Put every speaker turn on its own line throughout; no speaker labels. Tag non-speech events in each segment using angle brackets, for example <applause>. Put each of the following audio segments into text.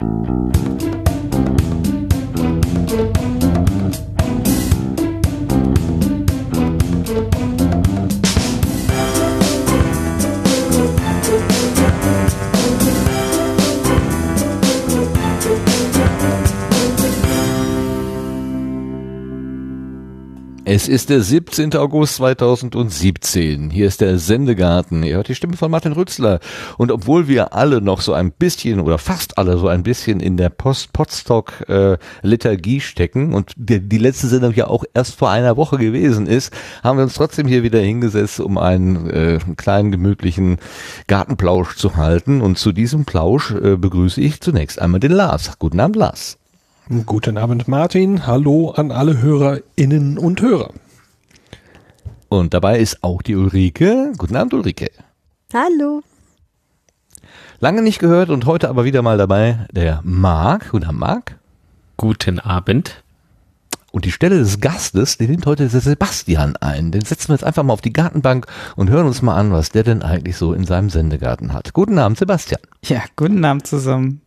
Thank you. Es ist der 17. August 2017. Hier ist der Sendegarten. Ihr hört die Stimme von Martin Rützler. Und obwohl wir alle noch so ein bisschen oder fast alle so ein bisschen in der Post-Potstock-Lethargie äh, stecken und die, die letzte Sendung ja auch erst vor einer Woche gewesen ist, haben wir uns trotzdem hier wieder hingesetzt, um einen äh, kleinen gemütlichen Gartenplausch zu halten. Und zu diesem Plausch äh, begrüße ich zunächst einmal den Lars. Guten Abend, Lars.
Guten Abend, Martin. Hallo an alle Hörerinnen und Hörer.
Und dabei ist auch die Ulrike. Guten Abend, Ulrike.
Hallo.
Lange nicht gehört und heute aber wieder mal dabei der Marc. Guten Abend, Marc.
Guten Abend.
Und die Stelle des Gastes, die nimmt heute der Sebastian ein. Den setzen wir jetzt einfach mal auf die Gartenbank und hören uns mal an, was der denn eigentlich so in seinem Sendegarten hat. Guten Abend, Sebastian.
Ja, guten Abend zusammen.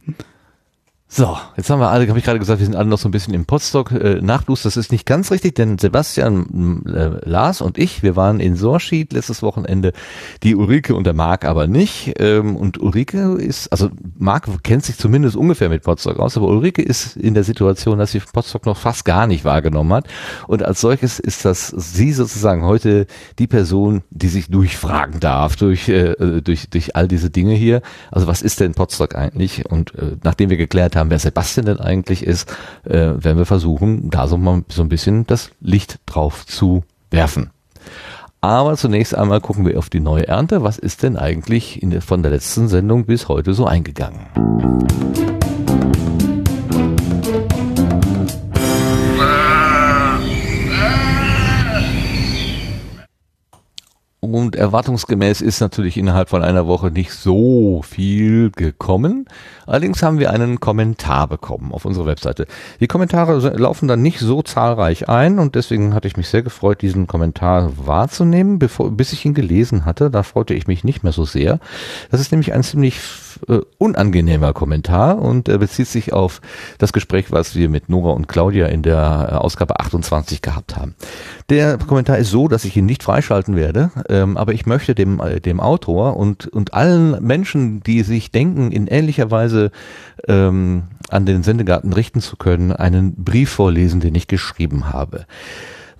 So, jetzt haben wir alle, habe ich gerade gesagt, wir sind alle noch so ein bisschen im Potstock äh, Nachblues. Das ist nicht ganz richtig, denn Sebastian, äh, Lars und ich, wir waren in Sorschied letztes Wochenende, die Ulrike und der Marc aber nicht. Ähm, und Ulrike ist, also Marc kennt sich zumindest ungefähr mit Potstock aus, aber Ulrike ist in der Situation, dass sie Potstock noch fast gar nicht wahrgenommen hat. Und als solches ist das sie sozusagen heute die Person, die sich durchfragen darf durch, äh, durch, durch all diese Dinge hier. Also was ist denn Potstock eigentlich? Und äh, nachdem wir geklärt haben, haben, wer Sebastian denn eigentlich ist, äh, werden wir versuchen, da so mal so ein bisschen das Licht drauf zu werfen. Aber zunächst einmal gucken wir auf die neue Ernte. Was ist denn eigentlich der, von der letzten Sendung bis heute so eingegangen? Und erwartungsgemäß ist natürlich innerhalb von einer Woche nicht so viel gekommen. Allerdings haben wir einen Kommentar bekommen auf unserer Webseite. Die Kommentare laufen dann nicht so zahlreich ein und deswegen hatte ich mich sehr gefreut, diesen Kommentar wahrzunehmen, bevor, bis ich ihn gelesen hatte. Da freute ich mich nicht mehr so sehr. Das ist nämlich ein ziemlich äh, unangenehmer Kommentar und er bezieht sich auf das Gespräch, was wir mit Nora und Claudia in der äh, Ausgabe 28 gehabt haben. Der Kommentar ist so, dass ich ihn nicht freischalten werde, ähm, aber ich möchte dem, äh, dem Autor und, und allen Menschen, die sich denken, in ähnlicher Weise ähm, an den Sendegarten richten zu können, einen Brief vorlesen, den ich geschrieben habe.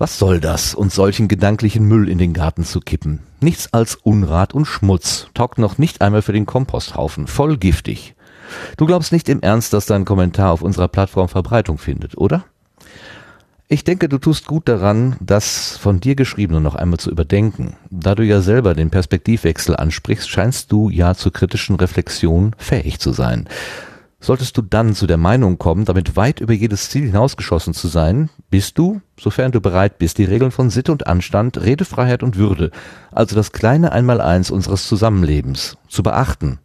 Was soll das, uns solchen gedanklichen Müll in den Garten zu kippen? Nichts als Unrat und Schmutz, taugt noch nicht einmal für den Komposthaufen, voll giftig. Du glaubst nicht im Ernst, dass dein Kommentar auf unserer Plattform Verbreitung findet, oder? Ich denke, du tust gut daran, das von dir Geschriebene noch einmal zu überdenken. Da du ja selber den Perspektivwechsel ansprichst, scheinst du ja zur kritischen Reflexion fähig zu sein. Solltest du dann zu der Meinung kommen, damit weit über jedes Ziel hinausgeschossen zu sein, bist du, sofern du bereit bist, die Regeln von Sitte und Anstand, Redefreiheit und Würde, also das kleine Einmaleins unseres Zusammenlebens, zu beachten.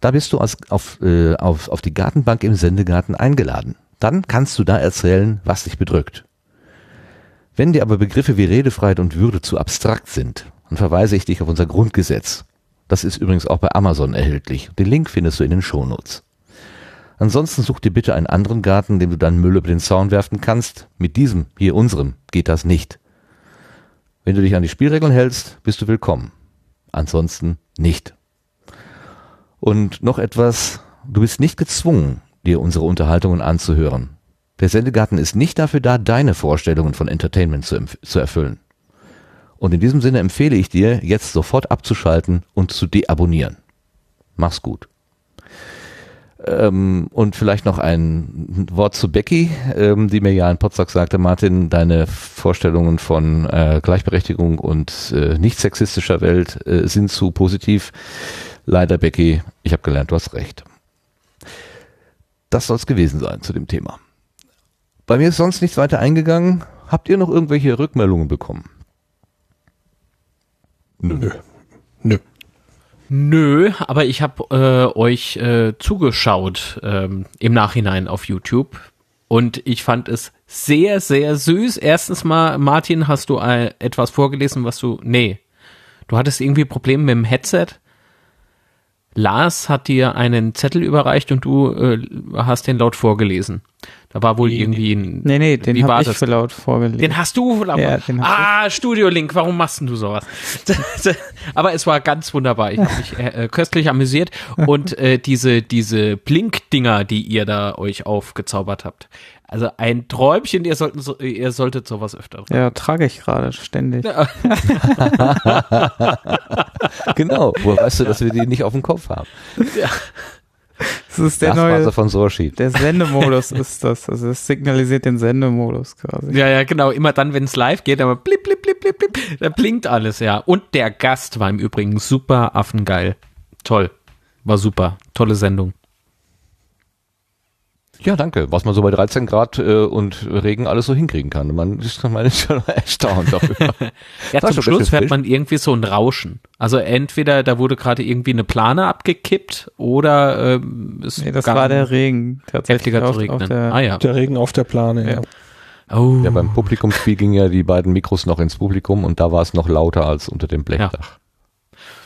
Da bist du als, auf, äh, auf, auf die Gartenbank im Sendegarten eingeladen. Dann kannst du da erzählen, was dich bedrückt. Wenn dir aber Begriffe wie Redefreiheit und Würde zu abstrakt sind, dann verweise ich dich auf unser Grundgesetz. Das ist übrigens auch bei Amazon erhältlich. Den Link findest du in den Shownotes. Ansonsten such dir bitte einen anderen Garten, dem du dann Müll über den Zaun werfen kannst. Mit diesem, hier unserem, geht das nicht. Wenn du dich an die Spielregeln hältst, bist du willkommen. Ansonsten nicht. Und noch etwas, du bist nicht gezwungen, dir unsere Unterhaltungen anzuhören. Der Sendegarten ist nicht dafür da, deine Vorstellungen von Entertainment zu, zu erfüllen. Und in diesem Sinne empfehle ich dir, jetzt sofort abzuschalten und zu deabonnieren. Mach's gut. Ähm, und vielleicht noch ein Wort zu Becky, ähm, die mir ja in Potsdam sagte, Martin, deine Vorstellungen von äh, Gleichberechtigung und äh, nicht sexistischer Welt äh, sind zu positiv. Leider, Becky, ich habe gelernt, du hast recht. Das soll es gewesen sein zu dem Thema. Bei mir ist sonst nichts weiter eingegangen. Habt ihr noch irgendwelche Rückmeldungen bekommen?
Nö. Nö. Nö, aber ich habe äh, euch äh, zugeschaut ähm, im Nachhinein auf YouTube und ich fand es sehr, sehr süß. Erstens mal, Martin, hast du äh, etwas vorgelesen, was du, nee, du hattest irgendwie Probleme mit dem Headset. Lars hat dir einen Zettel überreicht und du äh, hast den laut vorgelesen. Da war wohl irgendwie ein.
Nee, nee, den habe ich
das?
für laut vorgelesen.
Den hast du?
Ja, den hab
ah, Studio Link, warum machst denn du sowas? <laughs> Aber es war ganz wunderbar. Ich habe mich äh, köstlich amüsiert. Und äh, diese, diese Blink-Dinger, die ihr da euch aufgezaubert habt. Also ein Träumchen, ihr, sollten so, ihr solltet sowas öfter.
ja, trage ich gerade ständig. <laughs>
Genau. Woher weißt du, dass wir die nicht auf dem Kopf haben?
Das ist der
das
neue,
so von Sorsheet.
der Sendemodus ist das. Also es signalisiert den Sendemodus quasi.
Ja, ja, genau. Immer dann, wenn es live geht, aber blip, blip, blip, blip, blip, da blinkt alles, ja. Und der Gast war im Übrigen super affengeil. Toll. War super. Tolle Sendung.
Ja, danke. Was man so bei 13 Grad äh, und Regen alles so hinkriegen kann. Man ist <laughs> man ist schon <laughs> erstaunt darüber. <laughs>
Ja, zum Schluss hört man irgendwie so ein Rauschen. Also entweder da wurde gerade irgendwie eine Plane abgekippt oder ähm, es
Nee, das war der Regen. Tatsächlich
heftiger zu
auf,
regnen.
auf der,
ah ja.
Der Regen auf der Plane, ja.
Oh.
Ja, beim Publikumsspiel gingen ja die beiden Mikros noch ins Publikum und da war es noch lauter als unter dem Blechdach.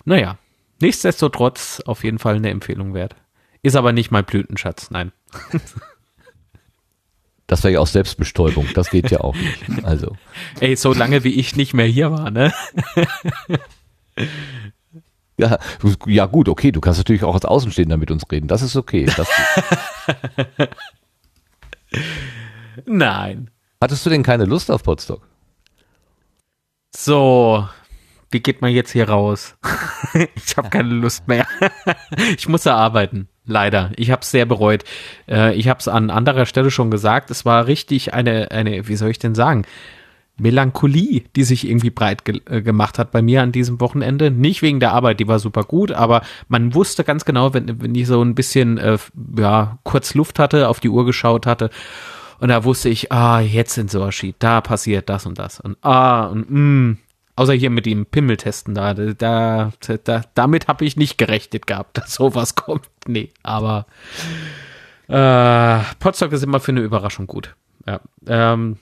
Naja, nichtsdestotrotz auf jeden Fall eine Empfehlung wert. Ist aber nicht mein Blütenschatz, nein.
Das wäre ja auch Selbstbestäubung. Das geht ja auch nicht. Also.
Ey, so lange wie ich nicht mehr hier war, ne?
Ja, ja gut, okay, du kannst natürlich auch als Außenstehender mit uns reden. Das ist okay. Das
Nein.
Hattest du denn keine Lust auf Potsdok?
So, wie geht man jetzt hier raus? <laughs> ich habe keine Lust mehr. ich muss da arbeiten, leider. Ich habe es sehr bereut. Äh, ich habe es an anderer Stelle schon gesagt. Es war richtig eine, eine, wie soll ich denn sagen? Melancholie, die sich irgendwie breit ge äh, gemacht hat bei mir an diesem Wochenende. Nicht wegen der Arbeit, die war super gut, aber man wusste ganz genau, wenn, wenn ich so ein bisschen äh, ja, kurz Luft hatte, auf die Uhr geschaut hatte und da wusste ich, ah, jetzt in Soashi, da passiert das und das und ah und mm. Außer hier mit dem Pimmeltesten da, da, da damit habe ich nicht gerechnet gehabt, <laughs> dass sowas kommt. Nee, aber äh, Potsdok ist immer für eine Überraschung gut. Ja, ähm,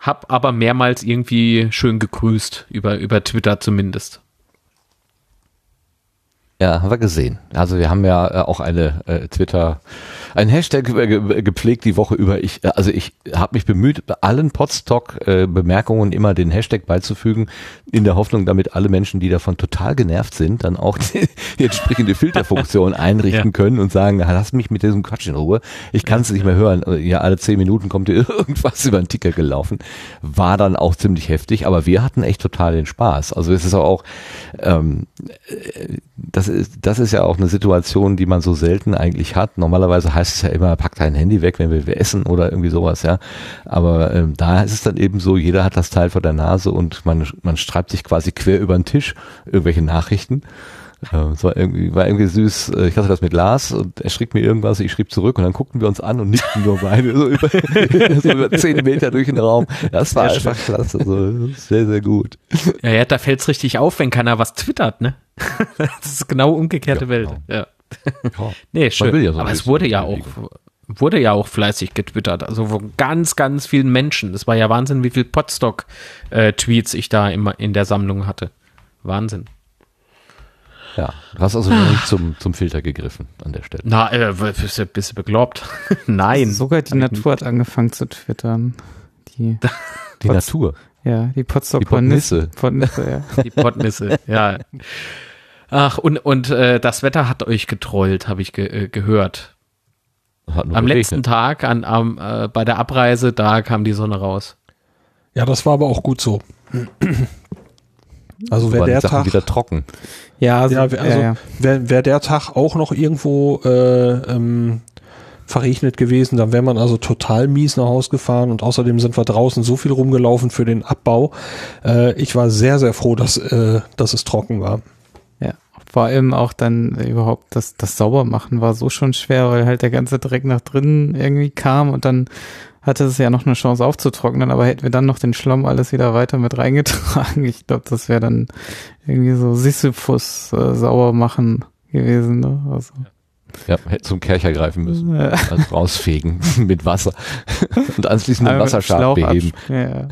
hab aber mehrmals irgendwie schön gegrüßt, über, über Twitter zumindest.
Ja, haben wir gesehen. Also wir haben ja äh, auch eine äh, Twitter, ein Hashtag äh, ge gepflegt die Woche über. Ich, äh, also ich habe mich bemüht, bei allen Podstock-Bemerkungen immer den Hashtag beizufügen, in der Hoffnung, damit alle Menschen, die davon total genervt sind, dann auch <laughs> die, die entsprechende Filterfunktion <laughs> einrichten
Ja.
können und sagen, lass mich mit diesem Quatsch in Ruhe. Ich kann es nicht mehr hören. Äh, Ja, alle zehn Minuten kommt dir <laughs> irgendwas über den Ticker gelaufen. War dann auch ziemlich heftig, aber wir hatten echt total den Spaß. Also es ist auch ähm, das ist, das ist ja auch eine Situation, die man so selten eigentlich hat. Normalerweise heißt es ja immer, pack dein Handy weg, wenn wir, wir essen oder irgendwie sowas, ja. Aber ähm, da ist es dann eben so, jeder hat das Teil vor der Nase und man, man streibt sich quasi quer über den Tisch irgendwelche Nachrichten. Äh, Es war irgendwie, war irgendwie süß. Äh, Ich hatte das mit Lars und er schrieb mir irgendwas, ich schrieb zurück und dann guckten wir uns an und nickten nur beide so <laughs> über, <laughs> so über zehn Meter durch den Raum. Das war einfach klasse, so sehr, sehr gut.
Ja, ja, da fällt's richtig auf, wenn keiner was twittert, ne? <laughs> das ist genau umgekehrte
Ja,
Welt.
genau.
Ja.
Ja.
Nee, schön.
ja so
Aber es wurde ja auch, wurde ja auch fleißig getwittert. Also von ganz, ganz vielen Menschen. Das war ja Wahnsinn, wie viel Podstock-Tweets ich da immer in der Sammlung hatte. Wahnsinn.
Ja, du hast also noch nicht zum, zum Filter gegriffen an der Stelle.
Na, äh, bist du, bist du beglaubt? <laughs> Nein.
Sogar die Natur hat angefangen zu twittern. <laughs> Die,
Die
Pots-
Natur.
ja, die Potsdok
Die Potnisse.
Potnisse, ja. <laughs>
Die Pottnisse, ja. Ach, und, und äh, das Wetter hat euch getrollt, habe ich ge äh, gehört.
Hat nur
Am
geregnet.
letzten Tag, an, am, äh, bei der Abreise, da kam die Sonne raus.
Ja, das war aber auch gut so. Also wäre der
Sachen
Tag,
wieder trocken.
Ja, also,
ja, also
ja, ja.
wäre wär der Tag auch noch irgendwo äh, ähm, verregnet gewesen, dann wäre man also total mies nach Haus gefahren und außerdem sind wir draußen so viel rumgelaufen für den Abbau. Äh, ich war sehr, sehr froh, dass, äh, dass es trocken war.
Ja, vor allem auch dann überhaupt das, das Saubermachen war so schon schwer, weil halt der ganze Dreck nach drinnen irgendwie kam und dann hatte es ja noch eine Chance aufzutrocknen, aber hätten wir dann noch den Schlamm alles wieder weiter mit reingetragen, ich glaube, das wäre dann irgendwie so Sisyphus äh, sauber machen gewesen. Ne? Also,
Ja, hätte zum Kercher greifen müssen.
äh,
Also rausfegen <laughs> mit Wasser <laughs> und anschließend den Wasserschaden beheben.
Ja,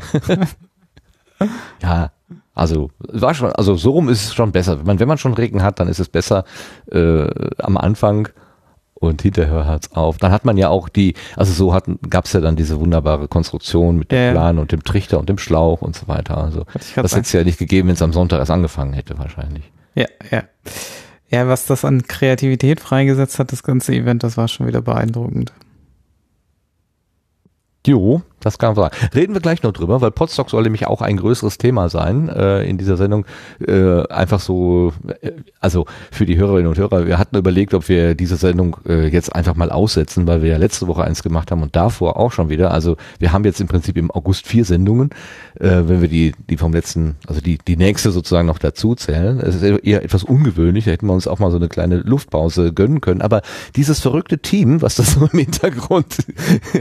<laughs>
Ja, Also war schon, also so rum ist es schon besser. Wenn man, wenn man schon Regen hat, dann ist es besser äh, am Anfang und hinterher hört's auf. Dann hat man ja auch die, also so hat, gab's ja dann diese wunderbare Konstruktion mit dem
ja.
Plan und dem Trichter und dem Schlauch und so weiter. Also das hätte es ja nicht gegeben, wenn es am Sonntag erst angefangen hätte wahrscheinlich.
Ja, ja. Ja, was das an Kreativität freigesetzt hat, das ganze Event, das war schon wieder beeindruckend.
Jo, das kann man sagen. Reden wir gleich noch drüber, weil Podstock soll nämlich auch ein größeres Thema sein äh, in dieser Sendung. Äh, einfach so, äh, also für die Hörerinnen und Hörer, wir hatten überlegt, ob wir diese Sendung äh, jetzt einfach mal aussetzen, weil wir ja letzte Woche eins gemacht haben und davor auch schon wieder. Also wir haben jetzt im Prinzip im August vier Sendungen, äh, wenn wir die, die vom letzten, also die, die nächste sozusagen noch dazu zählen. Es ist eher etwas ungewöhnlich, da hätten wir uns auch mal so eine kleine Luftpause gönnen können. Aber dieses verrückte Team, was da so im Hintergrund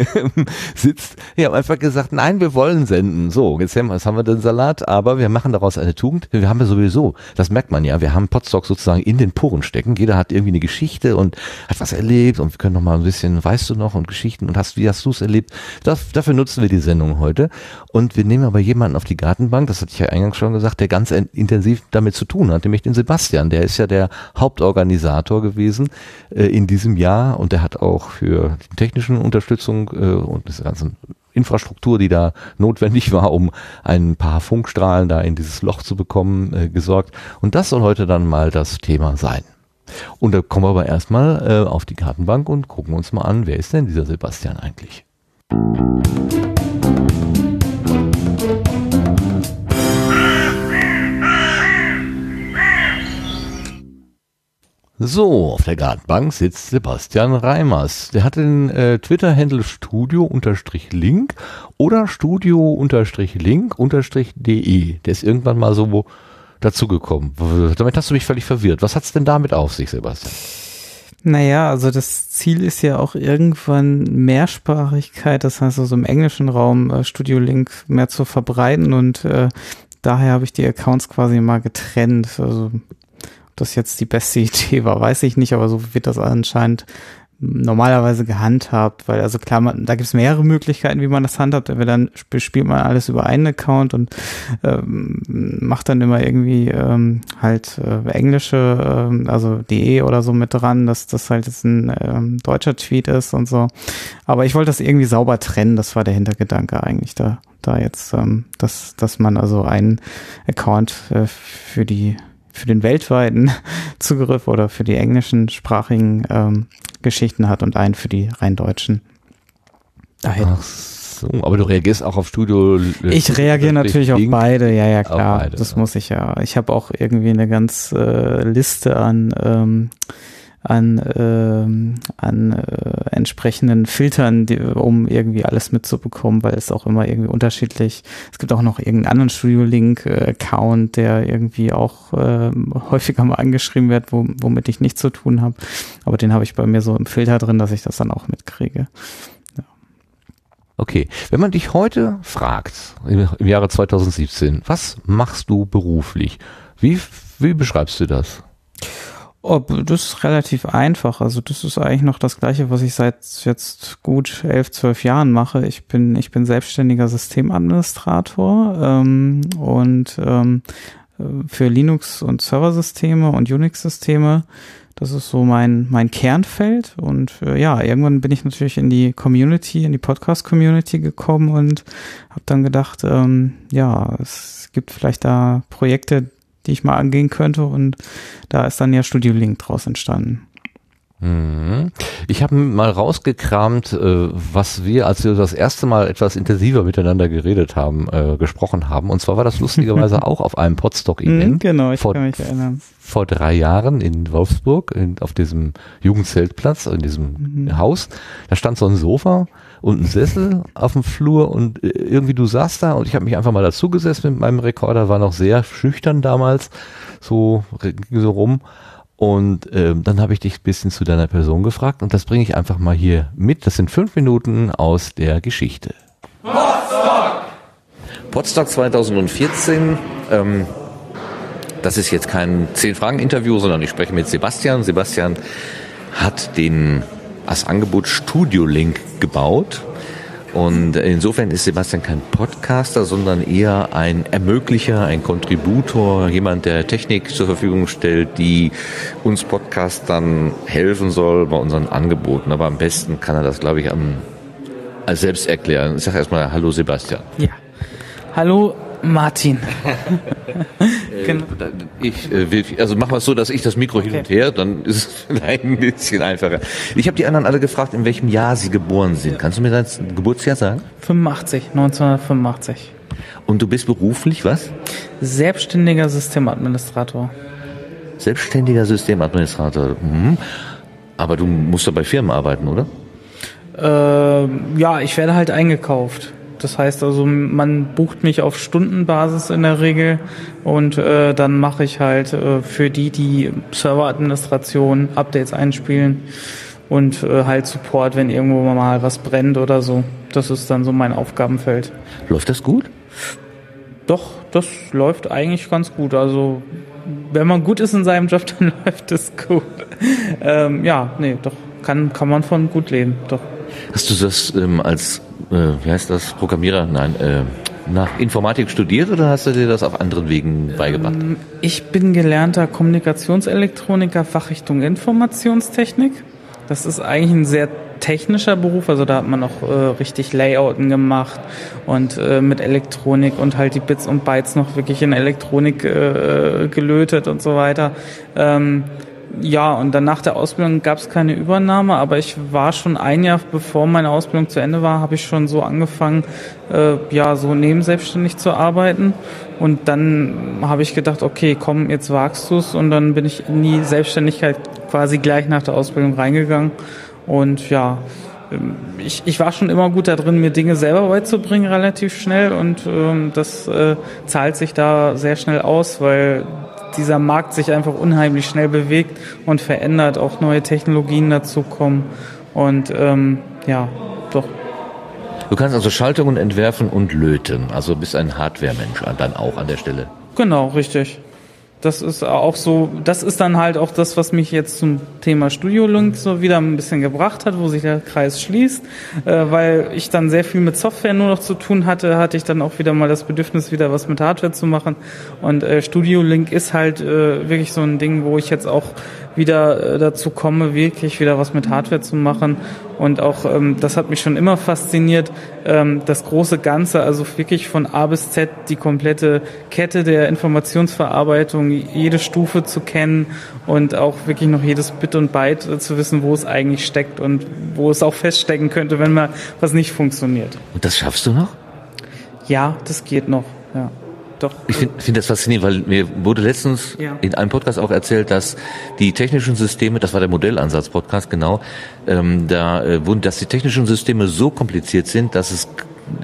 <laughs> sitzt, die haben einfach gesagt, nein, wir wollen senden. So, jetzt haben, wir den Salat, aber wir machen daraus eine Tugend. Wir haben ja sowieso, das merkt man ja, wir haben Podstock sozusagen in den Poren stecken. Jeder hat irgendwie eine Geschichte und hat was erlebt und wir können noch mal ein bisschen, weißt du noch, und Geschichten und hast, wie hast du es erlebt? Das, dafür nutzen wir die Sendung heute. Und wir nehmen aber jemanden auf die Gartenbank, das hatte ich ja eingangs schon gesagt, der ganz in- intensiv damit zu tun hat, nämlich den Sebastian. Der ist ja der Hauptorganisator gewesen äh, in diesem Jahr und der hat auch für die technischen Unterstützung äh, und diese ganzen Infrastruktur, die da notwendig war, um ein paar Funkstrahlen da in dieses Loch zu bekommen, äh, gesorgt. Und das soll heute dann mal das Thema sein. Und da kommen wir aber erstmal äh, auf die Gartenbank und gucken uns mal an, wer ist denn dieser Sebastian eigentlich? So, auf der Gartenbank sitzt Sebastian Reimers. Der hat den äh, Twitter-Handle studio-link oder studio-link-de. Der ist irgendwann mal so dazugekommen. Damit hast du mich völlig verwirrt. Was hat's denn damit auf sich, Sebastian?
Naja, also das Ziel ist ja auch irgendwann Mehrsprachigkeit, das heißt also im englischen Raum äh, Studio Link mehr zu verbreiten und äh, daher habe ich die Accounts quasi mal getrennt. Also das jetzt die beste <laughs> Idee war, weiß ich nicht, aber so wird das anscheinend normalerweise gehandhabt, weil also klar, man, da gibt es mehrere Möglichkeiten, wie man das handhabt. Entweder dann sp- spielt man alles über einen Account und ähm, macht dann immer irgendwie ähm, halt äh, englische, ähm, also DE oder so mit dran, dass das halt jetzt ein ähm, deutscher Tweet ist und so. Aber ich wollte das irgendwie sauber trennen, das war der Hintergedanke eigentlich da, da jetzt, ähm, dass, dass man also einen Account äh, für die für den weltweiten <laughs> Zugriff oder für die englischen sprachigen ähm, Geschichten hat und einen für die rein deutschen. Daher.
Ach so, aber du reagierst auch auf Studio.
Ich reagiere natürlich auf beide, ja, ja, klar.
beide,
das
ja.
muss ich ja. Ich habe auch irgendwie eine ganz äh, Liste an, ähm, an, ähm, an äh, entsprechenden Filtern, die, um irgendwie alles mitzubekommen, weil es auch immer irgendwie unterschiedlich. Es gibt auch noch irgendeinen anderen Studio-Link-Account, der irgendwie auch ähm, häufiger mal angeschrieben wird, wo, womit ich nichts zu tun habe. Aber den habe ich bei mir so im Filter drin, dass ich das dann auch mitkriege.
Okay, wenn man dich heute fragt, im Jahre 2017, was machst du beruflich? Wie, wie beschreibst du das?
Das ist relativ einfach. Also das ist eigentlich noch das Gleiche, was ich seit jetzt gut elf, zwölf Jahren mache. Ich bin, ich bin selbstständiger Systemadministrator ähm, und ähm, äh, für Linux und Serversysteme und Unix-Systeme. Das ist so mein, mein Kernfeld. Und äh, ja, irgendwann bin ich natürlich in die Community, in die Podcast-Community gekommen und habe dann gedacht, ähm, ja, es gibt vielleicht da Projekte, die ich mal angehen könnte. Und da ist dann ja Studio Link draus entstanden.
Mhm. Ich habe mal rausgekramt, äh, was wir, als wir das erste Mal etwas intensiver miteinander geredet haben, äh, gesprochen haben. Und zwar war das lustigerweise <laughs> auch auf einem
Mhm,
Podstock-Event
genau, ich
vor,
kann mich erinnern.
vor drei Jahren in Wolfsburg, in, auf diesem Jugendzeltplatz, in diesem
Mhm.
Haus. Da stand so ein Sofa und ein Sessel auf dem Flur und äh, irgendwie du saßt da und ich habe mich einfach mal dazugesessen mit meinem Rekorder, war noch sehr schüchtern damals, so so rum. Und ähm, dann habe ich dich ein bisschen zu deiner Person gefragt und das bringe ich einfach mal hier mit. Das sind fünf Minuten aus der Geschichte. Potsdok 2014. Ähm, das ist jetzt kein Zehn-Fragen-Interview, sondern ich spreche mit Sebastian. Sebastian hat den, das Angebot Studio Link gebaut. Und insofern ist Sebastian kein Podcaster, sondern eher ein Ermöglicher, ein Kontributor, jemand, der Technik zur Verfügung stellt, die uns Podcastern helfen soll bei unseren Angeboten. Aber am besten kann er das, glaube ich, am als selbst erklären. Ich sage erstmal Hallo Sebastian.
Ja. Hallo Martin.
genau. Ich äh, will, also machen wir es so, dass ich das Mikro okay. hin und her, dann ist es <laughs> ein bisschen einfacher. Ich habe die anderen alle gefragt, in welchem Jahr sie geboren sind. Ja. Kannst du mir das Geburtsjahr sagen?
85, 1985.
Und du bist beruflich was?
Selbstständiger Systemadministrator.
Selbstständiger Systemadministrator. Mhm. Aber du musst doch bei Firmen arbeiten, oder?
Äh, ja, ich werde halt eingekauft. Das heißt also, man bucht mich auf Stundenbasis in der Regel und äh, dann mache ich halt äh, für die, die Serveradministration, Updates einspielen und äh, halt Support, wenn irgendwo mal was brennt oder so. Das ist dann so mein Aufgabenfeld.
Läuft das gut?
Doch, das läuft eigentlich ganz gut. Also wenn man gut ist in seinem Job, <laughs> dann läuft es gut. ähm, ja, nee, doch kann kann man von gut leben. Doch.
Hast du das ähm, als, äh, wie heißt das, Programmierer? Nein, äh, nach Informatik studiert oder hast du dir das auf anderen Wegen beigebracht? Ähm,
ich bin gelernter Kommunikationselektroniker, Fachrichtung Informationstechnik. Das ist eigentlich ein sehr technischer Beruf, also da hat man auch äh, richtig Layouten gemacht und äh, mit Elektronik und halt die Bits und Bytes noch wirklich in Elektronik äh, gelötet und so weiter. Ähm, ja, und dann nach der Ausbildung gab es keine Übernahme, aber ich war schon ein Jahr bevor meine Ausbildung zu Ende war, habe ich schon so angefangen, äh, ja, so nebenselbstständig zu arbeiten. Und dann habe ich gedacht, okay, komm, jetzt wagst du's. Und dann bin ich in die Selbstständigkeit quasi gleich nach der Ausbildung reingegangen. Und ja, ähm, ich, ich war schon immer gut da drin, mir Dinge selber beizubringen, relativ schnell. Und ähm, das äh, zahlt sich da sehr schnell aus, weil dieser Markt sich einfach unheimlich schnell bewegt und verändert, auch neue Technologien dazukommen. Und ähm, ja, doch.
Du kannst also Schaltungen entwerfen und löten. Also bist ein Hardware-Mensch dann auch an der Stelle.
Genau, richtig. Das ist auch so, das ist dann halt auch das, was mich jetzt zum Thema Studio Link so wieder ein bisschen gebracht hat, wo sich der Kreis schließt, äh, weil ich dann sehr viel mit Software nur noch zu tun hatte, hatte ich dann auch wieder mal das Bedürfnis, wieder was mit Hardware zu machen. Und äh, Studio Link ist halt äh, wirklich so ein Ding, wo ich jetzt auch wieder äh, dazu komme, wirklich wieder was mit Hardware zu machen. Und auch, ähm, das hat mich schon immer fasziniert, ähm, das große Ganze, also wirklich von A bis Z die komplette Kette der Informationsverarbeitung, jede Stufe zu kennen und auch wirklich noch jedes Bit und Byte äh, zu wissen, wo es eigentlich steckt und wo es auch feststecken könnte, wenn mal was nicht funktioniert.
Und das schaffst du noch?
Ja, das geht noch, ja. Doch.
Ich finde find das faszinierend, weil mir wurde letztens ja. in einem Podcast auch erzählt, dass die technischen Systeme, das war der Modellansatz-Podcast, genau, ähm, da äh, wurden, dass die technischen Systeme so kompliziert sind, dass es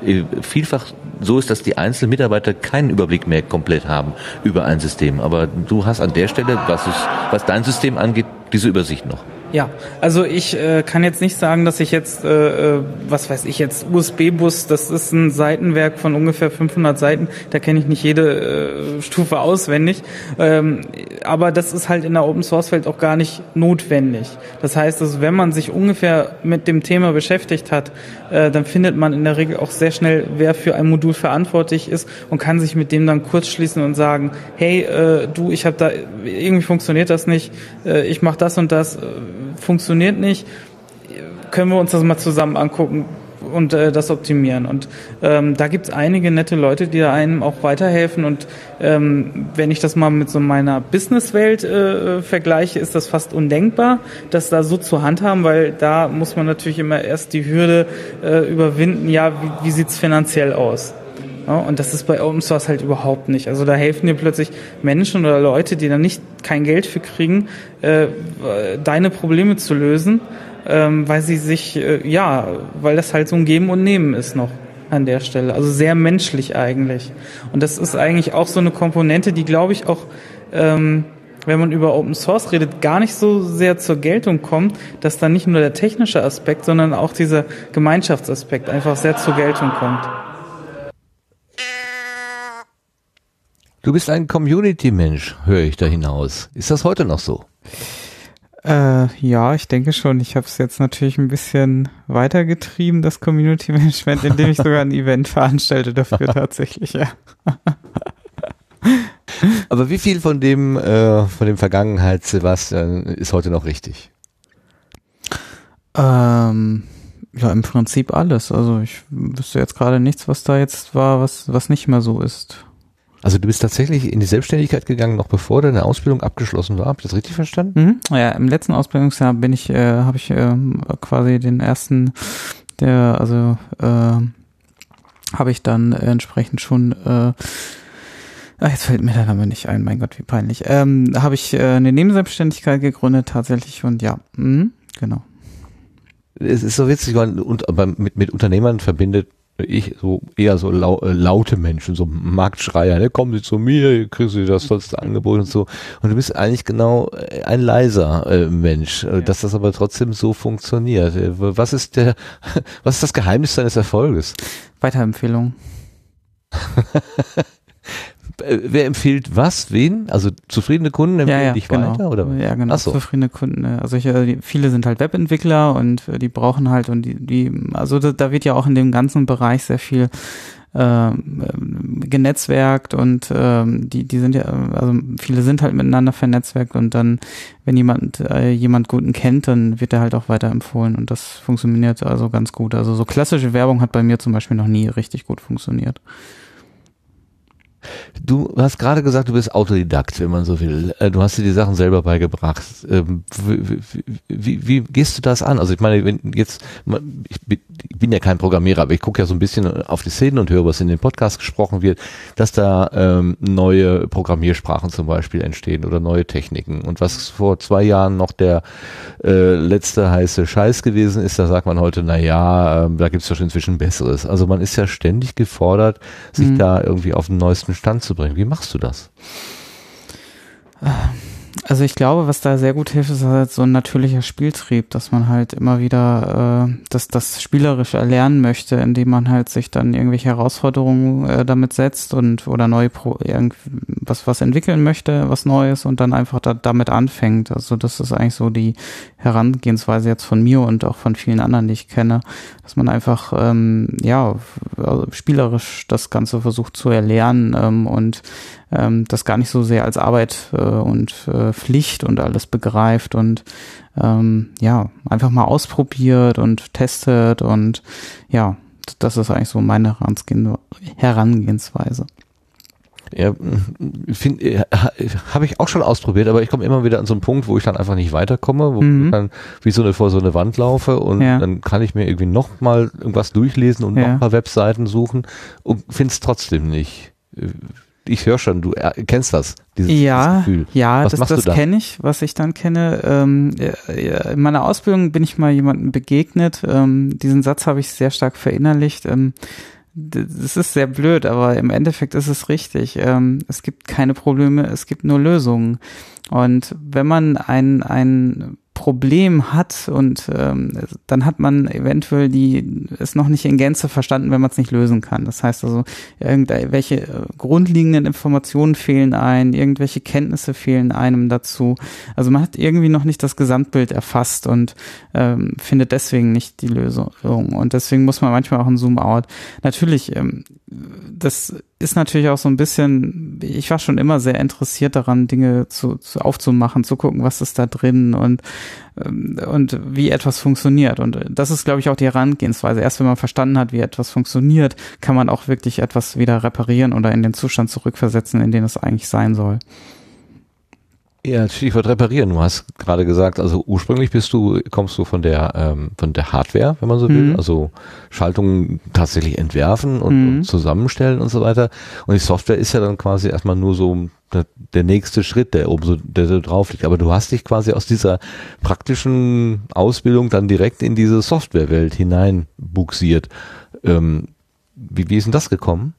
äh, vielfach so ist, dass die einzelnen Mitarbeiter keinen Überblick mehr komplett haben über ein System. Aber du hast an der Stelle, was, es, was dein System angeht, diese Übersicht noch.
Ja, also ich äh, kann jetzt nicht sagen, dass ich jetzt, äh, äh was weiß ich jetzt, USB-Bus, das ist ein Seitenwerk von ungefähr 500 Seiten, da kenne ich nicht jede äh, Stufe auswendig, ähm, aber das ist halt in der Open-Source-Welt auch gar nicht notwendig. Das heißt, also wenn man sich ungefähr mit dem Thema beschäftigt hat, äh, dann findet man in der Regel auch sehr schnell, wer für ein Modul verantwortlich ist und kann sich mit dem dann kurz schließen und sagen, hey, äh, du, ich habe da, irgendwie funktioniert das nicht, äh, ich mache das und das, äh, funktioniert nicht, können wir uns das mal zusammen angucken und äh, das optimieren. Und ähm, da gibt's einige nette Leute, die da einem auch weiterhelfen. Und ähm, wenn ich das mal mit so meiner Businesswelt äh, vergleiche, ist das fast undenkbar, das da so zu handhaben, weil da muss man natürlich immer erst die Hürde äh, überwinden, ja, wie, wie sieht's finanziell aus? Ja, und das ist bei Open Source halt überhaupt nicht. Also da helfen dir plötzlich Menschen oder Leute, die da nicht kein Geld für kriegen, äh, deine Probleme zu lösen, ähm, weil sie sich, äh, ja, weil das halt so ein Geben und Nehmen ist noch an der Stelle. Also sehr menschlich eigentlich. Und das ist eigentlich auch so eine Komponente, die glaube ich auch, ähm, wenn man über Open Source redet, gar nicht so sehr zur Geltung kommt, dass da nicht nur der technische Aspekt, sondern auch dieser Gemeinschaftsaspekt einfach sehr zur Geltung kommt.
Du bist ein Community-Mensch, höre ich da hinaus. Ist das heute noch so?
Äh, ja, ich denke schon. Ich habe es jetzt natürlich ein bisschen weitergetrieben, das Community Management, indem ich sogar ein <laughs> Event veranstalte dafür tatsächlich, ja. <laughs>
Aber wie viel von dem, äh, von dem Vergangenheit, Sebastian, ist heute noch richtig?
Ähm, ja, im Prinzip alles. Also ich wüsste jetzt gerade nichts, was da jetzt war, was, was nicht mehr so ist.
Also du bist tatsächlich in die Selbstständigkeit gegangen, noch bevor deine Ausbildung abgeschlossen war. Habe ich das richtig verstanden?
Mhm. Ja, im letzten Ausbildungsjahr bin ich, äh, habe ich äh, quasi den ersten, der, also äh, habe ich dann entsprechend schon äh, Ach, jetzt fällt mir der Name nicht ein, mein Gott, wie peinlich. Ähm, habe ich äh, eine Nebenselbstständigkeit gegründet tatsächlich und ja, mh, genau.
Es ist so witzig, weil und, aber mit, mit Unternehmern verbindet ich so eher so lau, äh, laute Menschen, so Marktschreier, ne? kommen Sie zu mir, kriegen Sie das tollste Angebot und so. Und du bist eigentlich genau äh, ein leiser äh, Mensch, äh, ja. dass das aber trotzdem so funktioniert. Was ist der, <laughs> was ist das Geheimnis deines Erfolges?
Weiterempfehlung. <laughs>
Äh, wer empfiehlt was, wen? Also zufriedene Kunden empfehlen ja, ja, dich
genau.
weiter oder?
Ja, genau. So. Zufriedene Kunden. Ne. Also ich, äh, viele sind halt Webentwickler und äh, die brauchen halt und die, die also da, da wird ja auch in dem ganzen Bereich sehr viel äh, genetzwerkt und ähm, die die sind ja also viele sind halt miteinander vernetzwerkt und dann wenn jemand äh, jemand guten kennt dann wird er halt auch weiterempfohlen und das funktioniert also ganz gut also so klassische Werbung hat bei mir zum Beispiel noch nie richtig gut funktioniert
Du hast gerade gesagt, du bist Autodidakt, wenn man so will. Äh, du hast dir die Sachen selber beigebracht. Ähm, wie, wie, wie gehst du das an? Also ich meine, wenn jetzt, ich bin ja kein Programmierer, aber ich gucke ja so ein bisschen auf die Szenen und höre, was in den Podcast gesprochen wird, dass da ähm, neue Programmiersprachen zum Beispiel entstehen oder neue Techniken. Und was vor zwei Jahren noch der äh, letzte heiße Scheiß gewesen ist, da sagt man heute, na ja, äh, da gibt's doch inzwischen Besseres. Also man ist ja ständig gefordert, sich mhm. da irgendwie auf den neuesten Stand zu bringen. Wie machst du das?
Also ich glaube, was da sehr gut hilft, ist halt so ein natürlicher Spieltrieb, dass man halt immer wieder äh, das, das spielerisch erlernen möchte, indem man halt sich dann irgendwelche Herausforderungen äh, damit setzt und oder neu pro, was was entwickeln möchte, was Neues und dann einfach da, damit anfängt. Also das ist eigentlich so die Herangehensweise jetzt von mir und auch von vielen anderen, die ich kenne, dass man einfach ähm, ja also spielerisch das Ganze versucht zu erlernen ähm, und ähm, das gar nicht so sehr als Arbeit äh, und äh, Pflicht und alles begreift und ähm, ja, einfach mal ausprobiert und testet und ja, das ist eigentlich so meine Herangehensweise.
Ja, äh, habe ich auch schon ausprobiert, aber ich komme immer wieder an so einen Punkt, wo ich dann einfach nicht weiterkomme, wo mhm. ich dann wie so eine vor so eine Wand laufe und ja. dann kann ich mir irgendwie noch mal irgendwas durchlesen und ja. noch ein paar Webseiten suchen und finde es trotzdem nicht ich höre schon, du kennst das,
dieses, ja, dieses Gefühl. Ja, was das, das da? kenne ich, was ich dann kenne. Ähm, in meiner Ausbildung bin ich mal jemandem begegnet. Ähm, diesen Satz habe ich sehr stark verinnerlicht. Ähm, das ist sehr blöd, aber im Endeffekt ist es richtig. Ähm, es gibt keine Probleme, es gibt nur Lösungen. Und wenn man ein, ein Problem hat und ähm, dann hat man eventuell die es noch nicht in Gänze verstanden, wenn man es nicht lösen kann. Das heißt also, irgendwelche äh, grundlegenden Informationen fehlen ein, irgendwelche Kenntnisse fehlen einem dazu. Also man hat irgendwie noch nicht das Gesamtbild erfasst und ähm, findet deswegen nicht die Lösung. Und deswegen muss man manchmal auch ein Zoom-out. Natürlich, ähm, das ist natürlich auch so ein bisschen, ich war schon immer sehr interessiert daran, Dinge zu, zu aufzumachen, zu gucken, was ist da drin und, ähm, und wie etwas funktioniert. Und das ist, glaube ich, auch die Herangehensweise. Erst wenn man verstanden hat, wie etwas funktioniert, kann man auch wirklich etwas wieder reparieren oder in den Zustand zurückversetzen, in den es eigentlich sein soll.
Ja, Stichwort reparieren. Du hast gerade gesagt, also ursprünglich bist du, kommst du von der, ähm, von der Hardware, wenn man so will, mhm. also Schaltungen tatsächlich entwerfen und, mhm. und, zusammenstellen und so weiter. Und die Software ist ja dann quasi erstmal nur so der, der nächste Schritt, der oben so, der so drauf liegt. Aber du hast dich quasi aus dieser praktischen Ausbildung dann direkt in diese Softwarewelt hinein buxiert. Ähm, wie, wie ist denn das gekommen?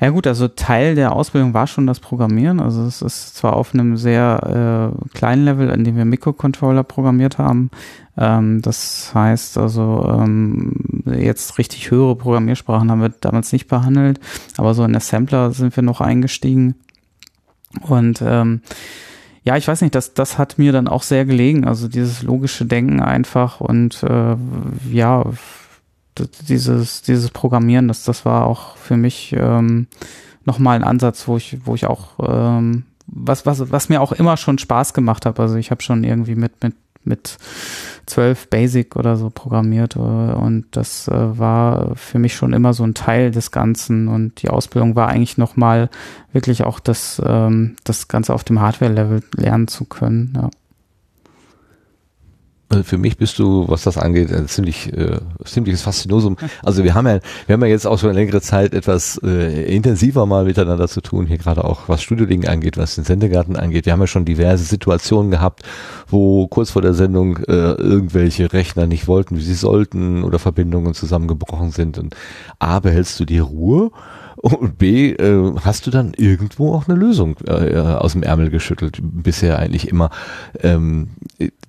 Ja gut, also Teil der Ausbildung war schon das Programmieren. Also es ist zwar auf einem sehr äh, kleinen Level, in dem wir Mikrocontroller programmiert haben. Ähm, das heißt also ähm, jetzt richtig höhere Programmiersprachen haben wir damals nicht behandelt, aber so in Assembler sind wir noch eingestiegen. Und ähm, ja, ich weiß nicht, das, das hat mir dann auch sehr gelegen. Also dieses logische Denken einfach und äh, ja, dieses, dieses Programmieren, das, das war auch für mich ähm, nochmal ein Ansatz, wo ich, wo ich auch ähm, was, was, was mir auch immer schon Spaß gemacht hat. Also ich habe schon irgendwie mit, mit, mit zwölf Basic oder so programmiert äh, und das äh, war für mich schon immer so ein Teil des Ganzen und die Ausbildung war eigentlich nochmal wirklich auch das, ähm, das Ganze auf dem Hardware-Level lernen zu können. Ja.
Also für mich bist du, was das angeht, ein ziemlich äh, ziemliches Faszinosum. <laughs> Also wir haben ja, wir haben ja jetzt auch schon eine längere Zeit etwas äh, intensiver mal miteinander zu tun, hier gerade auch was Studiolingen angeht, was den Sendegarten angeht. Wir haben ja schon diverse Situationen gehabt, wo kurz vor der Sendung äh, irgendwelche Rechner nicht wollten, wie sie sollten, oder Verbindungen zusammengebrochen sind. Und A, behältst du die Ruhe und B, äh, hast du dann irgendwo auch eine Lösung äh, aus dem Ärmel geschüttelt, bisher eigentlich immer. Ähm,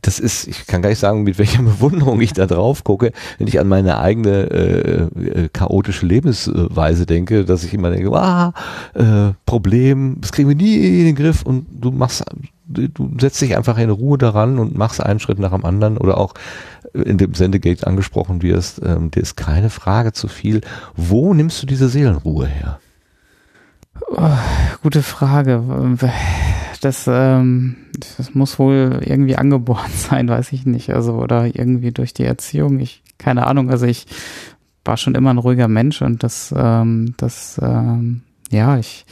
das ist, ich kann gar nicht sagen, mit welcher <laughs> Bewunderung ich da drauf gucke, wenn ich an meine eigene äh, äh, chaotische Lebensweise denke, dass ich immer denke, ah, äh, Problem, das kriegen wir nie in den Griff und du machst du setzt dich einfach in Ruhe daran und machst einen Schritt nach dem anderen oder auch in dem Sendegate angesprochen wirst, ähm, dir ist keine Frage zu viel. Wo nimmst du diese Seelenruhe her?
Oh, gute Frage. Das, ähm, das muss wohl irgendwie angeboren <laughs> sein, weiß ich nicht. Also, oder irgendwie durch die Erziehung. Ich, keine Ahnung. Also ich war schon immer ein ruhiger Mensch und das, ähm, das, ähm, ja, ich,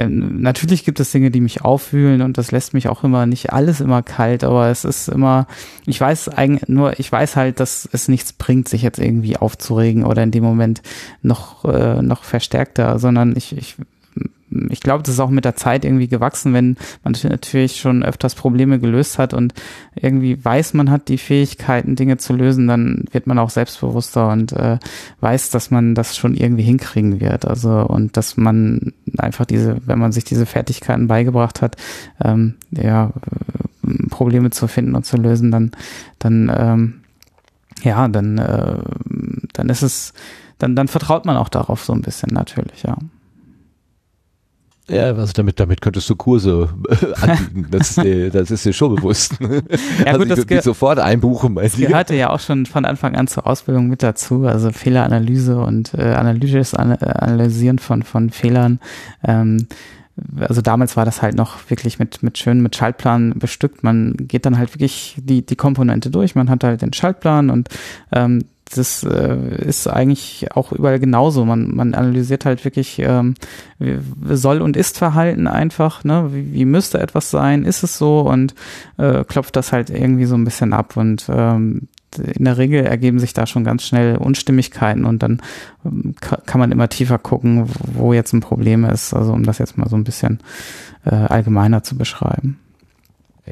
ähm, natürlich gibt es Dinge, die mich aufwühlen und das lässt mich auch immer nicht alles immer kalt, aber es ist immer, ich weiß eigentlich nur, ich weiß halt, dass es nichts bringt, sich jetzt irgendwie aufzuregen oder in dem Moment noch, äh, noch verstärkter, sondern ich, ich ich glaube, das ist auch mit der Zeit irgendwie gewachsen, wenn man natürlich schon öfters Probleme gelöst hat und irgendwie weiß, man hat die Fähigkeiten, Dinge zu lösen, dann wird man auch selbstbewusster und äh, weiß, dass man das schon irgendwie hinkriegen wird. Also und dass man einfach diese, wenn man sich diese Fertigkeiten beigebracht hat, ähm, ja, Probleme zu finden und zu lösen, dann, dann, ähm, ja, dann, äh, dann ist es, dann, dann vertraut man auch darauf so ein bisschen natürlich, ja.
Ja, also damit, damit könntest du Kurse äh, anbieten. Das ist, dir, das ist dir schon bewusst. <laughs>
Ja, gut, <laughs>
also ich das sofort einbuchen
bei dir. gehörte ja auch schon von Anfang an zur Ausbildung mit dazu. Also Fehleranalyse und äh, analytisches An Analysieren von, von Fehlern. Ähm, also damals war das halt noch wirklich mit, mit schön mit Schaltplan bestückt. Man geht dann halt wirklich die, die Komponente durch. Man hat halt den Schaltplan und ähm, das äh, ist eigentlich auch überall genauso. Man, man analysiert halt wirklich ähm, soll und ist Verhalten einfach, ne? Wie, wie müsste etwas sein? Ist es so? Und äh, klopft das halt irgendwie so ein bisschen ab. Und ähm, in der Regel ergeben sich da schon ganz schnell Unstimmigkeiten und dann ähm, kann man immer tiefer gucken, wo jetzt ein Problem ist. Also um das jetzt mal so ein bisschen äh, allgemeiner zu beschreiben.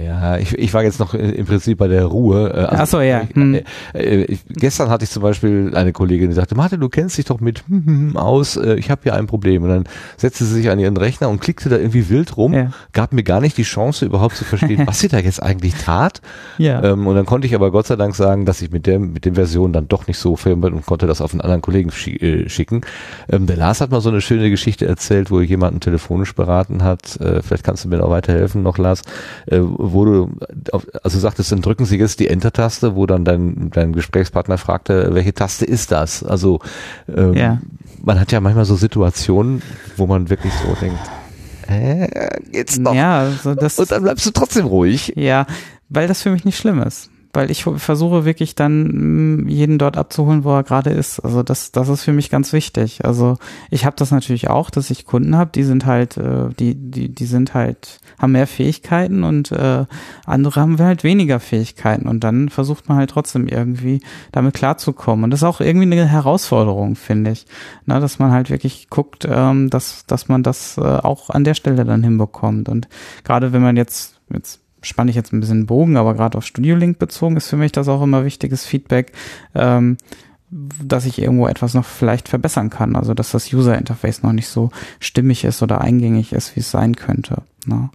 Ja, ich, ich war jetzt noch im Prinzip bei der Ruhe.
Äh, also Ach so, ja. Hm.
Ich, äh, ich, gestern hatte ich zum Beispiel eine Kollegin, die sagte, Martin, du kennst dich doch mit hm, hm, hm aus, äh, ich habe hier ein Problem. Und dann setzte sie sich an ihren Rechner und klickte da irgendwie wild rum, ja. gab mir gar nicht die Chance überhaupt zu verstehen, <laughs> was sie da jetzt eigentlich tat. Ja. Ähm, und dann konnte ich aber Gott sei Dank sagen, dass ich mit der, mit den Versionen dann doch nicht so firm bin und konnte das auf einen anderen Kollegen äh, schicken. Ähm, der Lars hat mal so eine schöne Geschichte erzählt, wo jemanden telefonisch beraten hat. Äh, vielleicht kannst du mir noch weiterhelfen noch, Lars. Wo du, also sagtest, dann drücken Sie jetzt die Enter-Taste, wo dann dein, dein Gesprächspartner fragte, welche Taste ist das? Also ähm, ja. man hat ja manchmal so Situationen, wo man wirklich so denkt, äh, geht's noch?
Ja, also das,
Und dann bleibst du trotzdem ruhig.
Ja, weil das für mich nicht schlimm ist weil ich versuche wirklich dann mm, jeden dort abzuholen, wo er gerade ist. Also das, das ist für mich ganz wichtig. Also ich habe das natürlich auch, dass ich Kunden habe, die sind halt, äh, die, die, die sind halt, haben mehr Fähigkeiten und äh, andere haben halt weniger Fähigkeiten und dann versucht man halt trotzdem irgendwie damit klarzukommen. Und das ist auch irgendwie eine Herausforderung, finde ich. Na, dass man halt wirklich guckt, ähm, dass, dass man das äh, auch an der Stelle dann hinbekommt. Und gerade wenn man jetzt, jetzt spanne ich jetzt ein bisschen Bogen, aber gerade auf Studio Link bezogen ist für mich das auch immer wichtiges Feedback, ähm, dass ich irgendwo etwas noch vielleicht verbessern kann. Also dass das User Interface noch nicht so stimmig ist oder eingängig ist, wie es sein könnte. Ne?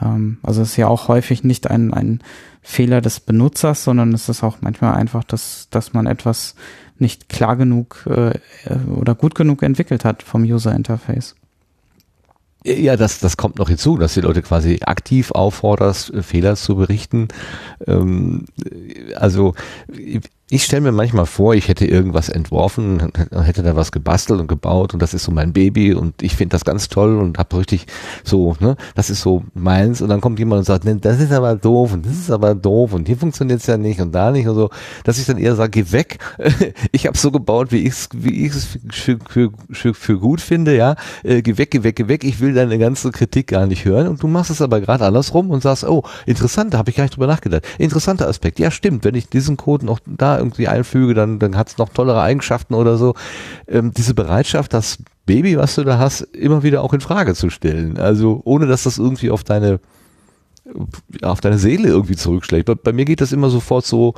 Ähm, also es ist ja auch häufig nicht ein, ein Fehler des Benutzers, sondern es ist auch manchmal einfach, dass, dass man etwas nicht klar genug äh, oder gut genug entwickelt hat vom User Interface.
Ja, das, das kommt noch hinzu, dass die Leute quasi aktiv aufforderst, Fehler zu berichten. Ähm, also ich stelle mir manchmal vor, ich hätte irgendwas entworfen, <laughs> hätte da was gebastelt und gebaut und das ist so mein Baby und ich finde das ganz toll und habe richtig so, ne, das ist so meins und dann kommt jemand und sagt, ne, das ist aber doof und das ist aber doof und hier funktioniert's ja nicht und da nicht und so, dass ich dann eher sage, geh weg. <laughs> ich habe so gebaut, wie ich es wie ich es für, für, für, für gut finde, ja, äh, geh weg, geh weg, geh weg, ich will deine ganze Kritik gar nicht hören und du machst es aber gerade andersrum und sagst, oh, interessant, da habe ich gar nicht drüber nachgedacht. Interessanter Aspekt. Ja, stimmt, wenn ich diesen Code noch da irgendwie einfüge, dann, dann hat es noch tollere Eigenschaften oder so. Ähm, diese Bereitschaft, das Baby, was du da hast, immer wieder auch in Frage zu stellen. Also ohne dass das irgendwie auf deine auf deine Seele irgendwie zurückschlägt. Bei, bei mir geht das immer sofort so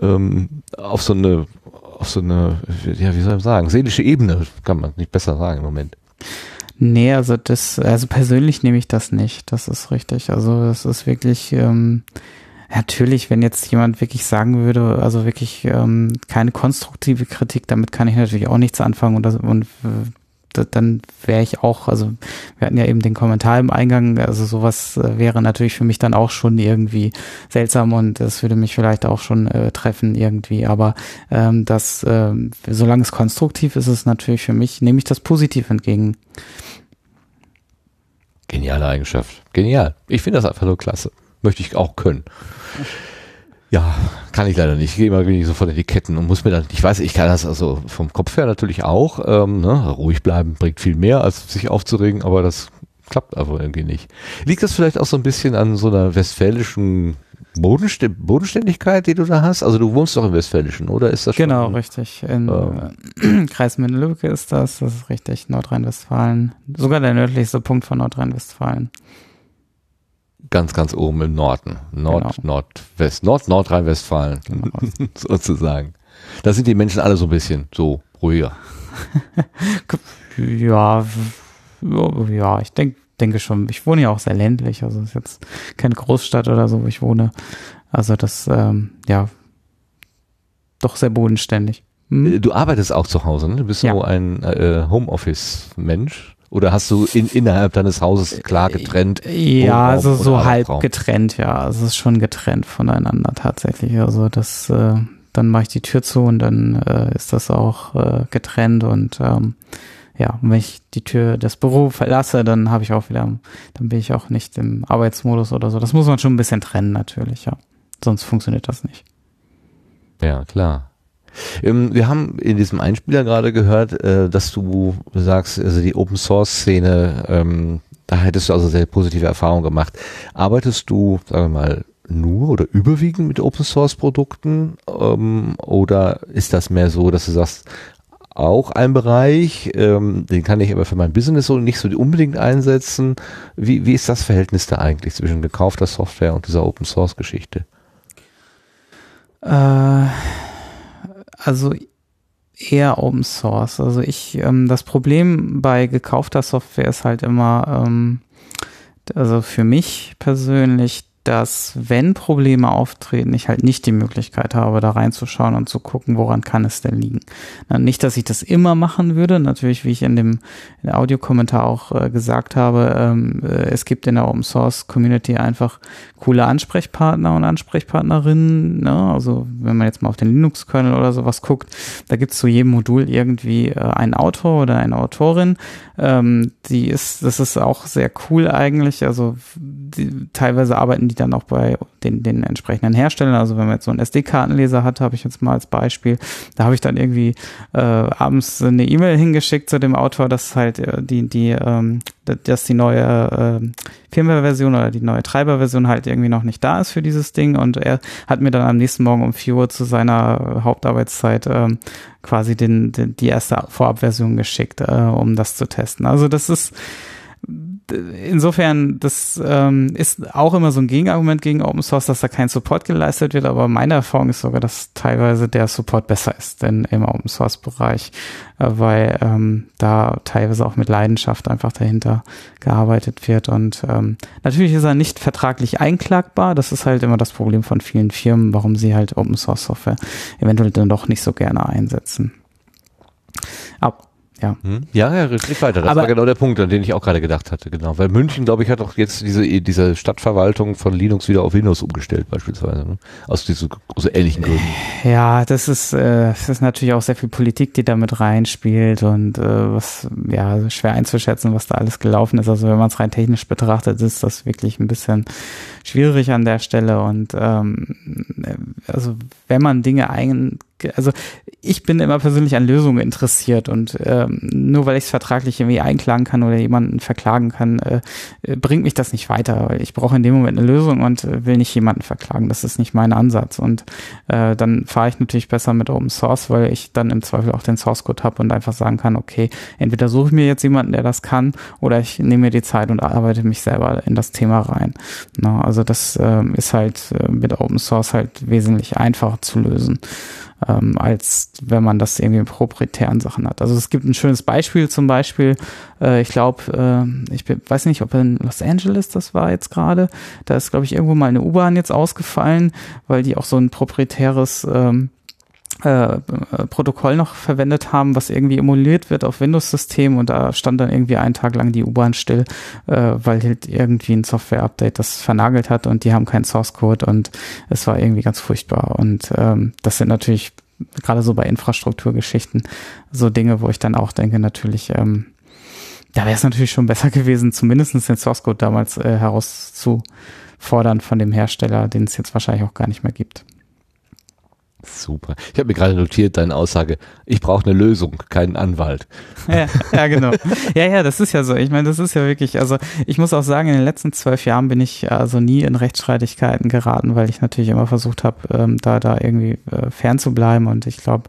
ähm, auf so eine auf so eine, ja, wie soll man sagen, seelische Ebene, kann man nicht besser sagen im Moment.
Nee, also das, also persönlich nehme ich das nicht, das ist richtig. Also es ist wirklich, ähm, Natürlich, wenn jetzt jemand wirklich sagen würde, also wirklich ähm, keine konstruktive Kritik, damit kann ich natürlich auch nichts anfangen und, das, und äh, dann wäre ich auch, also wir hatten ja eben den Kommentar im Eingang, also sowas äh, wäre natürlich für mich dann auch schon irgendwie seltsam und das würde mich vielleicht auch schon äh, treffen irgendwie, aber ähm, das, äh, solange es konstruktiv ist, ist es natürlich für mich, nehme ich das positiv entgegen.
Geniale Eigenschaft. Genial. Ich finde das einfach nur klasse. Möchte ich auch können. Ja, kann ich leider nicht. Ich gehe immer wenig so von die Ketten und muss mir dann, ich weiß, ich kann das also vom Kopf her natürlich auch, ähm, ne, ruhig bleiben bringt viel mehr, als sich aufzuregen, aber das klappt aber irgendwie nicht. Liegt das vielleicht auch so ein bisschen an so einer westfälischen Bodenst Bodenständigkeit, die du da hast? Also du wohnst doch im Westfälischen, oder ist das
schon? Genau, richtig. In ähm, <clears throat> Kreis Minden-Lübbecke ist das, das ist richtig, Nordrhein-Westfalen. Sogar der nördlichste Punkt von Nordrhein-Westfalen
ganz, ganz oben im Norden. Nord, genau. Nordwest, Nord, Nordrhein-Westfalen, <laughs> genau. sozusagen. Da sind die Menschen alle so ein bisschen so ruhiger. <laughs>
ja, ja, ich denke denke schon. Ich wohne ja auch sehr ländlich, also ist jetzt keine Großstadt oder so, wo ich wohne. Also das, ähm, ja, doch sehr bodenständig.
Hm? Du arbeitest auch zu Hause, ne? Du bist ja. so ein äh, Homeoffice-Mensch. Oder hast du in, innerhalb deines Hauses klar getrennt?
Ja, also so halb Raum? getrennt, ja. Also es ist schon getrennt voneinander tatsächlich. Also das, äh, dann mache ich die Tür zu und dann äh, ist das auch äh, getrennt und ähm, ja, wenn ich die Tür des Büro verlasse, dann habe ich auch wieder, dann bin ich auch nicht im Arbeitsmodus oder so. Das muss man schon ein bisschen trennen natürlich, ja. Sonst funktioniert das nicht.
Ja, klar. Ähm, wir haben in diesem Einspieler gerade gehört, äh, dass du sagst, also die Open Source Szene, ähm, da hättest du also sehr positive Erfahrungen gemacht. Arbeitest du, sagen wir mal, nur oder überwiegend mit Open Source Produkten ähm, oder ist das mehr so, dass du sagst, auch ein Bereich, den kann ich aber für mein Business so nicht so unbedingt einsetzen. Wie, wie ist das Verhältnis da eigentlich zwischen gekaufter Software und dieser Open Source Geschichte?
Äh also eher Open Source. Also ich, ähm, das Problem bei gekaufter Software ist halt immer, ähm, also für mich persönlich, dass wenn Probleme auftreten, ich halt nicht die Möglichkeit habe, da reinzuschauen und zu gucken, woran kann es denn liegen. Nicht, dass ich das immer machen würde, natürlich, wie ich in dem, Audiokommentar auch äh, gesagt habe, ähm, äh, es gibt in der Open Source Community einfach coole Ansprechpartner und Ansprechpartnerinnen. Ne? Also wenn man jetzt mal auf den Linux-Kernel oder sowas guckt, da gibt es zu jedem Modul irgendwie äh, einen Autor oder eine Autorin. Ähm, die ist, das ist auch sehr cool eigentlich. Also die, teilweise arbeiten die dann auch bei den, den entsprechenden Herstellern. Also wenn man jetzt so einen SD-Kartenleser hat, habe ich jetzt mal als Beispiel, da habe ich dann irgendwie äh, abends eine E-Mail hingeschickt zu dem Autor, dass halt äh, die, die, ähm, dass die neue äh, Firmware-Version oder die neue Treiber-Version halt irgendwie noch nicht da ist für dieses Ding und er hat mir dann am nächsten Morgen um 4 Uhr zu seiner Hauptarbeitszeit ähm, quasi den, den, die erste Vorabversion geschickt, äh, um das zu testen. Also das ist insofern, das ähm, ist auch immer so ein Gegenargument gegen Open Source, dass da kein Support geleistet wird, aber meine Erfahrung ist sogar, dass teilweise der Support besser ist denn im Open Source Bereich, äh, weil ähm, da teilweise auch mit Leidenschaft einfach dahinter gearbeitet wird und ähm, natürlich ist er nicht vertraglich einklagbar, das ist halt immer das Problem von vielen Firmen, warum sie halt Open Source Software eventuell dann doch nicht so gerne einsetzen. Aber ja.
Hm? Ja, ja, richtig weiter. Das
Aber-
war genau der Punkt, an den ich auch gerade gedacht hatte, genau. Weil München, glaube ich, hat auch jetzt diese, diese Stadtverwaltung von Linux wieder auf Windows umgestellt, beispielsweise. Ne? Aus diesen aus ähnlichen Gründen.
Ja, das ist, äh, das ist natürlich auch sehr viel Politik, die da mit reinspielt und äh, was ja schwer einzuschätzen, was da alles gelaufen ist. Also wenn man es rein technisch betrachtet, ist das wirklich ein bisschen schwierig an der Stelle. Und ähm, also wenn man Dinge ein, also ich bin immer persönlich an Lösungen interessiert und ähm, nur weil ich es vertraglich irgendwie einklagen kann oder jemanden verklagen kann, äh, äh, bringt mich das nicht weiter. Weil ich brauche in dem Moment eine Lösung und äh, will nicht jemanden verklagen. Das ist nicht mein Ansatz. Und äh, dann fahre ich natürlich besser mit Open Source, weil ich dann im Zweifel auch den Source Code habe und einfach sagen kann, okay, entweder suche ich mir jetzt jemanden, der das kann, oder ich nehme mir die Zeit und arbeite mich selber in das Thema rein. Na, also das ähm, ist halt äh, mit Open Source halt wesentlich einfacher zu lösen ähm, als wenn man das irgendwie in proprietären Sachen hat. Also es gibt ein schönes Beispiel zum Beispiel, äh, ich glaube, äh, ich bin, weiß nicht, ob in Los Angeles das war jetzt gerade, da ist, glaube ich, irgendwo mal eine U-Bahn jetzt ausgefallen, weil die auch so ein proprietäres ähm, äh, Protokoll noch verwendet haben, was irgendwie emuliert wird auf Windows-Systemen und da stand dann irgendwie einen Tag lang die U-Bahn still, äh, weil halt irgendwie ein Software-Update das vernagelt hat und die haben keinen Source-Code und es war irgendwie ganz furchtbar und ähm, das sind natürlich gerade so bei Infrastrukturgeschichten so Dinge, wo ich dann auch denke, natürlich, ähm, da wäre es natürlich schon besser <laughs> gewesen, zumindest den Source-Code damals äh, herauszufordern von dem Hersteller, den es jetzt wahrscheinlich auch gar nicht mehr gibt.
Super. Ich habe mir gerade notiert, deine Aussage, ich brauche eine Lösung, keinen Anwalt.
Ja, ja, genau. Ja, ja, das ist ja so. Ich meine, das ist ja wirklich, also ich muss auch sagen, in den letzten zwölf Jahren bin ich also nie in Rechtsstreitigkeiten geraten, weil ich natürlich immer versucht habe, ähm, da, da irgendwie äh, fern zu bleiben. Und ich glaube,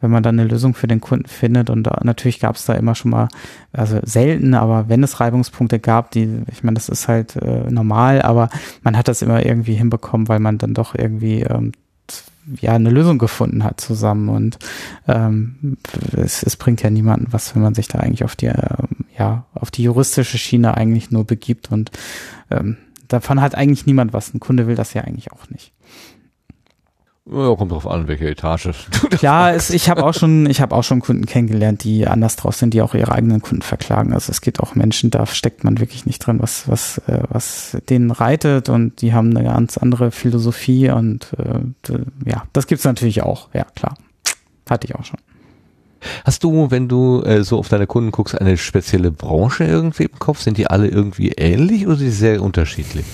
wenn man dann eine Lösung für den Kunden findet und da, natürlich gab es da immer schon mal, also selten, aber wenn es Reibungspunkte gab, die, ich meine, das ist halt äh, normal, aber man hat das immer irgendwie hinbekommen, weil man dann doch irgendwie ähm, ja eine Lösung gefunden hat zusammen und ähm, es, es bringt ja niemanden was, wenn man sich da eigentlich auf die ähm, ja auf die juristische Schiene eigentlich nur begibt und ähm, davon hat eigentlich niemand was. Ein Kunde will das ja eigentlich auch nicht.
Ja, kommt drauf an, welche Etage. <laughs>
Klar, es, ich habe auch schon, ich habe auch schon Kunden kennengelernt, die anders drauf sind, die auch ihre eigenen Kunden verklagen. Also es gibt auch Menschen, da steckt man wirklich nicht drin, was was äh, was denen reitet und die haben eine ganz andere Philosophie und äh, ja, das gibt's natürlich auch. Ja klar, hatte ich auch schon.
Hast du, wenn du äh, so auf deine Kunden guckst, eine spezielle Branche irgendwie im Kopf? Sind die alle irgendwie ähnlich oder sind die sehr unterschiedlich?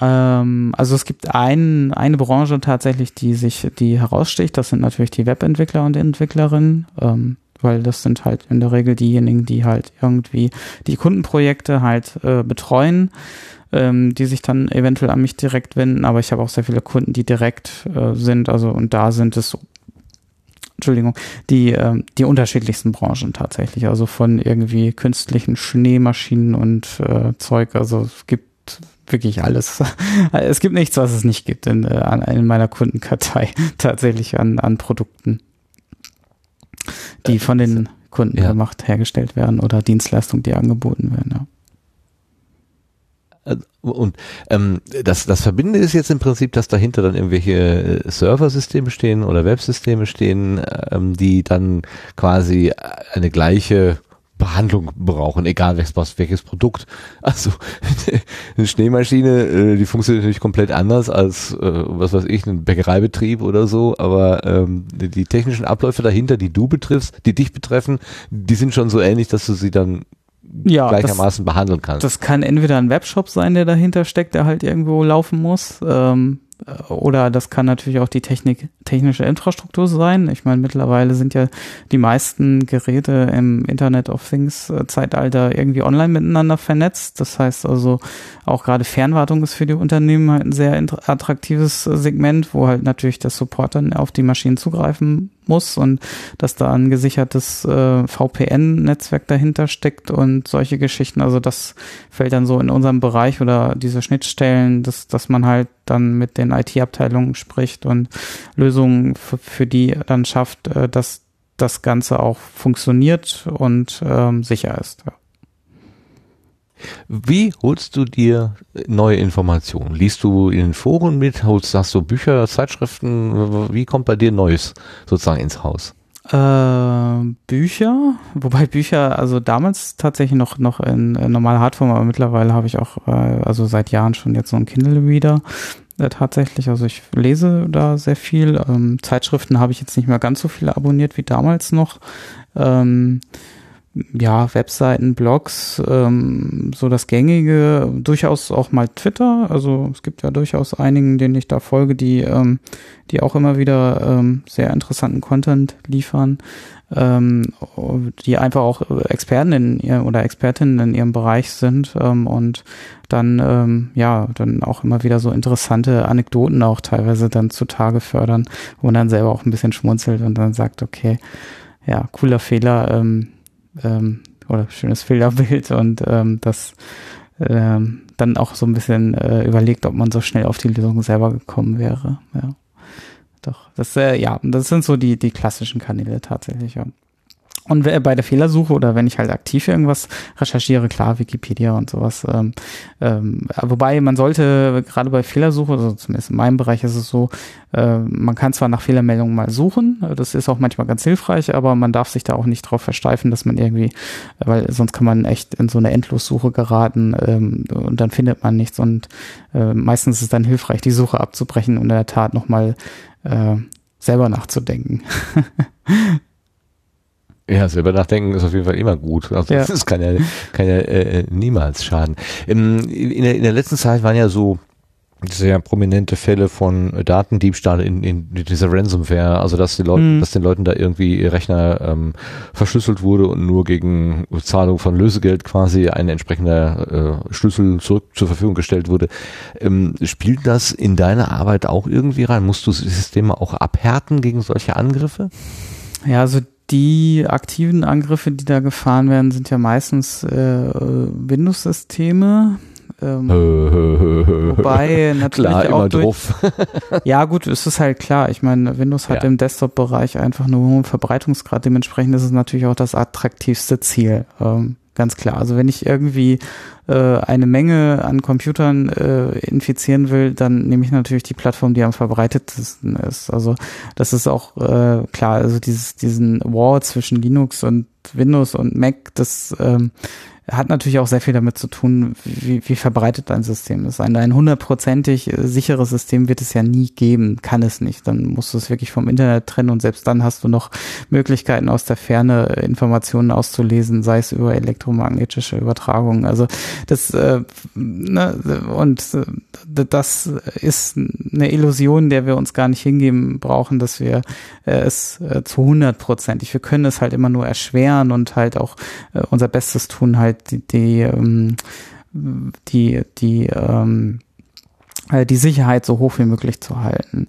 Ähm, also es gibt ein, eine Branche tatsächlich, die sich, die heraussticht. Das sind natürlich die Webentwickler und Entwicklerinnen, ähm, weil das sind halt in der Regel diejenigen, die halt irgendwie die Kundenprojekte halt äh, betreuen, ähm, die sich dann eventuell an mich direkt wenden. Aber ich habe auch sehr viele Kunden, die direkt äh, sind. Also und da sind es Entschuldigung, die, ähm, die unterschiedlichsten Branchen tatsächlich. Also von irgendwie künstlichen Schneemaschinen und äh, Zeug. Also es gibt wirklich alles. <laughs> Es gibt nichts, was es nicht gibt in, äh, in meiner Kundenkartei <laughs> tatsächlich an, an Produkten, die von den Kunden
Ja.
gemacht, hergestellt werden oder Dienstleistungen, die angeboten werden. Ja.
Äh, Und ähm, das, das Verbindende ist jetzt im Prinzip, dass dahinter dann irgendwelche äh, Serversysteme stehen oder Websysteme stehen, ähm, die dann quasi eine gleiche Behandlung brauchen, egal welches, was- welches Produkt. Also <laughs> eine Schneemaschine, äh, die funktioniert natürlich komplett anders als, äh, was weiß ich, ein Bäckereibetrieb oder so, aber ähm, die, technischen Abläufe dahinter, die du betriffst, die dich betreffen, die sind schon so ähnlich, dass du sie dann
Ja, das,
gleichermaßen behandeln kannst.
das kann entweder ein Webshop sein, der dahinter steckt, der halt irgendwo laufen muss. Ähm, oder das kann natürlich auch die Technik, technische Infrastruktur sein. Ich meine, mittlerweile sind ja die meisten Geräte im Internet of Things äh, Zeitalter irgendwie online miteinander vernetzt. Das heißt also, auch gerade Fernwartung ist für die Unternehmen halt ein sehr attraktives äh, Segment, wo halt natürlich der Support dann auf die Maschinen zugreifen muss und dass da ein gesichertes äh, VPN-Netzwerk dahinter steckt und solche Geschichten. Also das fällt dann so in unserem Bereich oder diese Schnittstellen, dass, dass man halt dann mit den IT-Abteilungen spricht und Lösungen für, für die dann schafft, äh, dass das Ganze auch funktioniert und ähm, sicher ist. Ja.
Wie holst du dir neue Informationen? Liest du in den Foren mit? Holst, hast du Bücher, Zeitschriften? Wie kommt bei dir Neues sozusagen ins Haus?
Äh, Bücher, wobei Bücher, also damals tatsächlich noch noch in, in normaler Hardform, aber mittlerweile habe ich auch, äh, also seit Jahren schon jetzt so einen Kindle Reader äh, tatsächlich. Also ich lese da sehr viel. Ähm, Zeitschriften habe ich jetzt nicht mehr ganz so viele abonniert wie damals noch. Ähm, ja, Webseiten, Blogs, ähm, so das Gängige, durchaus auch mal Twitter. Also es gibt ja durchaus einigen, denen ich da folge, die, ähm, die auch immer wieder ähm, sehr interessanten Content liefern, ähm, die einfach auch Experten in ihr, oder Expertinnen in ihrem Bereich sind ähm, und dann ähm, ja dann auch immer wieder so interessante Anekdoten auch teilweise dann zutage fördern, wo man dann selber auch ein bisschen schmunzelt und dann sagt, okay, ja, cooler Fehler, ähm, ähm, oder schönes Fehlerbild und ähm, das ähm, dann auch so ein bisschen äh, überlegt, ob man so schnell auf die Lösung selber gekommen wäre. Ja. Doch, das äh, ja, das sind so die die klassischen Kanäle tatsächlich. Ja. Und bei der Fehlersuche oder wenn ich halt aktiv irgendwas recherchiere, klar, Wikipedia und sowas. Ähm, ähm, wobei man sollte gerade bei Fehlersuche, also zumindest in meinem Bereich ist es so, äh, man kann zwar nach Fehlermeldungen mal suchen, das ist auch manchmal ganz hilfreich, aber man darf sich da auch nicht drauf versteifen, dass man irgendwie, weil sonst kann man echt in so eine Endlossuche geraten ähm, und dann findet man nichts und äh, meistens ist es dann hilfreich, die Suche abzubrechen und in der Tat nochmal äh, selber nachzudenken. <laughs>
Ja, selber nachdenken ist auf jeden Fall immer gut. Also
Ja. <laughs>
das kann ja, kann ja äh, niemals schaden. In, in, der, in der letzten Zeit waren ja so sehr prominente Fälle von Datendiebstahl in, in dieser Ransomware, also dass die Leute,
Mhm.
dass den Leuten da irgendwie ihr Rechner ähm, verschlüsselt wurde und nur gegen Zahlung von Lösegeld quasi ein entsprechender äh, Schlüssel zurück zur Verfügung gestellt wurde. Ähm, spielt das in deine Arbeit auch irgendwie rein? Musst du Systeme auch abhärten gegen solche Angriffe?
Ja, also die aktiven Angriffe, die da gefahren werden, sind ja meistens äh, Windows-Systeme. Ähm, wobei <laughs> natürlich
Klar,
auch durch. <laughs> Ja, gut, es ist halt klar. Ich meine, Windows hat
Ja.
im Desktop-Bereich einfach nur einen hohen Verbreitungsgrad. Dementsprechend ist es natürlich auch das attraktivste Ziel. Ähm, ganz klar. Also wenn ich irgendwie äh, eine Menge an Computern äh, infizieren will, dann nehme ich natürlich die Plattform, die am verbreitetsten ist. Also das ist auch äh, klar. Also dieses, diesen War zwischen Linux und Windows und Mac, das ähm, hat natürlich auch sehr viel damit zu tun, wie, wie verbreitet ein System ist. Ein, ein hundertprozentig äh, sicheres System wird es ja nie geben, kann es nicht. Dann musst du es wirklich vom Internet trennen und selbst dann hast du noch Möglichkeiten aus der Ferne äh, Informationen auszulesen, sei es über elektromagnetische Übertragungen. Also das äh, ne, und äh, das ist eine Illusion, der wir uns gar nicht hingeben brauchen, dass wir äh, es äh, zu hundertprozentig. Wir können es halt immer nur erschweren und halt auch äh, unser Bestes tun, halt die, die, ähm, die, die, ähm, äh, die Sicherheit so hoch wie möglich zu halten.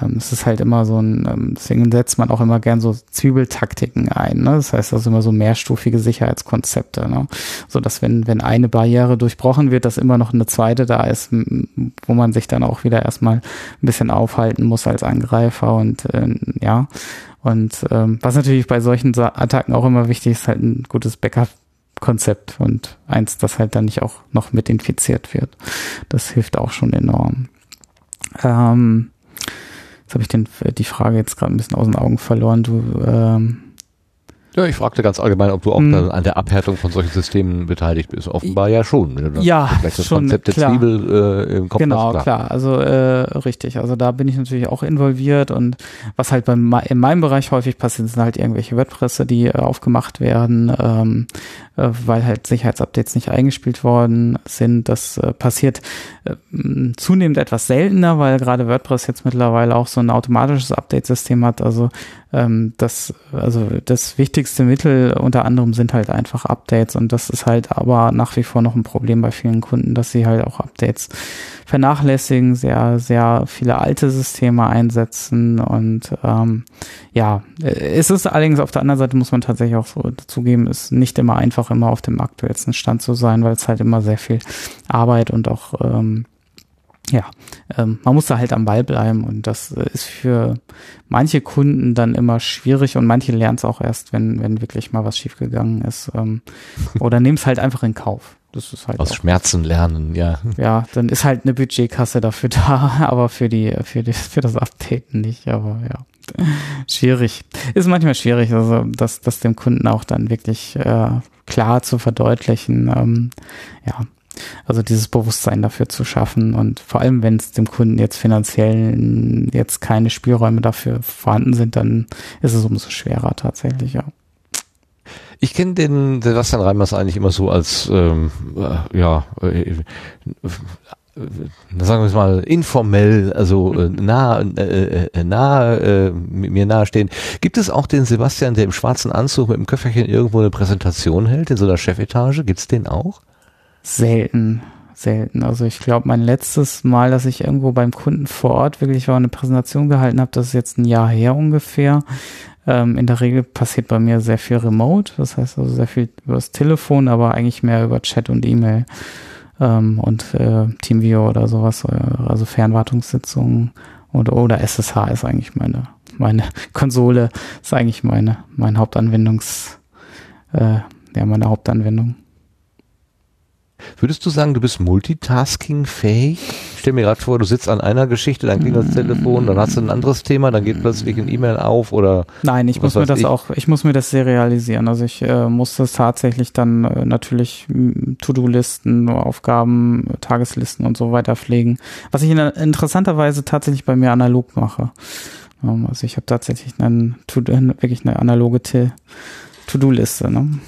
Ähm, es ist halt immer so ein, ähm, deswegen setzt man auch immer gern so Zwiebeltaktiken ein. Ne? Das heißt also immer so mehrstufige Sicherheitskonzepte, ne? so dass wenn wenn eine Barriere durchbrochen wird, dass immer noch eine zweite da ist, wo man sich dann auch wieder erstmal ein bisschen aufhalten muss als Angreifer und äh, ja und ähm, was natürlich bei solchen Attacken auch immer wichtig ist, halt ein gutes Backup. Konzept und eins, das halt dann nicht auch noch mit infiziert wird. Das hilft auch schon enorm. Ähm, jetzt habe ich den, die Frage jetzt gerade ein bisschen aus den Augen verloren. Du, ähm,
Ja, ich fragte ganz allgemein, ob du auch
Hm.
an der Abhärtung von solchen Systemen beteiligt bist. Offenbar ja schon. Wenn du
Ja,
vielleicht das
schon,
Konzept der
klar.
Zwiebel äh, im Kopf
genau,
hast.
klar. Also äh, richtig. Also da bin ich natürlich auch involviert und was halt beim, in meinem Bereich häufig passiert, sind halt irgendwelche WordPresse, die äh, aufgemacht werden, ähm, äh, weil halt Sicherheitsupdates nicht eingespielt worden sind. Das äh, passiert äh, m, zunehmend etwas seltener, weil gerade WordPress jetzt mittlerweile auch so ein automatisches Update-System hat. Also ähm, das, also das wichtigste Mittel unter anderem sind halt einfach Updates und das ist halt aber nach wie vor noch ein Problem bei vielen Kunden, dass sie halt auch Updates vernachlässigen, sehr, sehr viele alte Systeme einsetzen und ähm, ja, äh, es ist allerdings auf der anderen Seite muss man tatsächlich auch so dazugeben, ist nicht immer einfach, immer auf dem aktuellsten Stand zu sein, weil es halt immer sehr viel Arbeit und auch ähm, ja, ähm, man muss da halt am Ball bleiben und das ist für manche Kunden dann immer schwierig und manche lernen es auch erst, wenn, wenn wirklich mal was schiefgegangen ist. Ähm, oder nehmen es halt einfach in Kauf. Das ist halt
Aus Schmerzen lernen, ja.
ja, dann ist halt eine Budgetkasse dafür <laughs> da, aber für die, für die, für das Updaten nicht, aber ja. Schwierig. Ist manchmal schwierig, also das, das dem Kunden auch dann wirklich äh, klar zu verdeutlichen. Ähm, ja, also dieses Bewusstsein dafür zu schaffen und vor allem, wenn es dem Kunden jetzt finanziell jetzt keine Spielräume dafür vorhanden sind, dann ist es umso schwerer tatsächlich, ja.
Ich kenne den Sebastian Reimers eigentlich immer so als, ähm, äh, ja, äh, äh, sagen wir es mal, informell, also äh, nah, äh, äh, nah, äh, mir nahestehen. Gibt es auch den Sebastian, der im schwarzen Anzug mit dem Köfferchen irgendwo eine Präsentation hält, in so einer Chefetage? Gibt es den auch?
Selten, selten. Also ich glaube, mein letztes Mal, dass ich irgendwo beim Kunden vor Ort wirklich war, eine Präsentation gehalten habe, das ist jetzt ein Jahr her ungefähr. Ähm, in der Regel passiert bei mir sehr viel remote, das heißt also sehr viel über das Telefon, aber eigentlich mehr über Chat und E-Mail ähm, und äh, Teamviewer oder sowas, äh, also Fernwartungssitzungen oder, oder SSH ist eigentlich meine, meine <laughs> Konsole, ist eigentlich meine, mein Hauptanwendungs, äh, ja, meine Hauptanwendung.
Würdest du sagen, du bist multitasking-fähig? Ich stell mir gerade vor, du sitzt an einer Geschichte, dann klingelt das Telefon, dann hast du ein anderes Thema, dann geht plötzlich ein E-Mail auf oder
Nein, ich muss mir das
ich?
auch, ich muss mir das serialisieren. Also ich äh, muss das tatsächlich dann äh, natürlich m, To-Do-Listen, Aufgaben, Tageslisten und so weiter pflegen. Was ich in, interessanterweise tatsächlich bei mir analog mache. Ähm, also ich habe tatsächlich einen, wirklich eine analoge To-Do-Liste. Ne?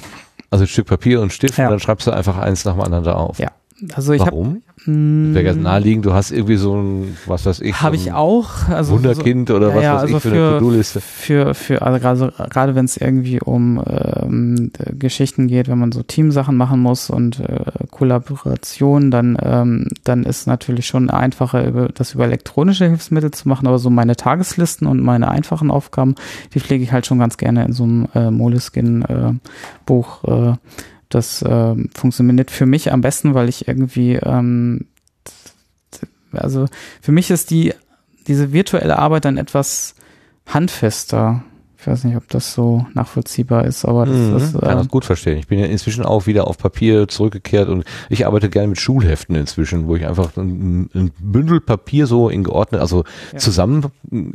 Also ein Stück Papier und Stift
Ja.
und dann schreibst du einfach eins nacheinander auf.
Ja. Also ich
Warum? Wäre ganz naheliegend, du hast irgendwie so ein, was weiß ich,
Habe
so
ich auch. Also
Wunderkind oder
ja,
was
ja,
weiß
also
ich für, eine
für-
To-Do-Liste.
für, für also gerade, gerade wenn es irgendwie um ähm, Geschichten geht, wenn man so Teamsachen machen muss und äh, Kollaboration, dann, ähm, dann ist natürlich schon einfacher, das über elektronische Hilfsmittel zu machen, aber so meine Tageslisten und meine einfachen Aufgaben, die pflege ich halt schon ganz gerne in so einem äh, Moleskine-Buch. Äh, das äh, funktioniert für mich am besten, weil ich irgendwie ähm, also für mich ist die diese virtuelle Arbeit dann etwas handfester. Ich weiß nicht, ob das so nachvollziehbar ist, aber das
Mhm,
ist
kann
äh,
das gut verstehen. Ich bin ja inzwischen auch wieder auf Papier zurückgekehrt und ich arbeite gerne mit Schulheften inzwischen, wo ich einfach ein, ein Bündel Papier so in geordnet, also
Ja.
zusammen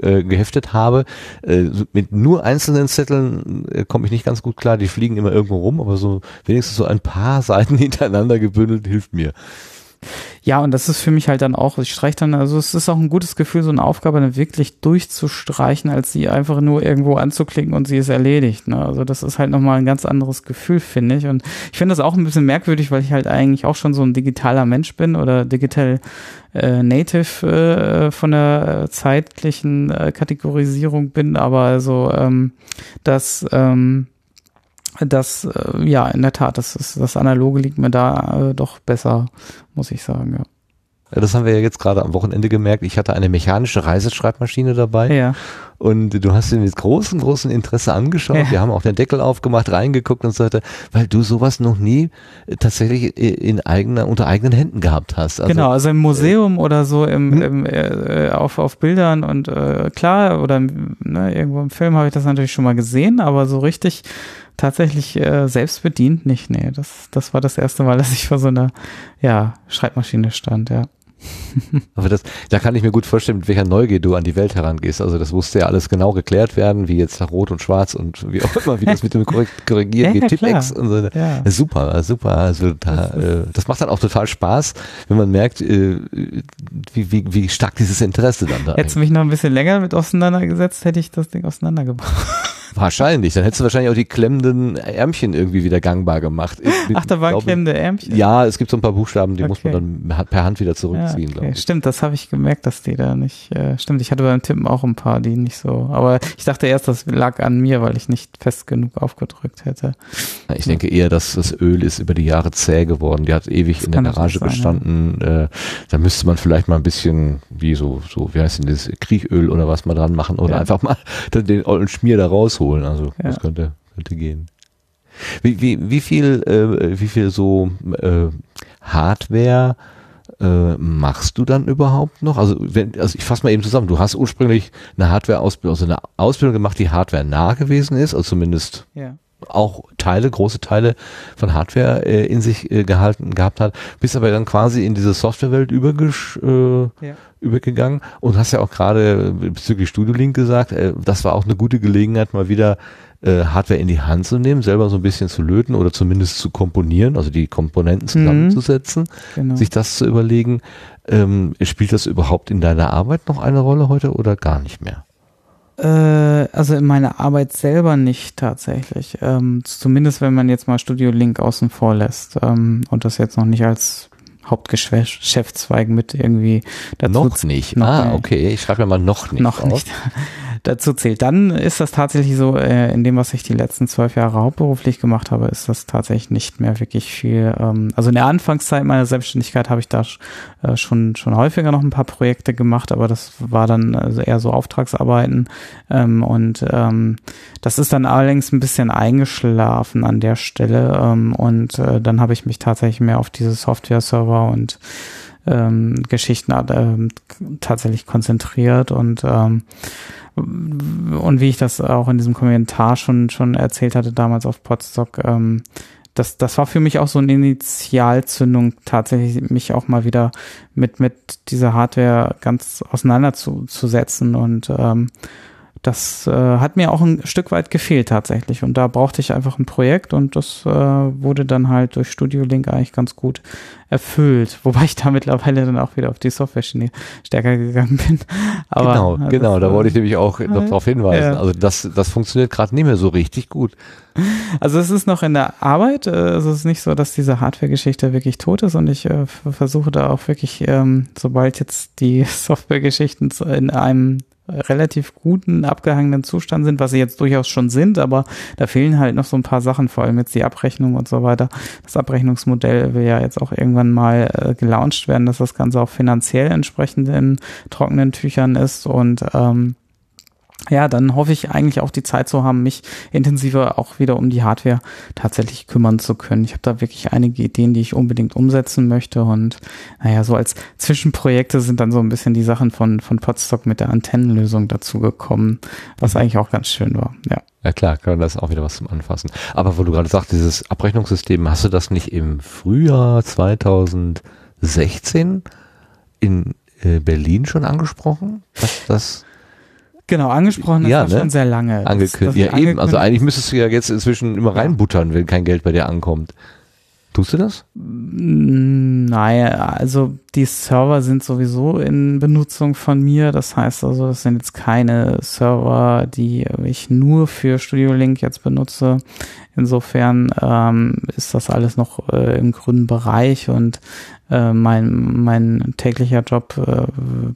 äh, geheftet habe. Äh, mit nur einzelnen Zetteln äh, komme ich nicht ganz gut klar. Die fliegen immer irgendwo rum, aber so wenigstens so ein paar <laughs> Seiten hintereinander gebündelt hilft mir.
Ja, und das ist für mich halt dann auch, ich streiche dann, also es ist auch ein gutes Gefühl, so eine Aufgabe dann wirklich durchzustreichen, als sie einfach nur irgendwo anzuklicken und sie ist erledigt. Ne? Also das ist halt nochmal ein ganz anderes Gefühl, finde ich. Und ich finde das auch ein bisschen merkwürdig, weil ich halt eigentlich auch schon so ein digitaler Mensch bin oder digital äh, native äh, von der zeitlichen äh, Kategorisierung bin, aber also ähm, das ähm, das äh, ja in der Tat, das ist das Analoge liegt mir da äh, doch besser, muss ich sagen, ja.
Das haben wir ja jetzt gerade am Wochenende gemerkt. Ich hatte eine mechanische Reiseschreibmaschine dabei.
Ja,
Und du hast ihn mit großem, großem Interesse angeschaut.
Ja.
Wir haben auch den Deckel aufgemacht, reingeguckt und so weiter, weil du sowas noch nie äh, tatsächlich i- in eigener, unter eigenen Händen gehabt hast. Also,
genau, also im Museum oder so im,
Hm?
im äh, auf, auf Bildern und äh, klar, oder ne, irgendwo im Film habe ich das natürlich schon mal gesehen, aber so richtig tatsächlich äh, selbst bedient nicht. Nee, das, das war das erste Mal, <laughs> dass ich vor so einer ja, Schreibmaschine stand, ja. <laughs>
Aber das, da kann ich mir gut vorstellen, mit welcher Neugier du an die Welt herangehst. Also das musste ja alles genau geklärt werden, wie jetzt nach Rot und Schwarz und wie auch immer, wie das mit dem <laughs> Korrigieren
Ja,
geht, Tippex und so.
Ja.
Super, super. Also da,
Das ist-
äh, das macht dann auch total Spaß, wenn man merkt, äh, wie, wie, wie stark dieses Interesse dann da
Hättest du mich noch ein bisschen länger mit auseinandergesetzt, hätte ich das Ding auseinandergebracht.
Wahrscheinlich. Dann hättest du wahrscheinlich auch die klemmenden Ärmchen irgendwie wieder gangbar gemacht. Ich <laughs>
Ach, da waren
glaube,
klemmende Ärmchen.
Ja, es gibt so ein paar Buchstaben, die muss
Okay.
man dann per Hand wieder
Ja,
zurückziehen,
okay.
glaube ich.
Stimmt, das habe ich gemerkt, dass die da nicht. Äh, stimmt, ich hatte beim Tippen auch ein paar, die nicht so. Aber ich dachte erst, das lag an mir, weil ich nicht fest genug aufgedrückt hätte.
Ich denke eher, dass das Öl ist über die Jahre zäh geworden. Die hat ewig
Das
in der Garage
sein,
bestanden. Äh, da müsste man vielleicht mal ein bisschen, wie so, so, wie heißt denn das, Kriechöl oder was mal dran machen oder
Ja.
einfach mal <laughs> den, den ollen Schmier da rausholen. Also
Ja.
das könnte, könnte gehen. Wie, wie, wie viel, äh, wie viel so äh, Hardware äh, machst du dann überhaupt noch? Also, wenn, also ich fasse mal eben zusammen. Du hast ursprünglich eine Hardware-Ausbildung, also eine Ausbildung gemacht, die Hardware nah gewesen ist, also zumindest
Ja.
Auch Teile, große Teile von Hardware äh, in sich äh, gehalten gehabt hat, bist aber dann quasi in diese Softwarewelt übergesch, äh, ja. übergegangen und hast ja auch gerade bezüglich Studio Link gesagt, äh, das war auch eine gute Gelegenheit, mal wieder äh, Hardware in die Hand zu nehmen, selber so ein bisschen zu löten oder zumindest zu komponieren, also die Komponenten mhm. zusammenzusetzen, mhm, genau. sich das zu überlegen. Ähm, spielt das überhaupt in deiner Arbeit noch eine Rolle heute oder gar nicht mehr?
Äh, also in meiner Arbeit selber nicht tatsächlich. Ähm, zumindest wenn man jetzt mal Studio Link außen vor lässt ähm, und das jetzt noch nicht als Hauptgeschäftszweig mit irgendwie
dazu. Noch nicht. Noch ah, okay. Ich schreibe ja mal noch nicht.
Noch auf. nicht dazu zählt. Dann ist das tatsächlich so, äh, in dem, was ich die letzten zwölf Jahre hauptberuflich gemacht habe, ist das tatsächlich nicht mehr wirklich viel. Ähm, also in der Anfangszeit meiner Selbstständigkeit habe ich da äh, schon, schon häufiger noch ein paar Projekte gemacht, aber das war dann also eher so Auftragsarbeiten. Ähm, und ähm, das ist dann allerdings ein bisschen eingeschlafen an der Stelle. Ähm, und äh, dann habe ich mich tatsächlich mehr auf diese Software-Server und ähm, Geschichten äh, tatsächlich konzentriert und ähm, und wie ich das auch in diesem Kommentar schon, schon erzählt hatte, damals auf Podstock, ähm, das, das war für mich auch so eine Initialzündung, tatsächlich mich auch mal wieder mit, mit dieser Hardware ganz auseinanderzusetzen. Und ähm, das äh, hat mir auch ein Stück weit gefehlt tatsächlich. Und da brauchte ich einfach ein Projekt und das äh, wurde dann halt durch Studio Link eigentlich ganz gut erfüllt. <laughs> Wobei ich da mittlerweile dann auch wieder auf die Software-Schiene stärker gegangen bin. <laughs>
Aber genau, genau, da wollte ich nämlich auch noch halt, darauf hinweisen. Ja. Also das, das funktioniert gerade nicht mehr so richtig gut.
Also es ist noch in der Arbeit. Äh, also es ist nicht so, dass diese Hardware-Geschichte wirklich tot ist und ich äh, versuche da auch wirklich, ähm, sobald jetzt die <laughs> Software-Geschichten in einem relativ guten, abgehangenen Zustand sind, was sie jetzt durchaus schon sind, aber da fehlen halt noch so ein paar Sachen, vor allem jetzt die Abrechnung und so weiter. Das Abrechnungsmodell will ja jetzt auch irgendwann mal äh, gelauncht werden, dass das Ganze auch finanziell entsprechend in trockenen Tüchern ist und ähm, ja, dann hoffe ich eigentlich auch die Zeit zu haben, mich intensiver auch wieder um die Hardware tatsächlich kümmern zu können. Ich habe da wirklich einige Ideen, die ich unbedingt umsetzen möchte und naja, so als Zwischenprojekte sind dann so ein bisschen die Sachen von, von Podstock mit der Antennenlösung dazu gekommen, was mhm. eigentlich auch ganz schön war, ja.
Ja klar, kann das auch wieder was zum Anfassen. Aber wo du gerade sagst, dieses Abrechnungssystem, hast du das nicht im Frühjahr 2016 in äh, Berlin schon angesprochen? Dass das
Genau, angesprochen
ja,
ist
ne?
schon sehr lange.
Angekündigt. Ja, eben. Also eigentlich müsstest du ja jetzt inzwischen immer reinbuttern, wenn kein Geld bei dir ankommt. Tust du das?
Nein, also die Server sind sowieso in Benutzung von mir. Das heißt also, das sind jetzt keine Server, die ich nur für Studio Link jetzt benutze. Insofern ähm, ist das alles noch äh, im grünen Bereich und äh, mein, mein täglicher Job äh,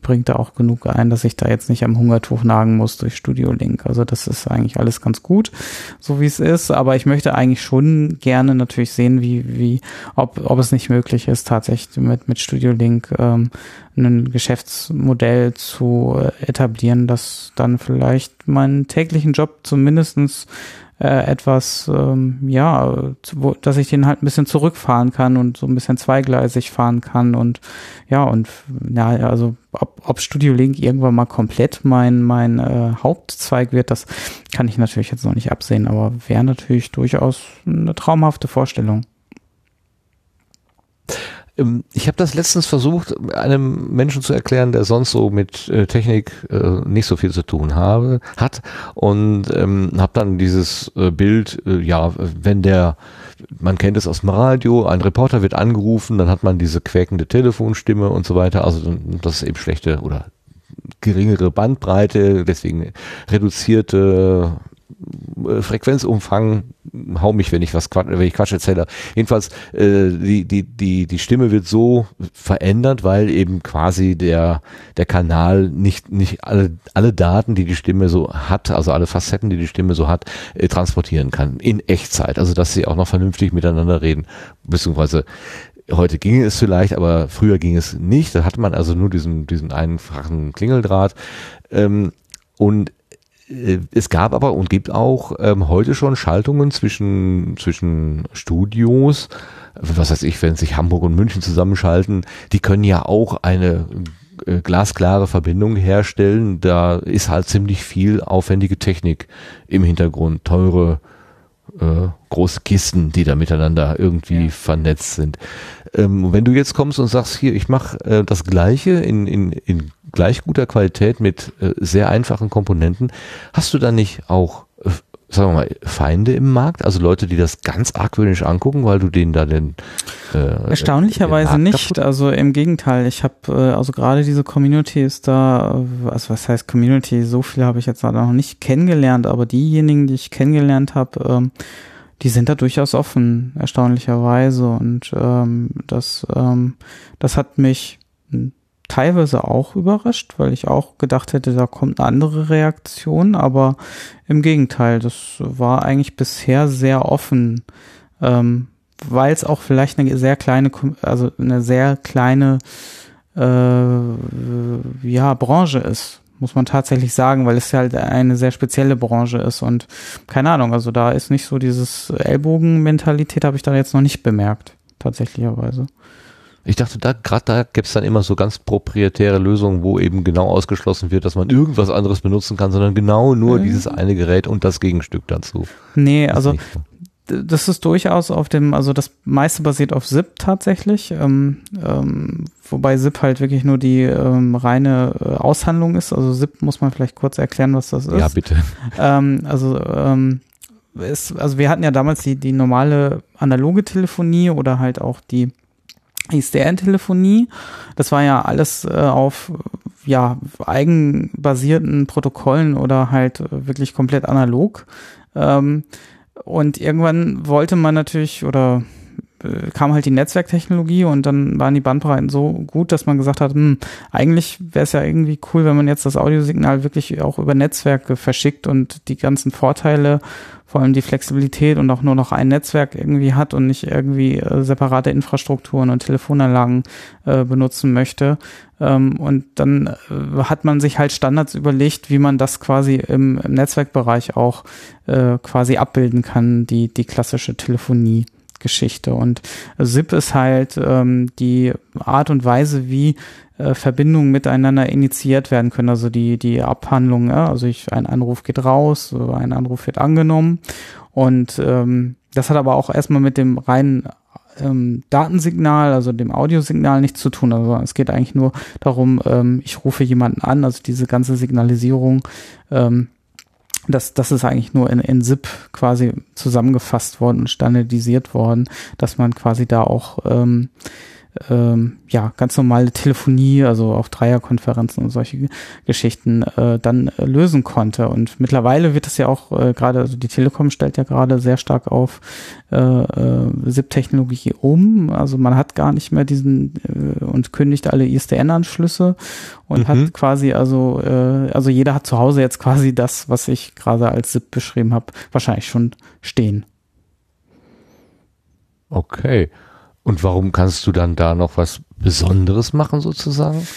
bringt da auch genug ein, dass ich da jetzt nicht am Hungertuch nagen muss durch Studio Link. Also das ist eigentlich alles ganz gut, so wie es ist. Aber ich möchte eigentlich schon gerne natürlich sehen, wie, wie, ob, ob es nicht möglich ist, tatsächlich mit, mit Studio Link ähm, ein Geschäftsmodell zu äh, etablieren, das dann vielleicht meinen täglichen Job zumindestens äh, etwas, ähm, ja, wo, dass ich den halt ein bisschen zurückfahren kann und so ein bisschen zweigleisig fahren kann und ja, und ja, also ob, ob Studio Link irgendwann mal komplett mein, mein äh, Hauptzweig wird, das kann ich natürlich jetzt noch nicht absehen, aber wäre natürlich durchaus eine traumhafte Vorstellung.
Ähm, ich habe das letztens versucht, einem Menschen zu erklären, der sonst so mit äh, Technik äh, nicht so viel zu tun habe, hat. Und ähm, habe dann dieses äh, Bild, ja, wenn der, man kennt es aus dem Radio, ein Reporter wird angerufen, dann hat man diese quäkende Telefonstimme und so weiter, also das ist eben schlechte oder geringere Bandbreite, deswegen reduzierte äh, Frequenzumfang, hau mich, wenn ich was Quatsch, wenn ich Quatsch erzähle. Jedenfalls, äh, die, die, die, die Stimme wird so verändert, weil eben quasi der, der Kanal nicht, nicht alle, alle Daten, die die Stimme so hat, also alle Facetten, die die Stimme so hat, äh, transportieren kann. In Echtzeit. Also, dass sie auch noch vernünftig miteinander reden. Beziehungsweise, Heute ging es vielleicht, aber früher ging es nicht. Da hatte man also nur diesen, diesen einfachen Klingeldraht. Ähm, und es gab aber und gibt auch ähm, heute schon Schaltungen zwischen, zwischen Studios, was weiß ich, wenn sich Hamburg und München zusammenschalten, die können ja auch eine äh, glasklare Verbindung herstellen. Da ist halt ziemlich viel aufwendige Technik im Hintergrund, teure äh, große Kisten, die da miteinander irgendwie ja. vernetzt sind. Ähm, wenn du jetzt kommst und sagst, hier, ich mache äh, das Gleiche in, in, in gleich guter Qualität mit äh, sehr einfachen Komponenten, hast du dann nicht auch äh, sagen wir mal, Feinde im Markt? Also Leute, die das ganz argwöhnisch angucken, weil du denen da den
äh, Erstaunlicherweise den nicht. Also im Gegenteil, ich habe äh, also gerade diese Community ist da, also was heißt Community? So viele habe ich jetzt noch nicht kennengelernt, aber diejenigen, die ich kennengelernt habe, ähm, die sind da durchaus offen, erstaunlicherweise. Und ähm, das, ähm, das hat mich teilweise auch überrascht, weil ich auch gedacht hätte, da kommt eine andere Reaktion, aber im Gegenteil, das war eigentlich bisher sehr offen, ähm, weil es auch vielleicht eine sehr kleine, also eine sehr kleine äh, ja, Branche ist, muss man tatsächlich sagen, weil es halt eine sehr spezielle Branche ist und keine Ahnung, also da ist nicht so dieses Ellbogenmentalität, habe ich da jetzt noch nicht bemerkt, tatsächlicherweise.
Ich dachte, da gerade da gibt's dann immer so ganz proprietäre Lösungen, wo eben genau ausgeschlossen wird, dass man irgendwas anderes benutzen kann, sondern genau nur mhm. dieses eine Gerät und das Gegenstück dazu.
Nee, also so. Das ist durchaus auf dem, also das meiste basiert auf ZIP tatsächlich, ähm, ähm, wobei ZIP halt wirklich nur die ähm, reine äh, Aushandlung ist. Also ZIP muss man vielleicht kurz erklären, was das ist.
Ja, bitte.
Ähm, also ähm, ist, also wir hatten ja damals die, die normale analoge Telefonie oder halt auch die ISDN-Telefonie. Das war ja alles äh, auf ja, eigenbasierten Protokollen oder halt wirklich komplett analog. Ähm, und irgendwann wollte man natürlich oder kam halt die Netzwerktechnologie und dann waren die Bandbreiten so gut, dass man gesagt hat, hm, eigentlich wäre es ja irgendwie cool, wenn man jetzt das Audiosignal wirklich auch über Netzwerke verschickt und die ganzen Vorteile vor allem die Flexibilität und auch nur noch ein Netzwerk irgendwie hat und nicht irgendwie äh, separate Infrastrukturen und Telefonanlagen äh, benutzen möchte. Ähm, und dann äh, hat man sich halt Standards überlegt, wie man das quasi im, im Netzwerkbereich auch äh, quasi abbilden kann, die, die klassische Telefonie. Geschichte. Und SIP ist halt ähm, die Art und Weise, wie äh, Verbindungen miteinander initiiert werden können. Also die, die Abhandlung, ja, also ich, ein Anruf geht raus, ein Anruf wird angenommen. Und ähm, das hat aber auch erstmal mit dem reinen ähm, Datensignal, also dem Audiosignal nichts zu tun. Also es geht eigentlich nur darum, ähm, ich rufe jemanden an, also diese ganze Signalisierung ähm, das, das ist eigentlich nur in, in ZIP quasi zusammengefasst worden und standardisiert worden, dass man quasi da auch ähm, ähm, ja, ganz normale Telefonie, also auch Dreierkonferenzen und solche Geschichten äh, dann äh, lösen konnte. Und mittlerweile wird es ja auch äh, gerade, also die Telekom stellt ja gerade sehr stark auf äh, äh, SIP-Technologie um. Also man hat gar nicht mehr diesen äh, und kündigt alle ISDN-Anschlüsse und mhm. hat quasi, also, äh, also jeder hat zu Hause jetzt quasi das, was ich gerade als SIP beschrieben habe, wahrscheinlich schon stehen.
Okay. Und warum kannst du dann da noch was Besonderes machen sozusagen?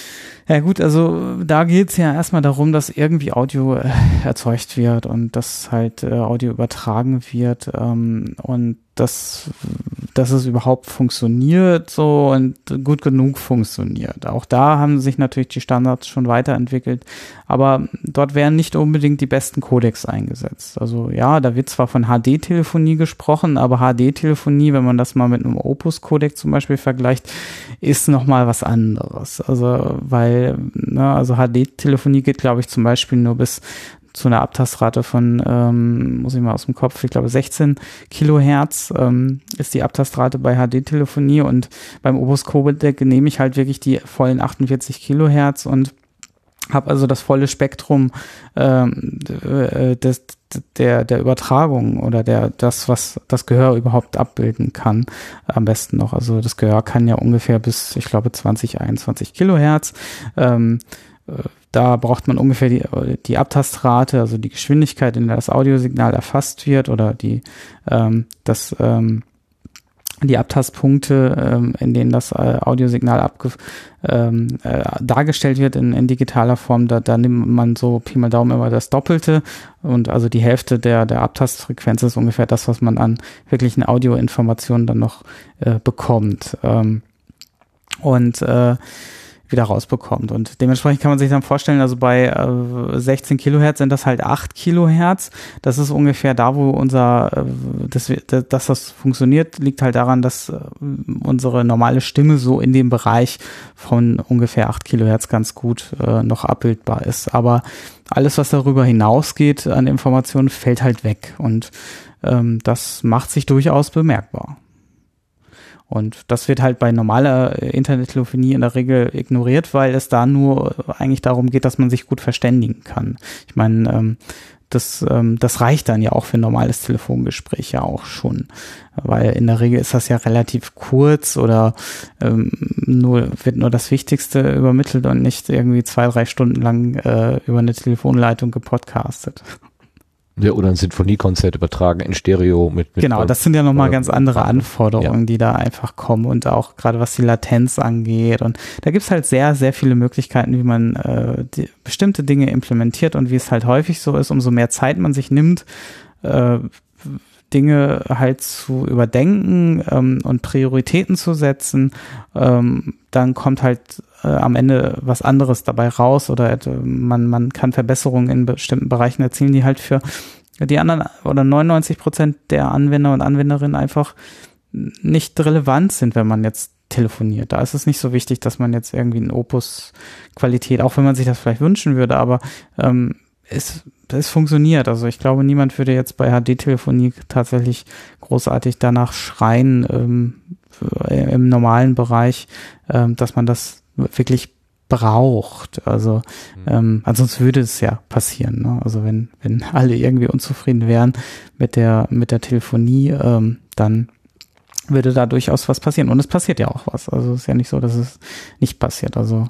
Ja gut, also da geht's ja erstmal darum, dass irgendwie Audio äh, erzeugt wird und dass halt äh, Audio übertragen wird ähm, und dass, dass es überhaupt funktioniert so und gut genug funktioniert. Auch da haben sich natürlich die Standards schon weiterentwickelt, aber dort werden nicht unbedingt die besten Codecs eingesetzt. Also ja, da wird zwar von HD-Telefonie gesprochen, aber HD-Telefonie, wenn man das mal mit einem Opus-Codec zum Beispiel vergleicht, ist nochmal was anderes. Also weil, ne, also HD-Telefonie geht, glaube ich, zum Beispiel nur bis zu einer Abtastrate von, ähm, muss ich mal aus dem Kopf, ich glaube 16 Kilohertz ähm, ist die Abtastrate bei HD-Telefonie und beim Obus Codec nehme ich halt wirklich die vollen 48 Kilohertz und habe also das volle Spektrum ähm, äh, des, der, der Übertragung oder der, das, was das Gehör überhaupt abbilden kann, am besten noch. Also das Gehör kann ja ungefähr bis, ich glaube, 20, 21 Kilohertz. Ähm, äh, da braucht man ungefähr die, die Abtastrate, also die Geschwindigkeit, in der das Audiosignal erfasst wird oder die, ähm, das, ähm, die Abtastpunkte, ähm, in denen das äh, Audiosignal abge ähm, äh, dargestellt wird in, in digitaler Form, da, da nimmt man so Pi mal Daumen immer das Doppelte und also die Hälfte der, der Abtastfrequenz ist ungefähr das, was man an wirklichen Audioinformationen dann noch äh, bekommt. Ähm, und äh, wieder rausbekommt. Und dementsprechend kann man sich dann vorstellen, also bei äh, 16 Kilohertz sind das halt 8 Kilohertz. Das ist ungefähr da, wo unser, äh, das, dass das funktioniert, liegt halt daran, dass äh, unsere normale Stimme so in dem Bereich von ungefähr 8 Kilohertz ganz gut äh, noch abbildbar ist. Aber alles, was darüber hinausgeht an Informationen, fällt halt weg. Und ähm, das macht sich durchaus bemerkbar. Und das wird halt bei normaler äh, Internettelefonie in der Regel ignoriert, weil es da nur eigentlich darum geht, dass man sich gut verständigen kann. Ich meine, ähm, das, ähm, das reicht dann ja auch für ein normales Telefongespräch ja auch schon. Weil in der Regel ist das ja relativ kurz oder ähm, nur, wird nur das Wichtigste übermittelt und nicht irgendwie zwei, drei Stunden lang äh, über eine Telefonleitung gepodcastet.
Ja, oder ein Sinfoniekonzert übertragen in Stereo mit. mit
genau, das sind ja nochmal ganz andere Anforderungen, ja. die da einfach kommen und auch gerade was die Latenz angeht. Und da gibt's halt sehr, sehr viele Möglichkeiten, wie man äh, die, bestimmte Dinge implementiert und wie es halt häufig so ist, umso mehr Zeit man sich nimmt, äh, Dinge halt zu überdenken ähm, und Prioritäten zu setzen, ähm, dann kommt halt äh, am Ende was anderes dabei raus oder äh, man, man kann Verbesserungen in bestimmten Bereichen erzielen, die halt für die anderen oder 99 Prozent der Anwender und Anwenderinnen einfach nicht relevant sind, wenn man jetzt telefoniert. Da ist es nicht so wichtig, dass man jetzt irgendwie ein Opus-Qualität, auch wenn man sich das vielleicht wünschen würde, aber ähm, es, es funktioniert. Also ich glaube, niemand würde jetzt bei HD-Telefonie tatsächlich großartig danach schreien ähm, im normalen Bereich, ähm, dass man das wirklich braucht. Also mhm. ähm, ansonsten würde es ja passieren. Ne? Also wenn wenn <laughs> alle irgendwie unzufrieden wären mit der mit der Telefonie, ähm, dann würde da durchaus was passieren. Und es passiert ja auch was. Also es ist ja nicht so, dass es nicht passiert. Also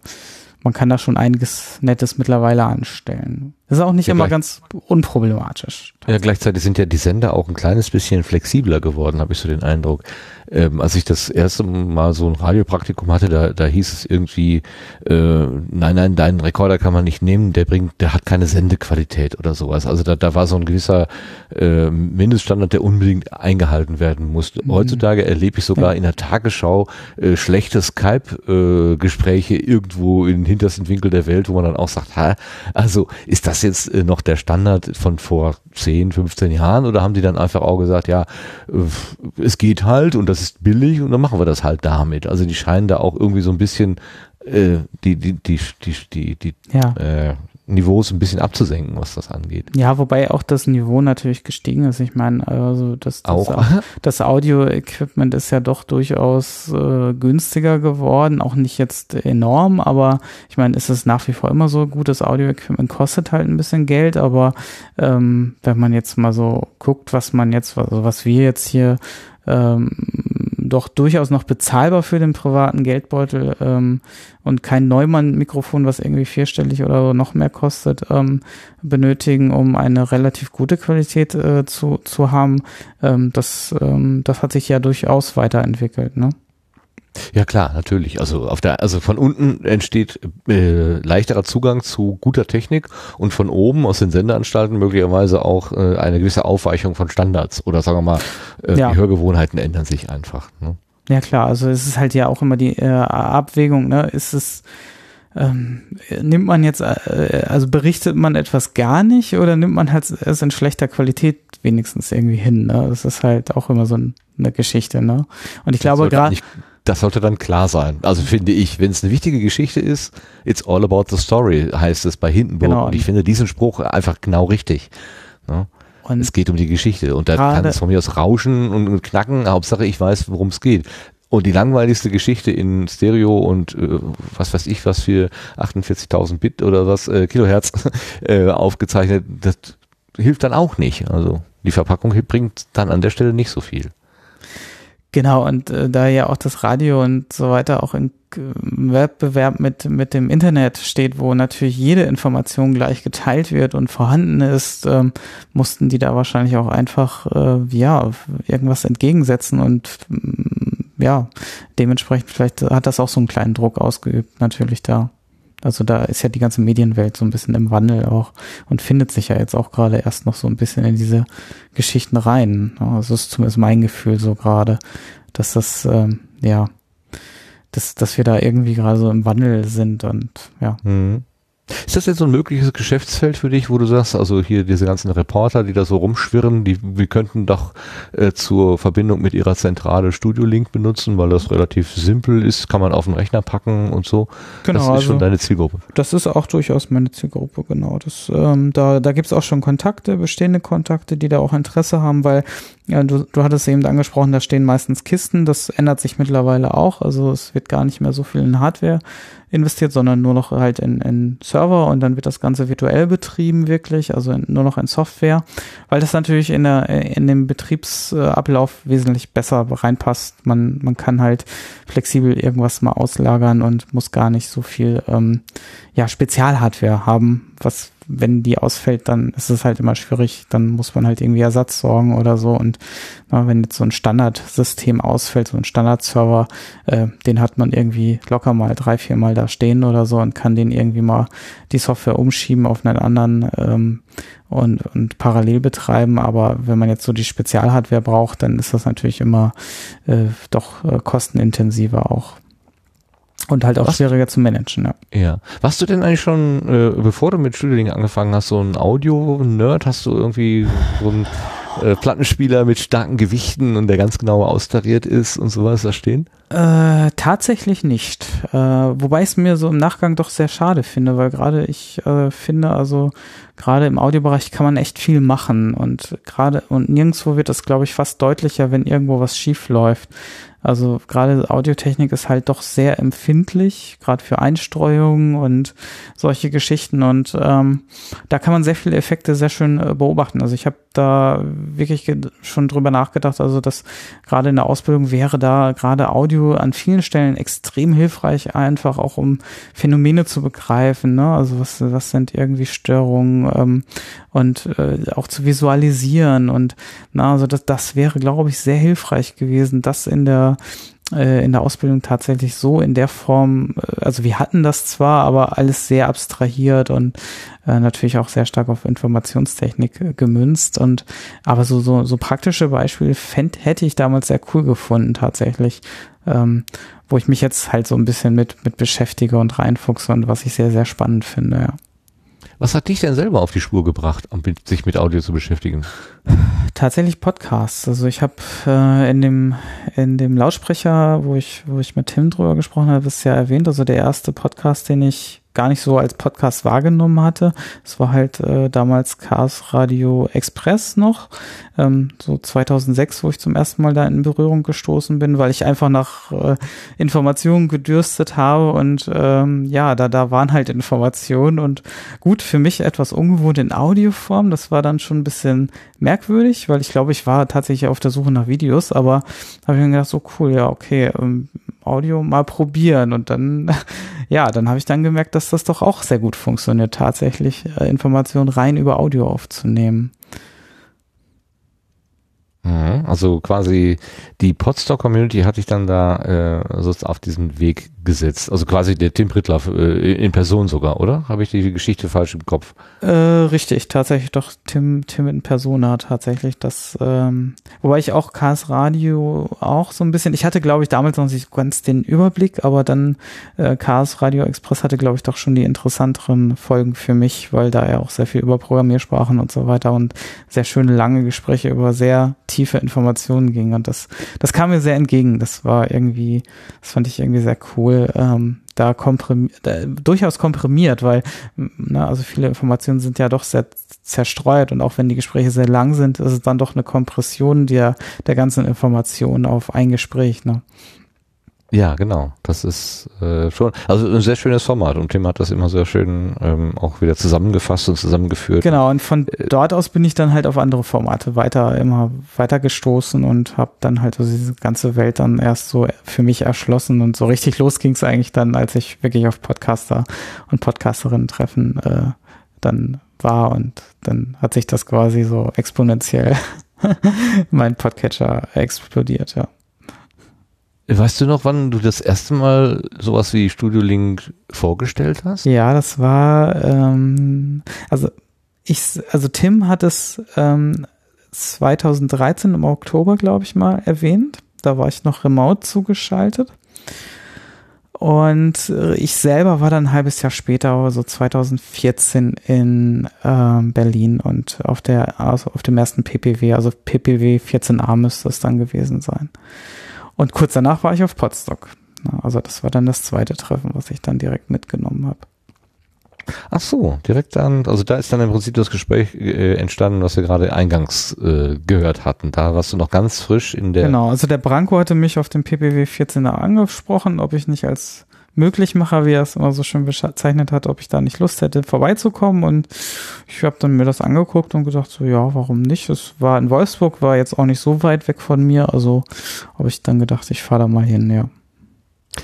man kann da schon einiges Nettes mittlerweile anstellen. Das ist auch nicht ja, immer ganz unproblematisch.
Ja, gleichzeitig sind ja die Sender auch ein kleines bisschen flexibler geworden, habe ich so den Eindruck. Ähm, als ich das erste Mal so ein Radiopraktikum hatte, da, da hieß es irgendwie, äh, nein, nein, deinen Rekorder kann man nicht nehmen, der bringt, der hat keine Sendequalität oder sowas. Also da, da war so ein gewisser äh, Mindeststandard, der unbedingt eingehalten werden musste. Mhm. Heutzutage erlebe ich sogar ja. in der Tagesschau äh, schlechte Skype-Gespräche äh, irgendwo in den hintersten Winkel der Welt, wo man dann auch sagt, ha, also ist das jetzt äh, noch der Standard von vor 10, 15 Jahren oder haben die dann einfach auch gesagt, ja, äh, es geht halt und das ist billig und dann machen wir das halt damit. Also die scheinen da auch irgendwie so ein bisschen äh, die, die, die, die, die, die ja. äh, Niveaus ein bisschen abzusenken, was das angeht.
Ja, wobei auch das Niveau natürlich gestiegen ist. Ich meine, also das, das, auch. <laughs> das Audio-Equipment ist ja doch durchaus äh, günstiger geworden, auch nicht jetzt enorm, aber ich meine, ist es nach wie vor immer so, gutes Audio-Equipment kostet halt ein bisschen Geld, aber ähm, wenn man jetzt mal so guckt, was man jetzt, also was wir jetzt hier ähm, doch durchaus noch bezahlbar für den privaten Geldbeutel ähm, und kein Neumann-Mikrofon, was irgendwie vierstellig oder noch mehr kostet, ähm, benötigen, um eine relativ gute Qualität äh, zu, zu haben. Ähm, das, ähm, das hat sich ja durchaus weiterentwickelt. Ne?
Ja klar, natürlich. Also auf der, also von unten entsteht äh, leichterer Zugang zu guter Technik und von oben aus den Sendeanstalten möglicherweise auch äh, eine gewisse Aufweichung von Standards oder sagen wir mal, äh, ja. die Hörgewohnheiten ändern sich einfach. Ne?
Ja klar, also es ist halt ja auch immer die äh, Abwägung, ne? Ist es ähm, nimmt man jetzt, äh, also berichtet man etwas gar nicht oder nimmt man halt es in schlechter Qualität wenigstens irgendwie hin, ne? Das ist halt auch immer so ein, eine Geschichte, ne? Und ich glaube gerade
das sollte dann klar sein. Also finde ich, wenn es eine wichtige Geschichte ist, it's all about the story, heißt es bei Hindenburg. Genau. Und ich finde diesen Spruch einfach genau richtig. Ne? Und es geht um die Geschichte. Und da kann es von mir aus rauschen und knacken. Hauptsache, ich weiß, worum es geht. Und die langweiligste Geschichte in Stereo und äh, was weiß ich, was für 48.000 Bit oder was, äh, Kilohertz <laughs> äh, aufgezeichnet, das hilft dann auch nicht. Also die Verpackung bringt dann an der Stelle nicht so viel.
Genau, und äh, da ja auch das Radio und so weiter auch in äh, Wettbewerb mit, mit dem Internet steht, wo natürlich jede Information gleich geteilt wird und vorhanden ist, ähm, mussten die da wahrscheinlich auch einfach, äh, ja, irgendwas entgegensetzen und mm, ja, dementsprechend vielleicht hat das auch so einen kleinen Druck ausgeübt, natürlich da. Also da ist ja die ganze Medienwelt so ein bisschen im Wandel auch und findet sich ja jetzt auch gerade erst noch so ein bisschen in diese Geschichten rein. Also ist zumindest mein Gefühl so gerade, dass das, ähm, ja, dass, dass wir da irgendwie gerade so im Wandel sind und ja.
Mhm. Ist das jetzt so ein mögliches Geschäftsfeld für dich, wo du sagst, also hier diese ganzen Reporter, die da so rumschwirren, die wir könnten doch äh, zur Verbindung mit ihrer Zentrale Studio Link benutzen, weil das relativ simpel ist, kann man auf den Rechner packen und so.
Genau,
das ist
also
schon deine Zielgruppe.
Das ist auch durchaus meine Zielgruppe, genau. Das, ähm, da da gibt's auch schon Kontakte, bestehende Kontakte, die da auch Interesse haben, weil ja, du, du hattest eben angesprochen, da stehen meistens Kisten, das ändert sich mittlerweile auch. Also es wird gar nicht mehr so viel in Hardware investiert, sondern nur noch halt in, in Server und dann wird das Ganze virtuell betrieben wirklich, also in, nur noch in Software, weil das natürlich in, der, in dem Betriebsablauf wesentlich besser reinpasst. Man, man kann halt flexibel irgendwas mal auslagern und muss gar nicht so viel ähm, ja, Spezialhardware haben, was wenn die ausfällt, dann ist es halt immer schwierig, dann muss man halt irgendwie Ersatz sorgen oder so. Und na, wenn jetzt so ein Standardsystem ausfällt, so ein Standardserver, äh, den hat man irgendwie locker mal drei, vier Mal da stehen oder so und kann den irgendwie mal die Software umschieben auf einen anderen ähm, und, und parallel betreiben. Aber wenn man jetzt so die Spezialhardware braucht, dann ist das natürlich immer äh, doch äh, kostenintensiver auch. Und halt auch
Was?
schwieriger zu managen, ja.
Ja. Warst du denn eigentlich schon, äh, bevor du mit Studio Link angefangen hast, so ein Audio-Nerd? Hast du irgendwie so einen äh, Plattenspieler mit starken Gewichten und der ganz genau austariert ist und sowas da stehen?
Äh, tatsächlich nicht. Äh, wobei ich es mir so im Nachgang doch sehr schade finde, weil gerade ich äh, finde, also gerade im Audiobereich kann man echt viel machen und gerade und nirgendwo wird das, glaube ich, fast deutlicher, wenn irgendwo was schief läuft. Also gerade Audiotechnik ist halt doch sehr empfindlich, gerade für Einstreuungen und solche Geschichten. Und ähm, da kann man sehr viele Effekte sehr schön äh, beobachten. Also ich habe da wirklich schon drüber nachgedacht, also dass gerade in der Ausbildung wäre da gerade Audio an vielen Stellen extrem hilfreich, einfach auch um Phänomene zu begreifen. Ne? Also was, was sind irgendwie Störungen ähm, und äh, auch zu visualisieren. Und na, also das, das wäre, glaube ich, sehr hilfreich gewesen, das in der äh, in der Ausbildung tatsächlich so in der Form, äh, also wir hatten das zwar, aber alles sehr abstrahiert und äh, natürlich auch sehr stark auf Informationstechnik gemünzt und aber so so so praktische Beispiele fänd, hätte ich damals sehr cool gefunden tatsächlich, ähm, wo ich mich jetzt halt so ein bisschen mit mit beschäftige und reinfuchse und was ich sehr sehr spannend finde. Ja.
Was hat dich denn selber auf die Spur gebracht, um sich mit Audio zu beschäftigen?
Tatsächlich Podcasts. Also ich habe äh, in dem in dem Lautsprecher, wo ich wo ich mit Tim drüber gesprochen habe, ist ja erwähnt. Also der erste Podcast, den ich gar nicht so als Podcast wahrgenommen hatte. Es war halt äh, damals Chaos Radio Express noch, ähm, so 2006, wo ich zum ersten Mal da in Berührung gestoßen bin, weil ich einfach nach äh, Informationen gedürstet habe und ähm, ja, da da waren halt Informationen und gut für mich etwas ungewohnt in Audioform. Das war dann schon ein bisschen merkwürdig, weil ich glaube, ich war tatsächlich auf der Suche nach Videos, aber habe ich mir gedacht, so cool, ja okay, ähm, Audio mal probieren und dann <laughs> ja, dann habe ich dann gemerkt, dass das doch auch sehr gut funktioniert, tatsächlich äh, Informationen rein über Audio aufzunehmen.
Also quasi die Podstock-Community hat dich dann da äh, so auf diesen Weg gesetzt. Also quasi der Tim Prittler äh, in Person sogar, oder? Habe ich die Geschichte falsch im Kopf?
Äh, richtig, tatsächlich doch Tim, Tim in Persona tatsächlich. Das, ähm, wobei ich auch Chaos Radio auch so ein bisschen, ich hatte glaube ich damals noch nicht ganz den Überblick, aber dann äh, Chaos Radio Express hatte glaube ich doch schon die interessanteren Folgen für mich, weil da ja auch sehr viel über Programmiersprachen und so weiter und sehr schöne lange Gespräche über sehr tiefe Informationen ging und das, das kam mir sehr entgegen. Das war irgendwie, das fand ich irgendwie sehr cool. Ähm, da komprimiert, äh, durchaus komprimiert, weil na, also viele Informationen sind ja doch sehr zerstreut und auch wenn die Gespräche sehr lang sind, ist es dann doch eine Kompression der, der ganzen Informationen auf ein Gespräch. Ne?
Ja, genau. Das ist äh, schon, also ein sehr schönes Format und Tim hat das immer sehr schön ähm, auch wieder zusammengefasst und zusammengeführt.
Genau, und von dort aus bin ich dann halt auf andere Formate weiter, immer weiter gestoßen und habe dann halt so diese ganze Welt dann erst so für mich erschlossen und so richtig los ging es eigentlich dann, als ich wirklich auf Podcaster und Podcasterinnen treffen äh, dann war und dann hat sich das quasi so exponentiell <laughs> mein Podcatcher explodiert, ja.
Weißt du noch, wann du das erste Mal sowas wie Studio Link vorgestellt hast?
Ja, das war, ähm, also ich, also Tim hat es ähm, 2013 im Oktober, glaube ich mal, erwähnt. Da war ich noch remote zugeschaltet. Und äh, ich selber war dann ein halbes Jahr später, so 2014 in äh, Berlin und auf der, also auf dem ersten PPW, also PPW 14a müsste es dann gewesen sein. Und kurz danach war ich auf Potsdok. Also das war dann das zweite Treffen, was ich dann direkt mitgenommen habe.
Ach so, direkt dann, also da ist dann im Prinzip das Gespräch äh, entstanden, was wir gerade eingangs äh, gehört hatten. Da warst du noch ganz frisch in der.
Genau, also der Branko hatte mich auf dem PPW 14er angesprochen, ob ich nicht als Möglichmacher, wie er es immer so schön bezeichnet hat, ob ich da nicht Lust hätte, vorbeizukommen. Und ich habe dann mir das angeguckt und gedacht, so ja, warum nicht? Es war in Wolfsburg, war jetzt auch nicht so weit weg von mir. Also habe ich dann gedacht, ich fahre da mal hin, ja.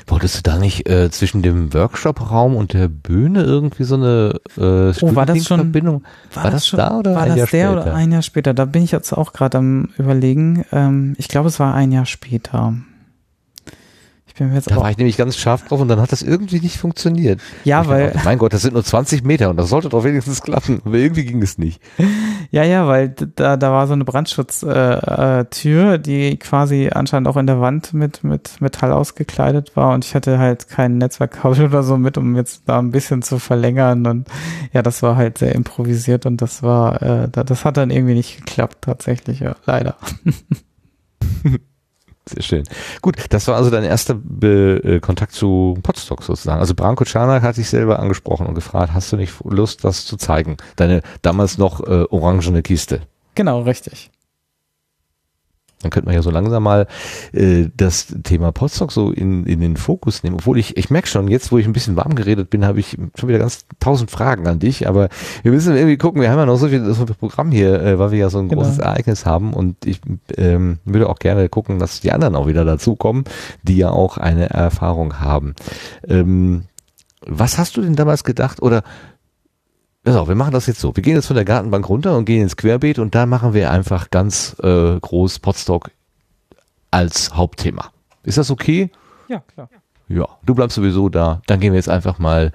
Wolltest du da nicht äh, zwischen dem Workshop-Raum und der Bühne irgendwie so eine äh,
oh, war das schon
Verbindung?
War, war das, das schon, da oder war ein das Jahr der später? oder ein Jahr später? Da bin ich jetzt auch gerade am überlegen. Ähm, ich glaube, es war ein Jahr später
bin mir jetzt da war ich nämlich ganz scharf drauf und dann hat das irgendwie nicht funktioniert.
Ja, weil.
Dachte, mein Gott, das sind nur 20 Meter und das sollte doch wenigstens klappen. Aber irgendwie ging es nicht. <laughs>
Ja, ja, weil da, da war so eine Brandschutztür, äh, äh, die quasi anscheinend auch in der Wand mit, mit Metall ausgekleidet war und ich hatte halt kein Netzwerkkabel oder so mit, um jetzt da ein bisschen zu verlängern und ja, das war halt sehr improvisiert und das war, äh, das hat dann irgendwie nicht geklappt, tatsächlich, ja, leider. <laughs>
Sehr schön. Gut, das war also dein erster Be äh, Kontakt zu Podstock sozusagen. Also Branko Czarnak hat sich selber angesprochen und gefragt, hast du nicht Lust, das zu zeigen? Deine damals noch äh, orangene Kiste.
Genau, richtig.
Dann könnte man ja so langsam mal äh, das Thema Potsdok so in, in den Fokus nehmen. Obwohl ich, ich merke schon, jetzt wo ich ein bisschen warm geredet bin, habe ich schon wieder ganz tausend Fragen an dich. Aber wir müssen irgendwie gucken, wir haben ja noch so viel, so viel Programm hier, äh, weil wir ja so ein genau. großes Ereignis haben. Und ich ähm, würde auch gerne gucken, dass die anderen auch wieder dazukommen, die ja auch eine Erfahrung haben. Ähm, was hast du denn damals gedacht? Oder Pass auf, wir machen das jetzt so. Wir gehen jetzt von der Gartenbank runter und gehen ins Querbeet und da machen wir einfach ganz äh, groß Potstock als Hauptthema. Ist das okay?
Ja, klar.
Ja, du bleibst sowieso da. Dann gehen wir jetzt einfach mal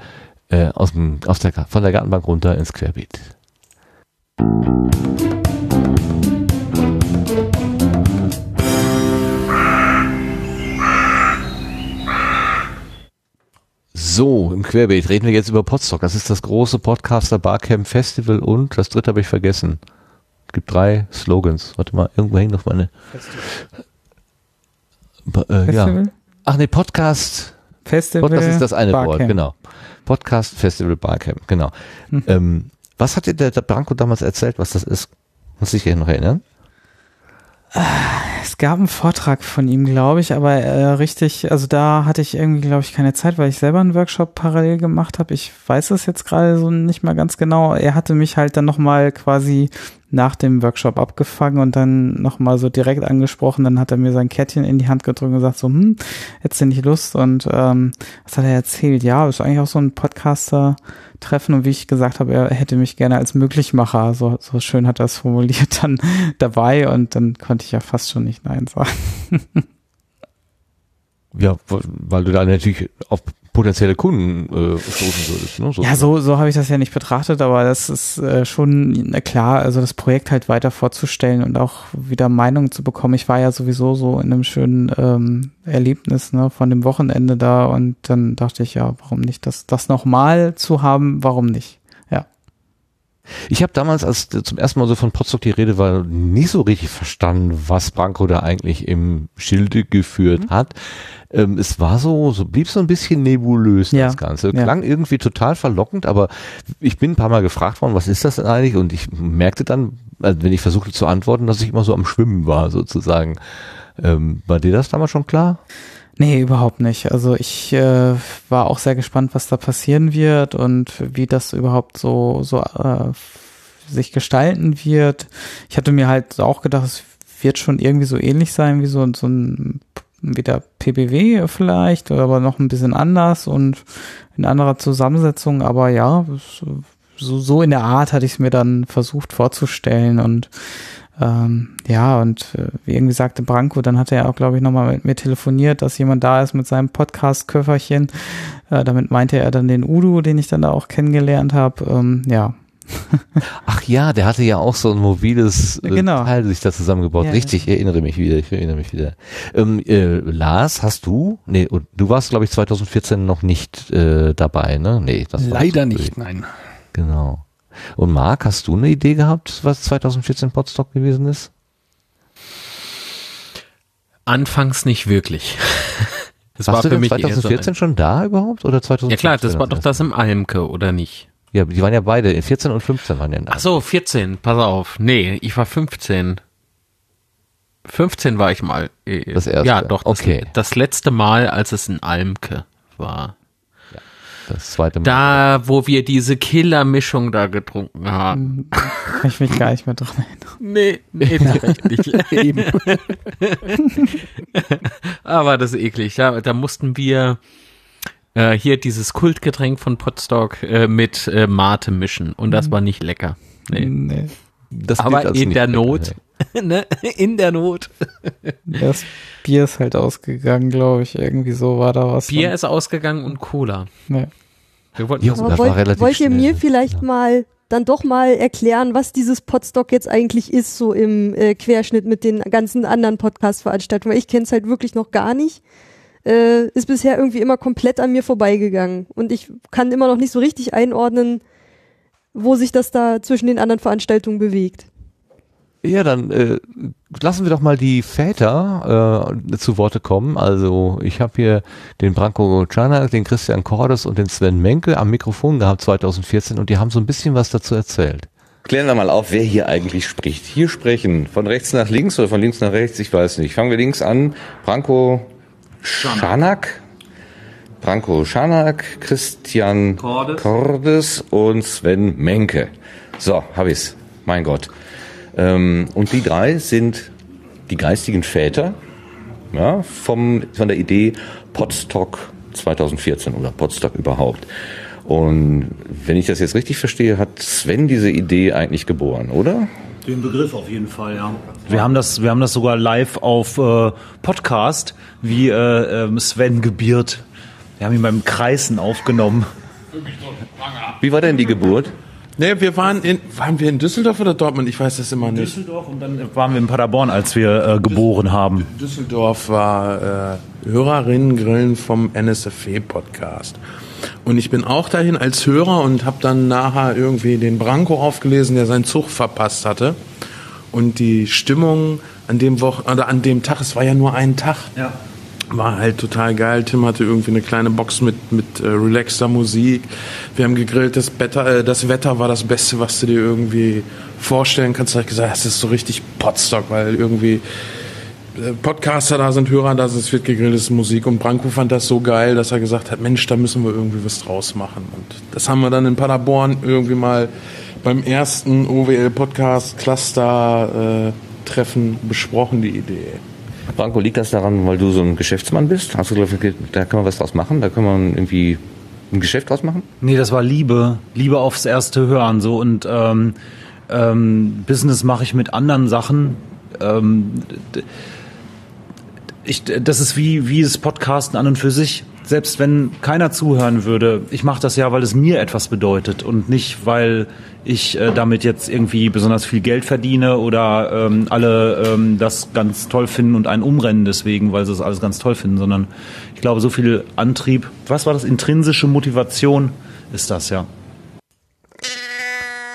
äh, aus dem, aus der, von der Gartenbank runter ins Querbeet. So, im Querbeet reden wir jetzt über Podstock. Das ist das große Podcaster Barcamp Festival und das dritte habe ich vergessen. Es gibt drei Slogans. Warte mal, irgendwo hängt noch meine. Festival. Äh, ja. Ach nee, Podcast.
Festival.
Das ist das eine Barcamp. Wort, genau. Podcast Festival Barcamp, genau. Hm. Ähm, was hat dir der, der Branko damals erzählt, was das ist? Muss ich dich noch erinnern?
Es gab einen Vortrag von ihm, glaube ich, aber äh, richtig, also da hatte ich irgendwie, glaube ich, keine Zeit, weil ich selber einen Workshop parallel gemacht habe. Ich weiß es jetzt gerade so nicht mal ganz genau. Er hatte mich halt dann nochmal quasi nach dem Workshop abgefangen und dann nochmal so direkt angesprochen. Dann hat er mir sein Kettchen in die Hand gedrückt und gesagt so, hm, hättest du nicht Lust? Und ähm, was hat er erzählt? Ja, ist eigentlich auch so ein Podcaster-Treffen und wie ich gesagt habe, er hätte mich gerne als Möglichmacher, so, so schön hat er es formuliert, <laughs> dann dabei und dann konnte ich ja fast schon nicht Nein sagen.
ja, weil du da natürlich auf potenzielle Kunden äh, stoßen würdest. Ne?
So ja, so, so habe ich das ja nicht betrachtet, aber das ist äh, schon klar, also das Projekt halt weiter vorzustellen und auch wieder Meinungen zu bekommen. Ich war ja sowieso so in einem schönen ähm, Erlebnis ne, von dem Wochenende da und dann dachte ich, ja, warum nicht das, das nochmal zu haben, warum nicht?
Ich habe damals, als zum ersten Mal so von Potsdok die Rede war, nicht so richtig verstanden, was Branko da eigentlich im Schilde geführt mhm. hat. Ähm, es war so, so blieb so ein bisschen nebulös ja. das Ganze. Klang ja. irgendwie total verlockend, aber ich bin ein paar Mal gefragt worden, was ist das denn eigentlich? Und ich merkte dann, also wenn ich versuchte zu antworten, dass ich immer so am Schwimmen war sozusagen. Ähm, war dir das damals schon klar?
Nee, überhaupt nicht. Also ich äh, war auch sehr gespannt, was da passieren wird und wie das überhaupt so, so äh, sich gestalten wird. Ich hatte mir halt auch gedacht, es wird schon irgendwie so ähnlich sein wie so, so ein wieder PBW vielleicht, aber noch ein bisschen anders und in anderer Zusammensetzung. Aber ja, so, so in der Art hatte ich es mir dann versucht vorzustellen und ähm, ja, und äh, wie irgendwie sagte Branko, dann hat er auch, glaube ich, nochmal mit mir telefoniert, dass jemand da ist mit seinem Podcast-Köfferchen. Äh, damit meinte er dann den Udo, den ich dann da auch kennengelernt habe. Ähm, ja, <laughs>
Ach ja, der hatte ja auch so ein mobiles äh,
Genau.
Teil sich da zusammengebaut.
Ja,
Richtig, ich erinnere mich wieder, ich erinnere mich wieder. Ähm, äh, Lars, hast du? Nee, und du warst, glaube ich, 2014 noch nicht äh, dabei, ne? Nee, das war
Leider nicht, nein.
Genau. Und Marc, hast du eine Idee gehabt, was 2014 Podstock gewesen ist?
Anfangs nicht wirklich. <laughs> Das
Warst du
für mich eher so
2014 schon da überhaupt oder 2015?
Ja klar, das war doch das im Almke, oder nicht?
Ja, die waren ja beide, 14 und 15 waren ja da.
Ach so, 14, pass auf. Nee, ich war 15. 15 war ich mal. äh,
Das erste,
Ja, doch. Das,
okay.
das letzte Mal, als es in Almke war.
Das zweite Mal.
Da, wo wir diese Killer-Mischung da getrunken haben.
Kann ich mich gar nicht mehr dran erinnern.
Nee, nee, tatsächlich nicht. <laughs> <laughs> Aber das ist eklig. Da, da mussten wir äh, hier dieses Kultgetränk von Potstock äh, mit äh, Mate mischen. Und das war nicht lecker. Nee.
Nee.
Das
Aber
gilt als
in der Not. <laughs> ne? In der Not.
Das Bier ist halt ausgegangen, glaube ich. Irgendwie so war da was.
Bier ist ausgegangen und Cola.
Nee.
Wir wollten
Jo,
das
das
Aber
war
wollt,
relativ
wollt ihr
schnell.
mir vielleicht mal dann doch mal erklären, was dieses Podstock jetzt eigentlich ist, so im äh, Querschnitt mit den ganzen anderen Podcast-Veranstaltungen? Weil ich kenne es halt wirklich noch gar nicht. Äh, ist bisher irgendwie immer komplett an mir vorbeigegangen. Und ich kann immer noch nicht so richtig einordnen, wo sich das da zwischen den anderen Veranstaltungen bewegt.
Ja, dann äh, lassen wir doch mal die Väter äh, zu Worte kommen. Also ich habe hier den Branko Czanak, den Christian Cordes und den Sven Menke am Mikrofon gehabt 2014 und die haben so ein bisschen was dazu erzählt.
Klären wir mal auf, wer hier eigentlich spricht. Hier sprechen von rechts nach links oder von links nach rechts, ich weiß nicht. Fangen wir links an. Branko Schanak. Branko Schanak, Christian Cordes. und Sven Menke. So, hab ich's. Mein Gott. Ähm, und die drei sind die geistigen Väter ja, vom, von der Idee Podstock 2014 oder Podstock überhaupt. Und wenn ich das jetzt richtig verstehe, hat Sven diese Idee eigentlich geboren, oder?
Den Begriff auf jeden Fall, ja. Wir haben das, wir haben das sogar live auf äh, Podcast, wie äh, ähm, Sven gebiert. Wir haben ihn beim Kreisen aufgenommen.
Wie war denn die Geburt?
Nee, wir waren in, waren wir in Düsseldorf oder Dortmund? Ich weiß das immer nicht.
Düsseldorf und dann waren wir in Paderborn, als wir äh, geboren haben.
Düsseldorf war äh, Hörerinnen-Grillen vom NSFW-Podcast. Und ich bin auch dahin als Hörer und habe dann nachher irgendwie den Branko aufgelesen, der seinen Zug verpasst hatte. Und die Stimmung an dem Wochen oder an dem Tag, es war ja nur ein Tag,
Ja.
War halt total geil. Tim hatte irgendwie eine kleine Box mit, mit äh, relaxter Musik. Wir haben gegrillt, das Wetter, äh, das Wetter war das Beste, was du dir irgendwie vorstellen kannst. Da hab ich gesagt, das ist so richtig Potstock, weil irgendwie äh, Podcaster da sind, Hörer da sind, es wird gegrillt, es ist Musik. Und Branko fand das so geil, dass er gesagt hat, Mensch, da müssen wir irgendwie was draus machen. Und das haben wir dann in Paderborn irgendwie mal beim ersten OWL-Podcast Cluster äh, Treffen besprochen, die Idee.
Branko, liegt das daran, weil du so ein Geschäftsmann bist? Hast du gesagt, da kann man was draus machen? Da kann man irgendwie ein Geschäft draus machen?
Nee, das war Liebe. Liebe aufs erste Hören. So und ähm, ähm, Business mache ich mit anderen Sachen. Ähm, ich, das ist wie, wie das Podcasten an und für sich. Selbst wenn keiner zuhören würde, ich mache das ja, weil es mir etwas bedeutet und nicht, weil ich äh, damit jetzt irgendwie besonders viel Geld verdiene oder ähm, alle ähm, das ganz toll finden und einen umrennen deswegen, weil sie es alles ganz toll finden, sondern ich glaube, so viel Antrieb, was war das, intrinsische Motivation ist das ja.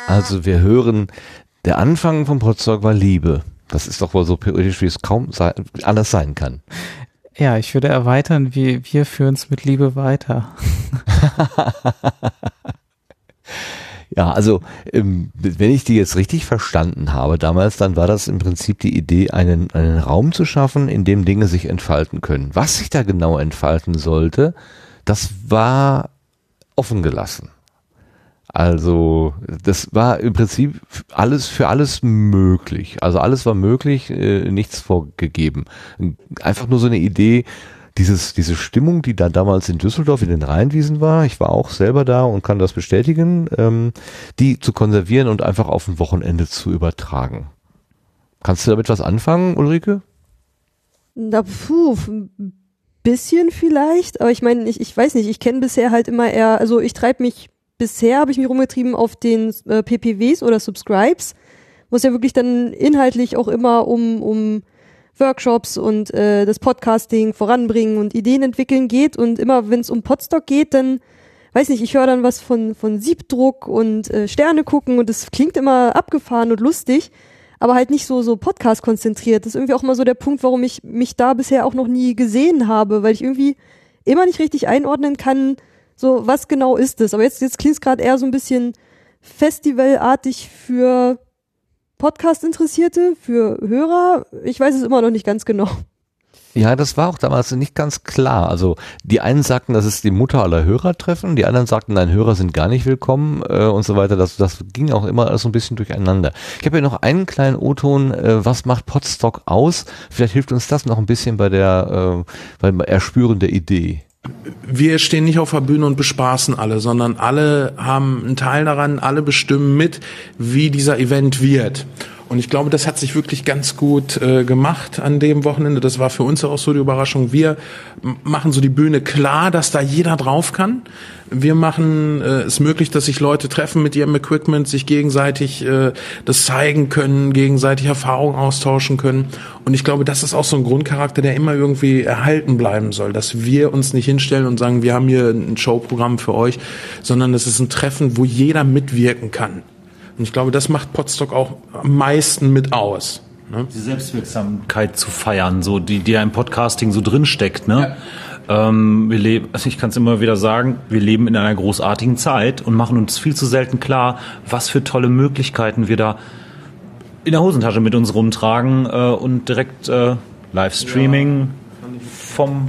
Also wir hören, der Anfang vom Podstock war Liebe. Das ist doch wohl so poetisch, wie es kaum sein, anders sein kann.
Ja, ich würde erweitern, wir, wir führen es mit Liebe weiter. <laughs>
Ja, also ähm, wenn ich die jetzt richtig verstanden habe damals, dann war das im Prinzip die Idee, einen, einen Raum zu schaffen, in dem Dinge sich entfalten können. Was sich da genau entfalten sollte, das war offen gelassen. Also das war im Prinzip alles für alles möglich. Also alles war möglich, äh, nichts vorgegeben. Einfach nur so eine Idee, dieses, diese Stimmung, die da damals in Düsseldorf in den Rheinwiesen war, ich war auch selber da und kann das bestätigen, ähm, die zu konservieren und einfach auf ein Wochenende zu übertragen. Kannst du damit was anfangen, Ulrike?
Na, puh, ein bisschen vielleicht, aber ich meine, ich, ich weiß nicht, ich kenne bisher halt immer eher, also ich treibe mich bisher habe ich mich rumgetrieben auf den äh, PPWs oder Subscribes, wo es ja wirklich dann inhaltlich auch immer um, um Workshops und äh, das Podcasting voranbringen und Ideen entwickeln geht. Und immer wenn es um Podstock geht, dann weiß nicht, ich höre dann was von, von Siebdruck und äh, Sterne gucken und es klingt immer abgefahren und lustig, aber halt nicht so, so Podcast konzentriert. Das ist irgendwie auch mal so der Punkt, warum ich mich da bisher auch noch nie gesehen habe, weil ich irgendwie immer nicht richtig einordnen kann, so was genau ist es. Aber jetzt, jetzt klingt es gerade eher so ein bisschen festivalartig für Podcast-Interessierte, für Hörer. Ich weiß es immer noch nicht ganz genau.
Ja, das war auch damals nicht ganz klar. Also die einen sagten, das ist die Mutter aller Hörertreffen, die anderen sagten, nein, Hörer sind gar nicht willkommen äh, und so weiter. Das, das ging auch immer so ein bisschen durcheinander. Ich habe hier noch einen kleinen O-Ton, äh, was macht Podstock aus? Vielleicht hilft uns das noch ein bisschen bei der äh, beim Erspüren der Idee.
Wir stehen nicht auf der Bühne und bespaßen alle, sondern alle haben einen Teil daran, alle bestimmen mit, wie dieser Event wird. Und ich glaube, das hat sich wirklich ganz gut äh, gemacht an dem Wochenende. Das war für uns auch so die Überraschung. Wir machen so die Bühne klar, dass da jeder drauf kann. Wir machen äh, es möglich, dass sich Leute treffen mit ihrem Equipment, sich gegenseitig äh, das zeigen können, gegenseitig Erfahrungen austauschen können. Und ich glaube, das ist auch so ein Grundcharakter, der immer irgendwie erhalten bleiben soll, dass wir uns nicht hinstellen und sagen, wir haben hier ein Showprogramm für euch, sondern es ist ein Treffen, wo jeder mitwirken kann. Und ich glaube, das macht Potsdok auch am meisten mit aus. Ne?
Die Selbstwirksamkeit zu feiern, so die, die ja im Podcasting so drin steckt, ne? Ähm, wir leben, also ich kann es immer wieder sagen, wir leben in einer großartigen Zeit und machen uns viel zu selten klar, was für tolle Möglichkeiten wir da in der Hosentasche mit uns rumtragen äh, und direkt äh, Livestreaming vom.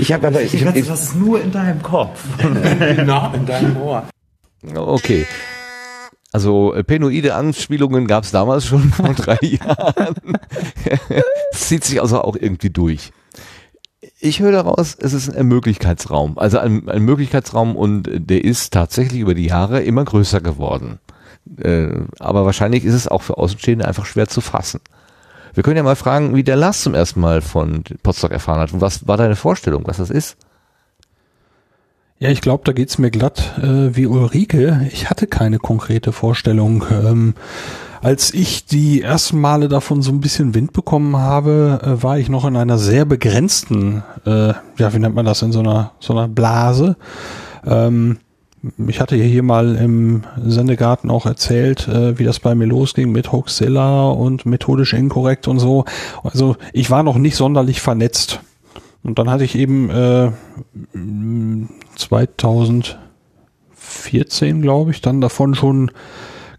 Ich habe aber, ich,
Ich,
ich,
das ist nur in deinem Kopf. <laughs>
Genau, in deinem Ohr.
Okay. Also äh, penoide Anspielungen gab es damals schon <laughs> vor drei Jahren. <laughs> Es zieht sich also auch irgendwie durch. Ich höre daraus, es ist ein Ermöglichkeitsraum. Also ein, ein Möglichkeitsraum und der ist tatsächlich über die Jahre immer größer geworden. Äh, aber wahrscheinlich ist es auch für Außenstehende einfach schwer zu fassen. Wir können ja mal fragen, wie der Lars zum ersten Mal von Potsdok erfahren hat. Und was war deine Vorstellung, was das ist?
Ja, ich glaube, da geht's mir glatt äh, wie Ulrike. Ich hatte keine konkrete Vorstellung. Ähm, als ich die ersten Male davon so ein bisschen Wind bekommen habe, äh, war ich noch in einer sehr begrenzten, äh, ja, wie nennt man das, in so einer, so einer Blase. Ähm, ich hatte hier mal im Sendegarten auch erzählt, äh, wie das bei mir losging mit Hoaxilla und methodisch inkorrekt und so. Also ich war noch nicht sonderlich vernetzt. Und dann hatte ich eben äh, 2014, glaube ich, dann davon schon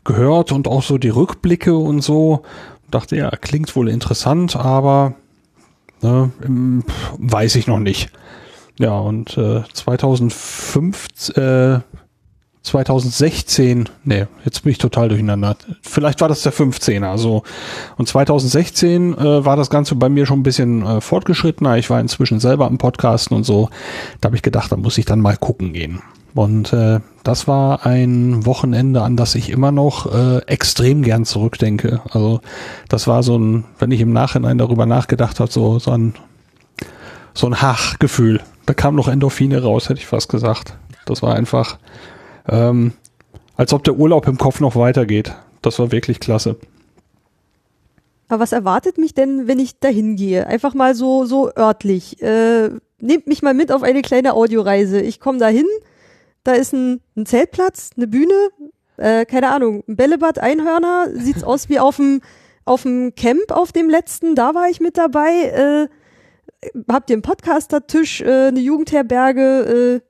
gehört und auch so die Rückblicke und so. Dachte, ja, klingt wohl interessant, aber ne, weiß ich noch nicht. Ja, und äh, 2005, äh, 2016, nee, jetzt bin ich total durcheinander. Vielleicht war das der 15er, so. Und 2016 äh, war das Ganze bei mir schon ein bisschen äh, fortgeschrittener. Ich war inzwischen selber am Podcasten und so. Da habe ich gedacht, da muss ich dann mal gucken gehen. Und äh, das war ein Wochenende, an das ich immer noch äh, extrem gern zurückdenke. Also das war so ein, wenn ich im Nachhinein darüber nachgedacht habe, so, so ein so ein Hach-Gefühl. Da kam noch Endorphine raus, hätte ich fast gesagt. Das war einfach, ähm, als ob der Urlaub im Kopf noch weitergeht. Das war wirklich klasse.
Aber was erwartet mich denn, wenn ich dahin gehe? Einfach mal so, so örtlich. Äh, nehmt mich mal mit auf eine kleine Audioreise. Ich komme dahin, da ist ein, ein Zeltplatz, eine Bühne, äh, keine Ahnung, ein Bällebad, Einhörner, sieht's aus wie auf dem auf dem Camp auf dem letzten, da war ich mit dabei. Äh, habt ihr einen Podcaster-Tisch, äh, eine Jugendherberge?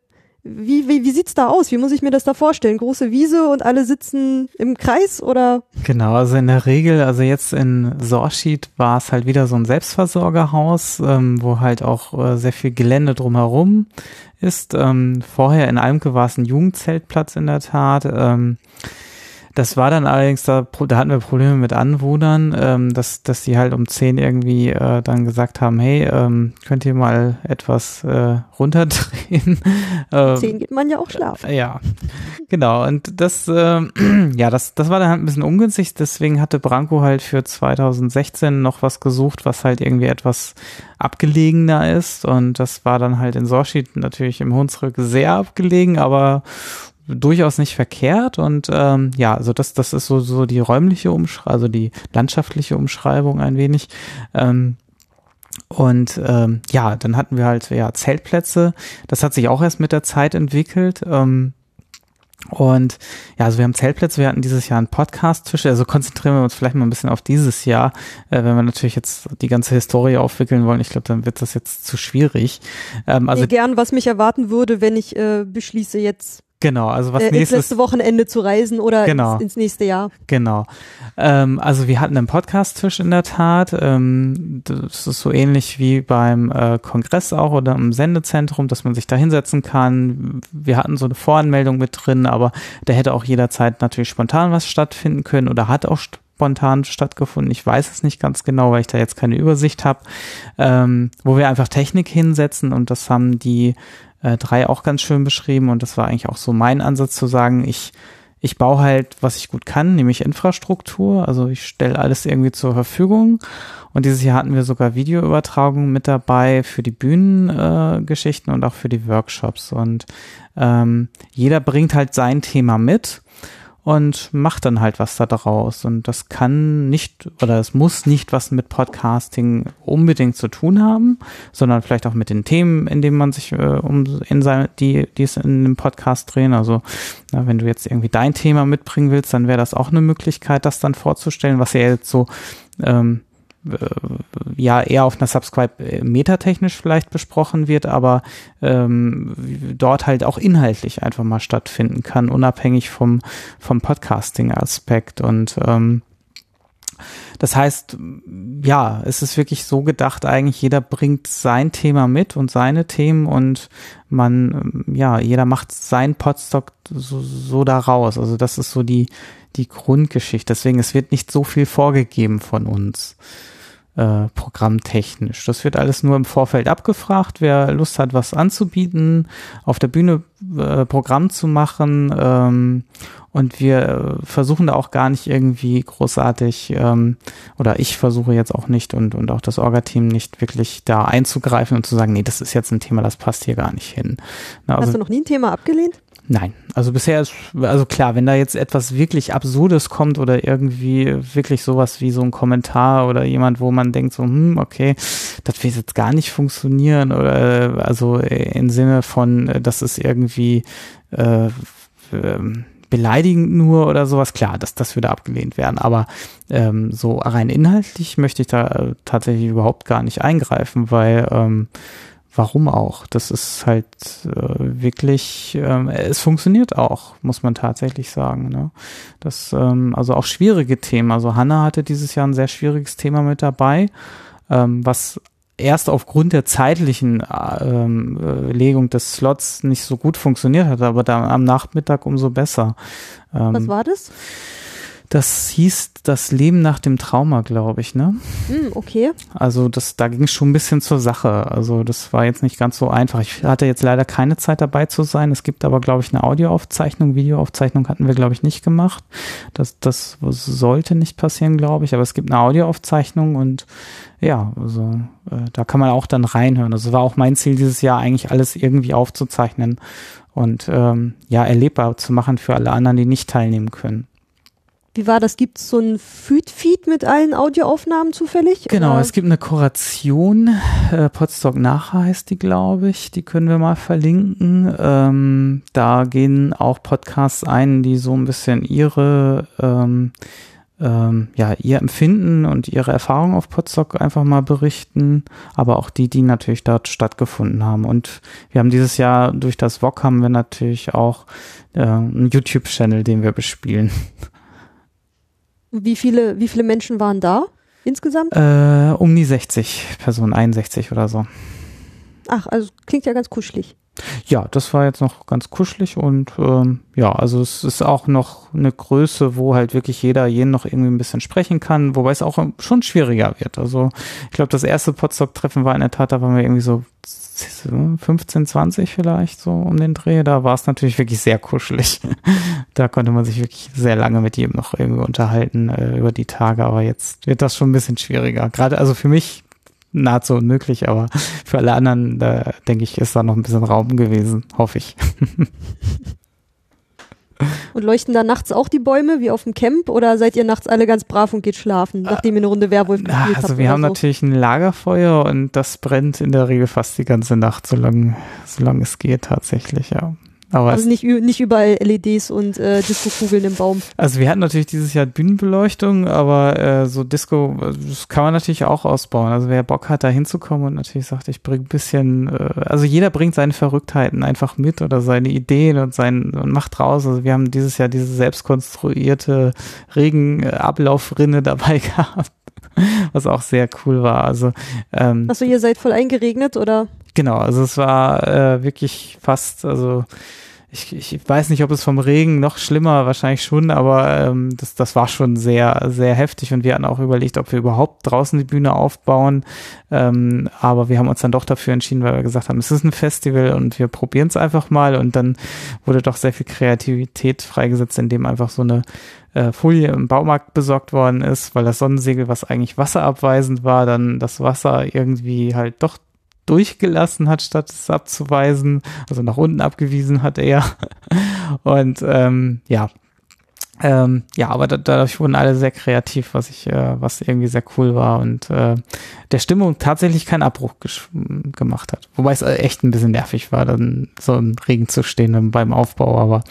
Wie, wie, wie sieht's da aus? Wie muss ich mir das da vorstellen? Große Wiese und alle sitzen im Kreis oder?
Genau, also in der Regel, also jetzt in Sorschied war es halt wieder so ein Selbstversorgerhaus, ähm, wo halt auch äh, sehr viel Gelände drumherum ist. Ähm, vorher in Almke war es ein Jugendzeltplatz in der Tat. Ähm, Das war dann allerdings, da, da hatten wir Probleme mit Anwohnern, ähm, dass, dass die halt um 10 irgendwie äh, dann gesagt haben, hey, ähm, könnt ihr mal etwas äh, runterdrehen? <laughs> ähm,
10 geht man ja auch schlafen.
Ja, genau. Und das, äh, <clears throat> ja, das, das war dann halt ein bisschen ungünstig. Deswegen hatte Branko halt für 2016 noch was gesucht, was halt irgendwie etwas abgelegener ist. Und das war dann halt in Sorschied natürlich im Hunsrück sehr abgelegen, aber durchaus nicht verkehrt und ähm, ja, also das, das ist so, so die räumliche Umschreibung, also die landschaftliche Umschreibung ein wenig. Ähm, und ähm, ja, dann hatten wir halt ja Zeltplätze. Das hat sich auch erst mit der Zeit entwickelt. Ähm, und ja, also wir haben Zeltplätze, wir hatten dieses Jahr einen Podcast-Tisch, also konzentrieren wir uns vielleicht mal ein bisschen auf dieses Jahr. Äh, wenn wir natürlich jetzt die ganze Historie aufwickeln wollen, ich glaube, dann wird das jetzt zu schwierig.
Ähm, also nee, gern, was mich erwarten würde, wenn ich äh, beschließe, jetzt
Genau, also was
äh,
nächstes.
Ins letzte Wochenende zu reisen oder
genau.
ins, ins nächste Jahr.
Genau. Ähm, also wir hatten einen Podcast-Tisch in der Tat. Ähm, das ist so ähnlich wie beim äh, Kongress auch oder im Sendezentrum, dass man sich da hinsetzen kann. Wir hatten so eine Voranmeldung mit drin, aber da hätte auch jederzeit natürlich spontan was stattfinden können oder hat auch spontan stattgefunden. Ich weiß es nicht ganz genau, weil ich da jetzt keine Übersicht habe. Ähm, wo wir einfach Technik hinsetzen und das haben die äh, drei auch ganz schön beschrieben und das war eigentlich auch so mein Ansatz zu sagen, ich ich baue halt, was ich gut kann, nämlich Infrastruktur. Also ich stelle alles irgendwie zur Verfügung. Und dieses Jahr hatten wir sogar Videoübertragungen mit dabei für die Bühnengeschichten äh, und auch für die Workshops. Und ähm, jeder bringt halt sein Thema mit und macht dann halt was da draus. Und das kann nicht oder es muss nicht was mit Podcasting unbedingt zu tun haben, sondern vielleicht auch mit den Themen, in denen man sich äh, um in seine, die, die es in einem Podcast drehen. Also na, wenn du jetzt irgendwie dein Thema mitbringen willst, dann wäre das auch eine Möglichkeit, das dann vorzustellen, was ja jetzt so ähm, äh, ja eher auf einer Subscribe äh, metatechnisch vielleicht besprochen wird, aber ähm, dort halt auch inhaltlich einfach mal stattfinden kann, unabhängig vom, vom Podcasting-Aspekt. Und ähm, das heißt, ja, es ist wirklich so gedacht, eigentlich jeder bringt sein Thema mit und seine Themen und man, ja, jeder macht sein Podstock so, so daraus. Also das ist so die, die Grundgeschichte. Deswegen, es wird nicht so viel vorgegeben von uns äh, programmtechnisch. Das wird alles nur im Vorfeld abgefragt. Wer Lust hat, was anzubieten, auf der Bühne äh, Programm zu machen. Ähm, und wir äh, versuchen da auch gar nicht irgendwie großartig, ähm, oder ich versuche jetzt auch nicht und, und auch das Orga-Team nicht wirklich da einzugreifen und zu sagen, nee, das ist jetzt ein Thema, das passt hier gar nicht hin.
Na, also, Hast du noch nie ein Thema abgelehnt?
Nein, also bisher ist, also klar, wenn da jetzt etwas wirklich Absurdes kommt oder irgendwie wirklich sowas wie so ein Kommentar oder jemand, wo man denkt so, hm, okay, das wird jetzt gar nicht funktionieren oder also im Sinne von, das ist irgendwie äh, ähm, beleidigend nur oder sowas, klar, das, das würde abgelehnt werden. Aber ähm, so rein inhaltlich möchte ich da äh, tatsächlich überhaupt gar nicht eingreifen, weil ähm, warum auch? Das ist halt äh, wirklich, ähm, es funktioniert auch, muss man tatsächlich sagen. Ne? Das, ähm, also auch schwierige Themen. Also Hanna hatte dieses Jahr ein sehr schwieriges Thema mit dabei, ähm, was erst aufgrund der zeitlichen ähm, äh, Legung des Slots nicht so gut funktioniert hat, aber dann am Nachmittag umso besser.
Ähm, was war das?
Das hieß das Leben nach dem Trauma, glaube ich, ne?
Mm, okay.
Also das, da ging es schon ein bisschen zur Sache. Also das war jetzt nicht ganz so einfach. Ich hatte jetzt leider keine Zeit dabei zu sein. Es gibt aber, glaube ich, eine Audioaufzeichnung. Videoaufzeichnung hatten wir, glaube ich, nicht gemacht. Das, das sollte nicht passieren, glaube ich. Aber es gibt eine Audioaufzeichnung und ja, also äh, da kann man auch dann reinhören. Also war auch mein Ziel dieses Jahr eigentlich alles irgendwie aufzuzeichnen und ähm, ja erlebbar zu machen für alle anderen, die nicht teilnehmen können.
Wie war das? Gibt es so ein Feed mit allen Audioaufnahmen zufällig?
Genau, oder? es gibt eine Kuration. Äh, Podstock Nachher heißt die, glaube ich. Die können wir mal verlinken. Ähm, da gehen auch Podcasts ein, die so ein bisschen ihre ähm, ähm, ja, ihr Empfinden und ihre Erfahrung auf Podstock einfach mal berichten, aber auch die, die natürlich dort stattgefunden haben. Und wir haben dieses Jahr durch das VOG haben wir natürlich auch äh, einen YouTube-Channel, den wir bespielen. <laughs>
Wie viele, wie viele Menschen waren da insgesamt?
Äh, um die 60 Personen, 61 oder so.
Ach, also klingt ja ganz kuschelig.
ja, das war jetzt noch ganz kuschelig und ähm, ja, also es ist auch noch eine Größe, wo halt wirklich jeder jeden noch irgendwie ein bisschen sprechen kann, wobei es auch schon schwieriger wird. Also ich glaube, das erste Potsdok-Treffen war in der Tat, da waren wir irgendwie so 15, 20 vielleicht so um den Dreh. Da war es natürlich wirklich sehr kuschelig. <laughs> da konnte man sich wirklich sehr lange mit jedem noch irgendwie unterhalten äh, über die Tage. Aber jetzt wird das schon ein bisschen schwieriger. Gerade also für mich nahezu unmöglich, aber für alle anderen, da denke ich, ist da noch ein bisschen Raum gewesen, hoffe ich. <laughs>
Und leuchten da nachts auch die Bäume wie auf dem Camp oder seid ihr nachts alle ganz brav und geht schlafen, nachdem ihr eine Runde Werwolf gespielt
also
habt?
Also wir haben
so?
natürlich ein Lagerfeuer und das brennt in der Regel fast die ganze Nacht, solange, solange es geht tatsächlich, ja. Aber
Also nicht, nicht überall LEDs und äh, Disco-Kugeln im Baum.
also wir hatten natürlich dieses Jahr Bühnenbeleuchtung, aber äh, so Disco, das kann man natürlich auch ausbauen. Also wer Bock hat, da hinzukommen und natürlich sagt, ich bringe ein bisschen, äh, also jeder bringt seine Verrücktheiten einfach mit oder seine Ideen und sein und macht raus. Also wir haben dieses Jahr diese selbstkonstruierte Regenablaufrinne <laughs> dabei gehabt. Was auch sehr cool war. Also ähm,
Achso, ihr seid voll eingeregnet oder?
Genau, also es war äh, wirklich fast, also ich, ich weiß nicht, ob es vom Regen noch schlimmer, wahrscheinlich schon, aber ähm, das, das war schon sehr, sehr heftig und wir hatten auch überlegt, ob wir überhaupt draußen die Bühne aufbauen. Ähm, aber wir haben uns dann doch dafür entschieden, weil wir gesagt haben, es ist ein Festival und wir probieren es einfach mal und dann wurde doch sehr viel Kreativität freigesetzt, indem einfach so eine äh, Folie im Baumarkt besorgt worden ist, weil das Sonnensegel, was eigentlich wasserabweisend war, dann das Wasser irgendwie halt doch durchgelassen hat, statt es abzuweisen, also nach unten abgewiesen hat er. <laughs> Und ähm, ja, ähm, ja, aber da, dadurch wurden alle sehr kreativ, was ich, äh, was irgendwie sehr cool war und äh, der Stimmung tatsächlich keinen Abbruch gemacht hat. Wobei es äh, echt ein bisschen nervig war, dann so im Regen zu stehen beim Aufbau, aber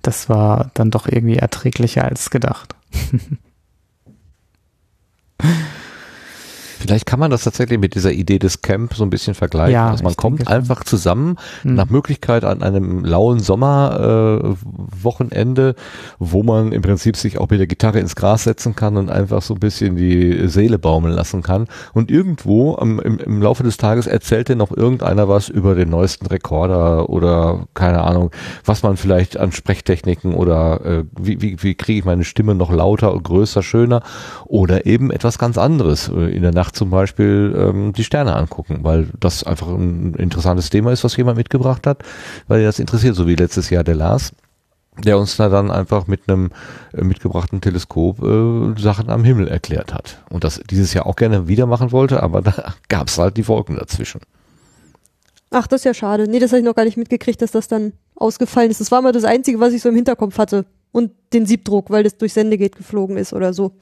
das war dann doch irgendwie erträglicher als gedacht. <laughs>
Vielleicht kann man das tatsächlich mit dieser Idee des Camp so ein bisschen vergleichen.
Ja,
also man kommt
schon.
einfach zusammen,
Hm.
nach Möglichkeit an einem lauen Sommerwochenende, äh, wo man im Prinzip sich auch mit der Gitarre ins Gras setzen kann und einfach so ein bisschen die Seele baumeln lassen kann. Und irgendwo am, im, im Laufe des Tages erzählt dir noch irgendeiner was über den neuesten Rekorder oder keine Ahnung, was man vielleicht an Sprechtechniken oder äh, wie, wie, wie kriege ich meine Stimme noch lauter und größer, schöner oder eben etwas ganz anderes. Äh, In der Nacht zum Beispiel ähm, die Sterne angucken, weil das einfach ein interessantes Thema ist, was jemand mitgebracht hat, weil er das interessiert, so wie letztes Jahr der Lars der uns da dann einfach mit einem äh, mitgebrachten Teleskop äh, Sachen am Himmel erklärt hat. Und das dieses Jahr auch gerne wieder machen wollte, aber da <laughs> gab es halt die Wolken dazwischen.
Ach, das ist ja schade. Nee, das habe ich noch gar nicht mitgekriegt, dass das dann ausgefallen ist. Das war mal das Einzige, was ich so im Hinterkopf hatte. Und den Siebdruck, weil das durch Sendegate geflogen ist oder so.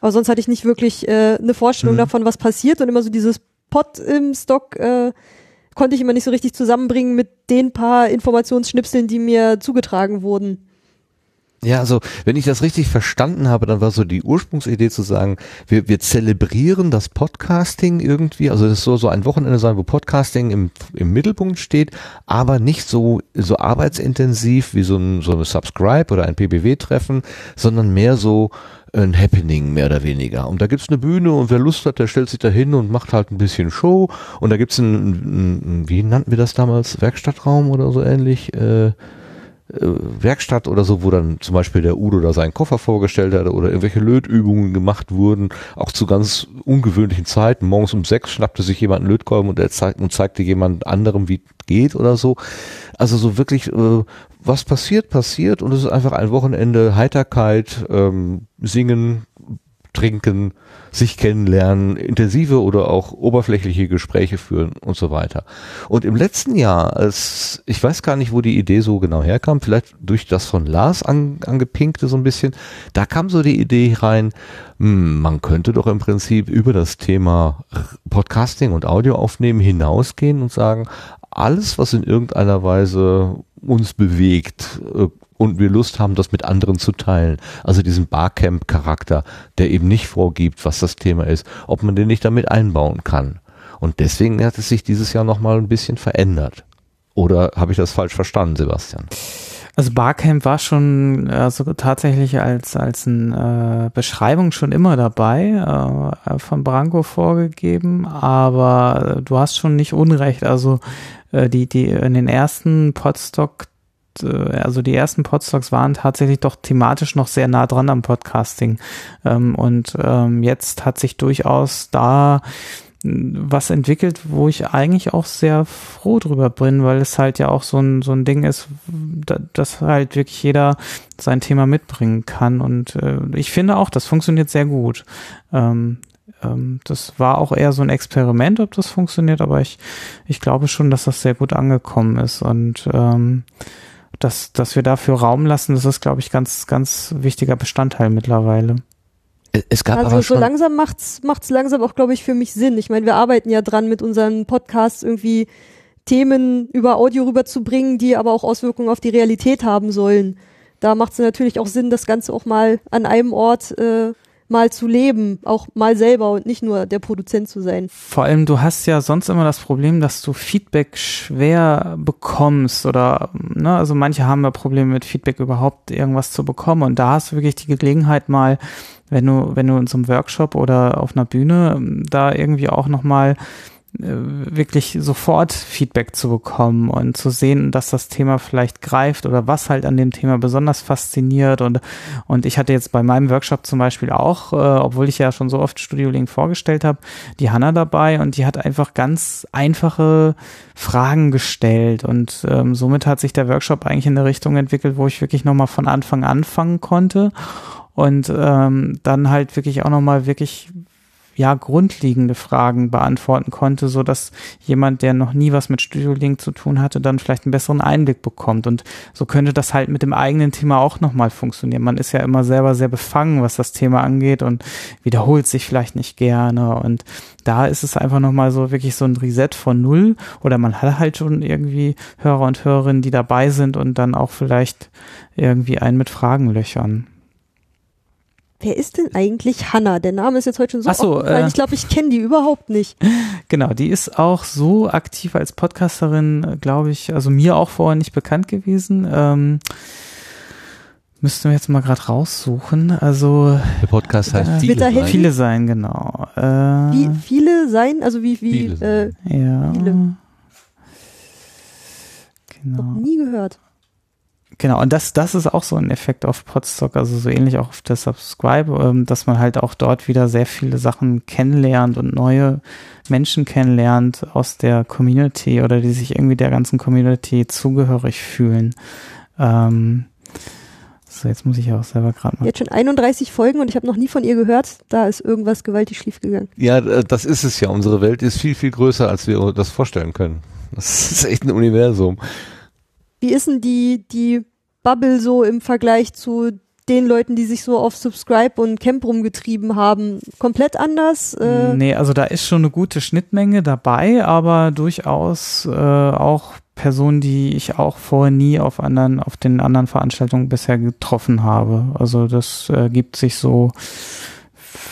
Aber sonst hatte ich nicht wirklich äh, eine Vorstellung
Mhm.
davon, was passiert. Und immer so dieses Pot im Stock äh, konnte ich immer nicht so richtig zusammenbringen mit den paar Informationsschnipseln, die mir zugetragen wurden.
Ja, also wenn ich das richtig verstanden habe, dann war so die Ursprungsidee zu sagen, wir, wir zelebrieren das Podcasting irgendwie, also das soll so ein Wochenende sein, wo Podcasting im, im Mittelpunkt steht, aber nicht so, so arbeitsintensiv wie so ein, so ein Subscribe oder ein PBW-Treffen, sondern mehr so ein Happening mehr oder weniger. Und da gibt's eine Bühne und wer Lust hat, der stellt sich da hin und macht halt ein bisschen Show. Und da gibt's einen, einen wie nannten wir das damals, Werkstattraum oder so ähnlich, äh, äh, Werkstatt oder so, wo dann zum Beispiel der Udo da seinen Koffer vorgestellt hat oder irgendwelche Lötübungen gemacht wurden, auch zu ganz ungewöhnlichen Zeiten. Morgens um sechs schnappte sich jemand einen Lötkolben und er zeigt, und zeigte jemand anderem, wie es geht oder so. Also so wirklich, äh, was passiert, passiert und es ist einfach ein Wochenende Heiterkeit, ähm, singen, trinken, sich kennenlernen, intensive oder auch oberflächliche Gespräche führen und so weiter. Und im letzten Jahr, als ich weiß gar nicht, wo die Idee so genau herkam, vielleicht durch das von Lars an, angepinkte so ein bisschen, da kam so die Idee rein, hm, man könnte doch im Prinzip über das Thema Podcasting und Audio aufnehmen hinausgehen und sagen, alles, was in irgendeiner Weise uns bewegt äh, und wir Lust haben, das mit anderen zu teilen. Also diesen Barcamp-Charakter, der eben nicht vorgibt, was das Thema ist, ob man den nicht damit einbauen kann. Und deswegen hat es sich dieses Jahr nochmal ein bisschen verändert. Oder habe ich das falsch verstanden, Sebastian?
Also Barcamp war schon also tatsächlich als als eine äh, Beschreibung schon immer dabei äh, von Branko vorgegeben, aber du hast schon nicht Unrecht. Also äh, die die in den ersten Podstock also die ersten Podstocks waren tatsächlich doch thematisch noch sehr nah dran am Podcasting. Ähm, und ähm, jetzt hat sich durchaus da was entwickelt, wo ich eigentlich auch sehr froh drüber bin, weil es halt ja auch so ein, so ein Ding ist, dass halt wirklich jeder sein Thema mitbringen kann. Und äh, ich finde auch, das funktioniert sehr gut. Ähm, ähm, das war auch eher so ein Experiment, ob das funktioniert, aber ich, ich glaube schon, dass das sehr gut angekommen ist. Und ähm, dass, dass wir dafür Raum lassen, das ist, glaube ich, ganz, ganz wichtiger Bestandteil mittlerweile.
Es gab
also
aber
so
schon,
langsam macht's macht's langsam auch, glaube ich, für mich Sinn. Ich meine, wir arbeiten ja dran, mit unseren Podcasts irgendwie Themen über Audio rüberzubringen, die aber auch Auswirkungen auf die Realität haben sollen. Da macht es natürlich auch Sinn, das Ganze auch mal an einem Ort äh, mal zu leben, auch mal selber und nicht nur der Produzent zu sein.
Vor allem, du hast ja sonst immer das Problem, dass du Feedback schwer bekommst oder, ne, also manche haben ja Probleme mit Feedback überhaupt irgendwas zu bekommen und da hast du wirklich die Gelegenheit mal, wenn du, wenn du in so einem Workshop oder auf einer Bühne da irgendwie auch nochmal wirklich sofort Feedback zu bekommen und zu sehen, dass das Thema vielleicht greift oder was halt an dem Thema besonders fasziniert. Und und ich hatte jetzt bei meinem Workshop zum Beispiel auch, äh, obwohl ich ja schon so oft Studio Link vorgestellt habe, die Hanna dabei und die hat einfach ganz einfache Fragen gestellt. Und ähm, somit hat sich der Workshop eigentlich in eine Richtung entwickelt, wo ich wirklich nochmal von Anfang anfangen konnte. Und ähm, dann halt wirklich auch nochmal wirklich ja grundlegende Fragen beantworten konnte, so dass jemand, der noch nie was mit Studio Link zu tun hatte, dann vielleicht einen besseren Einblick bekommt. Und so könnte das halt mit dem eigenen Thema auch nochmal funktionieren. Man ist ja immer selber sehr befangen, was das Thema angeht und wiederholt sich vielleicht nicht gerne. Und da ist es einfach nochmal so wirklich so ein Reset von null oder man hat halt schon irgendwie Hörer und Hörerinnen, die dabei sind und dann auch vielleicht irgendwie einen mit Fragen löchern.
Wer ist denn eigentlich Hanna? Der Name ist jetzt heute schon so
Ach so, äh,
ich glaube, ich kenne die überhaupt nicht. <laughs>
Genau, die ist auch so aktiv als Podcasterin, glaube ich, also mir auch vorher nicht bekannt gewesen. Ähm, müssten wir jetzt mal gerade raussuchen. Also
der Podcast heißt
äh,
Viele sein.
viele sein, genau. Äh,
Wie viele sein? Also wie, wie,
Viele
äh,
ja.
viele. noch
Genau.
nie gehört.
Genau, und das, das ist auch so ein Effekt auf Podstock, also so ähnlich auch auf der Subscribe, ähm, dass man halt auch dort wieder sehr viele Sachen kennenlernt und neue Menschen kennenlernt aus der Community oder die sich irgendwie der ganzen Community zugehörig fühlen. Ähm, so, jetzt muss ich ja auch selber gerade mal.
Jetzt schon 31 Folgen und ich habe noch nie von ihr gehört. Da ist irgendwas gewaltig schief gegangen.
Ja, das ist es ja. Unsere Welt ist viel, viel größer, als wir das vorstellen können. Das ist echt ein Universum.
Wie ist denn die, die Bubble so im Vergleich zu den Leuten, die sich so auf Subscribe und Camp rumgetrieben haben? Komplett anders? Äh,
Nee, also da ist schon eine gute Schnittmenge dabei, aber durchaus äh, auch Personen, die ich auch vorher nie auf anderen, auf den anderen Veranstaltungen bisher getroffen habe. Also das äh, gibt sich so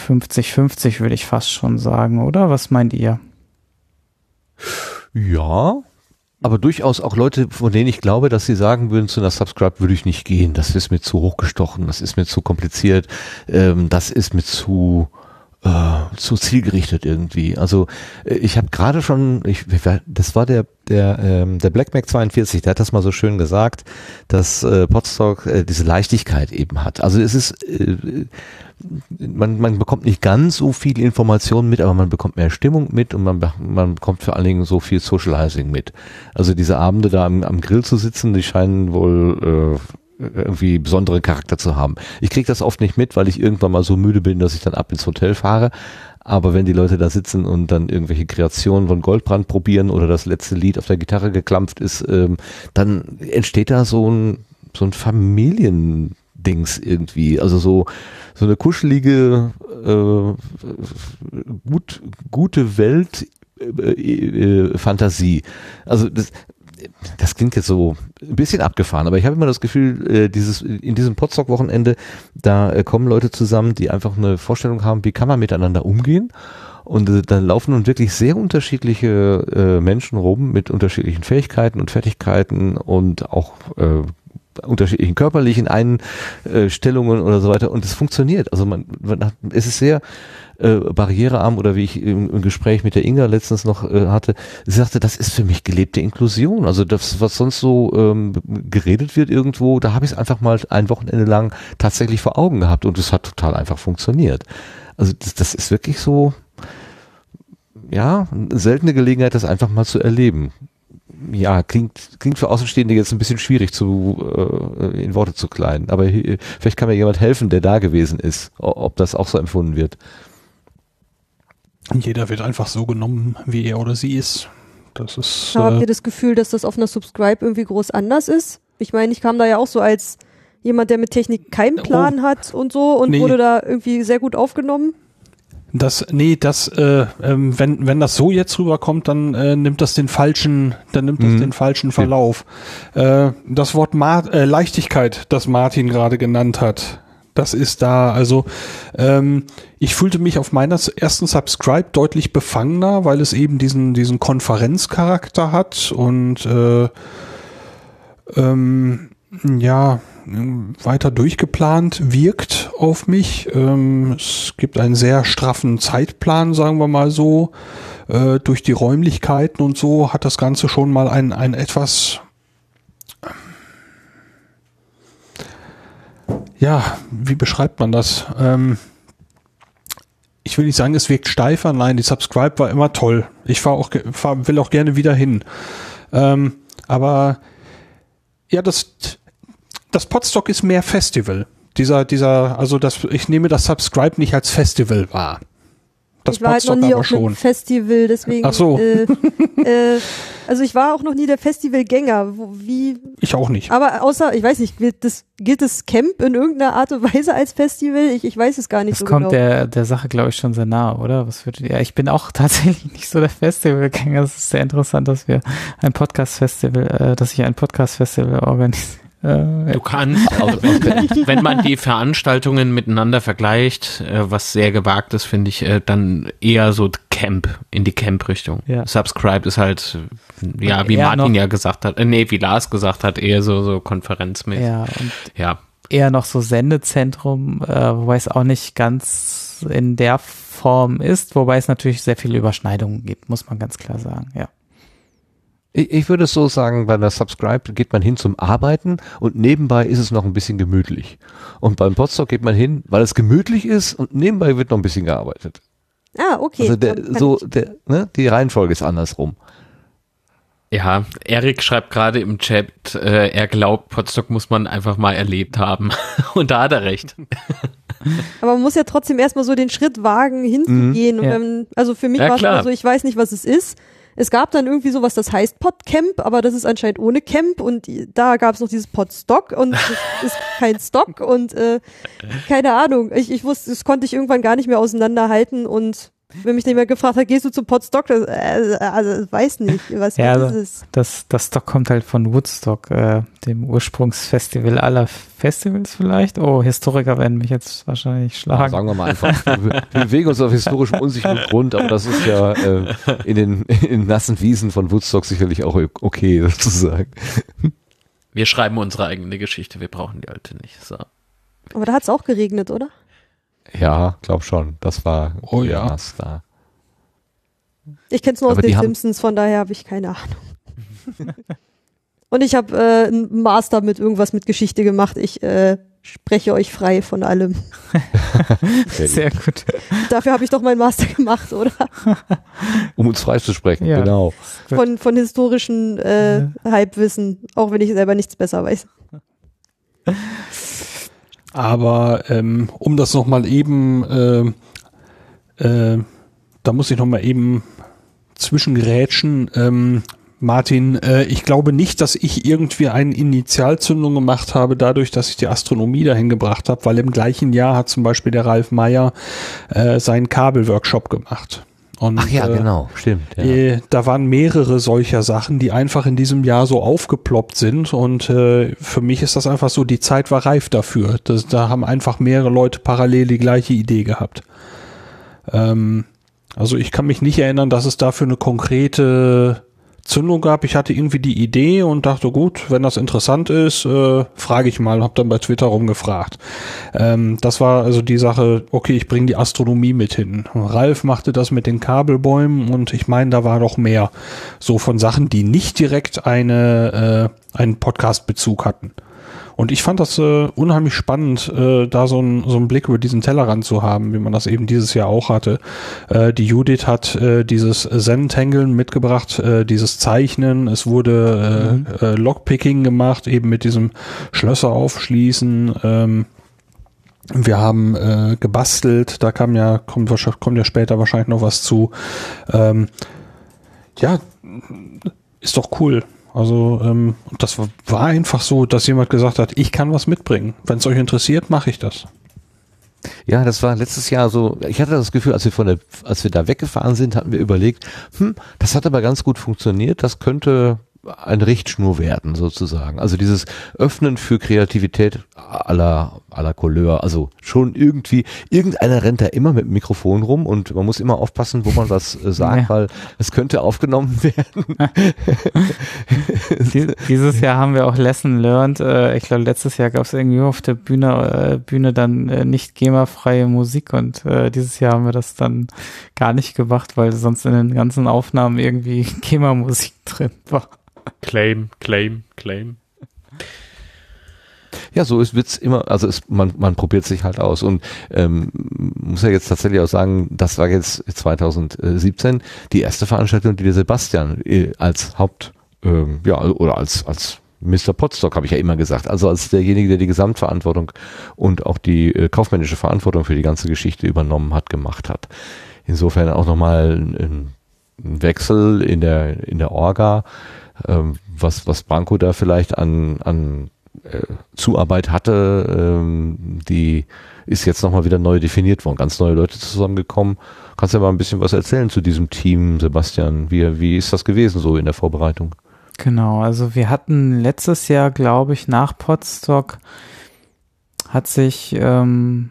50-50, würde ich fast schon sagen, oder? Was meint ihr?
Ja, aber durchaus auch Leute, von denen ich glaube, dass sie sagen würden, zu einer Subscribe würde ich nicht gehen. Das ist mir zu hochgestochen, das ist mir zu kompliziert, ähm, das ist mir zu äh, zu zielgerichtet irgendwie. Also äh, ich habe gerade schon, ich, das war der der ähm, der Black Mac 42, der hat das mal so schön gesagt, dass äh, Podstock äh, diese Leichtigkeit eben hat. Also es ist äh, man, man bekommt nicht ganz so viel Informationen mit, aber man bekommt mehr Stimmung mit und man, man bekommt vor allen Dingen so viel Socializing mit. Also diese Abende da am, am Grill zu sitzen, die scheinen wohl äh, irgendwie besonderen Charakter zu haben. Ich kriege das oft nicht mit, weil ich irgendwann mal so müde bin, dass ich dann ab ins Hotel fahre. Aber wenn die Leute da sitzen und dann irgendwelche Kreationen von Goldbrand probieren oder das letzte Lied auf der Gitarre geklampft ist, ähm, dann entsteht da so ein, so ein Familiendings irgendwie. Also so, so eine kuschelige, äh, gut, gute Welt, äh, äh, Fantasie. Also das, das klingt jetzt so ein bisschen abgefahren, aber ich habe immer das Gefühl, äh, dieses in diesem Potsdok-Wochenende, da äh, kommen Leute zusammen, die einfach eine Vorstellung haben, wie kann man miteinander umgehen. Und äh, da laufen nun wirklich sehr unterschiedliche Menschen rum mit unterschiedlichen Fähigkeiten und Fertigkeiten und auch unterschiedlichen körperlichen Einstellungen oder so weiter und es funktioniert. Also man, man hat, es ist sehr äh, barrierearm oder wie ich im, im Gespräch mit der Inga letztens noch äh, hatte, sie sagte, das ist für mich gelebte Inklusion. Also das, was sonst so ähm, geredet wird irgendwo, da habe ich es einfach mal ein Wochenende lang tatsächlich vor Augen gehabt und es hat total einfach funktioniert. Also das, das ist wirklich so, ja, seltene Gelegenheit, das einfach mal zu erleben. Ja, klingt, klingt für Außenstehende jetzt ein bisschen schwierig zu, äh, in Worte zu kleiden. Aber hier, vielleicht kann mir jemand helfen, der da gewesen ist, ob das auch so empfunden wird.
Jeder wird einfach so genommen, wie er oder sie ist. Das ist.
Aber habt
Äh,
ihr das Gefühl, dass das auf einer Subscribe irgendwie groß anders ist? Ich meine, ich kam da ja auch so als jemand, der mit Technik keinen Plan hat und so und
Nee.
wurde da irgendwie sehr gut aufgenommen.
Das, nee, das, äh, ähm, wenn, wenn das so jetzt rüberkommt, dann äh, nimmt das den falschen, dann nimmt das
Mhm.
den falschen Verlauf. Äh, das Wort Ma äh, Leichtigkeit, das Martin gerade genannt hat, das ist da. Also ähm, ich fühlte mich auf meiner ersten Subscribe deutlich befangener, weil es eben diesen, diesen Konferenzcharakter hat und äh, ähm, ja, weiter durchgeplant wirkt auf mich. Ähm, es gibt einen sehr straffen Zeitplan, sagen wir mal so. Äh, durch die Räumlichkeiten und so hat das Ganze schon mal ein, ein etwas ja, wie beschreibt man das? Ähm, ich will nicht sagen, es wirkt steifer. Nein, die Subscribe war immer toll. Ich fahr auch, fahr, will auch gerne wieder hin. Ähm, aber ja, das, das Podstock ist mehr Festival. Dieser, dieser, also das, ich nehme das Subscribe nicht als Festival wahr. Das
ich war halt noch nie
aber
auf einem
schon.
Festival, deswegen.
Ach so.
Äh, äh, also ich war auch noch nie der Festivalgänger. Wo- Wie?
Ich auch nicht.
Aber außer, ich weiß nicht, gilt das, gilt das Camp in irgendeiner Art und Weise als Festival? Ich, ich weiß es gar nicht
Das
so
kommt
genau.
der, der Sache, glaube ich, schon sehr nahe, oder? Was würdet ihr? Ja, ich bin auch <laughs> tatsächlich nicht so der Festivalgänger. Es ist sehr interessant, dass wir ein Podcast-Festival, äh, dass ich ein Podcast-Festival organisiere. Äh,
Du kannst, also wenn, man die Veranstaltungen miteinander vergleicht, äh, was sehr gewagt ist, finde ich, äh, dann eher so Camp, in die Camp-Richtung.
Ja.
Subscribe ist halt, ja, wie Martin ja gesagt hat, äh, nee, wie Lars gesagt hat, eher so, so konferenzmäßig.
ja, und
ja.
eher noch so Sendezentrum, äh, wobei es auch nicht ganz in der Form ist, wobei es natürlich sehr viele Überschneidungen gibt, muss man ganz klar sagen, ja.
Ich, ich würde es so sagen, bei der Subscribe geht man hin zum Arbeiten und nebenbei ist es noch ein bisschen gemütlich. Und beim Podstock geht man hin, weil es gemütlich ist und nebenbei wird noch ein bisschen gearbeitet.
ah, okay.
Also der, so, der, ne, die Reihenfolge ist andersrum.
Ja, Erik schreibt gerade im Chat, äh, er glaubt, Potsdok muss man einfach mal erlebt haben. <laughs> Und da hat er recht. <laughs>
Aber man muss ja trotzdem erstmal so den Schritt wagen, hinzugehen.
Mhm,
und
ja.
wenn, also für mich
Ja,
war es so, ich weiß nicht, was es ist. Es gab dann irgendwie sowas, das heißt Podcamp, aber das ist anscheinend ohne Camp und da gab es noch dieses Podstock und das ist kein Stock und äh, keine Ahnung. Ich, ich wusste, das konnte ich irgendwann gar nicht mehr auseinanderhalten und wenn mich jemand gefragt hat, gehst du zum Podstock? Das, äh, also, weiß nicht, was,
Ja, also-
ist es?
Das, das Stock kommt halt von Woodstock, äh, dem Ursprungsfestival aller Festivals vielleicht. Oh, Historiker werden mich jetzt wahrscheinlich schlagen.
Sagen wir mal einfach, wir, wir bewegen uns auf historischem unsicheren Grund, aber das ist ja äh, in den in nassen Wiesen von Woodstock sicherlich auch okay, sozusagen.
Wir schreiben unsere eigene Geschichte, wir brauchen die alte nicht. So.
Aber da hat es auch geregnet, oder?
Ja, glaub schon. Das war
Oh ja.
nass da.
Ich kenne es nur aus
Aber
den Simpsons, von daher habe ich keine Ahnung. <laughs> Und ich habe äh, einen Master mit irgendwas mit Geschichte gemacht. Ich äh, spreche euch frei von allem. <laughs>
Sehr gut.
Dafür habe ich doch meinen Master gemacht, oder? <laughs>
Um uns freizusprechen,
Ja.
genau.
Von, von historischen äh, Halbwissen, auch wenn ich selber nichts besser weiß.
Aber ähm, um das nochmal eben, äh, äh, da muss ich nochmal eben zwischengrätschen. Ähm, Martin, äh, ich glaube nicht, dass ich irgendwie eine Initialzündung gemacht habe, dadurch, dass ich die Astronomie dahin gebracht habe, weil im gleichen Jahr hat zum Beispiel der Ralf Meyer äh, seinen Kabelworkshop gemacht. Und,
Ach ja,
äh,
genau, stimmt. Ja.
äh, da waren mehrere solcher Sachen, die einfach in diesem Jahr so aufgeploppt sind und äh, für mich ist das einfach so, die Zeit war reif dafür. Das, da haben einfach mehrere Leute parallel die gleiche Idee gehabt. Ähm, also ich kann mich nicht erinnern, dass es dafür eine konkrete Zündung gab. Ich hatte irgendwie die Idee und dachte, gut, wenn das interessant ist, äh, frage ich mal. Hab dann bei Twitter rumgefragt. Ähm, das war also die Sache, okay, ich bringe die Astronomie mit hin. Ralf machte das mit den Kabelbäumen und ich meine, da war noch mehr so von Sachen, die nicht direkt eine, äh, einen Podcast-Bezug hatten. Und ich fand das äh, unheimlich spannend, äh, da so, ein, so einen Blick über diesen Tellerrand zu haben, wie man das eben dieses Jahr auch hatte. Äh, die Judith hat äh, dieses Zen-Tangeln mitgebracht, äh, dieses Zeichnen. Es wurde äh, mhm. äh, Lockpicking gemacht, eben mit diesem Schlösser aufschließen. Ähm, wir haben äh, gebastelt, da kam ja, kommt, kommt ja später wahrscheinlich noch was zu. Ähm, ja, ist doch cool. Also ähm, das war einfach so, dass jemand gesagt hat, ich kann was mitbringen. Wenn es euch interessiert, mache ich das.
Ja, das war letztes Jahr so, ich hatte das Gefühl, als wir von der, als wir da weggefahren sind, hatten wir überlegt, hm, das hat aber ganz gut funktioniert, das könnte eine Richtschnur werden, sozusagen. Also dieses Öffnen für Kreativität aller, aller Couleur. Also schon irgendwie, irgendeiner rennt da immer mit dem Mikrofon rum und man muss immer aufpassen, wo man was äh, sagt, <laughs> ja. weil es könnte aufgenommen <laughs> werden.
Dieses Jahr haben wir auch Lesson learned. Äh, ich glaube, letztes Jahr gab es irgendwie auf der Bühne, äh, Bühne dann nicht GEMA-freie Musik und dieses Jahr haben wir das dann gar nicht gemacht, weil sonst in den ganzen Aufnahmen irgendwie <laughs> GEMA-Musik drin war.
Claim, Claim, Claim.
Ja, so ist Witz immer, also ist, man, man probiert sich halt aus und ähm, muss ja jetzt tatsächlich auch sagen, das war jetzt 2017 die erste Veranstaltung, die der Sebastian äh, als Haupt, ähm, ja, oder als, als Mr. Potstock, habe ich ja immer gesagt, also als derjenige, der die Gesamtverantwortung und auch die äh, kaufmännische Verantwortung für die ganze Geschichte übernommen hat, gemacht hat. Insofern auch nochmal ein, ein Wechsel in der, in der Orga ähm, was, was Branko da vielleicht an, an äh, Zuarbeit hatte, ähm, die ist jetzt nochmal wieder neu definiert worden, ganz neue Leute zusammengekommen. Kannst du ja mal ein bisschen was erzählen zu diesem Team, Sebastian? Wie, wie ist das gewesen so in der Vorbereitung?
Genau, also wir hatten letztes Jahr, glaube ich, nach Podstock hat sich ähm,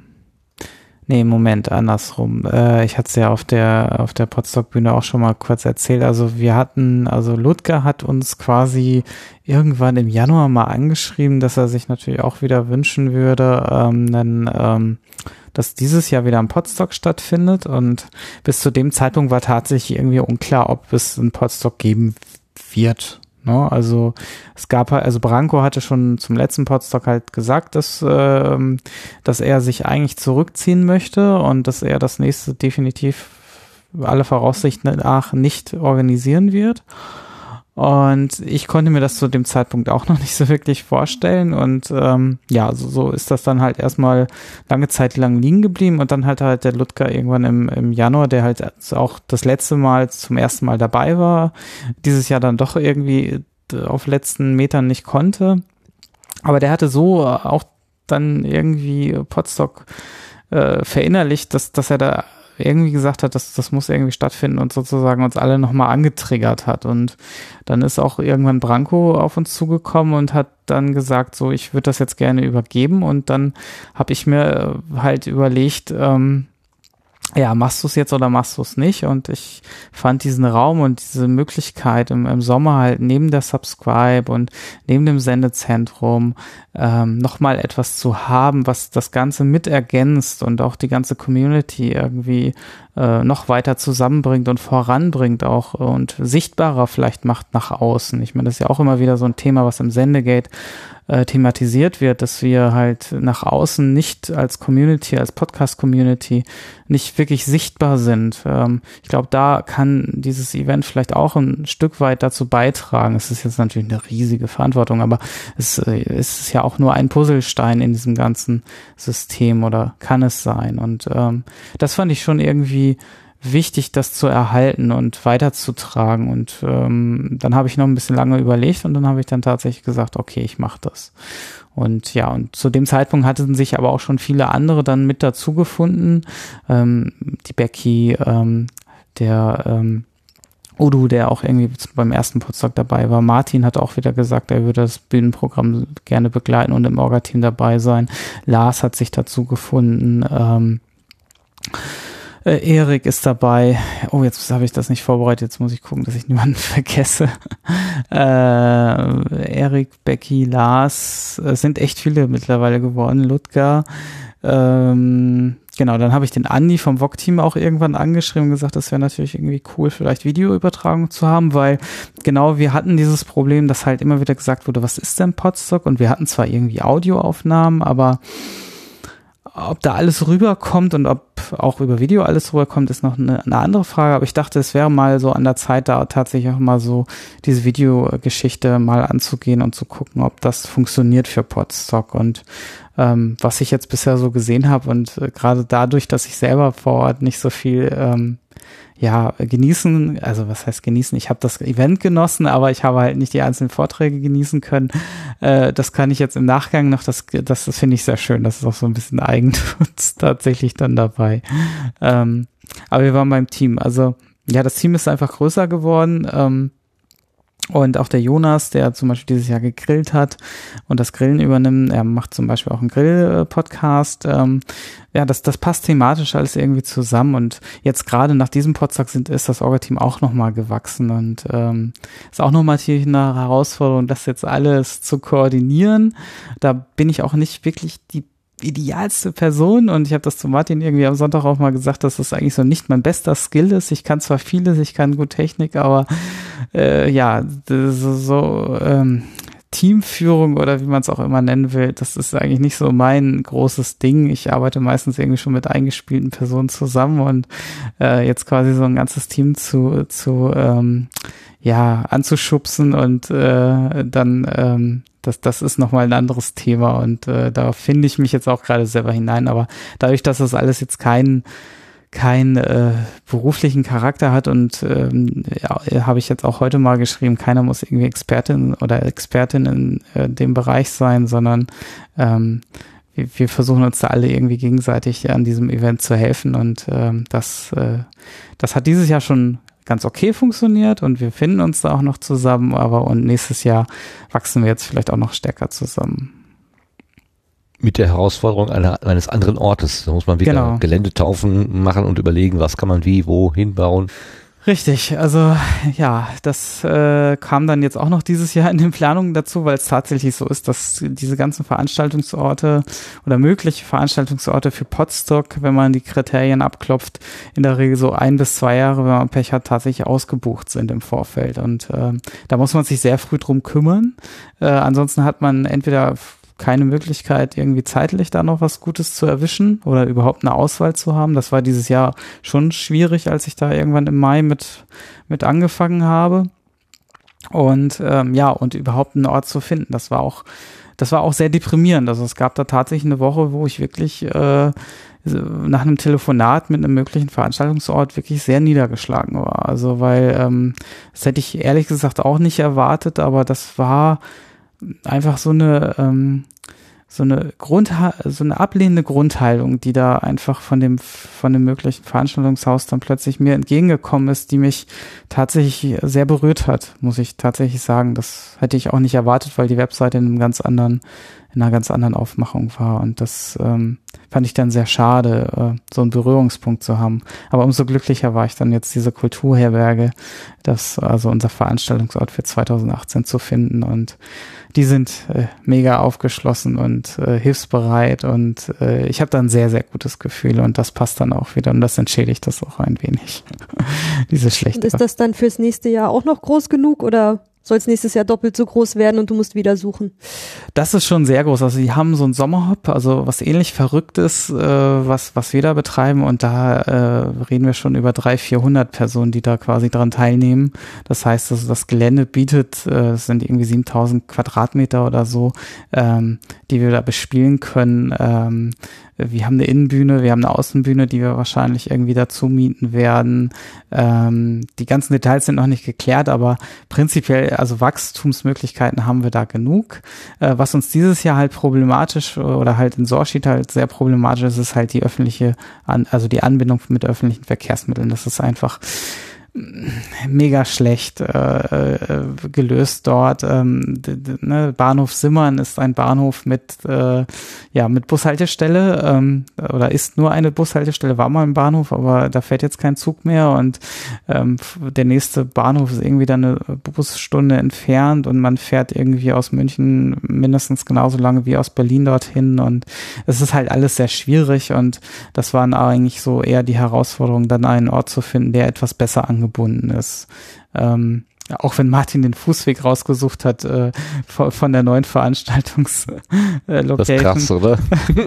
Nee, Moment, andersrum. Äh, ich hatte es ja auf der, auf der Potsdok-Bühne auch schon mal kurz erzählt. Also wir hatten, also Ludger hat uns quasi irgendwann im Januar mal angeschrieben, dass er sich natürlich auch wieder wünschen würde, ähm, dann, ähm, dass dieses Jahr wieder ein Podstock stattfindet. Und bis zu dem Zeitpunkt war tatsächlich irgendwie unklar, ob es ein Podstock geben wird. Ne? Also es gab halt, also Branko hatte schon zum letzten Podstock halt gesagt, dass, ähm, dass er sich eigentlich zurückziehen möchte und dass er das nächste definitiv alle Voraussichten nach nicht organisieren wird. Und ich konnte mir das zu dem Zeitpunkt auch <laughs> noch nicht so wirklich vorstellen. Und ähm, ja, so, so ist das dann halt erstmal lange Zeit lang liegen geblieben. Und dann halt halt der Ludger irgendwann im, im Januar, der halt auch das letzte Mal zum ersten Mal dabei war, dieses Jahr dann doch irgendwie auf letzten Metern nicht konnte. Aber der hatte so auch dann irgendwie Potstock äh, verinnerlicht, dass, dass er da irgendwie gesagt hat, dass das muss irgendwie stattfinden und sozusagen uns alle nochmal angetriggert hat. Und dann ist auch irgendwann Branko auf uns zugekommen und hat dann gesagt, so, ich würde das jetzt gerne übergeben. Und dann habe ich mir halt überlegt, ähm, ja, machst du es jetzt oder machst du es nicht? Und ich fand diesen Raum und diese Möglichkeit im, im Sommer halt neben der Subscribe und neben dem Sendezentrum ähm, nochmal etwas zu haben, was das Ganze mit ergänzt und auch die ganze Community irgendwie äh, noch weiter zusammenbringt und voranbringt auch und sichtbarer vielleicht macht nach außen. Ich meine, das ist ja auch immer wieder so ein Thema, was im Sendegate äh, thematisiert wird, dass wir halt nach außen nicht als Community, als Podcast-Community nicht wirklich sichtbar sind. Ähm, ich glaube, da kann dieses Event vielleicht auch ein Stück weit dazu beitragen. Es ist jetzt natürlich eine riesige Verantwortung, aber es, äh, es ist ja auch nur ein Puzzlestein in diesem ganzen System oder kann es sein. Und ähm, das fand ich schon irgendwie wichtig, das zu erhalten und weiterzutragen. Und ähm, dann habe ich noch ein bisschen lange überlegt und dann habe ich dann tatsächlich gesagt, okay, ich mache das. Und ja, und zu dem Zeitpunkt hatten sich aber auch schon viele andere dann mit dazu gefunden. Ähm, die Becky, ähm, der ähm, Udo, der auch irgendwie beim ersten Potsdok dabei war. Martin hat auch wieder gesagt, er würde das Bühnenprogramm gerne begleiten und im Orga-Team dabei sein. Lars hat sich dazu gefunden. Ähm, Äh, Erik ist dabei. Oh, jetzt habe ich das nicht vorbereitet. Jetzt muss ich gucken, dass ich <laughs> niemanden vergesse. Äh, Erik, Becky, Lars. Es sind echt viele mittlerweile geworden. Ludger. Ähm, genau, dann habe ich den Andi vom VOG-Team auch irgendwann angeschrieben und gesagt, das wäre natürlich irgendwie cool, vielleicht Videoübertragung zu haben, weil genau wir hatten dieses Problem, dass halt immer wieder gesagt wurde, was ist denn Podstock? Und wir hatten zwar irgendwie Audioaufnahmen, aber ob da alles rüberkommt und ob auch über Video alles rüberkommt, ist noch eine, eine, andere Frage. Aber ich dachte, es wäre mal so an der Zeit, da tatsächlich auch mal so diese Videogeschichte mal anzugehen und zu gucken, ob das funktioniert für Podstock. Und ähm, was ich jetzt bisher so gesehen habe und äh, gerade dadurch, dass ich selber vor Ort nicht so viel ähm, ja, genießen, also was heißt genießen? Ich habe das Event genossen, aber ich habe halt nicht die einzelnen Vorträge genießen können. Äh, das kann ich jetzt im Nachgang noch, das, das, das finde ich sehr schön. Das ist auch so ein bisschen Eigenschutz <laughs> tatsächlich dann dabei. Ähm, aber wir waren beim Team. Also ja, das Team ist einfach größer geworden. Ähm, und auch der Jonas, der zum Beispiel dieses Jahr gegrillt hat und das Grillen übernimmt, er macht zum Beispiel auch einen Grill-Podcast. Ähm, ja, das, das passt thematisch alles irgendwie zusammen. Und jetzt gerade nach diesem Podcast sind, ist das Orga-Team auch nochmal gewachsen und ähm, ist auch nochmal hier eine Herausforderung, das jetzt alles zu koordinieren. Da bin ich auch nicht wirklich die idealste Person und ich habe das zu Martin irgendwie am Sonntag auch mal gesagt, dass das eigentlich so nicht mein bester Skill ist. Ich kann zwar vieles, ich kann gut Technik, aber äh, ja, so, ähm, Teamführung oder wie man es auch immer nennen will, das ist eigentlich nicht so mein großes Ding. Ich arbeite meistens irgendwie schon mit eingespielten Personen zusammen und äh, jetzt quasi so ein ganzes Team zu, zu ähm, ja, anzuschubsen und äh, dann ähm, das, das ist nochmal ein anderes Thema und äh, da finde ich mich jetzt auch gerade selber hinein. Aber dadurch, dass das alles jetzt kein keinen äh, beruflichen Charakter hat und ähm, ja, habe ich jetzt auch heute mal geschrieben, keiner muss irgendwie Expertin oder Expertin in äh, dem Bereich sein, sondern ähm, wir, wir versuchen uns da alle irgendwie gegenseitig an diesem Event zu helfen und ähm, das, äh, das hat dieses Jahr schon ganz okay funktioniert und wir finden uns da auch noch zusammen, aber und nächstes Jahr wachsen wir jetzt vielleicht auch noch stärker zusammen.
Mit der Herausforderung einer, eines anderen Ortes. Da muss man wieder
Genau.
Geländetaufen machen und überlegen, was kann man wie, wo hinbauen.
Richtig, also ja, das äh, kam dann jetzt auch noch dieses Jahr in den Planungen dazu, weil es tatsächlich so ist, dass diese ganzen Veranstaltungsorte oder mögliche Veranstaltungsorte für Podstock, wenn man die Kriterien abklopft, in der Regel so ein bis zwei Jahre, wenn man Pech hat, tatsächlich ausgebucht sind im Vorfeld. Und äh, da muss man sich sehr früh drum kümmern. Äh, ansonsten hat man entweder keine Möglichkeit, irgendwie zeitlich da noch was Gutes zu erwischen oder überhaupt eine Auswahl zu haben. Das war dieses Jahr schon schwierig, als ich da irgendwann im Mai mit, mit angefangen habe. Und ähm, ja, und überhaupt einen Ort zu finden. Das war auch, das war auch sehr deprimierend. Also es gab da tatsächlich eine Woche, wo ich wirklich äh, nach einem Telefonat mit einem möglichen Veranstaltungsort wirklich sehr niedergeschlagen war. Also weil ähm, das hätte ich ehrlich gesagt auch nicht erwartet, aber das war einfach so eine ähm, so eine Grund so eine ablehnende Grundhaltung, die da einfach von dem von dem möglichen Veranstaltungshaus dann plötzlich mir entgegengekommen ist, die mich tatsächlich sehr berührt hat, muss ich tatsächlich sagen. Das hätte ich auch nicht erwartet, weil die Webseite in einem ganz anderen in einer ganz anderen Aufmachung war und das ähm, fand ich dann sehr schade, äh, so einen Berührungspunkt zu haben. Aber umso glücklicher war ich dann jetzt diese Kulturherberge, das also unser Veranstaltungsort für 2018 zu finden und die sind äh, mega aufgeschlossen und äh, hilfsbereit und äh, ich habe da ein sehr, sehr gutes Gefühl und das passt dann auch wieder und das entschädigt das auch ein wenig. <laughs> Diese
Und
schlechte.
ist das dann fürs nächste Jahr auch noch groß genug oder soll es nächstes Jahr doppelt so groß werden und du musst wieder suchen?
Das ist schon sehr groß. Also die haben so ein Sommerhop, also was ähnlich Verrücktes, äh, was, was wir da betreiben und da äh, reden wir schon über drei, 400 Personen, die da quasi dran teilnehmen. Das heißt, also das Gelände bietet, äh, es sind irgendwie 7000 Quadratmeter oder so, ähm, die wir da bespielen können. Ähm, wir haben eine Innenbühne, wir haben eine Außenbühne, die wir wahrscheinlich irgendwie dazu mieten werden. Ähm, die ganzen Details sind noch nicht geklärt, aber prinzipiell, also Wachstumsmöglichkeiten haben wir da genug. Äh, was uns dieses Jahr halt problematisch oder halt in Sorschied halt sehr problematisch ist, ist halt die öffentliche, also die Anbindung mit öffentlichen Verkehrsmitteln. Das ist einfach mega schlecht äh, äh, gelöst dort. Ähm, ne, Bahnhof Simmern ist ein Bahnhof mit äh, ja mit Bushaltestelle ähm, oder ist nur eine Bushaltestelle, war mal ein Bahnhof, aber da fährt jetzt kein Zug mehr und ähm, der nächste Bahnhof ist irgendwie dann eine Busstunde entfernt und man fährt irgendwie aus München mindestens genauso lange wie aus Berlin dorthin und es ist halt alles sehr schwierig und das waren eigentlich so eher die Herausforderungen, dann einen Ort zu finden, der etwas besser angebunden angebunden ist. Ähm, auch wenn Martin den Fußweg rausgesucht hat äh, von, der neuen Veranstaltungslocation. Das ist krass, oder?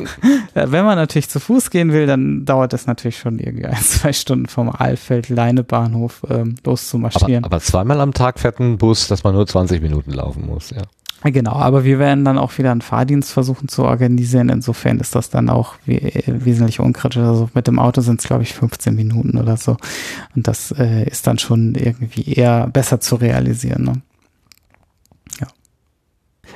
<laughs> wenn man natürlich zu Fuß gehen will, dann dauert es natürlich schon irgendwie ein, zwei Stunden vom Aalfeld-Leinebahnhof ähm, loszumarschieren.
Aber, aber zweimal am Tag fährt ein Bus, dass man nur 20 Minuten laufen muss, ja.
Genau, aber wir werden dann auch wieder einen Fahrdienst versuchen zu organisieren. Insofern ist das dann auch wesentlich unkritisch. Also mit dem Auto sind es, glaube ich, 15 Minuten oder so. Und das äh, ist dann schon irgendwie eher besser zu realisieren. Ne?
Ja.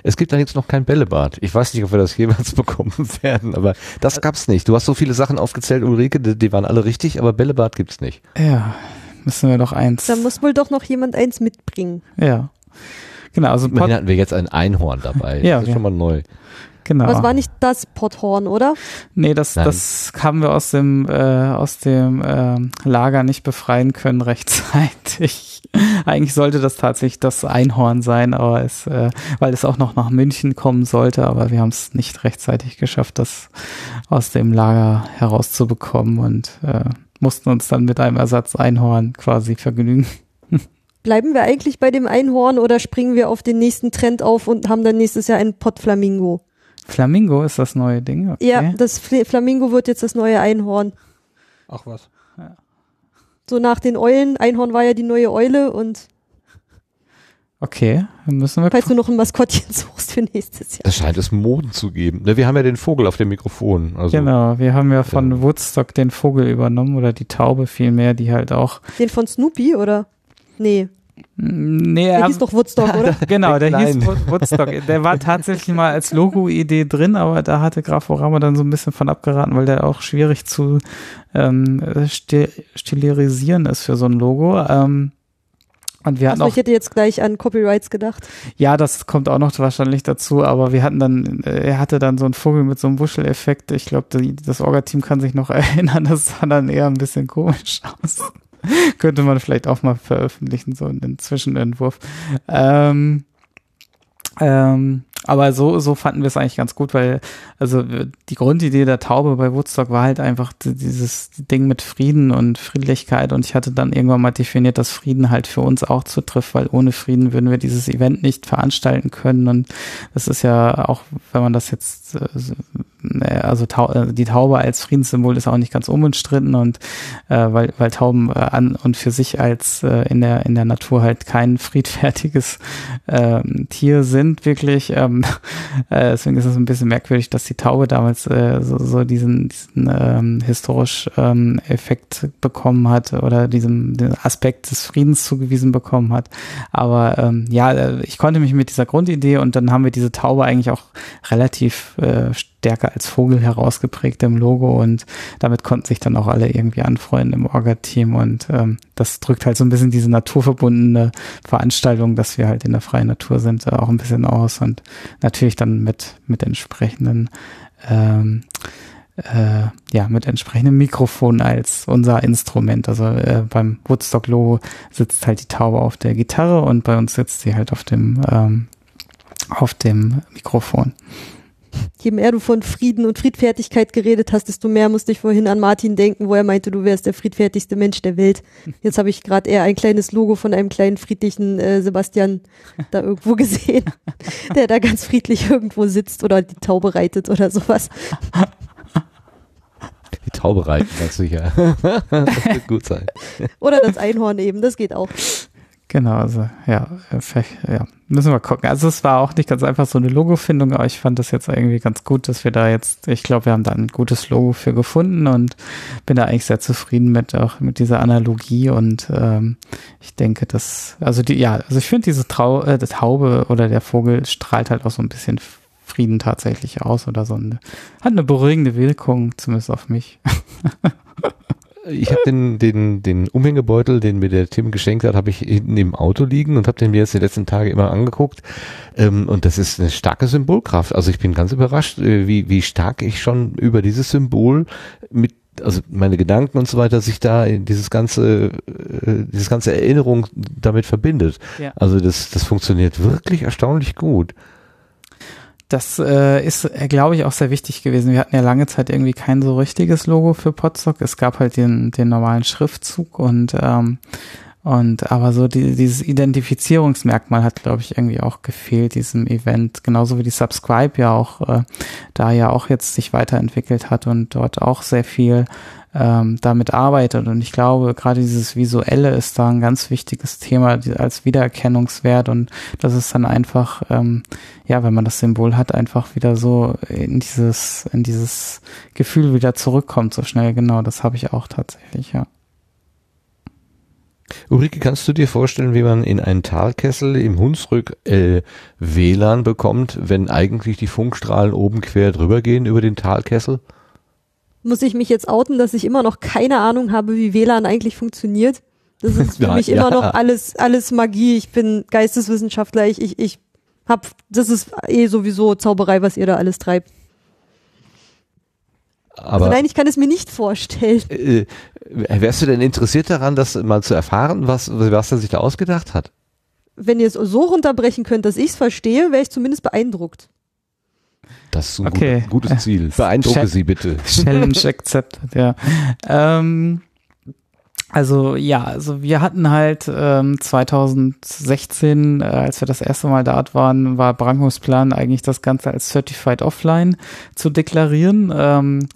Es gibt da jetzt noch kein Bällebad. Ich weiß nicht, ob wir das jemals <laughs> bekommen werden, aber das gab's nicht. Du hast so viele Sachen aufgezählt, Ulrike, die, die waren alle richtig, aber Bällebad gibt's nicht.
Ja, müssen wir doch eins.
Da muss wohl doch noch jemand eins mitbringen.
Ja. Genau, also
Pod hatten wir jetzt ein Einhorn dabei.
ja,
das ist ja. schon mal neu.
Genau. Das war nicht das Potthorn, oder?
Nee, das, das haben wir aus dem, äh, aus dem äh, Lager nicht befreien können rechtzeitig. <laughs> Eigentlich sollte das tatsächlich das Einhorn sein, aber es, äh, weil es auch noch nach München kommen sollte, aber wir haben es nicht rechtzeitig geschafft, das aus dem Lager herauszubekommen und äh, mussten uns dann mit einem Ersatz Einhorn quasi vergnügen.
Bleiben wir eigentlich bei dem Einhorn oder springen wir auf den nächsten Trend auf und haben dann nächstes Jahr ein Pottflamingo?
Flamingo ist das neue Ding?
Okay. Ja, das Flamingo wird jetzt das neue Einhorn.
Ach was. Ja.
So nach den Eulen. Einhorn war ja die neue Eule und
Okay, dann müssen wir.
Falls du noch ein Maskottchen <laughs> suchst für nächstes Jahr.
Da scheint es Moden zu geben. Ne, wir haben ja den Vogel auf dem Mikrofon.
Also genau, wir haben ja von ja. Woodstock den Vogel übernommen oder die Taube vielmehr, die halt auch.
Den von Snoopy oder? Nee.
Nee,
der hieß doch Woodstock, <laughs> oder?
genau, der hieß Woodstock. Der war tatsächlich mal als Logo-Idee drin, aber da hatte Graforama dann so ein bisschen von abgeraten, weil der auch schwierig zu ähm, stilisieren ist für so ein Logo. Ähm, und wir hatten
Achso, ich hätte jetzt gleich an Copyrights gedacht.
Ja, das kommt auch noch wahrscheinlich dazu, aber wir hatten dann, er hatte dann so einen Vogel mit so einem Wuscheleffekt. Ich glaube, das Orga-Team kann sich noch <laughs> erinnern, das sah dann eher ein bisschen komisch aus. <laughs> Könnte man vielleicht auch mal veröffentlichen, so einen Zwischenentwurf. Ähm, ähm, aber so, so fanden wir es eigentlich ganz gut, weil also die Grundidee der Taube bei Woodstock war halt einfach dieses Ding mit Frieden und Friedlichkeit und ich hatte dann irgendwann mal definiert, dass Frieden halt für uns auch zutrifft, weil ohne Frieden würden wir dieses Event nicht veranstalten können und das ist ja auch, wenn man das jetzt äh, also äh, die Taube als Friedenssymbol ist auch nicht ganz unumstritten und äh, weil, weil Tauben äh, an und für sich als äh, in der in der Natur halt kein <laughs> friedfertiges äh, Tier sind wirklich. Ähm, <laughs> äh, deswegen ist es ein bisschen merkwürdig, dass die Taube damals äh, so, so diesen, diesen ähm, historisch ähm, Effekt bekommen hat oder diesem den Aspekt des Friedens zugewiesen bekommen hat. Aber ähm, ja, äh, ich konnte mich mit dieser Grundidee und dann haben wir diese Taube eigentlich auch relativ äh, stärker als Vogel herausgeprägt im Logo und damit konnten sich dann auch alle irgendwie anfreunden im Orga-Team und ähm, das drückt halt so ein bisschen diese naturverbundene Veranstaltung, dass wir halt in der freien Natur sind, äh, auch ein bisschen aus und natürlich dann mit, mit entsprechenden ähm, äh, ja, mit entsprechendem Mikrofon als unser Instrument. Also äh, beim Woodstock-Logo sitzt halt die Taube auf der Gitarre und bei uns sitzt sie halt auf dem, ähm, auf dem Mikrofon
je mehr du von Frieden und Friedfertigkeit geredet hast, desto mehr musste ich vorhin an Martin denken, wo er meinte, du wärst der friedfertigste Mensch der Welt. <laughs> Jetzt habe ich gerade eher ein kleines Logo von einem kleinen friedlichen äh, Sebastian da irgendwo gesehen, <laughs> der da ganz friedlich irgendwo sitzt oder die Taube reitet oder sowas.
Die Taube reiten, ganz sicher. <laughs> das wird gut sein.
Oder das Einhorn eben, das geht auch.
Genau, also ja, vielleicht, ja, müssen wir gucken. Also es war auch nicht ganz einfach so eine Logo-Findung, aber ich fand das jetzt irgendwie ganz gut, dass wir da jetzt, ich glaube, wir haben da ein gutes Logo für gefunden und bin da eigentlich sehr zufrieden mit auch mit dieser Analogie und ähm, ich denke, dass, also die, ja, also ich finde diese Trau, äh, das Haube oder der Vogel strahlt halt auch so ein bisschen Frieden tatsächlich aus oder so eine, hat eine beruhigende Wirkung, zumindest auf mich. <laughs>
ich habe den, den, den Umhängebeutel, den mir der Tim geschenkt hat, habe ich hinten im Auto liegen und habe den mir jetzt die letzten Tage immer angeguckt. Ähm, und das ist eine starke Symbolkraft. Also ich bin ganz überrascht, äh, wie, wie stark ich schon über dieses Symbol mit also meine Gedanken und so weiter sich da in dieses ganze äh, dieses ganze Erinnerung damit verbindet.
Ja.
Also das das funktioniert wirklich erstaunlich gut.
Das äh, ist, äh, glaube ich, auch sehr wichtig gewesen. Wir hatten ja lange Zeit irgendwie kein so richtiges Logo für Podstock. Es gab halt den, den normalen Schriftzug und ähm, und aber so die, dieses Identifizierungsmerkmal hat, glaube ich, irgendwie auch gefehlt, diesem Event. Genauso wie die Subscribe ja auch, äh, da ja auch jetzt sich weiterentwickelt hat und dort auch sehr viel ähm, damit arbeitet. Und ich glaube, gerade dieses Visuelle ist da ein ganz wichtiges Thema als Wiedererkennungswert und das ist dann einfach, ähm, ja, wenn man das Symbol hat, einfach wieder so in dieses, in dieses Gefühl wieder zurückkommt so schnell. Genau, das habe ich auch tatsächlich, ja.
Ulrike, kannst du dir vorstellen, wie man in einen Talkessel im Hunsrück äh, WLAN bekommt, wenn eigentlich die Funkstrahlen oben quer drüber gehen über den Talkessel?
Muss ich mich jetzt outen, dass ich immer noch keine Ahnung habe, wie WLAN eigentlich funktioniert? Das ist <laughs> für
Ja,
mich
ja.
immer noch alles, alles Magie. Ich bin Geisteswissenschaftler. Ich, ich, ich hab, das ist eh sowieso Zauberei, was ihr da alles treibt.
Aber
also nein, ich kann es mir nicht vorstellen.
äh, wärst du denn interessiert daran, das mal zu erfahren, was, was er sich da ausgedacht hat?
Wenn ihr es so runterbrechen könnt, dass ich es verstehe, wäre ich zumindest beeindruckt.
Das ist ein
Okay.
gut, gutes Ziel. <laughs> Beeindrucke
Chat-
Sie bitte. <laughs>
Challenge accepted, ja. Ähm, also ja, also wir hatten halt ähm, 2016, äh, als wir das erste Mal dort waren, war Brankos Plan eigentlich das Ganze als Certified Offline zu deklarieren. Ähm,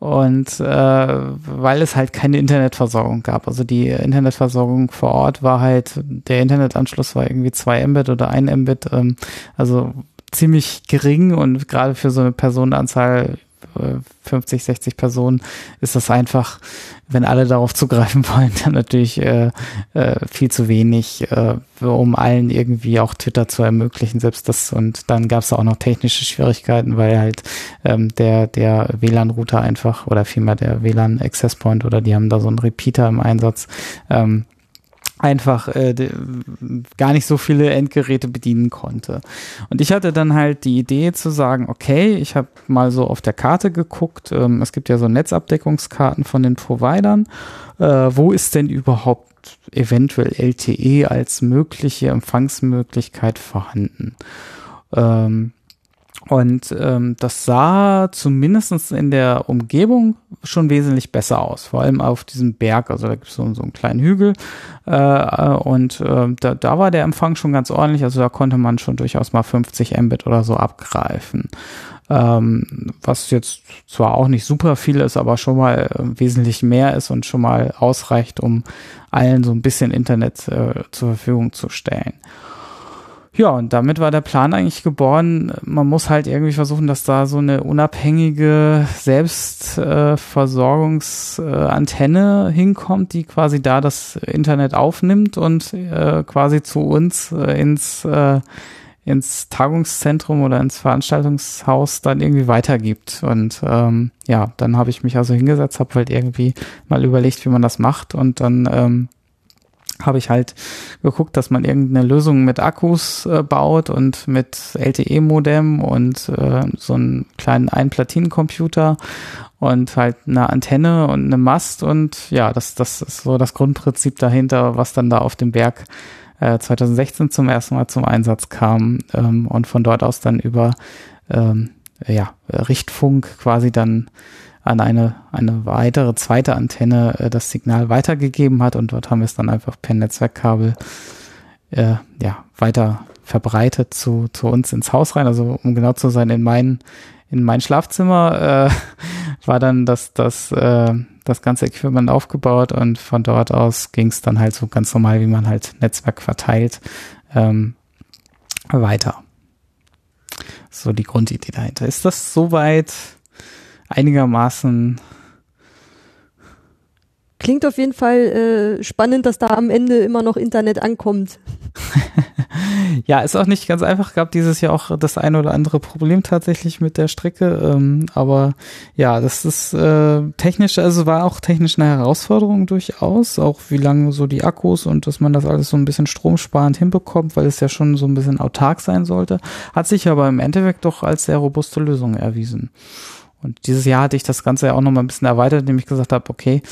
und äh, weil es halt keine Internetversorgung gab. Also die Internetversorgung vor Ort war halt, der Internetanschluss war irgendwie 2 Mbit oder 1 Mbit, ähm, also ziemlich gering und gerade für so eine Personenanzahl äh, 50, 60 Personen ist das einfach, wenn alle darauf zugreifen <laughs> wollen, dann natürlich äh, äh, viel zu wenig, äh, um allen irgendwie auch Twitter zu ermöglichen, selbst das. Und dann gab es auch noch technische Schwierigkeiten, weil halt ähm, der, der WLAN-Router einfach oder vielmehr der WLAN-Access Point oder die haben da so einen Repeater im Einsatz, ähm, einfach äh, gar nicht so viele Endgeräte bedienen konnte. Und ich hatte dann halt die Idee zu sagen, okay, ich habe mal so auf der Karte geguckt, ähm, es gibt ja so Netzabdeckungskarten von den Providern, äh, wo ist denn überhaupt eventuell LTE als mögliche Empfangsmöglichkeit vorhanden? Ähm, und ähm, das sah zumindest in der Umgebung schon wesentlich besser aus, vor allem auf diesem Berg. Also da gibt es so, so einen kleinen Hügel äh, und äh, da, da war der Empfang schon ganz ordentlich. Also da konnte man schon durchaus mal 50 Mbit oder so abgreifen. Ähm, was jetzt zwar auch nicht super viel ist, aber schon mal äh, wesentlich mehr ist und schon mal ausreicht, um allen so ein bisschen Internet äh, zur Verfügung zu stellen. Ja, und damit war der Plan eigentlich geboren. Man muss halt irgendwie versuchen, dass da so eine unabhängige Selbstversorgungsantenne hinkommt, die quasi da das Internet aufnimmt und äh, quasi zu uns äh, ins, äh, ins Tagungszentrum oder ins Veranstaltungshaus dann irgendwie weitergibt. Und ähm, ja, dann habe ich mich also hingesetzt, habe halt irgendwie mal überlegt, wie man das macht und dann ähm, habe ich halt geguckt, dass man irgendeine Lösung mit Akkus äh, baut und mit LTE-Modem und äh, so einen kleinen Einplatinencomputer und halt eine Antenne und eine Mast und ja, das, das ist so das Grundprinzip dahinter, was dann da auf dem Berg äh, 2016 zum ersten Mal zum Einsatz kam ähm, und von dort aus dann über ähm, ja, Richtfunk quasi dann an eine, eine weitere zweite Antenne äh, das Signal weitergegeben hat und dort haben wir es dann einfach per Netzwerkkabel äh, ja, weiter verbreitet zu, zu uns ins Haus rein. Also um genau zu sein, in mein, in mein Schlafzimmer äh, <laughs> war dann das, das, äh, das ganze Equipment aufgebaut und von dort aus ging es dann halt so ganz normal, wie man halt Netzwerk verteilt, ähm, weiter. So die Grundidee dahinter. Ist das soweit einigermaßen
Klingt auf jeden Fall äh, spannend, dass da am Ende immer noch Internet ankommt. <laughs>
Ja, ist auch nicht ganz einfach. Gab dieses Jahr auch das eine oder andere Problem tatsächlich mit der Strecke. Ähm, aber ja, das ist äh, technisch, also war auch technisch eine Herausforderung durchaus. Auch wie lange so die Akkus und dass man das alles so ein bisschen stromsparend hinbekommt, weil es ja schon so ein bisschen autark sein sollte. Hat sich aber im Endeffekt doch als sehr robuste Lösung erwiesen. Und dieses Jahr hatte ich das Ganze ja auch noch mal ein bisschen erweitert, indem ich gesagt habe, okay,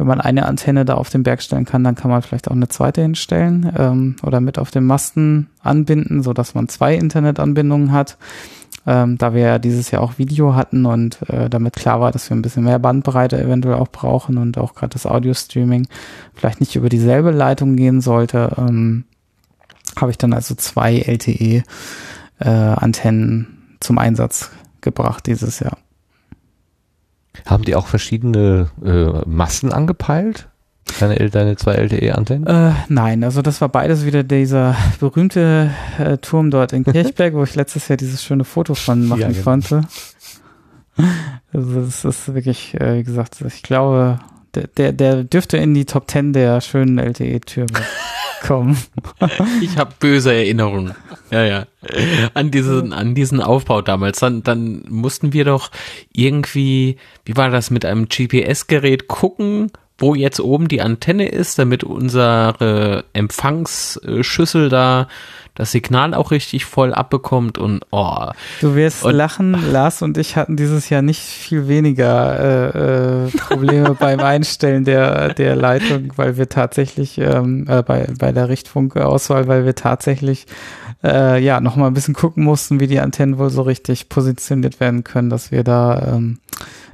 wenn man eine Antenne da auf den Berg stellen kann, dann kann man vielleicht auch eine zweite hinstellen ähm, oder mit auf den Masten anbinden, so dass man zwei Internetanbindungen hat. Ähm, da wir ja dieses Jahr auch Video hatten und äh, damit klar war, dass wir ein bisschen mehr Bandbreite eventuell auch brauchen und auch gerade das Audio-Streaming vielleicht nicht über dieselbe Leitung gehen sollte, ähm, habe ich dann also zwei LTE-Antennen äh, zum Einsatz gebracht dieses Jahr.
Haben die auch verschiedene äh, Massen angepeilt? Deine, deine zwei LTE-Antennen?
Äh, nein, also das war beides wieder dieser berühmte äh, Turm dort in Kirchberg, wo ich letztes Jahr dieses schöne Foto von machen ja, genau. konnte. Also das ist wirklich, äh, wie gesagt, ich glaube, der, der, der dürfte in die Top 10 der schönen LTE-Türme <laughs> kommen. <laughs>
ich habe böse Erinnerungen. Ja, ja. An diesen, an diesen Aufbau damals. Dann, dann mussten wir doch irgendwie, wie war das, mit einem GPS-Gerät gucken, wo jetzt oben die Antenne ist, damit unsere Empfangsschüssel da das Signal auch richtig voll abbekommt und oh.
Du wirst und, lachen, <laughs> Lars und ich hatten dieses Jahr nicht viel weniger äh, äh, Probleme <laughs> beim Einstellen der, der Leitung, weil wir tatsächlich ähm, äh, bei, bei der Richtfunkauswahl, weil wir tatsächlich äh, ja nochmal ein bisschen gucken mussten, wie die Antennen wohl so richtig positioniert werden können, dass wir da ähm,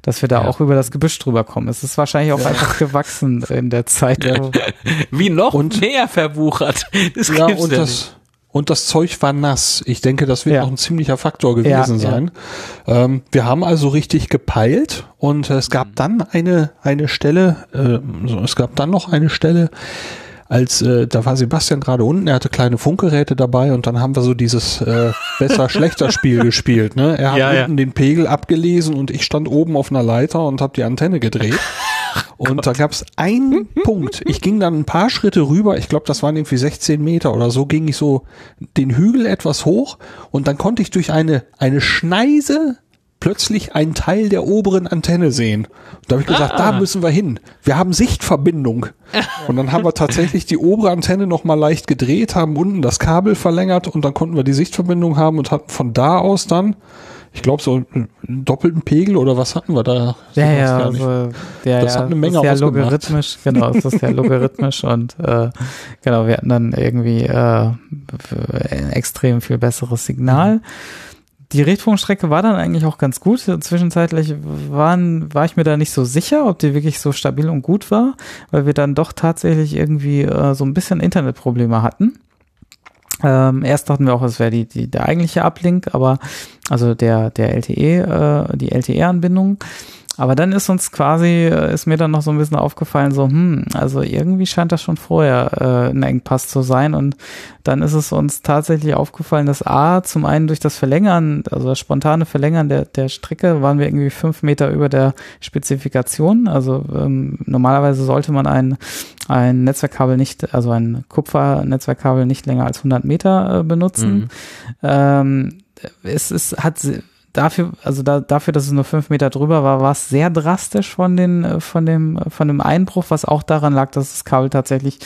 dass wir da ja. auch über das Gebüsch drüber kommen. Es ist wahrscheinlich auch ja. einfach gewachsen in der Zeit. Ja. <laughs>
Wie noch und, mehr verwuchert.
Das ja, und das, und das Zeug war nass. Ich denke, das wird ja. noch ein ziemlicher Faktor gewesen ja, sein. Ja. Ähm, wir haben also richtig gepeilt und es gab mhm. dann eine, eine Stelle, äh, so, es gab dann noch eine Stelle, als äh, da war Sebastian gerade unten, er hatte kleine Funkgeräte dabei und dann haben wir so dieses äh, besser schlechter Spiel <laughs> gespielt. Ne? Er hat ja, unten ja. den Pegel abgelesen und ich stand oben auf einer Leiter und habe die Antenne gedreht. Und da gab es einen Punkt. Ich ging dann ein paar Schritte rüber. Ich glaube, das waren irgendwie 16 Meter oder so. Ging ich so den Hügel etwas hoch und dann konnte ich durch eine eine Schneise plötzlich einen Teil der oberen Antenne sehen. Und da habe ich gesagt, ah. da müssen wir hin. Wir haben Sichtverbindung. <laughs> Und dann haben wir tatsächlich die obere Antenne noch mal leicht gedreht, haben unten das Kabel verlängert und dann konnten wir die Sichtverbindung haben und hatten von da aus dann ich glaube, so einen doppelten Pegel oder was hatten wir da?
Ja, ja, also,
ja, das
ja,
hat eine Menge
das ist ja logarithmisch, genau, es ist ja logarithmisch <laughs> und äh, genau, wir hatten dann irgendwie äh, ein extrem viel besseres Signal. Die Richtfunkstrecke war dann eigentlich auch ganz gut. Zwischenzeitlich waren, war ich mir da nicht so sicher, ob die wirklich so stabil und gut war, weil wir dann doch tatsächlich irgendwie äh, so ein bisschen Internetprobleme hatten. Ähm, erst dachten wir auch, es wäre die, die, der eigentliche Uplink, aber also der, der LTE, äh, die LTE-Anbindung. Aber dann ist uns quasi, äh, ist mir dann noch so ein bisschen aufgefallen, so, hm, also irgendwie scheint das schon vorher äh, ein Engpass zu sein. Und dann ist es uns tatsächlich aufgefallen, dass A, zum einen durch das Verlängern, also das spontane Verlängern der, der Strecke, waren wir irgendwie fünf Meter über der Spezifikation. Also ähm, normalerweise sollte man ein, ein Netzwerkkabel nicht, also ein Kupfernetzwerkkabel nicht länger als 100 Meter äh, benutzen. Mhm. Ähm, es, es hat dafür, also da, dafür, dass es nur fünf Meter drüber war, war es sehr drastisch von den, äh, von dem, äh, von dem Einbruch, was auch daran lag, dass das Kabel tatsächlich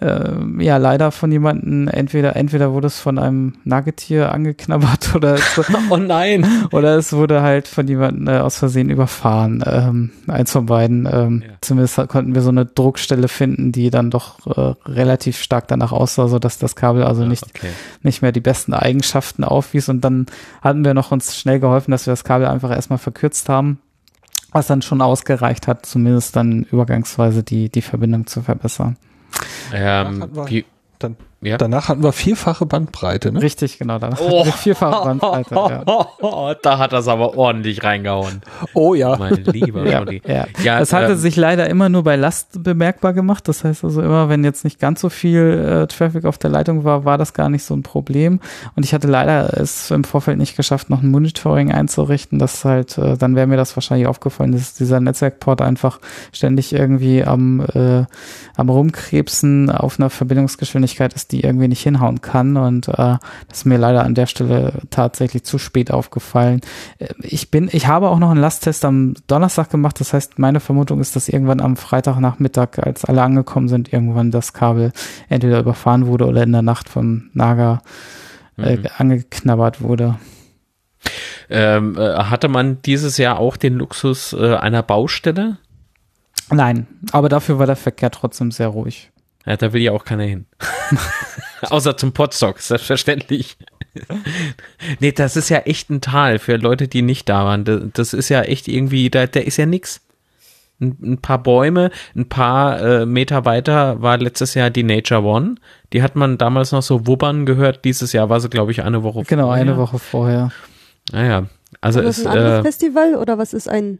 äh, ja leider von jemanden. Entweder entweder wurde es von einem Nagetier angeknabbert <laughs> oder es,
oh nein.
oder es wurde halt von jemandem äh, aus Versehen überfahren. Ähm, eins von beiden. Ähm, ja. zumindest konnten wir so eine Druckstelle finden die dann doch äh, relativ stark danach aussah so dass das Kabel also ja, nicht okay. nicht mehr die besten Eigenschaften aufwies. Und dann hatten wir noch uns schnell geholfen dass wir das Kabel einfach erstmal verkürzt haben was dann schon ausgereicht hat zumindest dann übergangsweise die die Verbindung zu verbessern
ähm, wie,
dann ja? Danach hatten wir vierfache Bandbreite, ne?
Richtig, genau. Danach oh. hatten wir vierfache Bandbreite.
Ja. <laughs> da hat das aber ordentlich reingehauen.
Oh ja.
Mein lieber <laughs>
ja, ja. ja. Es hatte ähm, sich leider immer nur bei Last bemerkbar gemacht. Das heißt also immer, wenn jetzt nicht ganz so viel äh, Traffic auf der Leitung war, war das gar nicht so ein Problem. Und ich hatte leider es im Vorfeld nicht geschafft, noch ein Monitoring einzurichten. Das halt, äh, dann wäre mir das wahrscheinlich aufgefallen, dass dieser Netzwerkport einfach ständig irgendwie am, äh, am Rumkrebsen auf einer Verbindungsgeschwindigkeit ist die irgendwie nicht hinhauen kann und äh, das ist mir leider an der Stelle tatsächlich zu spät aufgefallen. Äh, Ich bin, ich habe auch noch einen Lasttest am Donnerstag gemacht, das heißt, meine Vermutung ist, dass irgendwann am Freitagnachmittag, als alle angekommen sind, irgendwann das Kabel entweder überfahren wurde oder in der Nacht vom Nager äh,
Mhm.
angeknabbert wurde.
Ähm, äh, hatte man dieses Jahr auch den Luxus äh, einer Baustelle?
Nein, aber dafür war der Verkehr trotzdem sehr ruhig.
Ja, da will ja auch keiner hin. <laughs> Außer zum Potstock, selbstverständlich. nee, das ist ja echt ein Tal für Leute, die nicht da waren. Das, das ist ja echt irgendwie, da, da ist ja nix. Ein, ein paar Bäume, ein paar äh, Meter weiter war letztes Jahr die Nature One. Die hat man damals noch so wubbern gehört. Dieses Jahr war sie, glaube ich, eine Woche
Genau,
vorher.
eine Woche vorher.
Naja, also
ist das
es,
ein anderes
äh,
Festival oder was ist ein?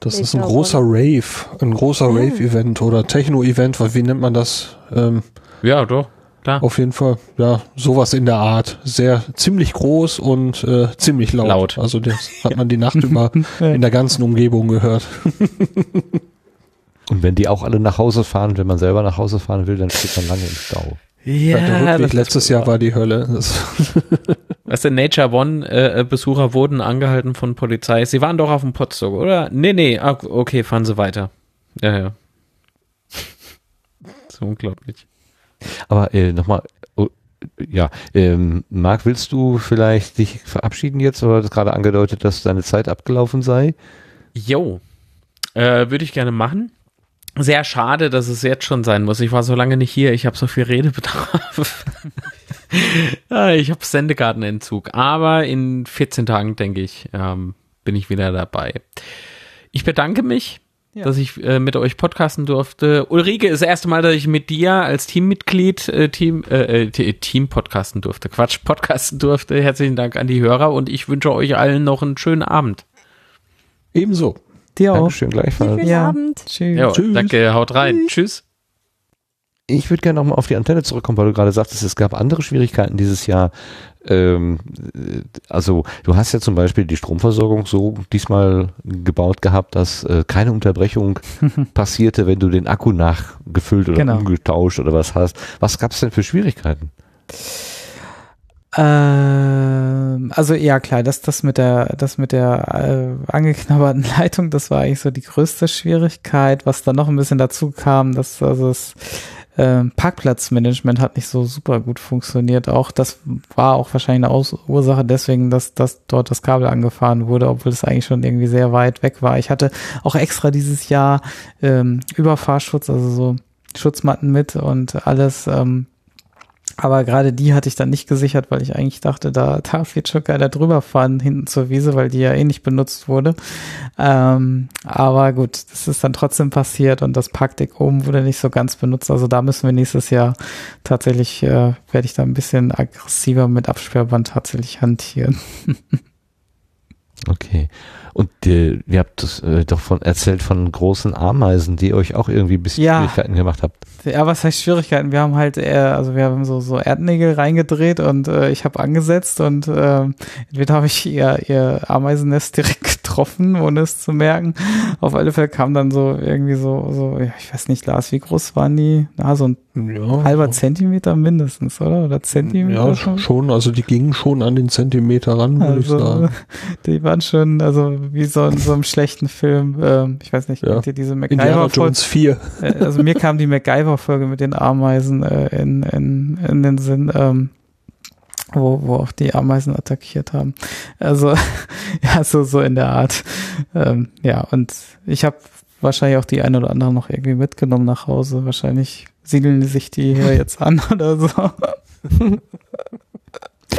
Das ist ein großer Rave, ein großer
Ja.
Rave-Event oder Techno-Event, was- wie nennt man das? Ähm,
ja, doch, klar.
auf jeden Fall, ja, sowas in der Art. Sehr, ziemlich groß und äh, ziemlich laut.
Laut.
Also das <laughs> hat man die Nacht über in der ganzen Umgebung gehört. <laughs>
Und wenn die auch alle nach Hause fahren, wenn man selber nach Hause fahren will, dann steht man lange im Stau.
Ja, der Rückweg letztes Jahr war die Hölle. <laughs>
Weißt du, Nature One-Besucher wurden angehalten von Polizei. Sie waren doch auf dem Potsdok, oder? Nee, nee, ah, okay, fahren Sie weiter. Ja, ja. <laughs> so unglaublich.
Aber äh, nochmal, oh, ja, ähm, Marc, willst du vielleicht dich verabschieden jetzt? Oder hast gerade angedeutet, dass deine Zeit abgelaufen sei?
Jo, äh, würde ich gerne machen. Sehr schade, dass es jetzt schon sein muss. Ich war so lange nicht hier. Ich habe so viel Redebedarf. ja, <laughs> ich habe Sendekartenentzug. Aber in 14 Tagen, denke ich, ähm, bin ich wieder dabei. Ich bedanke mich,
Ja.
dass ich äh, mit euch podcasten durfte. Ulrike, ist das erste Mal, dass ich mit dir als Teammitglied äh, Team, äh, äh, T- Team podcasten durfte. Quatsch, <laughs> podcasten durfte. Herzlichen Dank an die Hörer und ich wünsche euch allen noch einen schönen Abend.
ebenso.
Dir auch.
Dankeschön, gleichfalls.
Schönen
Ja.
Abend.
Tschüss.
Ja,
Tschüss.
danke, haut rein. Tschüss.
Ich würde gerne nochmal auf die Antenne zurückkommen, weil du gerade sagtest, es gab andere Schwierigkeiten dieses Jahr. Ähm, äh, also du hast ja zum Beispiel die Stromversorgung so diesmal gebaut gehabt, dass äh, keine Unterbrechung <laughs> passierte, wenn du den Akku nachgefüllt oder
Genau.
umgetauscht oder was hast. Was gab es denn für Schwierigkeiten?
Ähm, also ja klar, das, das mit der, das mit der äh, angeknabberten <laughs> Leitung, das war eigentlich so die größte Schwierigkeit. Was dann noch ein bisschen dazu kam, dass also das ähm, Parkplatzmanagement hat nicht so super gut funktioniert. Auch das war auch wahrscheinlich eine Aus Ursache deswegen, dass, dass dort das Kabel angefahren wurde, obwohl es eigentlich schon irgendwie sehr weit weg war. Ich hatte auch extra dieses Jahr ähm, Überfahrschutz, also so Schutzmatten mit und alles. Ähm, aber gerade die hatte ich dann nicht gesichert, weil ich eigentlich dachte, da darf jetzt schon keiner drüber fahren hinten zur Wiese, weil die ja eh nicht benutzt wurde. Ähm, aber gut, das ist dann trotzdem passiert und das Parkdeck oben wurde nicht so ganz benutzt. Also da müssen wir nächstes Jahr tatsächlich, äh, werde ich da ein bisschen aggressiver mit Absperrband tatsächlich hantieren. <laughs>
Okay. Und äh, ihr habt das, äh, doch von erzählt von großen Ameisen, die euch auch irgendwie ein bisschen
Ja.
Schwierigkeiten gemacht habt.
Ja, was heißt Schwierigkeiten? Wir haben halt eher, also wir haben so, so Erdnägel reingedreht und äh, ich habe angesetzt und äh, entweder habe ich ihr, ihr Ameisennest direkt getroffen, ohne es zu merken. Auf alle Fälle kam dann so irgendwie so, so, ja, ich weiß nicht, Lars, wie groß waren die? Na, so ein
Ja,
halber Zentimeter mindestens, oder? Oder Zentimeter?
ja
schon?
schon. Also die gingen schon an den Zentimeter ran, würde ich
Also,
sagen. <laughs>
die waren schon, also wie so in so einem schlechten Film. Ähm, ich weiß nicht,
Ja.
ihr diese MacGyver-Folge?
Jones 4.
Äh, also mir kam die <laughs> MacGyver-Folge mit den Ameisen äh, in, in, in den Sinn, ähm, wo, wo auch die Ameisen attackiert haben. Also, <laughs> ja, so, so in der Art. Ähm, ja, und ich habe wahrscheinlich auch die eine oder andere noch irgendwie mitgenommen nach Hause. Wahrscheinlich siedeln sich die hier jetzt an <laughs> oder so.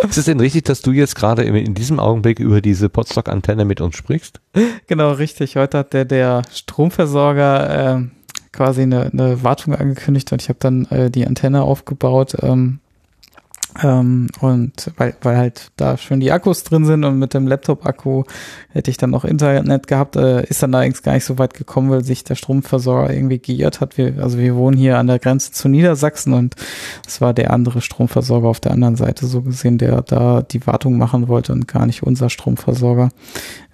Ist es denn richtig, dass du jetzt gerade in, diesem Augenblick über diese Podstock-Antenne mit uns sprichst?
Genau, richtig. Heute hat der, der Stromversorger ähm, quasi eine, eine Wartung angekündigt und ich habe dann äh, die Antenne aufgebaut. Ähm, ähm, und weil, weil halt da schon die Akkus drin sind und mit dem Laptop-Akku hätte ich dann noch Internet gehabt, äh, ist dann allerdings gar nicht so weit gekommen, weil sich der Stromversorger irgendwie geirrt hat. Wir, also wir wohnen hier an der Grenze zu Niedersachsen und es war der andere Stromversorger auf der anderen Seite so gesehen, der da die Wartung machen wollte und gar nicht unser Stromversorger.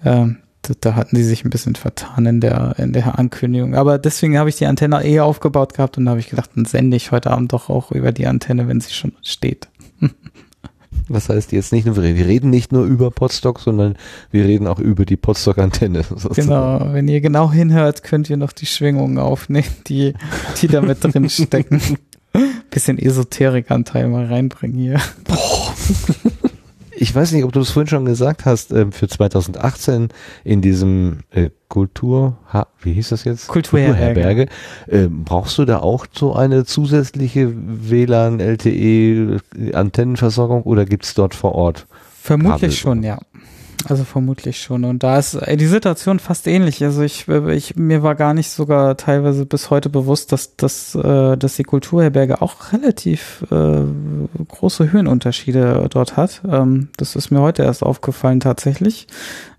Ähm, da, da hatten sie sich ein bisschen vertan in der, in der Ankündigung. Aber deswegen habe ich die Antenne eh aufgebaut gehabt und da habe ich gedacht, dann sende ich heute Abend doch auch über die Antenne, wenn sie schon steht. <laughs>
Was heißt jetzt nicht nur, wir reden nicht nur über Podstock, sondern wir reden auch über die Podstock-Antenne. <laughs>
Genau, wenn ihr genau hinhört, könnt ihr noch die Schwingungen aufnehmen, die, die da mit drin stecken. <laughs> Bisschen Esoterikanteil mal reinbringen hier. Boah.
Ich weiß nicht, ob du es vorhin schon gesagt hast, äh, für 2018 in diesem äh, Kultur, wie hieß das jetzt?
Kulturherberge.
Äh, brauchst du da auch so eine zusätzliche WLAN, LTE, Antennenversorgung oder gibt's dort vor Ort?
Vermutlich Kabel? schon, ja. Also vermutlich schon. Und da ist äh, die Situation fast ähnlich. Also ich, äh, ich mir war gar nicht sogar teilweise bis heute bewusst, dass, dass, äh, dass die Kulturherberge auch relativ äh, große Höhenunterschiede dort hat. Ähm, das ist mir heute erst aufgefallen tatsächlich.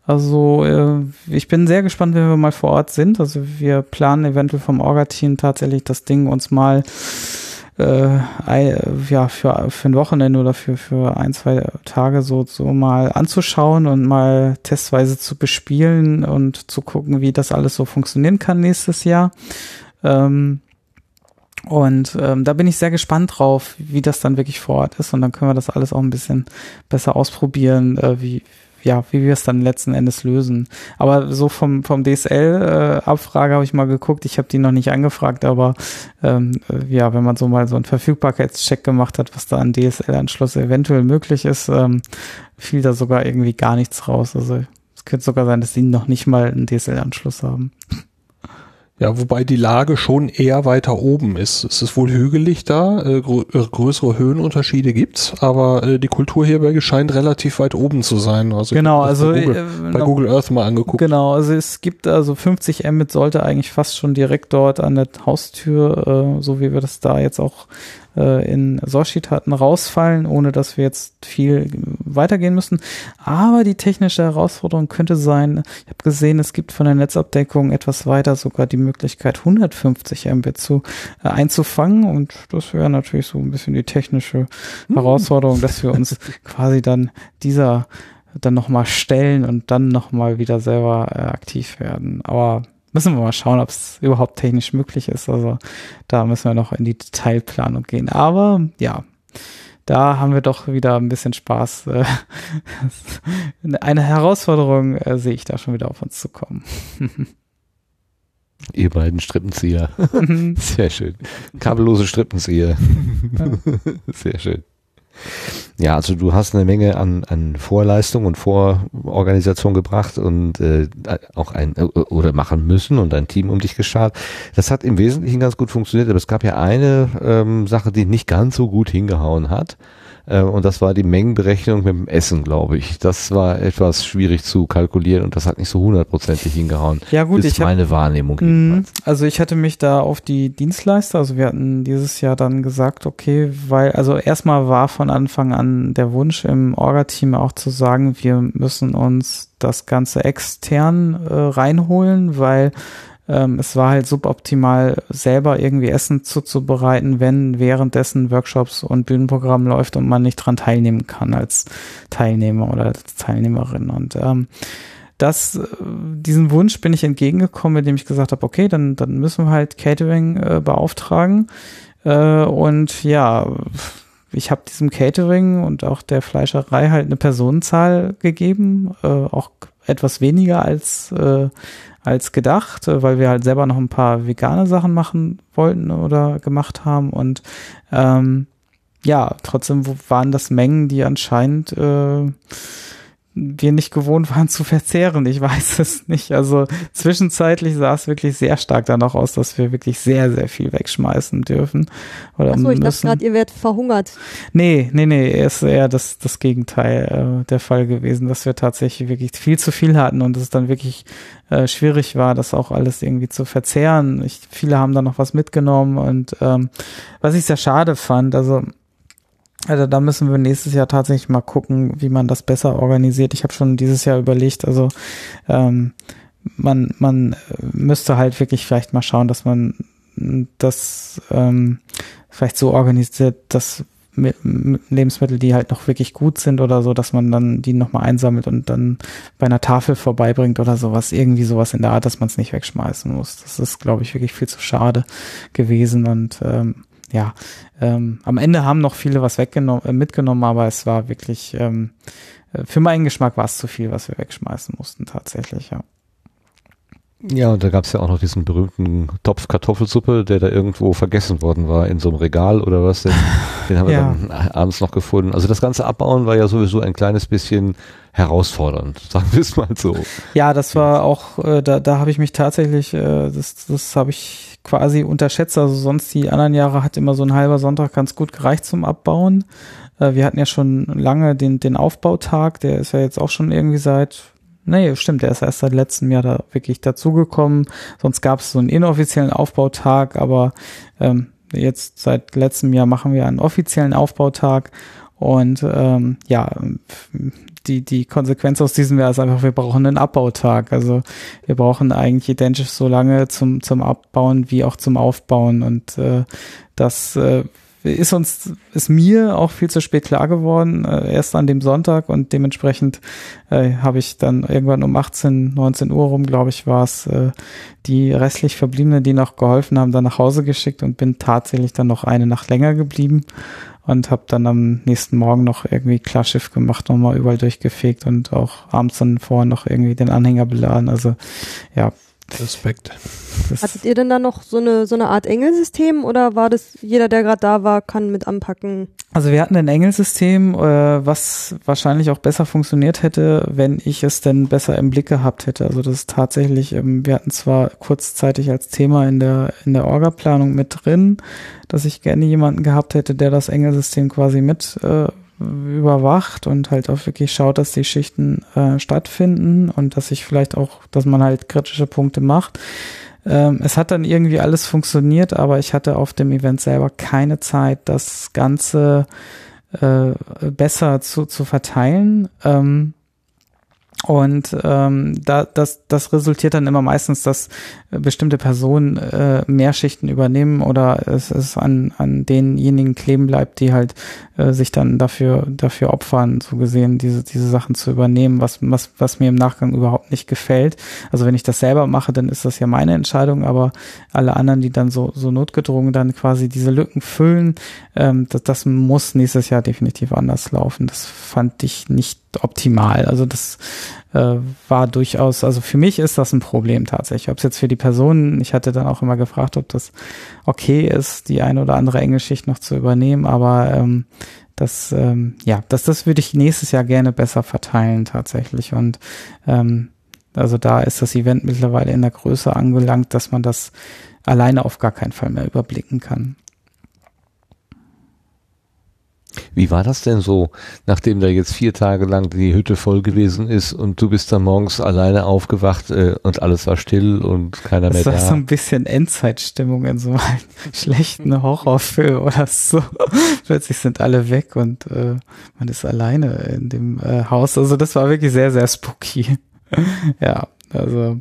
Also äh, ich bin sehr gespannt, wenn wir mal vor Ort sind. Also wir planen eventuell vom Orga-Team tatsächlich das Ding uns mal äh, ja, für, für ein Wochenende oder für, für ein, zwei Tage so, so mal anzuschauen und mal testweise zu bespielen und zu gucken, wie das alles so funktionieren kann nächstes Jahr. Ähm, und ähm, da bin ich sehr gespannt drauf, wie das dann wirklich vor Ort ist. Und dann können wir das alles auch ein bisschen besser ausprobieren, äh, wie, ja, wie wir es dann letzten Endes lösen. Aber so vom, vom DSL-Abfrage äh, habe ich mal geguckt. Ich habe die noch nicht angefragt, aber ähm, äh, ja, wenn man so mal so einen Verfügbarkeitscheck gemacht hat, was da an DSL-Anschluss eventuell möglich ist, ähm, fiel da sogar irgendwie gar nichts raus. Also es könnte sogar sein, dass sie noch nicht mal einen DSL-Anschluss haben.
Ja, wobei die Lage schon eher weiter oben ist. Es ist wohl hügelig da, äh, äh, größere Höhenunterschiede gibt's, aber äh, die Kulturherberge scheint relativ weit oben zu sein.
Also genau, also
bei Google, äh, bei Google, Earth mal angeguckt.
Genau, also es gibt also 50 Mbit sollte eigentlich fast schon direkt dort an der Haustür, äh, so wie wir das da jetzt auch äh, in Soshit hatten, rausfallen, ohne dass wir jetzt viel weitergehen müssen. Aber die technische Herausforderung könnte sein, ich habe gesehen, es gibt von der Netzabdeckung etwas weiter sogar die Möglichkeit, 150 Mbit zu, äh, einzufangen. Und das wäre natürlich so ein bisschen die technische hm. Herausforderung, dass wir uns <laughs> quasi dann dieser dann nochmal stellen und dann nochmal wieder selber äh, aktiv werden. Aber Müssen wir mal schauen, ob es überhaupt technisch möglich ist. Also da müssen wir noch in die Detailplanung gehen. Aber ja, da haben wir doch wieder ein bisschen Spaß. <laughs> Eine Herausforderung äh, sehe ich da schon wieder auf uns zu kommen. <laughs>
Ihr beiden Strippenzieher. <laughs> Sehr schön. Kabellose Strippenzieher. Sehr schön. Ja, also du hast eine Menge an, an Vorleistung und Vororganisation gebracht und äh, auch ein äh, oder machen müssen und ein Team um dich geschart. Das hat im Wesentlichen ganz gut funktioniert, aber es gab ja eine ähm, Sache, die nicht ganz so gut hingehauen hat. Äh, und das war die Mengenberechnung mit dem Essen, glaube ich. Das war etwas schwierig zu kalkulieren und das hat nicht so hundertprozentig hingehauen.
Ja gut,
ist
ich
meine hab, Wahrnehmung.
Mh, also ich hatte mich da auf die Dienstleister, also wir hatten dieses Jahr dann gesagt, okay, weil, also erstmal war von Anfang an der Wunsch im Orga-Team auch zu sagen, wir müssen uns das Ganze extern äh, reinholen, weil ähm, es war halt suboptimal, selber irgendwie Essen zuzubereiten, wenn währenddessen Workshops und Bühnenprogramm läuft und man nicht dran teilnehmen kann als Teilnehmer oder als Teilnehmerin. Und ähm, das, äh, diesen Wunsch bin ich entgegengekommen, indem ich gesagt habe, okay, dann, dann müssen wir halt Catering äh, beauftragen. Äh, und ja, ich habe diesem Catering und auch der Fleischerei halt eine Personenzahl gegeben, äh, auch etwas weniger als, äh, als gedacht, äh, weil wir halt selber noch ein paar vegane Sachen machen wollten oder gemacht haben. Und ähm, ja, trotzdem waren das Mengen, die anscheinend äh, wir nicht gewohnt waren zu verzehren. Ich weiß es nicht. Also zwischenzeitlich sah es wirklich sehr stark danach aus, dass wir wirklich sehr, sehr viel wegschmeißen dürfen.
Oder Achso, ich dachte gerade, ihr werdet verhungert.
Nee, nee, nee, ist eher das, das Gegenteil äh, der Fall gewesen, dass wir tatsächlich wirklich viel zu viel hatten und es dann wirklich äh, schwierig war, das auch alles irgendwie zu verzehren. Ich, viele haben da noch was mitgenommen und ähm, was ich sehr schade fand, also also da müssen wir nächstes Jahr tatsächlich mal gucken, wie man das besser organisiert. Ich habe schon dieses Jahr überlegt, also ähm, man, man müsste halt wirklich vielleicht mal schauen, dass man das ähm, vielleicht so organisiert, dass mit, mit Lebensmittel, die halt noch wirklich gut sind oder so, dass man dann die nochmal einsammelt und dann bei einer Tafel vorbeibringt oder sowas, irgendwie sowas in der Art, dass man es nicht wegschmeißen muss. Das ist, glaube ich, wirklich viel zu schade gewesen und ähm, ja, ähm, am Ende haben noch viele was weggenommen, äh, mitgenommen, aber es war wirklich, ähm, äh, für meinen Geschmack war es zu viel, was wir wegschmeißen mussten, tatsächlich, ja.
Ja, und da gab es ja auch noch diesen berühmten Topf Kartoffelsuppe, der da irgendwo vergessen worden war in so einem Regal oder was. Den, <laughs> den haben wir
Ja.
dann abends noch gefunden. Also das ganze Abbauen war ja sowieso ein kleines bisschen herausfordernd, <laughs> sagen wir es mal so.
Ja, das war auch, äh, da, da habe ich mich tatsächlich, äh, das, das habe ich quasi unterschätzt. Also sonst die anderen Jahre hat immer so ein halber Sonntag ganz gut gereicht zum Abbauen. Äh, wir hatten ja schon lange den, den Aufbautag, der ist ja jetzt auch schon irgendwie seit, nee, stimmt, der ist erst seit letztem Jahr da wirklich dazugekommen. Sonst gab es so einen inoffiziellen Aufbautag, aber ähm, jetzt seit letztem Jahr machen wir einen offiziellen Aufbautag. Und ähm, ja, die, die Konsequenz aus diesem Jahr ist einfach, wir brauchen einen Abbautag. Also wir brauchen eigentlich identisch so lange zum, zum Abbauen wie auch zum Aufbauen. Und äh, das äh, ist uns, ist mir auch viel zu spät klar geworden, äh, erst an dem Sonntag und dementsprechend äh, habe ich dann irgendwann um 18, 19 Uhr rum, glaube ich, war es, äh, die restlich Verbliebenen, die noch geholfen haben, dann nach Hause geschickt und bin tatsächlich dann noch eine Nacht länger geblieben und habe dann am nächsten Morgen noch irgendwie Klarschiff gemacht, nochmal überall durchgefegt und auch abends dann vorher noch irgendwie den Anhänger beladen. Also ja,
Respekt. <laughs>
Hattet ihr denn da noch so eine, so eine Art Engelsystem oder war das, jeder, der gerade da war, kann mit anpacken?
Also wir hatten ein Engelsystem, äh, was wahrscheinlich auch besser funktioniert hätte, wenn ich es denn besser im Blick gehabt hätte. Also das ist tatsächlich, ähm, wir hatten zwar kurzzeitig als Thema in der in der Orga-Planung mit drin, dass ich gerne jemanden gehabt hätte, der das Engelsystem quasi mit äh, überwacht und halt auch wirklich schaut, dass die Schichten äh, stattfinden und dass ich vielleicht auch, dass man halt kritische Punkte macht. Ähm, es hat dann irgendwie alles funktioniert, aber ich hatte auf dem Event selber keine Zeit, das Ganze äh, besser zu, zu verteilen. Ähm, und ähm, da, das, das resultiert dann immer meistens, dass äh, bestimmte Personen äh, mehr Schichten übernehmen oder es, es an, an denjenigen kleben bleibt, die halt äh, sich dann dafür, dafür opfern, so gesehen, diese, diese Sachen zu übernehmen, was, was, was mir im Nachgang überhaupt nicht gefällt. Also wenn ich das selber mache, dann ist das ja meine Entscheidung, aber alle anderen, die dann so, so notgedrungen dann quasi diese Lücken füllen, ähm, das, das muss nächstes Jahr definitiv anders laufen. Das fand ich nicht optimal. Also das äh, war durchaus, also für mich ist das ein Problem tatsächlich. Ob es jetzt für die Personen, ich hatte dann auch immer gefragt, ob das okay ist, die eine oder andere Engelschicht noch zu übernehmen, aber ähm, das, ähm, ja, das, das würde ich nächstes Jahr gerne besser verteilen tatsächlich. Und ähm, also da ist das Event mittlerweile in der Größe angelangt, dass man das alleine auf gar keinen Fall mehr überblicken kann.
Wie war das denn so, nachdem da jetzt vier Tage lang die Hütte voll gewesen ist und du bist dann morgens alleine aufgewacht äh, und alles war still und keiner mehr
Das war so
da?
ein bisschen Endzeitstimmung in so einem <laughs> schlechten Horrorfilm oder so. <laughs> Plötzlich sind alle weg und äh, man ist alleine in dem äh, Haus. Also das war wirklich sehr, sehr spooky. <laughs> ja, also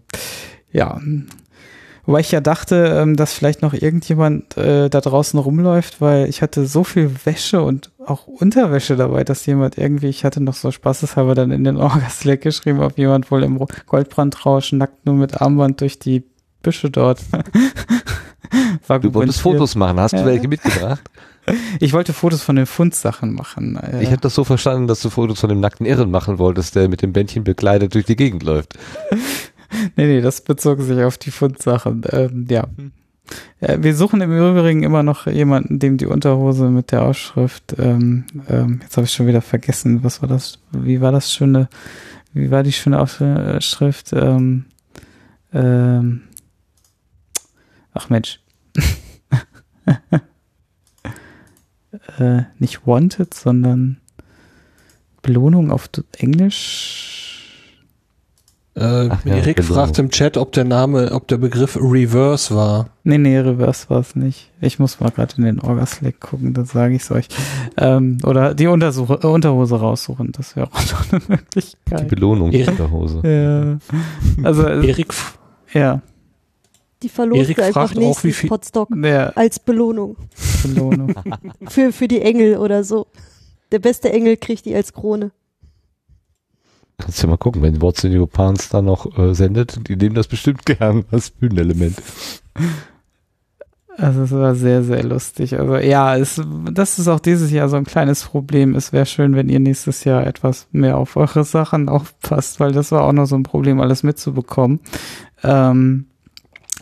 ja. Wobei ich ja dachte, ähm, dass vielleicht noch irgendjemand äh, da draußen rumläuft, weil ich hatte so viel Wäsche und auch Unterwäsche dabei, dass jemand irgendwie, ich hatte noch so spaßeshalber dann in den <laughs> Orga-Slack geschrieben, ob jemand wohl im Goldbrandrausch nackt nur mit Armband durch die Büsche dort. <laughs> War
Du wolltest. Fotos machen, hast du
Ja.
welche mitgebracht? <laughs>
Ich wollte Fotos von den Fundsachen machen. Äh,
Ich habe das so verstanden, dass du Fotos von dem nackten Irren machen wolltest, der mit dem Bändchen bekleidet durch die Gegend läuft. <laughs>
Nee, nee, das bezog sich auf die Fundsachen. Ähm, ja. Äh, wir suchen im Übrigen immer noch jemanden, dem die Unterhose mit der Ausschrift, ähm, ähm, jetzt habe ich schon wieder vergessen, was war das, wie war das schöne, wie war die schöne Aufschrift? Ähm, ähm, ach Mensch. <laughs> äh, nicht wanted, sondern Belohnung auf Englisch.
Äh,
Ach ja,
Erik
genau.
fragt im Chat, ob der Name, ob der Begriff Reverse war.
Nee, nee, Reverse war es nicht. Ich muss mal gerade in den Orga-Slack gucken, dann sage ich es euch. Ähm, oder die Untersuche, äh, Unterhose raussuchen, das wäre auch <laughs> noch eine
Die
Möglichkeit.
Belohnung
Irren.
in der Hose.
Ja. Also, äh,
Erik,
ja.
Die verlost
Erik
einfach
fragt auch, wie
nächstes
viel-
Potstock
ja.
als Belohnung.
Belohnung. <laughs>
Für, für die Engel oder so. Der beste Engel kriegt die als Krone.
Kannst ja mal gucken, wenn What's in Your Pants da noch äh, sendet, die nehmen das bestimmt <laughs> gern als Bühnenelement.
Also es war sehr, sehr lustig. Also ja, es, das ist auch dieses Jahr so ein kleines Problem. Es wäre schön, wenn ihr nächstes Jahr etwas mehr auf eure Sachen aufpasst, weil das war auch noch so ein Problem, alles mitzubekommen. Ähm,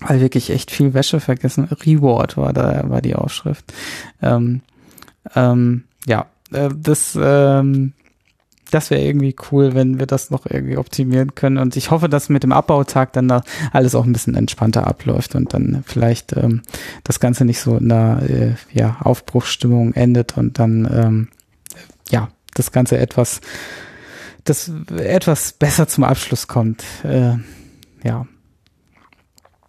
weil wirklich echt viel Wäsche vergessen. Reward war da, war die Aufschrift. Ähm, ähm, ja, äh, das, ähm, das wäre irgendwie cool, wenn wir das noch irgendwie optimieren können. Und ich hoffe, dass mit dem Abbautag dann da alles auch ein bisschen entspannter abläuft und dann vielleicht ähm, das Ganze nicht so in einer äh, ja, Aufbruchsstimmung endet und dann ähm, ja das Ganze etwas das etwas besser zum Abschluss kommt. Äh, ja.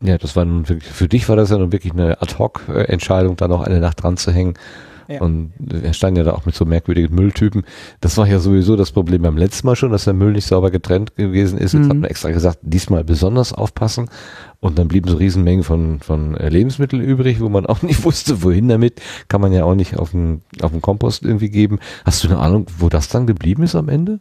Ja, das war nun wirklich, für dich war das ja nun wirklich eine Ad-Hoc-Entscheidung, da noch eine Nacht dran zu hängen.
Ja.
Und er stand ja da auch mit so merkwürdigen Mülltypen. Das war ja sowieso das Problem beim letzten Mal schon, dass der Müll nicht sauber getrennt gewesen ist. Jetzt
Mhm.
hat man extra gesagt, diesmal besonders aufpassen. Und dann blieben so Riesenmengen von, von Lebensmitteln übrig, wo man <laughs> auch nicht wusste, wohin damit. Kann man ja auch nicht auf den, auf den Kompost irgendwie geben. Hast du eine Ahnung, wo das dann geblieben ist am Ende?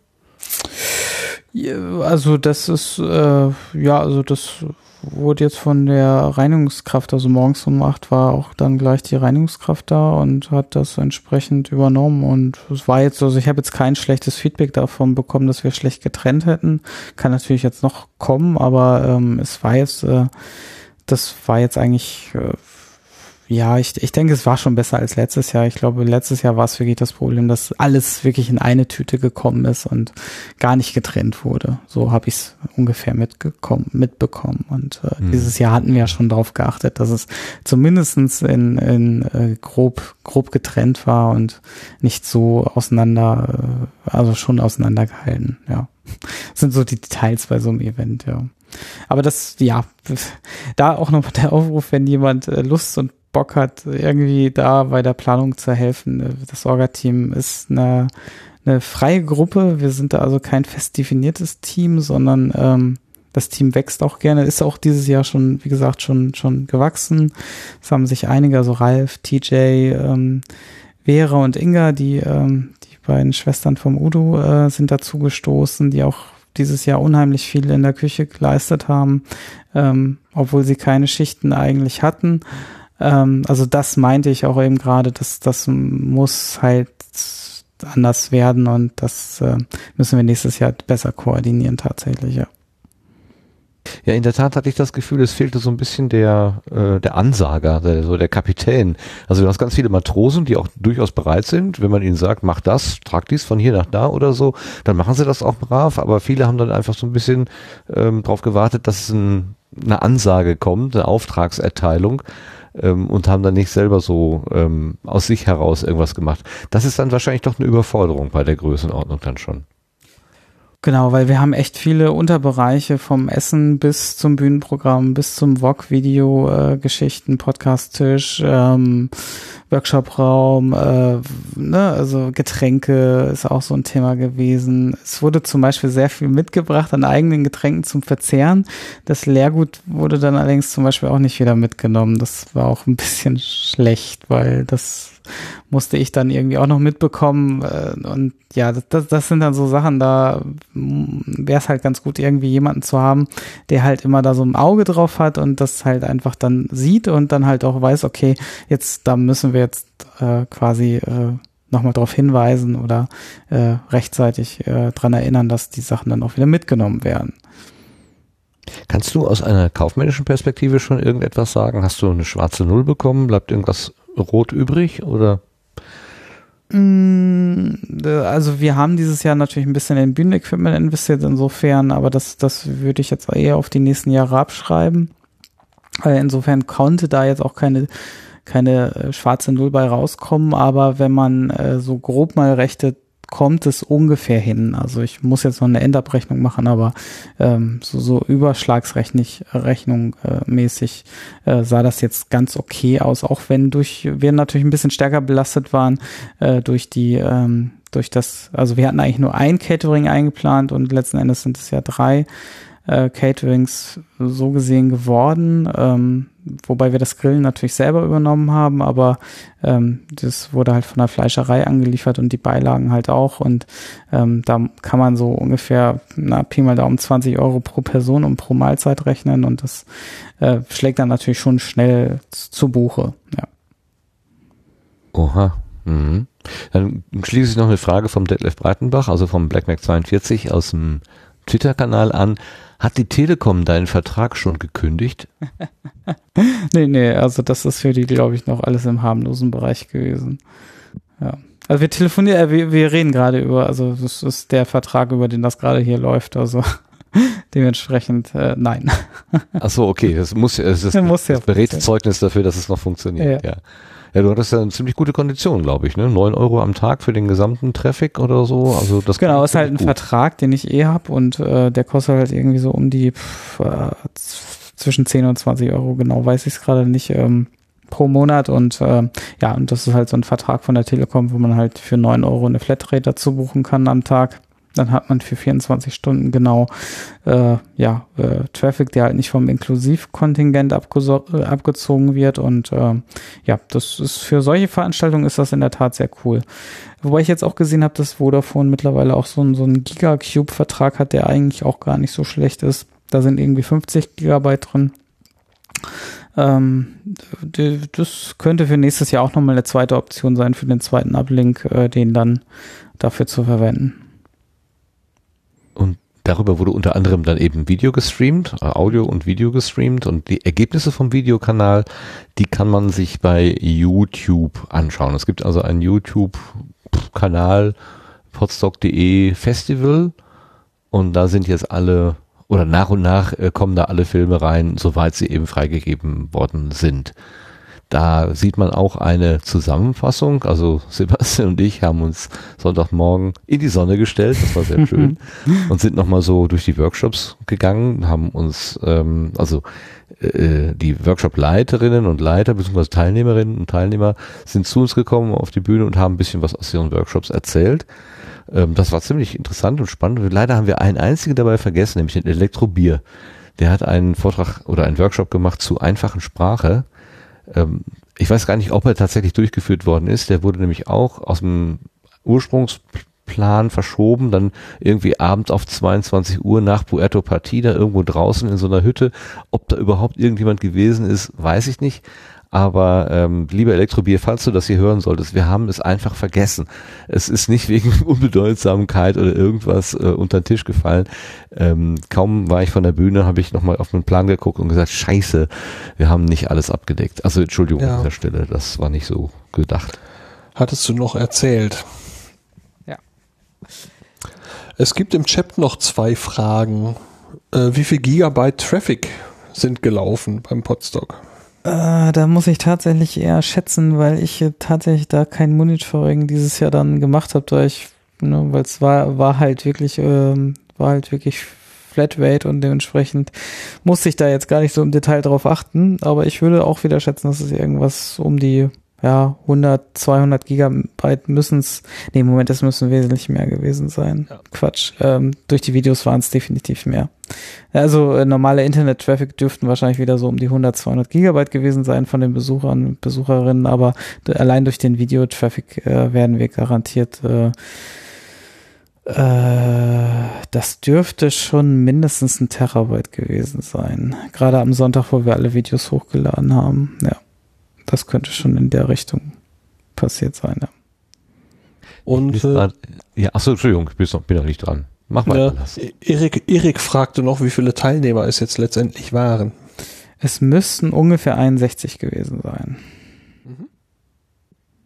Ja, Also das ist, äh, ja, also das wurde jetzt von der Reinigungskraft, also morgens um acht war auch dann gleich die Reinigungskraft da und hat das entsprechend übernommen und es war jetzt, also ich habe jetzt kein schlechtes Feedback davon bekommen, dass wir schlecht getrennt hätten. Kann natürlich jetzt noch kommen, aber ähm, es war jetzt, äh, das war jetzt eigentlich, äh, ja, ich, ich denke, es war schon besser als letztes Jahr. Ich glaube, letztes Jahr war es wirklich das Problem, dass alles wirklich in eine Tüte gekommen ist und gar nicht getrennt wurde. So habe ich es ungefähr mitgekommen, mitbekommen. Und äh,
Mhm.
dieses Jahr hatten wir ja schon darauf geachtet, dass es zumindestens in, in äh, grob, grob getrennt war und nicht so auseinander, äh, also schon auseinandergehalten, ja. Das sind so die Details bei so einem Event, ja. Aber das, ja, da auch noch der Aufruf, wenn jemand äh, Lust und Bock hat, irgendwie da bei der Planung zu helfen. Das Orga-Team ist eine, eine freie Gruppe. Wir sind da also kein fest definiertes Team, sondern ähm, das Team wächst auch gerne, ist auch dieses Jahr schon, wie gesagt, schon, schon gewachsen. Es haben sich einige, also Ralf, TJ, ähm, Vera und Inga, die, ähm, die beiden Schwestern vom Udo, äh, sind dazu gestoßen, die auch dieses Jahr unheimlich viel in der Küche geleistet haben, ähm, obwohl sie keine Schichten eigentlich hatten. Ähm, also das meinte ich auch eben gerade, dass das muss halt anders werden und das äh, müssen wir nächstes Jahr besser koordinieren tatsächlich, ja.
Ja, in der Tat hatte ich das Gefühl, es fehlte so ein bisschen der, äh, der Ansager, der, so der Kapitän. Also du hast ganz viele Matrosen, die auch durchaus bereit sind, wenn man ihnen sagt, mach das, trag dies von hier nach da oder so, dann machen sie das auch brav, aber viele haben dann einfach so ein bisschen ähm, darauf gewartet, dass ein, eine Ansage kommt, eine Auftragserteilung ähm, und haben dann nicht selber so ähm, aus sich heraus irgendwas gemacht. Das ist dann wahrscheinlich doch eine Überforderung bei der Größenordnung dann schon.
Genau, weil wir haben echt viele Unterbereiche vom Essen bis zum Bühnenprogramm, bis zum VOG-Video, äh, Geschichten, Podcast-Tisch, ähm, Workshop-Raum, äh, ne, also Getränke ist auch so ein Thema gewesen. Es wurde zum Beispiel sehr viel mitgebracht an eigenen Getränken zum Verzehren. Das Leergut wurde dann allerdings zum Beispiel auch nicht wieder mitgenommen. Das war auch ein bisschen schlecht, weil das musste ich dann irgendwie auch noch mitbekommen. Äh, und ja, das, das sind dann so Sachen, da wäre es halt ganz gut, irgendwie jemanden zu haben, der halt immer da so ein Auge drauf hat und das halt einfach dann sieht und dann halt auch weiß, okay, jetzt, da müssen wir jetzt äh, quasi äh, nochmal darauf hinweisen oder äh, rechtzeitig äh, dran erinnern, dass die Sachen dann auch wieder mitgenommen werden.
Kannst du aus einer kaufmännischen Perspektive schon irgendetwas sagen? Hast du eine schwarze Null bekommen? Bleibt irgendwas rot übrig oder?
Mm, Also wir haben dieses Jahr natürlich ein bisschen in Bühnenequipment investiert insofern, aber das, das würde ich jetzt eher auf die nächsten Jahre abschreiben. Äh, Insofern konnte da jetzt auch keine, keine äh, schwarze Null bei rauskommen, aber wenn man äh, so grob mal rechnet, kommt es ungefähr hin. Also ich muss jetzt noch eine Endabrechnung machen, aber ähm, so, so Überschlagsrechnung Rechnung, äh, mäßig äh, sah das jetzt ganz okay aus, auch wenn durch wir natürlich ein bisschen stärker belastet waren äh, durch die ähm, durch das, also wir hatten eigentlich nur ein Catering eingeplant und letzten Endes sind es ja drei. Äh, Caterings so gesehen geworden, ähm, wobei wir das Grillen natürlich selber übernommen haben, aber ähm, das wurde halt von der Fleischerei angeliefert und die Beilagen halt auch und ähm, da kann man so ungefähr, na, Pi mal Daumen 20 Euro pro Person und pro Mahlzeit rechnen und das äh, schlägt dann natürlich schon schnell zu Buche, ja.
Oha. Mhm. Dann schließe ich noch eine Frage vom Detlef Breitenbach, also vom BlackMac42 aus dem Twitter-Kanal an. Hat die Telekom deinen Vertrag schon gekündigt? <laughs>
nee, nee, also das ist für die, glaube ich, noch alles im harmlosen Bereich gewesen. Ja. Also wir telefonieren, äh, wir, wir reden gerade über, also das ist der Vertrag, über den das gerade hier läuft, also <laughs> dementsprechend äh, nein.
Ach so, okay, das muss, es ist, <laughs>
Muss ja
das Berätszeugnis dafür, dass es noch funktioniert,
Ja.
ja. Ja, du hattest ja eine ziemlich gute Kondition, glaube ich, ne? Neun Euro am Tag für den gesamten Traffic oder so. Also das
Genau, ist halt ein
gut.
Vertrag, den ich eh hab und äh, der kostet halt irgendwie so um die pff, äh, zwischen 10 und 20 Euro, genau weiß ich es gerade nicht, ähm, pro Monat und äh, ja, und das ist halt so ein Vertrag von der Telekom, wo man halt für 9 Euro eine Flatrate dazu buchen kann am Tag. Dann hat man für 24 Stunden genau äh, ja, äh, Traffic, der halt nicht vom Inklusivkontingent äh, abgezogen wird. Und äh, ja, das ist für solche Veranstaltungen ist das in der Tat sehr cool. Wobei ich jetzt auch gesehen habe, dass Vodafone mittlerweile auch so, einen- so einen Gigacube-Vertrag hat, der eigentlich auch gar nicht so schlecht ist. Da sind irgendwie 50 Gigabyte drin. Ähm, das könnte für nächstes Jahr auch nochmal eine zweite Option sein für den zweiten Uplink, äh, den dann dafür zu verwenden.
Darüber wurde unter anderem dann eben Video gestreamt, äh, Audio und Video gestreamt und die Ergebnisse vom Videokanal, die kann man sich bei YouTube anschauen. Es gibt also einen YouTube-Kanal, podstock.de Festival und da sind jetzt alle oder nach und nach äh, kommen da alle Filme rein, soweit sie eben freigegeben worden sind. Da sieht man auch eine Zusammenfassung. Also Sebastian und ich haben uns Sonntagmorgen in die Sonne gestellt. Das war sehr <laughs> schön. und sind nochmal so durch die Workshops gegangen, haben uns, ähm, also äh, die Workshop-Leiterinnen und Leiter, beziehungsweise Teilnehmerinnen und Teilnehmer sind zu uns gekommen auf die Bühne und haben ein bisschen was aus ihren Workshops erzählt. Ähm, das war ziemlich interessant und spannend. Leider haben wir einen einzigen dabei vergessen, nämlich den Elektrobier. Der hat einen Vortrag oder einen Workshop gemacht zu einfachen Sprache. Ähm, ich weiß gar nicht, ob er tatsächlich durchgeführt worden ist. Der wurde nämlich auch aus dem Ursprungsplan verschoben, dann irgendwie abends auf 22 Uhr nach Puerto Partida irgendwo draußen in so einer Hütte. Ob da überhaupt irgendjemand gewesen ist, weiß ich nicht. Aber ähm, lieber Elektrobier, falls du das hier hören solltest, wir haben es einfach vergessen. Es ist nicht wegen <laughs> Unbedeutsamkeit oder irgendwas äh, unter den Tisch gefallen. Ähm, kaum war ich von der Bühne, habe ich nochmal auf meinen Plan geguckt und gesagt, scheiße, wir haben nicht alles abgedeckt. Also Entschuldigung
Ja.
an dieser Stelle, das war nicht so gedacht.
Hattest du noch erzählt?
Ja.
Es gibt im Chat noch zwei Fragen. Äh, wie viel Gigabyte Traffic sind gelaufen beim Podstock?
Äh, da muss ich tatsächlich eher schätzen, weil ich tatsächlich da kein Monitoring dieses Jahr dann gemacht habe, da ich, ne, weil es war, war halt wirklich, ähm, war halt wirklich Flatrate und dementsprechend musste ich da jetzt gar nicht so im Detail drauf achten, aber ich würde auch wieder schätzen, dass es irgendwas um die ja, 100, 200 Gigabyte müssen es, nee, Moment, es müssen wesentlich mehr gewesen sein. Quatsch. Ähm, durch die Videos waren es definitiv mehr. Also äh, normale Internet-Traffic dürften wahrscheinlich wieder so um die 100, 200 Gigabyte gewesen sein von den Besuchern und Besucherinnen, aber allein durch den Videotraffic äh, werden wir garantiert äh, äh, das dürfte schon mindestens ein Terabyte gewesen sein. Gerade am Sonntag, wo wir alle Videos hochgeladen haben. Ja, das könnte schon in der Richtung passiert sein. Ja.
Und äh,
grad- ja, achso, Entschuldigung, ich bin noch, bin noch nicht dran. Mach mal.
ja,
Lass.
Erik, Erik fragte noch, wie viele Teilnehmer es jetzt letztendlich waren.
Es müssten ungefähr 61 gewesen sein.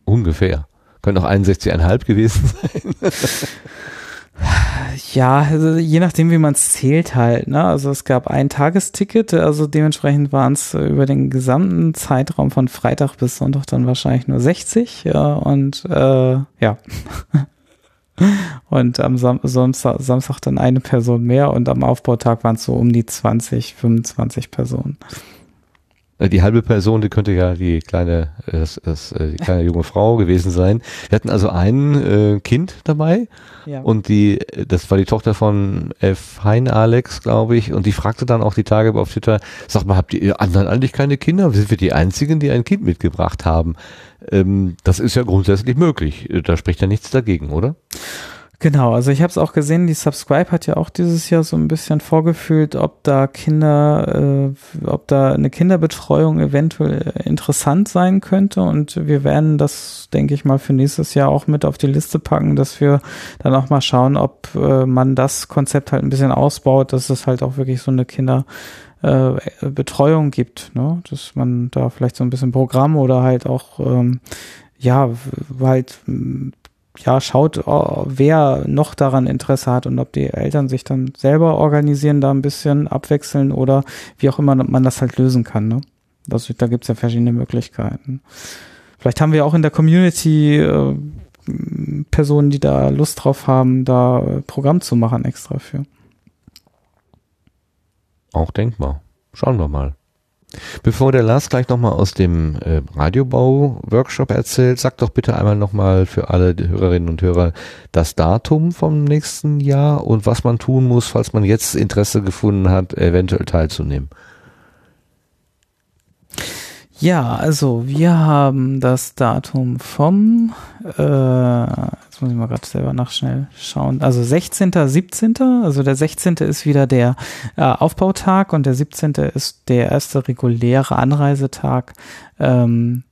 Ungefähr. Können auch 61,5 gewesen sein. <laughs>
Ja, also je nachdem, wie man es zählt halt. Ne? Also es gab ein Tagesticket, also dementsprechend waren es über den gesamten Zeitraum von Freitag bis Sonntag dann wahrscheinlich nur 60. Ja, und äh, ja. <laughs> und am Sam Samstag, Samstag dann eine Person mehr und am Aufbautag waren es so um die 20, 25 Personen.
Äh, Die halbe Person, die könnte ja die kleine, äh, das, das, äh, die kleine junge Frau gewesen sein. Wir hatten also ein äh, Kind dabei
Ja.
und die, das war die Tochter von F. Hein Alex, glaube ich, und die fragte dann auch die Tage auf Twitter, sag mal, habt ihr anderen eigentlich keine Kinder? Sind wir die einzigen, die ein Kind mitgebracht haben? Ähm, das ist ja grundsätzlich möglich. Da spricht ja nichts dagegen, oder?
Genau, also ich habe es auch gesehen, die Subscribe hat ja auch dieses Jahr so ein bisschen vorgefühlt, ob da Kinder, äh, ob da eine Kinderbetreuung eventuell interessant sein könnte und wir werden das, denke ich mal, für nächstes Jahr auch mit auf die Liste packen, dass wir dann auch mal schauen, ob äh, man das Konzept halt ein bisschen ausbaut, dass es halt auch wirklich so eine Kinder äh, Betreuung gibt, ne? dass man da vielleicht so ein bisschen Programm oder halt auch ähm, ja, halt ja, schaut, oh, wer noch daran Interesse hat und ob die Eltern sich dann selber organisieren, da ein bisschen abwechseln oder wie auch immer man das halt lösen kann. Ne? Das, da gibt's ja verschiedene Möglichkeiten. Vielleicht haben wir auch in der Community äh, Personen, die da Lust drauf haben, da äh, Programm zu machen extra für.
Auch denkbar. Schauen wir mal. Bevor der Lars gleich nochmal aus dem äh, Radiobau-Workshop erzählt, sag doch bitte einmal nochmal für alle Hörerinnen und Hörer das Datum vom nächsten Jahr und was man tun muss, falls man jetzt Interesse gefunden hat, eventuell teilzunehmen.
Ja, also wir haben das Datum vom, äh, jetzt muss ich mal gerade selber nachschnell schauen, also 16., 17., also der 16. ist wieder der äh, Aufbautag und der 17. ist der erste reguläre Anreisetag ähm,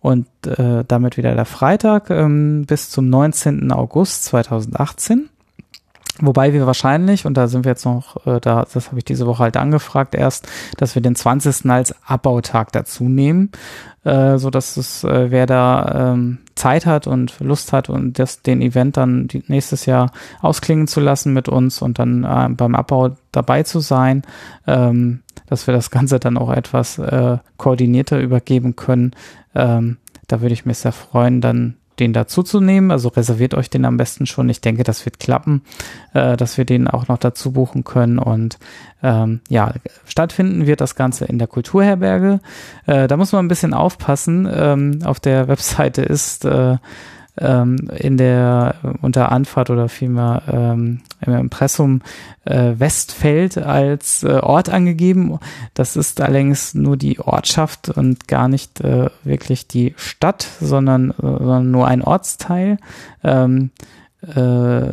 und äh, damit wieder der Freitag ähm, bis zum 19. August 2018. Wobei wir wahrscheinlich, und da sind wir jetzt noch, äh, da, das habe ich diese Woche halt angefragt erst, dass wir den 20. als Abbautag dazu nehmen, äh, so dass es, äh, wer da ähm, Zeit hat und Lust hat und das, den Event dann nächstes Jahr ausklingen zu lassen mit uns und dann äh, beim Abbau dabei zu sein, ähm, dass wir das Ganze dann auch etwas äh, koordinierter übergeben können. Ähm, da würde ich mich sehr freuen, dann den dazuzunehmen. Also reserviert euch den am besten schon. Ich denke, das wird klappen, äh, dass wir den auch noch dazu buchen können. Und ähm, ja, stattfinden wird das Ganze in der Kulturherberge. Äh, da muss man ein bisschen aufpassen. Ähm, auf der <laughs> Webseite ist äh, ähm, in der unter Anfahrt oder vielmehr ähm, im Impressum äh, Westfeld als äh, Ort angegeben. Das ist allerdings nur die Ortschaft und gar nicht äh, wirklich die Stadt, sondern, äh, sondern nur ein Ortsteil. Ähm, äh,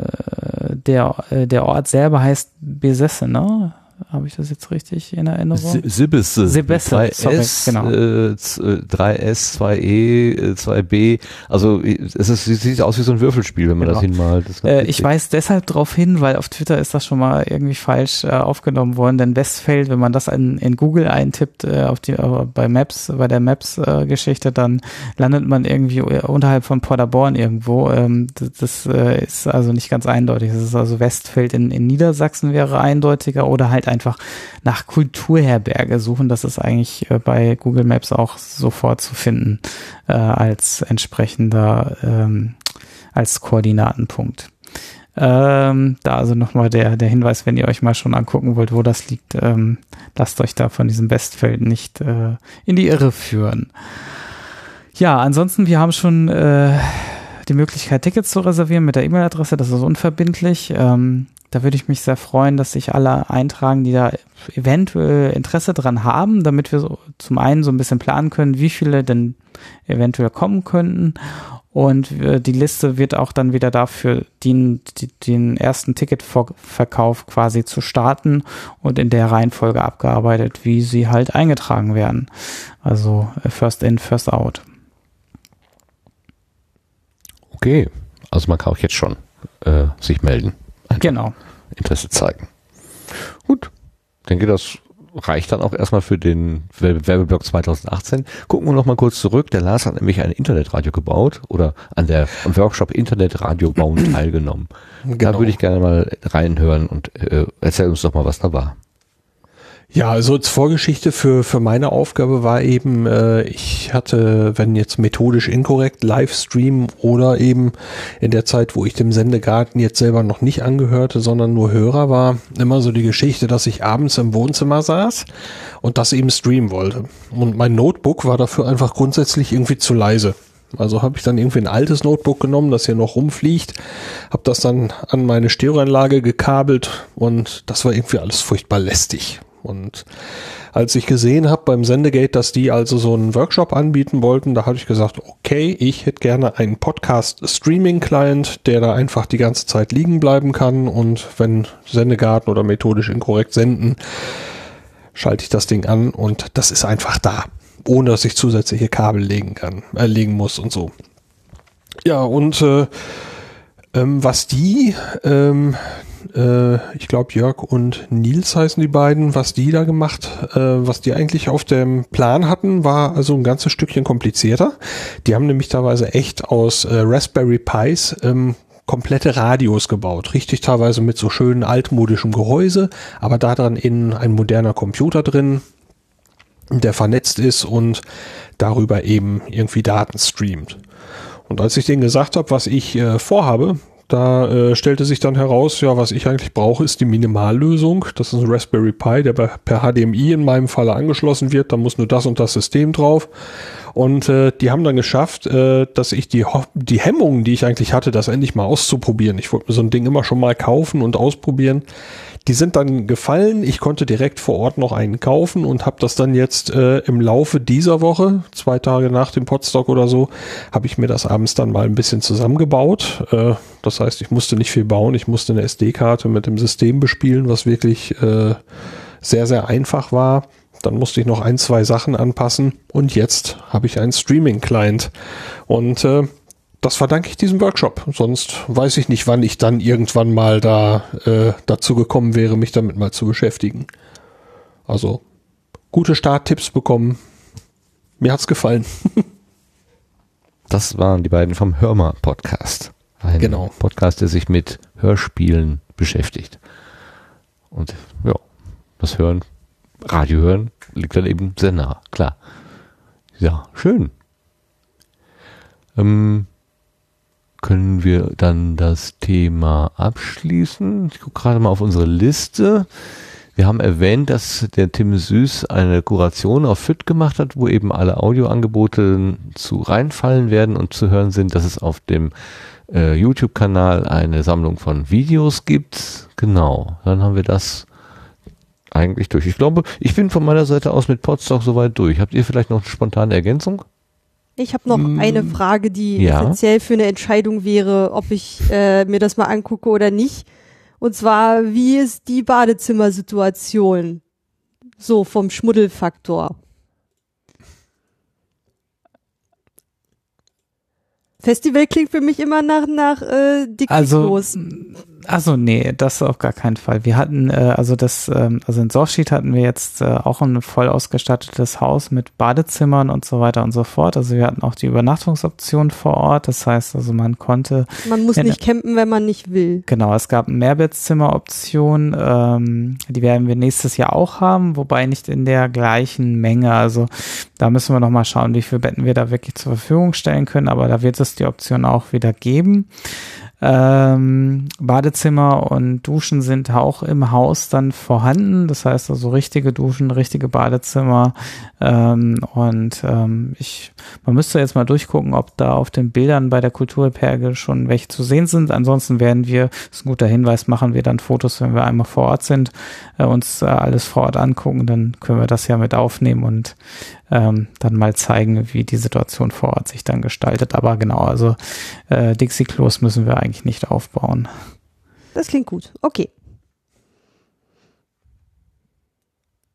der, äh, der Ort selber heißt Besessene. Habe ich das jetzt richtig in Erinnerung?
Sibisse.
Sibesse,
Zwei
sorry,
S,
genau.
äh, z- äh, 3S, 2E, äh, 2B. Also es ist, sieht aus wie so ein Würfelspiel, wenn man
Genau.
das hinmalt. Das
Äh, ich weise deshalb darauf hin, weil auf Twitter ist das schon mal irgendwie falsch äh, aufgenommen worden, denn Westfeld, wenn man das in, in Google eintippt, äh, auf die, äh, bei Maps, bei der Maps-Geschichte, dann landet man irgendwie unterhalb von Paderborn irgendwo. Ähm, das das äh, ist also nicht ganz eindeutig. Es ist also Westfeld in, in Niedersachsen wäre eindeutiger oder halt einfach nach Kulturherberge suchen. Das ist eigentlich äh, bei Google Maps auch sofort zu finden äh, als entsprechender ähm, als Koordinatenpunkt. Ähm, da also nochmal der, der Hinweis, wenn ihr euch mal schon angucken wollt, wo das liegt, ähm, lasst euch da von diesem Westfeld nicht äh, in die Irre führen. Ja, ansonsten, wir haben schon äh, die Möglichkeit, Tickets zu reservieren mit der E-Mail-Adresse, das ist unverbindlich. Ähm, da würde ich mich sehr freuen, dass sich alle eintragen, die da eventuell Interesse dran haben, damit wir so zum einen so ein bisschen planen können, wie viele denn eventuell kommen könnten. Und äh, die Liste wird auch dann wieder dafür dienen, die, den ersten Ticketverkauf quasi zu starten und in der Reihenfolge abgearbeitet, wie sie halt eingetragen werden. Also äh, first in, first out.
Okay, also man kann auch jetzt schon äh, sich melden. Einfach
Genau.
Interesse zeigen. Gut, denke, das reicht dann auch erstmal für den Werbe- Werbeblock 2018. Gucken wir noch mal kurz zurück. Der Lars hat nämlich ein Internetradio gebaut oder an der am Workshop Internetradio bauen <clears throat> teilgenommen. Da
Genau.
würde ich gerne mal reinhören und äh, erzähl uns doch mal, was da war.
Ja, also als Vorgeschichte für, für meine Aufgabe war eben, äh, ich hatte, wenn jetzt methodisch inkorrekt, Livestream oder eben in der Zeit, wo ich dem Sendegarten jetzt selber noch nicht angehörte, sondern nur Hörer war, immer so die Geschichte, dass ich abends im Wohnzimmer saß und das eben streamen wollte. Und mein Notebook war dafür einfach grundsätzlich irgendwie zu leise. Also habe ich dann irgendwie ein altes Notebook genommen, das hier noch rumfliegt, habe das dann an meine Stereoanlage gekabelt und das war irgendwie alles furchtbar lästig. Und als ich gesehen habe beim Sendegate, dass die also so einen Workshop anbieten wollten, da habe ich gesagt, okay, ich hätte gerne einen Podcast-Streaming-Client, der da einfach die ganze Zeit liegen bleiben kann und wenn Sendegarten oder methodisch inkorrekt senden, schalte ich das Ding an und das ist einfach da, ohne dass ich zusätzliche Kabel legen kann, äh, legen muss und so. Ja, und äh, ähm, was die, ähm, äh, ich glaube Jörg und Nils heißen die beiden, was die da gemacht, äh, was die eigentlich auf dem Plan hatten, war also ein ganzes Stückchen komplizierter. Die haben nämlich teilweise echt aus äh, Raspberry Pis ähm, komplette Radios gebaut, richtig teilweise mit so schönen altmodischem Gehäuse, aber da dran innen ein moderner Computer drin, der vernetzt ist und darüber eben irgendwie Daten streamt. Und als ich denen gesagt habe, was ich äh, vorhabe, da äh, stellte sich dann heraus, ja, was ich eigentlich brauche, ist die Minimallösung. Das ist ein Raspberry Pi, der per HDMI in meinem Falle angeschlossen wird. Da muss nur das und das System drauf. Und äh, die haben dann geschafft, äh, dass ich die, die Hemmungen, die ich eigentlich hatte, das endlich mal auszuprobieren. Ich wollte mir so ein Ding immer schon mal kaufen und ausprobieren. Die sind dann gefallen. Ich konnte direkt vor Ort noch einen kaufen und habe das dann jetzt äh, im Laufe dieser Woche, zwei Tage nach dem Podstock oder so, habe ich mir das abends dann mal ein bisschen zusammengebaut. Äh, das heißt, ich musste nicht viel bauen. Ich musste eine SD-Karte mit dem System bespielen, was wirklich äh, sehr, sehr einfach war. Dann musste ich noch ein, zwei Sachen anpassen und jetzt habe ich einen Streaming-Client. Und äh, das verdanke ich diesem Workshop. Sonst weiß ich nicht, wann ich dann irgendwann mal da äh, dazu gekommen wäre, mich damit mal zu beschäftigen. Also gute Starttipps bekommen. Mir hat's gefallen. <laughs>
das waren die beiden vom Hörmer Podcast. Ein
genau.
Podcast, der sich mit Hörspielen beschäftigt. Und ja, das Hören, Radio hören, liegt dann eben sehr nah, klar. Ja, schön. Ähm, können wir dann das Thema abschließen. Ich gucke gerade mal auf unsere Liste. Wir haben erwähnt, dass der Tim Süß eine Kuration auf FIT gemacht hat, wo eben alle Audioangebote zu reinfallen werden und zu hören sind, dass es auf dem äh, YouTube-Kanal eine Sammlung von Videos gibt. Genau, dann haben wir das eigentlich durch. Ich glaube, ich bin von meiner Seite aus mit Podstock soweit durch. Habt ihr vielleicht noch eine spontane Ergänzung?
Ich habe noch
Mm,
eine Frage, die
ja.
essentiell für eine Entscheidung wäre, ob ich äh, mir das mal angucke oder nicht. Und zwar, wie ist die Badezimmersituation? So vom Schmuddelfaktor. Festival klingt für mich immer nach nach äh, dick
Also,
los.
Also nee, das auf gar keinen Fall. Wir hatten, äh, also das, ähm, also in Sorschied hatten wir jetzt äh, auch ein voll ausgestattetes Haus mit Badezimmern und so weiter und so fort. Also wir hatten auch die Übernachtungsoption vor Ort. Das heißt, also man konnte
Man muss
in-
nicht campen, wenn man nicht will.
Genau, es gab eine Mehrbettzimmeroption, ähm, die werden wir nächstes Jahr auch haben, wobei nicht in der gleichen Menge. Also da müssen wir nochmal schauen, wie viele Betten wir da wirklich zur Verfügung stellen können, aber da wird es die Option auch wieder geben. Ähm, Badezimmer und Duschen sind auch im Haus dann vorhanden. Das heißt also richtige Duschen, richtige Badezimmer. Ähm, und ähm, ich, man müsste jetzt mal durchgucken, ob da auf den Bildern bei der Kulturperge schon welche zu sehen sind. Ansonsten werden wir, das ist ein guter Hinweis, machen wir dann Fotos, wenn wir einmal vor Ort sind, äh, uns äh, alles vor Ort angucken. Dann können wir das ja mit aufnehmen und ähm, dann mal zeigen, wie die Situation vor Ort sich dann gestaltet. Aber genau, also äh, Dixie-Klos müssen wir eigentlich nicht aufbauen.
Das klingt gut. Okay.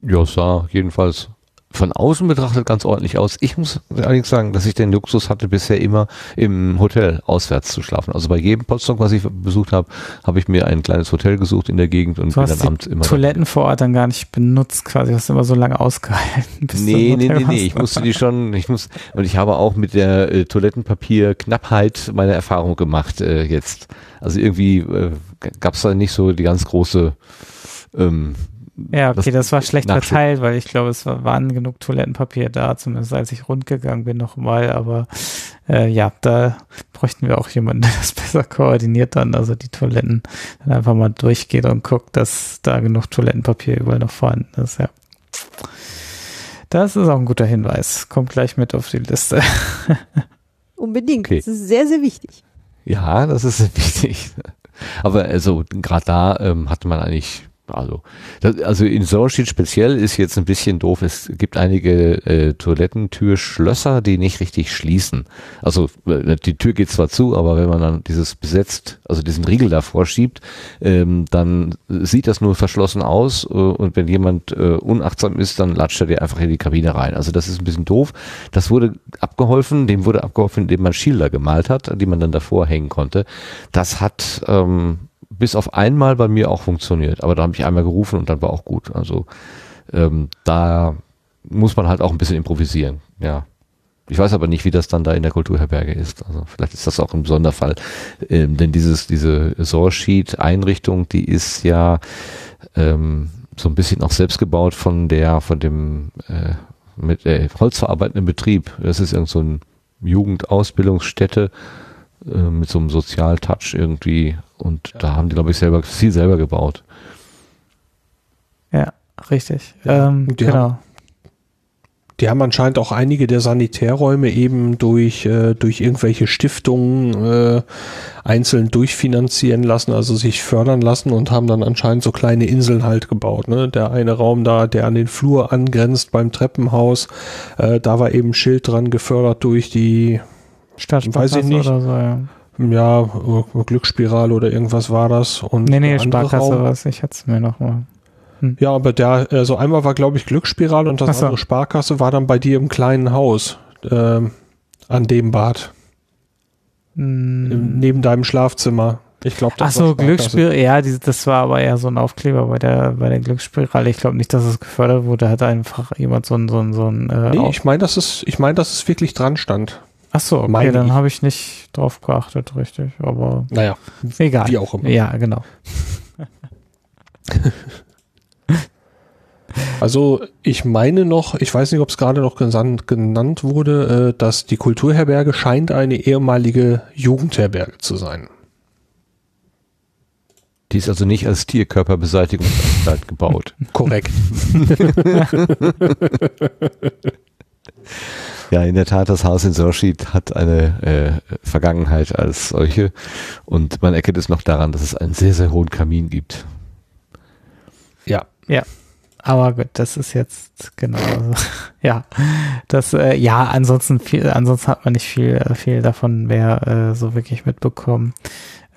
Ja, es sah jedenfalls von außen betrachtet ganz ordentlich aus. Ich muss allerdings sagen, dass ich den Luxus hatte, bisher immer im Hotel auswärts zu schlafen. Also bei jedem Potsdam, was ich besucht habe, habe ich mir ein kleines Hotel gesucht in der Gegend und
Du
bin dann abends immer.
Toiletten vor Ort dann gar nicht benutzt, quasi. Hast immer so lange ausgehalten. <laughs> bis du
Nee, nee, nee, nee, ich musste die schon, ich muss, und ich habe auch mit der äh, Toilettenpapierknappheit meine Erfahrung gemacht äh, jetzt. Also irgendwie äh, gab es da nicht so die ganz große ähm,
Ja, okay, das, war schlecht
Nachschub.
verteilt, weil ich glaube, es war, waren genug Toilettenpapier da, zumindest als ich rundgegangen bin nochmal. Aber äh, ja, da bräuchten wir auch jemanden, <laughs> der das besser koordiniert dann, also die Toiletten dann einfach mal durchgeht und guckt, dass da genug Toilettenpapier überall noch vorhanden ist, ja. Das ist auch ein guter Hinweis. Kommt gleich mit auf die Liste. <laughs>
Unbedingt.
Okay.
Das ist sehr, sehr wichtig.
Ja, das ist wichtig. <laughs> Aber also gerade da ähm, hatte man eigentlich, also, das, also in Sorschied speziell ist jetzt ein bisschen doof. Es gibt einige äh, Toilettentürschlösser, die nicht richtig schließen. Also äh, die Tür geht zwar zu, aber wenn man dann dieses besetzt, also diesen Riegel davor schiebt, ähm, dann sieht das nur verschlossen aus äh, und wenn jemand äh, unachtsam ist, dann latscht er dir einfach in die Kabine rein. Also das ist ein bisschen doof. Das wurde abgeholfen, dem wurde abgeholfen, indem man Schilder gemalt hat, die man dann davor hängen konnte. Das hat ähm, bis auf einmal bei mir auch funktioniert, aber da habe ich einmal gerufen und dann war auch gut. Also ähm, da muss man halt auch ein bisschen improvisieren, ja. Ich weiß aber nicht, wie das dann da in der Kulturherberge ist. Also vielleicht ist das auch ein Sonderfall. Ähm, denn dieses, diese Source-Sheet-Einrichtung, die ist ja ähm, so ein bisschen auch selbst gebaut von der, von dem äh, mit äh, holzverarbeitenden Betrieb. Das ist irgend so ein Jugendausbildungsstätte mit so einem Sozialtouch irgendwie. Und da haben die, glaube ich, selber viel selber gebaut.
ja, richtig.
Ja,
ähm,
die
genau.
Die haben anscheinend auch einige der Sanitärräume eben durch, äh, durch irgendwelche Stiftungen äh, einzeln durchfinanzieren lassen, also sich fördern lassen und haben dann anscheinend so kleine Inseln halt gebaut. Ne? Der eine Raum da, der an den Flur angrenzt beim Treppenhaus, äh, da war eben ein Schild dran gefördert durch die,
Stadtsparkasse
weiß ich nicht.
oder so, ja.
ja, äh, Glücksspirale oder irgendwas war das. Und
Nee, nee, Sparkasse
Raum-
was, ich hatte es mir noch mal.
Ja, aber der, also einmal war, glaube ich, Glücksspirale und das
Ach so.
andere Sparkasse war dann bei dir im kleinen Haus, ähm, an dem Bad, im, neben deinem Schlafzimmer. Ich glaube,
Ach so, Glücksspiel, ja, die, das war aber eher so ein Aufkleber bei der, bei der Glücksspirale. Ich glaube nicht, dass es gefördert wurde, hat einfach jemand so ein, so ein, so ein, äh,
Nee, ich meine, dass es, ich meine, dass es wirklich dran stand.
Ach so, okay,
meine
dann habe ich nicht drauf geachtet, richtig, aber
Naja,
egal.
wie auch immer.
Ja, genau. <laughs>
Also ich meine noch, ich weiß nicht, ob es gerade noch genannt wurde, äh, dass die Kulturherberge scheint eine ehemalige Jugendherberge zu sein.
Die ist also nicht als Tierkörperbeseitigungsanstalt <laughs> gebaut.
Korrekt. <laughs>
Ja, in der Tat, das Haus in Sorschied hat eine äh, Vergangenheit als solche und man erkennt es noch daran, dass es einen sehr, sehr hohen Kamin gibt.
ja.
Aber gut, das ist jetzt genau. Also, <laughs> ja, das äh, ja. Ansonsten viel, ansonsten hat man nicht viel, äh, viel davon mehr äh, so wirklich mitbekommen.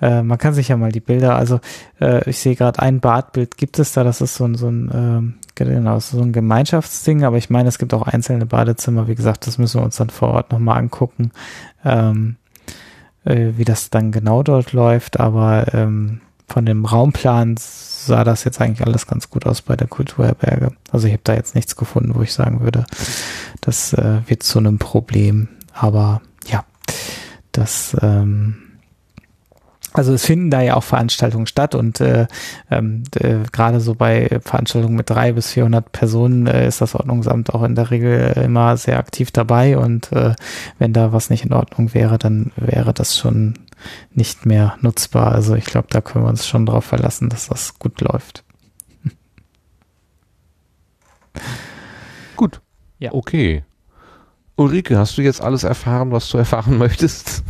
Äh, man kann sich ja mal die Bilder. Also äh, ich sehe gerade ein Badbild. Gibt es da? Das ist so ein so ein ähm, genau so ein Gemeinschaftsding. Aber ich meine, es gibt auch einzelne Badezimmer. Wie gesagt, das müssen wir uns dann vor Ort noch mal angucken, ähm, äh, wie das dann genau dort läuft. Aber ähm, von dem Raumplan sah das jetzt eigentlich alles ganz gut aus bei der Kulturherberge. Also ich habe da jetzt nichts gefunden, wo ich sagen würde, das äh, wird zu einem Problem. Aber ja, das ähm, also es finden da ja auch Veranstaltungen statt und äh, äh, gerade so bei Veranstaltungen mit drei bis 400 Personen äh, ist das Ordnungsamt auch in der Regel immer sehr aktiv dabei und äh, wenn da was nicht in Ordnung wäre, dann wäre das schon nicht mehr nutzbar. Also ich glaube, da können wir uns schon darauf verlassen, dass das gut läuft.
Gut.
Ja.
Okay. Ulrike, hast du jetzt alles erfahren, was du erfahren möchtest?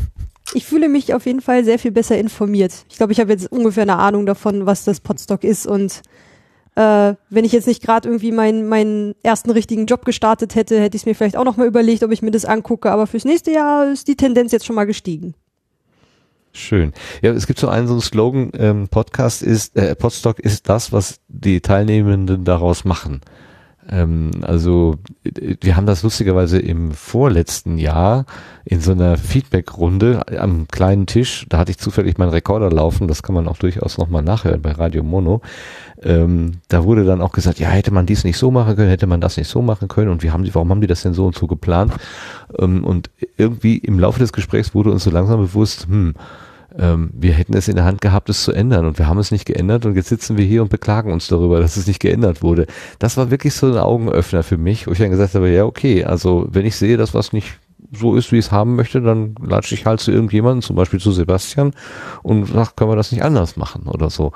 Ich fühle mich auf jeden Fall sehr viel besser informiert. Ich glaube, ich habe jetzt ungefähr eine Ahnung davon, was das Podstock ist und äh, wenn ich jetzt nicht gerade irgendwie meinen meinen ersten richtigen Job gestartet hätte, hätte ich es mir vielleicht auch noch mal überlegt, ob ich mir das angucke. Aber fürs nächste Jahr ist die Tendenz jetzt schon mal gestiegen.
Schön. Ja, es gibt so einen so einen Slogan, ähm, Podcast ist, äh, Podstock ist das, was die Teilnehmenden daraus machen. Ähm, also wir haben das lustigerweise im vorletzten Jahr in so einer Feedback-Runde am kleinen Tisch, da hatte ich zufällig meinen Rekorder laufen, das kann man auch durchaus nochmal nachhören bei Radio Mono. Ähm, da wurde dann auch gesagt, ja, hätte man dies nicht so machen können, hätte man das nicht so machen können und wie haben die, warum haben die das denn so und so geplant? Ähm, und irgendwie im Laufe des Gesprächs wurde uns so langsam bewusst, hm, ähm, wir hätten es in der Hand gehabt, es zu ändern und wir haben es nicht geändert und jetzt sitzen wir hier und beklagen uns darüber, dass es nicht geändert wurde. Das war wirklich so ein Augenöffner für mich, wo ich dann gesagt habe, ja okay, also wenn ich sehe, dass was nicht so ist, wie ich es haben möchte, dann latsche ich halt zu irgendjemandem, zum Beispiel zu Sebastian und sag, können wir das nicht anders machen oder so.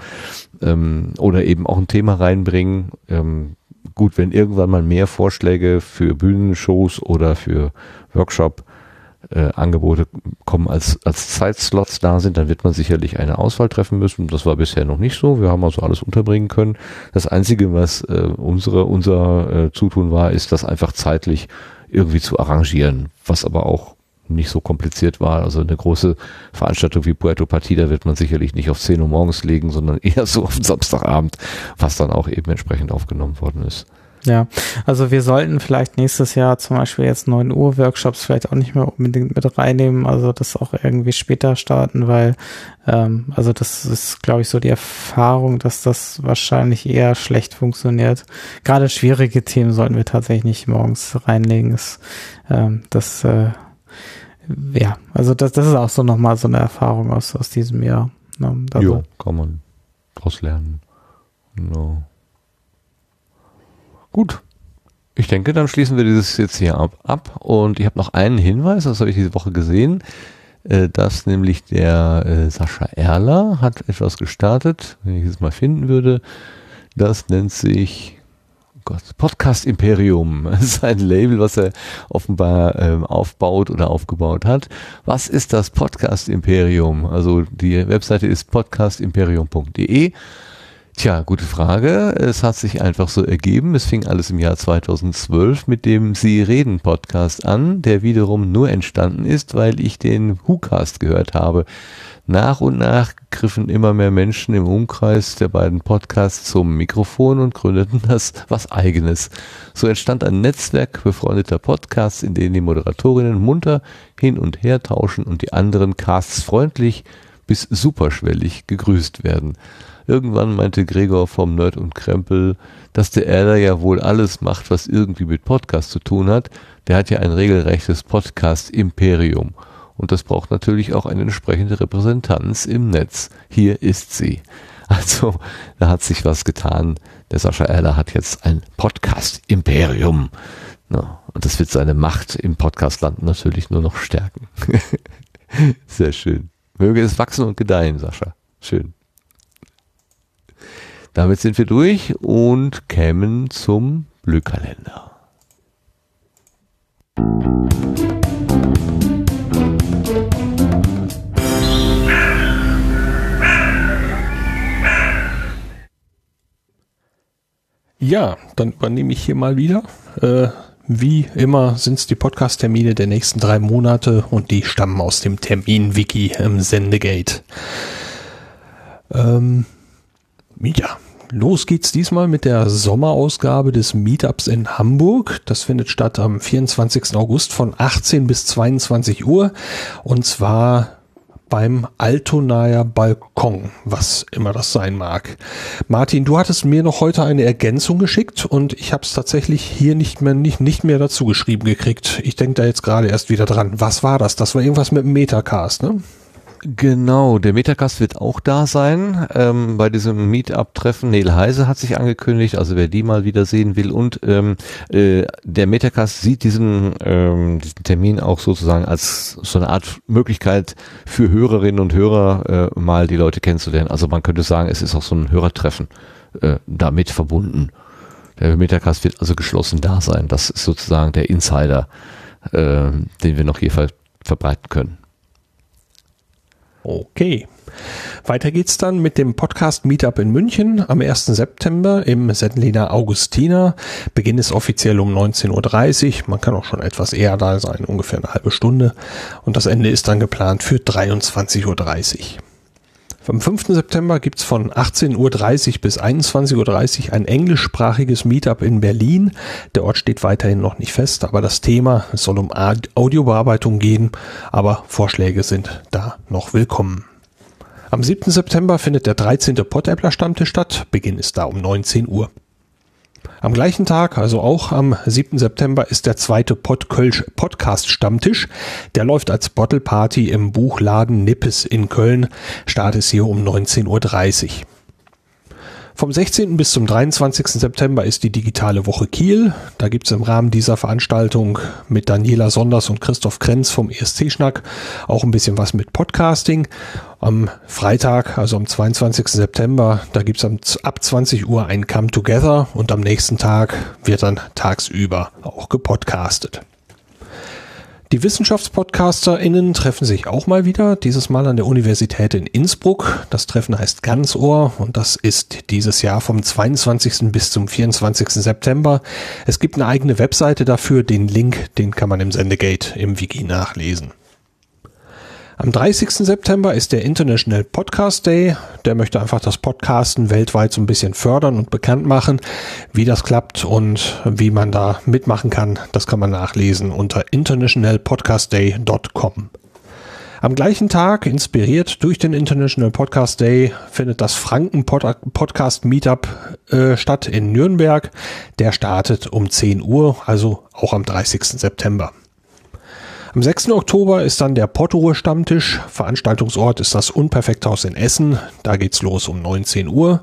Ähm, oder eben auch ein Thema reinbringen. Ähm, gut, wenn irgendwann mal mehr Vorschläge für Bühnenshows oder für Workshop äh, Angebote kommen als, als Zeitslots da sind, dann wird man sicherlich eine Auswahl treffen müssen. Das war bisher noch nicht so. Wir haben also alles unterbringen können. Das Einzige, was äh, unsere, unser äh, Zutun war, ist das einfach zeitlich irgendwie zu arrangieren, was aber auch nicht so kompliziert war. Also eine große Veranstaltung wie Puerto Partida wird man sicherlich nicht auf 10 Uhr morgens legen, sondern <laughs> eher so auf Samstagabend, was dann auch eben entsprechend aufgenommen worden ist.
Ja, also wir sollten vielleicht nächstes Jahr zum Beispiel jetzt 9 Uhr Workshops vielleicht auch nicht mehr unbedingt mit reinnehmen, also das auch irgendwie später starten, weil ähm, also das ist, glaube ich, so die Erfahrung, dass das wahrscheinlich eher schlecht funktioniert. Gerade schwierige Themen sollten wir tatsächlich nicht morgens reinlegen. Das, ähm, das äh, ja, also das, das ist auch so nochmal so eine Erfahrung aus, aus diesem Jahr.
Ne? Also, jo, kann man daraus lernen. No. Gut. Ich denke, dann schließen wir dieses jetzt hier ab. ab. Und ich habe noch einen Hinweis, das habe ich diese Woche gesehen, äh, dass nämlich der äh, Sascha Erler hat etwas gestartet, wenn ich es mal finden würde. Das nennt sich oh Gott, Podcast Imperium. <laughs> Das ist ein Label, was er offenbar ähm, aufbaut oder aufgebaut hat. Was ist das Podcast Imperium? Also die Webseite ist podcastimperium.de. Tja, gute Frage. Es hat sich einfach so ergeben. Es fing alles im Jahr 2012 mit dem Sie reden Podcast an, der wiederum nur entstanden ist, weil ich den WhoCast gehört habe. Nach und nach griffen immer mehr Menschen im Umkreis der beiden Podcasts zum Mikrofon und gründeten das was eigenes. So entstand ein Netzwerk befreundeter Podcasts, in denen die Moderatorinnen munter hin und her tauschen und die anderen Casts freundlich bis superschwellig gegrüßt werden. Irgendwann meinte Gregor vom Nerd und Krempel, dass der Erler ja wohl alles macht, was irgendwie mit Podcast zu tun hat. Der hat ja ein regelrechtes Podcast-Imperium. Und das braucht natürlich auch eine entsprechende Repräsentanz im Netz. Hier ist sie. <laughs> Also, da hat sich was getan. Der Sascha Erler hat jetzt ein Podcast-Imperium. Ja, und das wird seine Macht im Podcastland natürlich nur noch stärken. <laughs> Sehr schön. Möge es wachsen und gedeihen, Sascha. Schön. Damit sind wir durch und kämen zum Blühkalender.
Ja, dann übernehme ich hier mal wieder. Äh, wie immer sind es die Podcast-Termine der nächsten drei Monate und die stammen aus dem Termin-Wiki im Sendegate. Ähm, ja, Los geht's diesmal mit der Sommerausgabe des Meetups in Hamburg. Das findet statt am 24. August von 18 bis 22 Uhr und zwar beim Altonaer Balkon, was immer das sein mag. Martin, du hattest mir noch heute eine Ergänzung geschickt und ich habe es tatsächlich hier nicht mehr nicht, nicht mehr dazu geschrieben gekriegt. Ich denke da jetzt gerade erst wieder dran. Was war das? Das war irgendwas mit dem Metacast, ne?
Genau, der Metacast wird auch da sein ähm, bei diesem Meetup-Treffen. Neil Heise hat sich angekündigt, also wer die mal wieder sehen will. Und ähm, äh, der Metacast sieht diesen, ähm, diesen Termin auch sozusagen als so eine Art Möglichkeit für Hörerinnen und Hörer äh, mal die Leute kennenzulernen. Also man könnte sagen, es ist auch so ein Hörertreffen äh, damit verbunden. Der Metacast wird also geschlossen da sein. Das ist sozusagen der Insider, äh, den wir noch hier ver verbreiten können.
Okay. Weiter geht's dann mit dem Podcast Meetup in München am 1. September im Sendliner Augustiner. Beginn ist offiziell um 19.30 Uhr. Man kann auch schon etwas eher da sein, ungefähr eine halbe Stunde. Und das Ende ist dann geplant für 23.30 Uhr. Am 5. September gibt's von 18.30 Uhr bis 21.30 Uhr ein englischsprachiges Meetup in Berlin. Der Ort steht weiterhin noch nicht fest, aber das Thema es soll um Audiobearbeitung gehen, aber Vorschläge sind da noch willkommen. Am 7. September findet der 13. Pottäppler Stammtisch statt. Beginn ist da um 19 Uhr. Am gleichen Tag, also auch am 7. September, ist der zweite Podkölsch Podcast Stammtisch. Der läuft als Bottle Party im Buchladen Nippes in Köln. Start ist hier um 19.30 Uhr. Vom 16. bis zum 23. September ist die digitale Woche Kiel. Da gibt's im Rahmen dieser Veranstaltung mit Daniela Sonders und Christoph Krenz vom ESC-Schnack auch ein bisschen was mit Podcasting. Am Freitag, also am 22. September, da gibt's ab 20 Uhr ein Come Together und am nächsten Tag wird dann tagsüber auch gepodcastet. Die WissenschaftspodcasterInnen treffen sich auch mal wieder, dieses Mal an der Universität in Innsbruck. Das Treffen heißt Ganzohr und das ist dieses Jahr vom 22. bis zum 24. September. Es gibt eine eigene Webseite dafür, den Link, den kann man im Sendegate im Wiki nachlesen. Am 30. September ist der International Podcast Day. Der möchte einfach das Podcasten weltweit so ein bisschen fördern und bekannt machen. Wie das klappt und wie man da mitmachen kann, das kann man nachlesen unter internationalpodcastday.com. Am gleichen Tag, inspiriert durch den International Podcast Day, findet das Franken Podcast Meetup äh, statt in Nürnberg. Der startet um 10 Uhr, also auch am 30. September. Am 6. Oktober ist dann der Portruhe Stammtisch. Veranstaltungsort ist das Unperfekthaus in Essen. Da geht's los um 19 Uhr.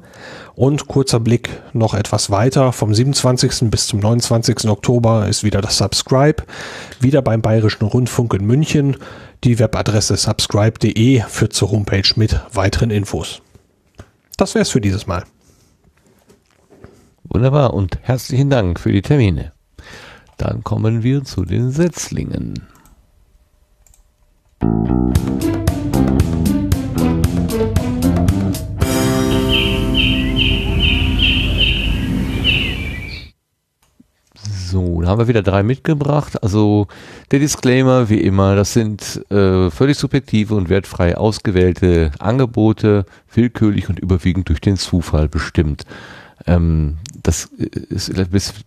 Und kurzer Blick noch etwas weiter. Vom 27. bis zum 29. Oktober ist wieder das Subscribe. Wieder beim Bayerischen Rundfunk in München. Die Webadresse subscribe.de führt zur Homepage mit weiteren Infos. Das wär's für dieses Mal.
Wunderbar und herzlichen Dank für die Termine. Dann kommen wir zu den Setzlingen. So, da haben wir wieder drei mitgebracht. Also der Disclaimer, wie immer, das sind äh, völlig subjektive und wertfrei ausgewählte Angebote, willkürlich und überwiegend durch den Zufall bestimmt. Ähm, das ist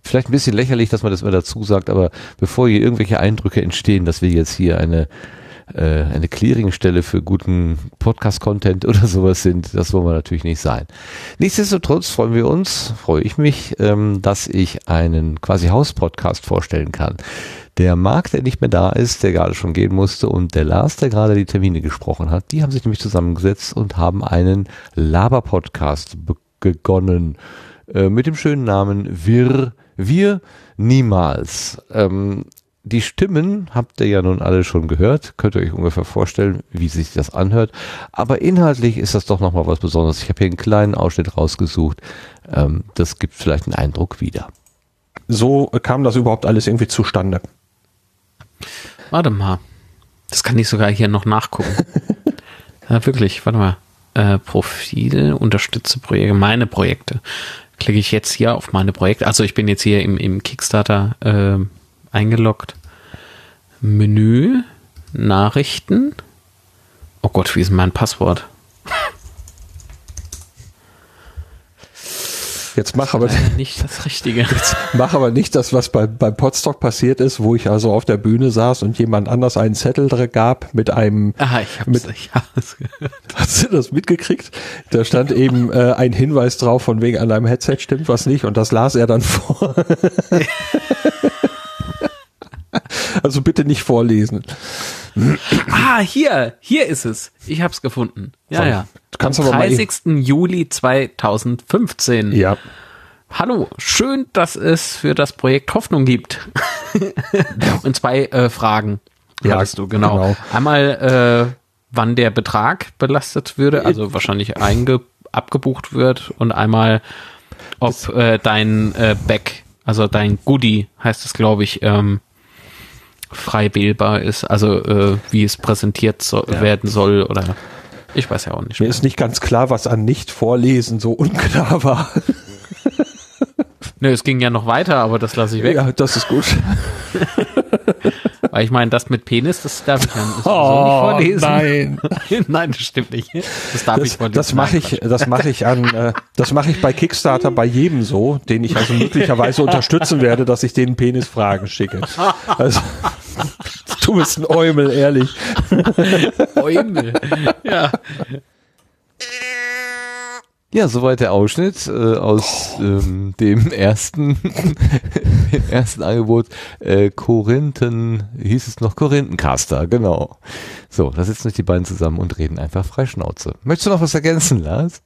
vielleicht ein bisschen lächerlich, dass man das mal dazu sagt, aber bevor hier irgendwelche Eindrücke entstehen, dass wir jetzt hier eine äh, eine Clearingstelle für guten Podcast-Content oder sowas sind. Das wollen wir natürlich nicht sein. Nichtsdestotrotz freuen wir uns, freue ich mich, ähm, dass ich einen quasi Haus-Podcast vorstellen kann. Der Marc, der nicht mehr da ist, der gerade schon gehen musste und der Lars, der gerade die Termine gesprochen hat, die haben sich nämlich zusammengesetzt und haben einen Laber-Podcast begonnen äh, mit dem schönen Namen Wir, Wir Niemals. Ähm, die Stimmen habt ihr ja nun alle schon gehört, könnt ihr euch ungefähr vorstellen, wie sich das anhört. Aber inhaltlich ist das doch nochmal was Besonderes. Ich habe hier einen kleinen Ausschnitt rausgesucht. Ähm, das gibt vielleicht einen Eindruck wieder.
So kam das überhaupt alles irgendwie zustande.
Warte mal. Das kann ich sogar hier noch nachgucken. <laughs> ja, wirklich, warte mal. Äh, Profil, unterstütze Projekte, meine Projekte. Klicke ich jetzt hier auf meine Projekte. Also ich bin jetzt hier im, im Kickstarter äh, eingeloggt. Menü, Nachrichten. Oh Gott, wie ist mein Passwort?
Jetzt mach aber
nicht das Richtige.
Jetzt mach aber nicht das, was bei, beim Podstock passiert ist, wo ich also auf der Bühne saß und jemand anders einen Zettel gab mit einem.
Aha, ich hab's,
mit,
ich hab's
gehört. <laughs> Hast du das mitgekriegt? Da stand eben äh, ein Hinweis drauf, von wegen an deinem Headset stimmt was nicht und das las er dann vor. <laughs> <laughs> Also bitte nicht vorlesen.
Ah, hier, hier ist es. Ich hab's gefunden. Ja, Von, ja.
Du kannst
Am
aber
30. Mal Juli 2015.
Ja.
Hallo, schön, dass es für das Projekt Hoffnung gibt. <laughs> Und zwei äh, Fragen ja, hattest du, genau. genau. Einmal, äh, wann der Betrag belastet würde, also wahrscheinlich einge abgebucht wird und einmal, ob äh, dein äh, Back, also dein Goodie, heißt es, glaube ich, ähm, frei wählbar ist, also äh, wie es präsentiert so, ja. werden soll oder ich weiß ja auch nicht.
Mir ist nicht ganz klar, was an Nicht-Vorlesen so unklar war.
Ne, es ging ja noch weiter, aber das lasse ich weg.
Ja, das ist gut. <laughs>
Weil ich meine, das mit Penis, das darf ich ja
so oh, nicht vorlesen.
Nein. <laughs> nein, das stimmt nicht.
Das darf das, ich vorlesen. Das mache ich, das mache ich an, äh, das mache ich bei Kickstarter bei jedem so, den ich also möglicherweise unterstützen werde, dass ich denen Penisfragen schicke. Also, <laughs> du bist ein Eumel, ehrlich.
Eumel. Ja.
Ja, soweit der Ausschnitt äh, aus ähm, dem ersten, <laughs> dem ersten Angebot. Äh, Korinthen, hieß es noch Korinthencaster, genau. So, da sitzen sich die beiden zusammen und reden einfach freischnauze. Möchtest du noch was ergänzen, Lars?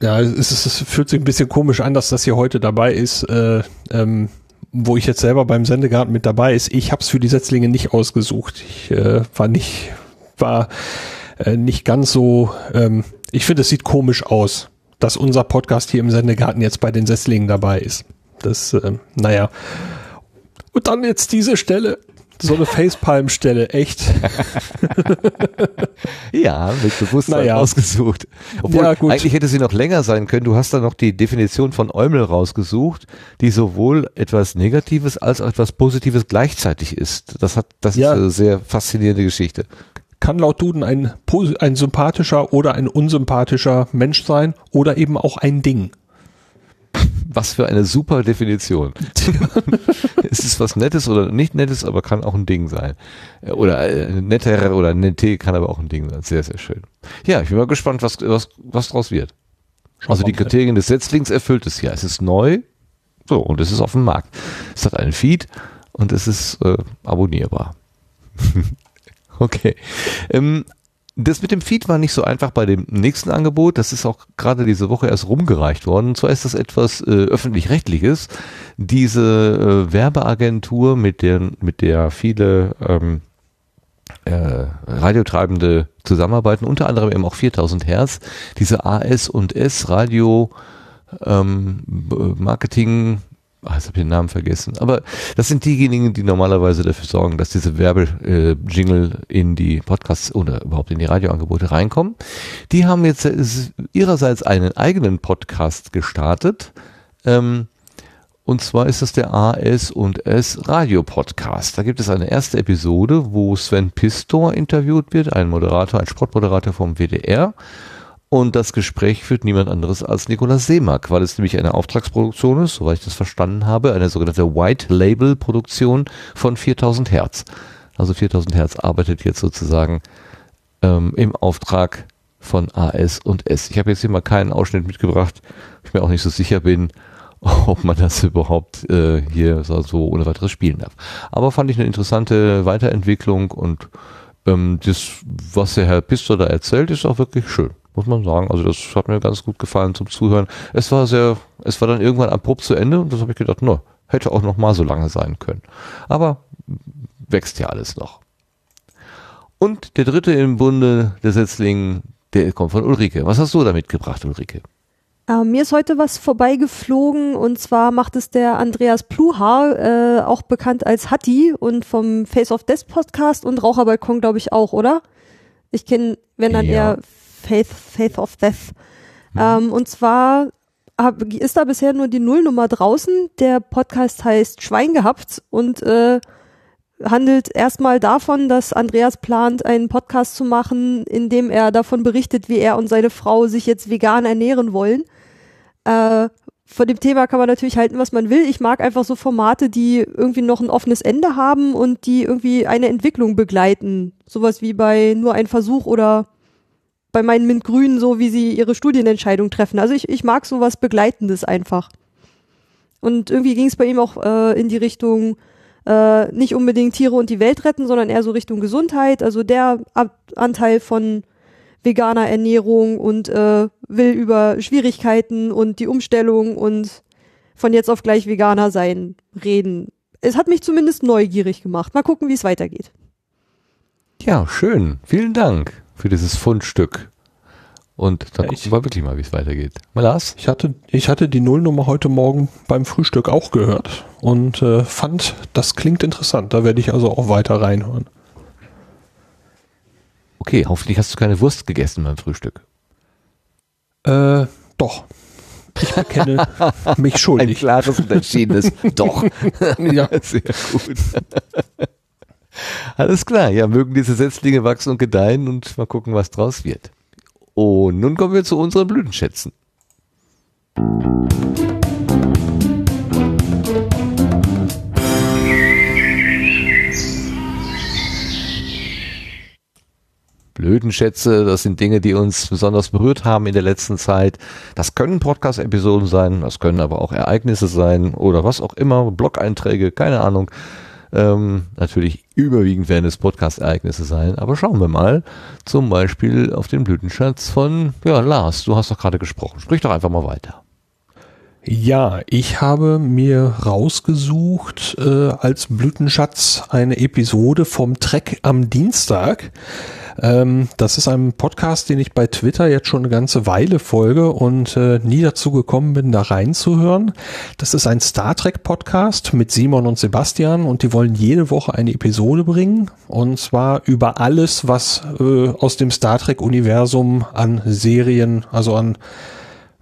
Ja, es, ist, es fühlt sich ein bisschen komisch an, dass das hier heute dabei ist, äh, ähm, wo ich jetzt selber beim Sendegarten mit dabei ist. Ich habe es für die Setzlinge nicht ausgesucht. Ich äh, war nicht, war äh, nicht ganz so. Ähm, ich finde, es sieht komisch aus dass unser Podcast hier im Sendegarten jetzt bei den Sesslingen dabei ist. Das, äh, naja. Und dann jetzt diese Stelle. So eine Facepalm-Stelle, echt. <laughs>
ja, mit Bewusstsein
Naja.
ausgesucht. Obwohl,
Ja, gut.
eigentlich hätte sie noch länger sein können. Du hast da noch die Definition von Eumel rausgesucht, die sowohl etwas Negatives als auch etwas Positives gleichzeitig ist. Das hat, das
Ja.
ist eine sehr faszinierende Geschichte.
Kann laut Duden ein, ein sympathischer oder ein unsympathischer Mensch sein oder eben auch ein Ding.
Was für eine super Definition. <laughs> es ist was Nettes oder nicht Nettes, aber kann auch ein Ding sein. Äh, Oder äh, netter oder nette kann aber auch ein Ding sein. Sehr, sehr schön. Ja, ich bin mal gespannt, was, was, was draus wird. Also die. Kriterien des Setzlings erfüllt es ja. Es ist neu, so, und es ist auf dem Markt. Es hat einen Feed und es ist äh, abonnierbar. <laughs> okay. Ähm, das mit dem Feed war nicht so einfach bei dem nächsten Angebot. Das ist auch gerade diese Woche erst rumgereicht worden. Und zwar ist das etwas äh, öffentlich-rechtliches. Diese äh, Werbeagentur, mit der, mit der viele ähm, äh, Radiotreibende zusammenarbeiten, unter anderem eben auch 4000 Hertz, diese AS und S Radio ähm, Marketing, ah, jetzt habe ich den Namen vergessen, aber das sind diejenigen, die normalerweise dafür sorgen, dass diese Werbejingle in die Podcasts oder überhaupt in die Radioangebote reinkommen. Die haben jetzt äh, ihrerseits einen eigenen Podcast gestartet. Ähm, und zwar ist das der AS und S Radio Podcast. Da gibt es eine erste Episode, wo Sven Pistor interviewt wird, ein Moderator, ein Sportmoderator vom WDR. Und das Gespräch führt niemand anderes als Nikolaus Seemack, weil es nämlich eine Auftragsproduktion ist, soweit ich das verstanden habe, eine sogenannte White Label Produktion von 4000 Hertz. Also 4000 Hertz arbeitet jetzt sozusagen ähm, im Auftrag von AS und S. Ich habe jetzt hier mal keinen Ausschnitt mitgebracht, ich mir auch nicht so sicher bin, <laughs> ob man das überhaupt äh, hier so, ohne weiteres spielen darf. Aber fand ich eine interessante Weiterentwicklung und ähm, das, was der Herr Pistor da erzählt, ist auch wirklich schön, muss man sagen. Also das hat mir ganz gut gefallen zum Zuhören. Es war sehr, es war dann irgendwann abrupt zu Ende und das habe ich gedacht, no, hätte auch noch mal so lange sein können. Aber wächst ja alles noch. Und der dritte im Bunde der Setzlingen, der kommt von Ulrike. Was hast du da mitgebracht, Ulrike?
Äh, mir ist heute was vorbeigeflogen und zwar macht es der Andreas Pluhar, äh, auch bekannt als Hatti und vom Face of Death Podcast und Raucherbalkon, glaube ich, auch, oder? Ich kenne, wenn dann
Ja.
eher Faith, Faith of Death. Ähm, und zwar hab, ist da bisher nur die Nullnummer draußen. Der Podcast heißt Schwein gehabt und äh, handelt erstmal davon, dass Andreas plant, einen Podcast zu machen, in dem er davon berichtet, wie er und seine Frau sich jetzt vegan ernähren wollen. Äh, von dem Thema kann man natürlich halten, was man will. Ich mag einfach so Formate, die irgendwie noch ein offenes Ende haben und die irgendwie eine Entwicklung begleiten. Sowas wie bei nur ein Versuch oder bei meinen Mintgrünen, so wie sie ihre Studienentscheidung treffen. Also ich, ich mag sowas Begleitendes einfach. Und irgendwie ging es bei ihm auch äh, in die Richtung, äh, nicht unbedingt Tiere und die Welt retten, sondern eher so Richtung Gesundheit. Also der Ab Anteil von veganer Ernährung und äh, will über Schwierigkeiten und die Umstellung und von jetzt auf gleich Veganer sein reden. Es hat mich zumindest neugierig gemacht. Mal gucken, wie es weitergeht.
Ja, schön. Vielen Dank für dieses Fundstück. Und dann
Ja,
gucken
ich-
wir wirklich mal, wie es weitergeht. Mal Lars?
Ich hatte, ich hatte die Nullnummer heute Morgen beim Frühstück auch gehört und äh, fand, das klingt interessant. Da werde ich also auch weiter reinhören.
Okay, hoffentlich hast du keine Wurst gegessen beim Frühstück.
Äh, doch. Ich bekenne <laughs> mich
Ein
schuldig.
klares und entschiedenes <laughs> Doch.
Ja.
Sehr gut. Alles klar, ja, mögen diese Setzlinge wachsen und gedeihen und mal gucken, was draus wird. Und nun kommen wir zu unseren Blütenschätzen. Blödenschätze, das sind Dinge, die uns besonders berührt haben in der letzten Zeit. Das können Podcast-Episoden sein, das können aber auch Ereignisse sein oder was auch immer, Blog-Einträge, keine Ahnung. Ähm, natürlich überwiegend werden es Podcast-Ereignisse sein, aber schauen wir mal zum Beispiel auf den Blütenschatz von ja, Lars. Du hast doch gerade gesprochen. Sprich doch einfach mal weiter.
Ja, ich habe mir rausgesucht äh, als Blütenschatz eine Episode vom Trek am Dienstag. Ähm, das ist ein Podcast, den ich bei Twitter jetzt schon eine ganze Weile folge und äh, nie dazu gekommen bin, da reinzuhören. Das ist ein Star Trek Podcast mit Simon und Sebastian und die wollen jede Woche eine Episode bringen und zwar über alles, was äh, aus dem Star Trek Universum an Serien, also an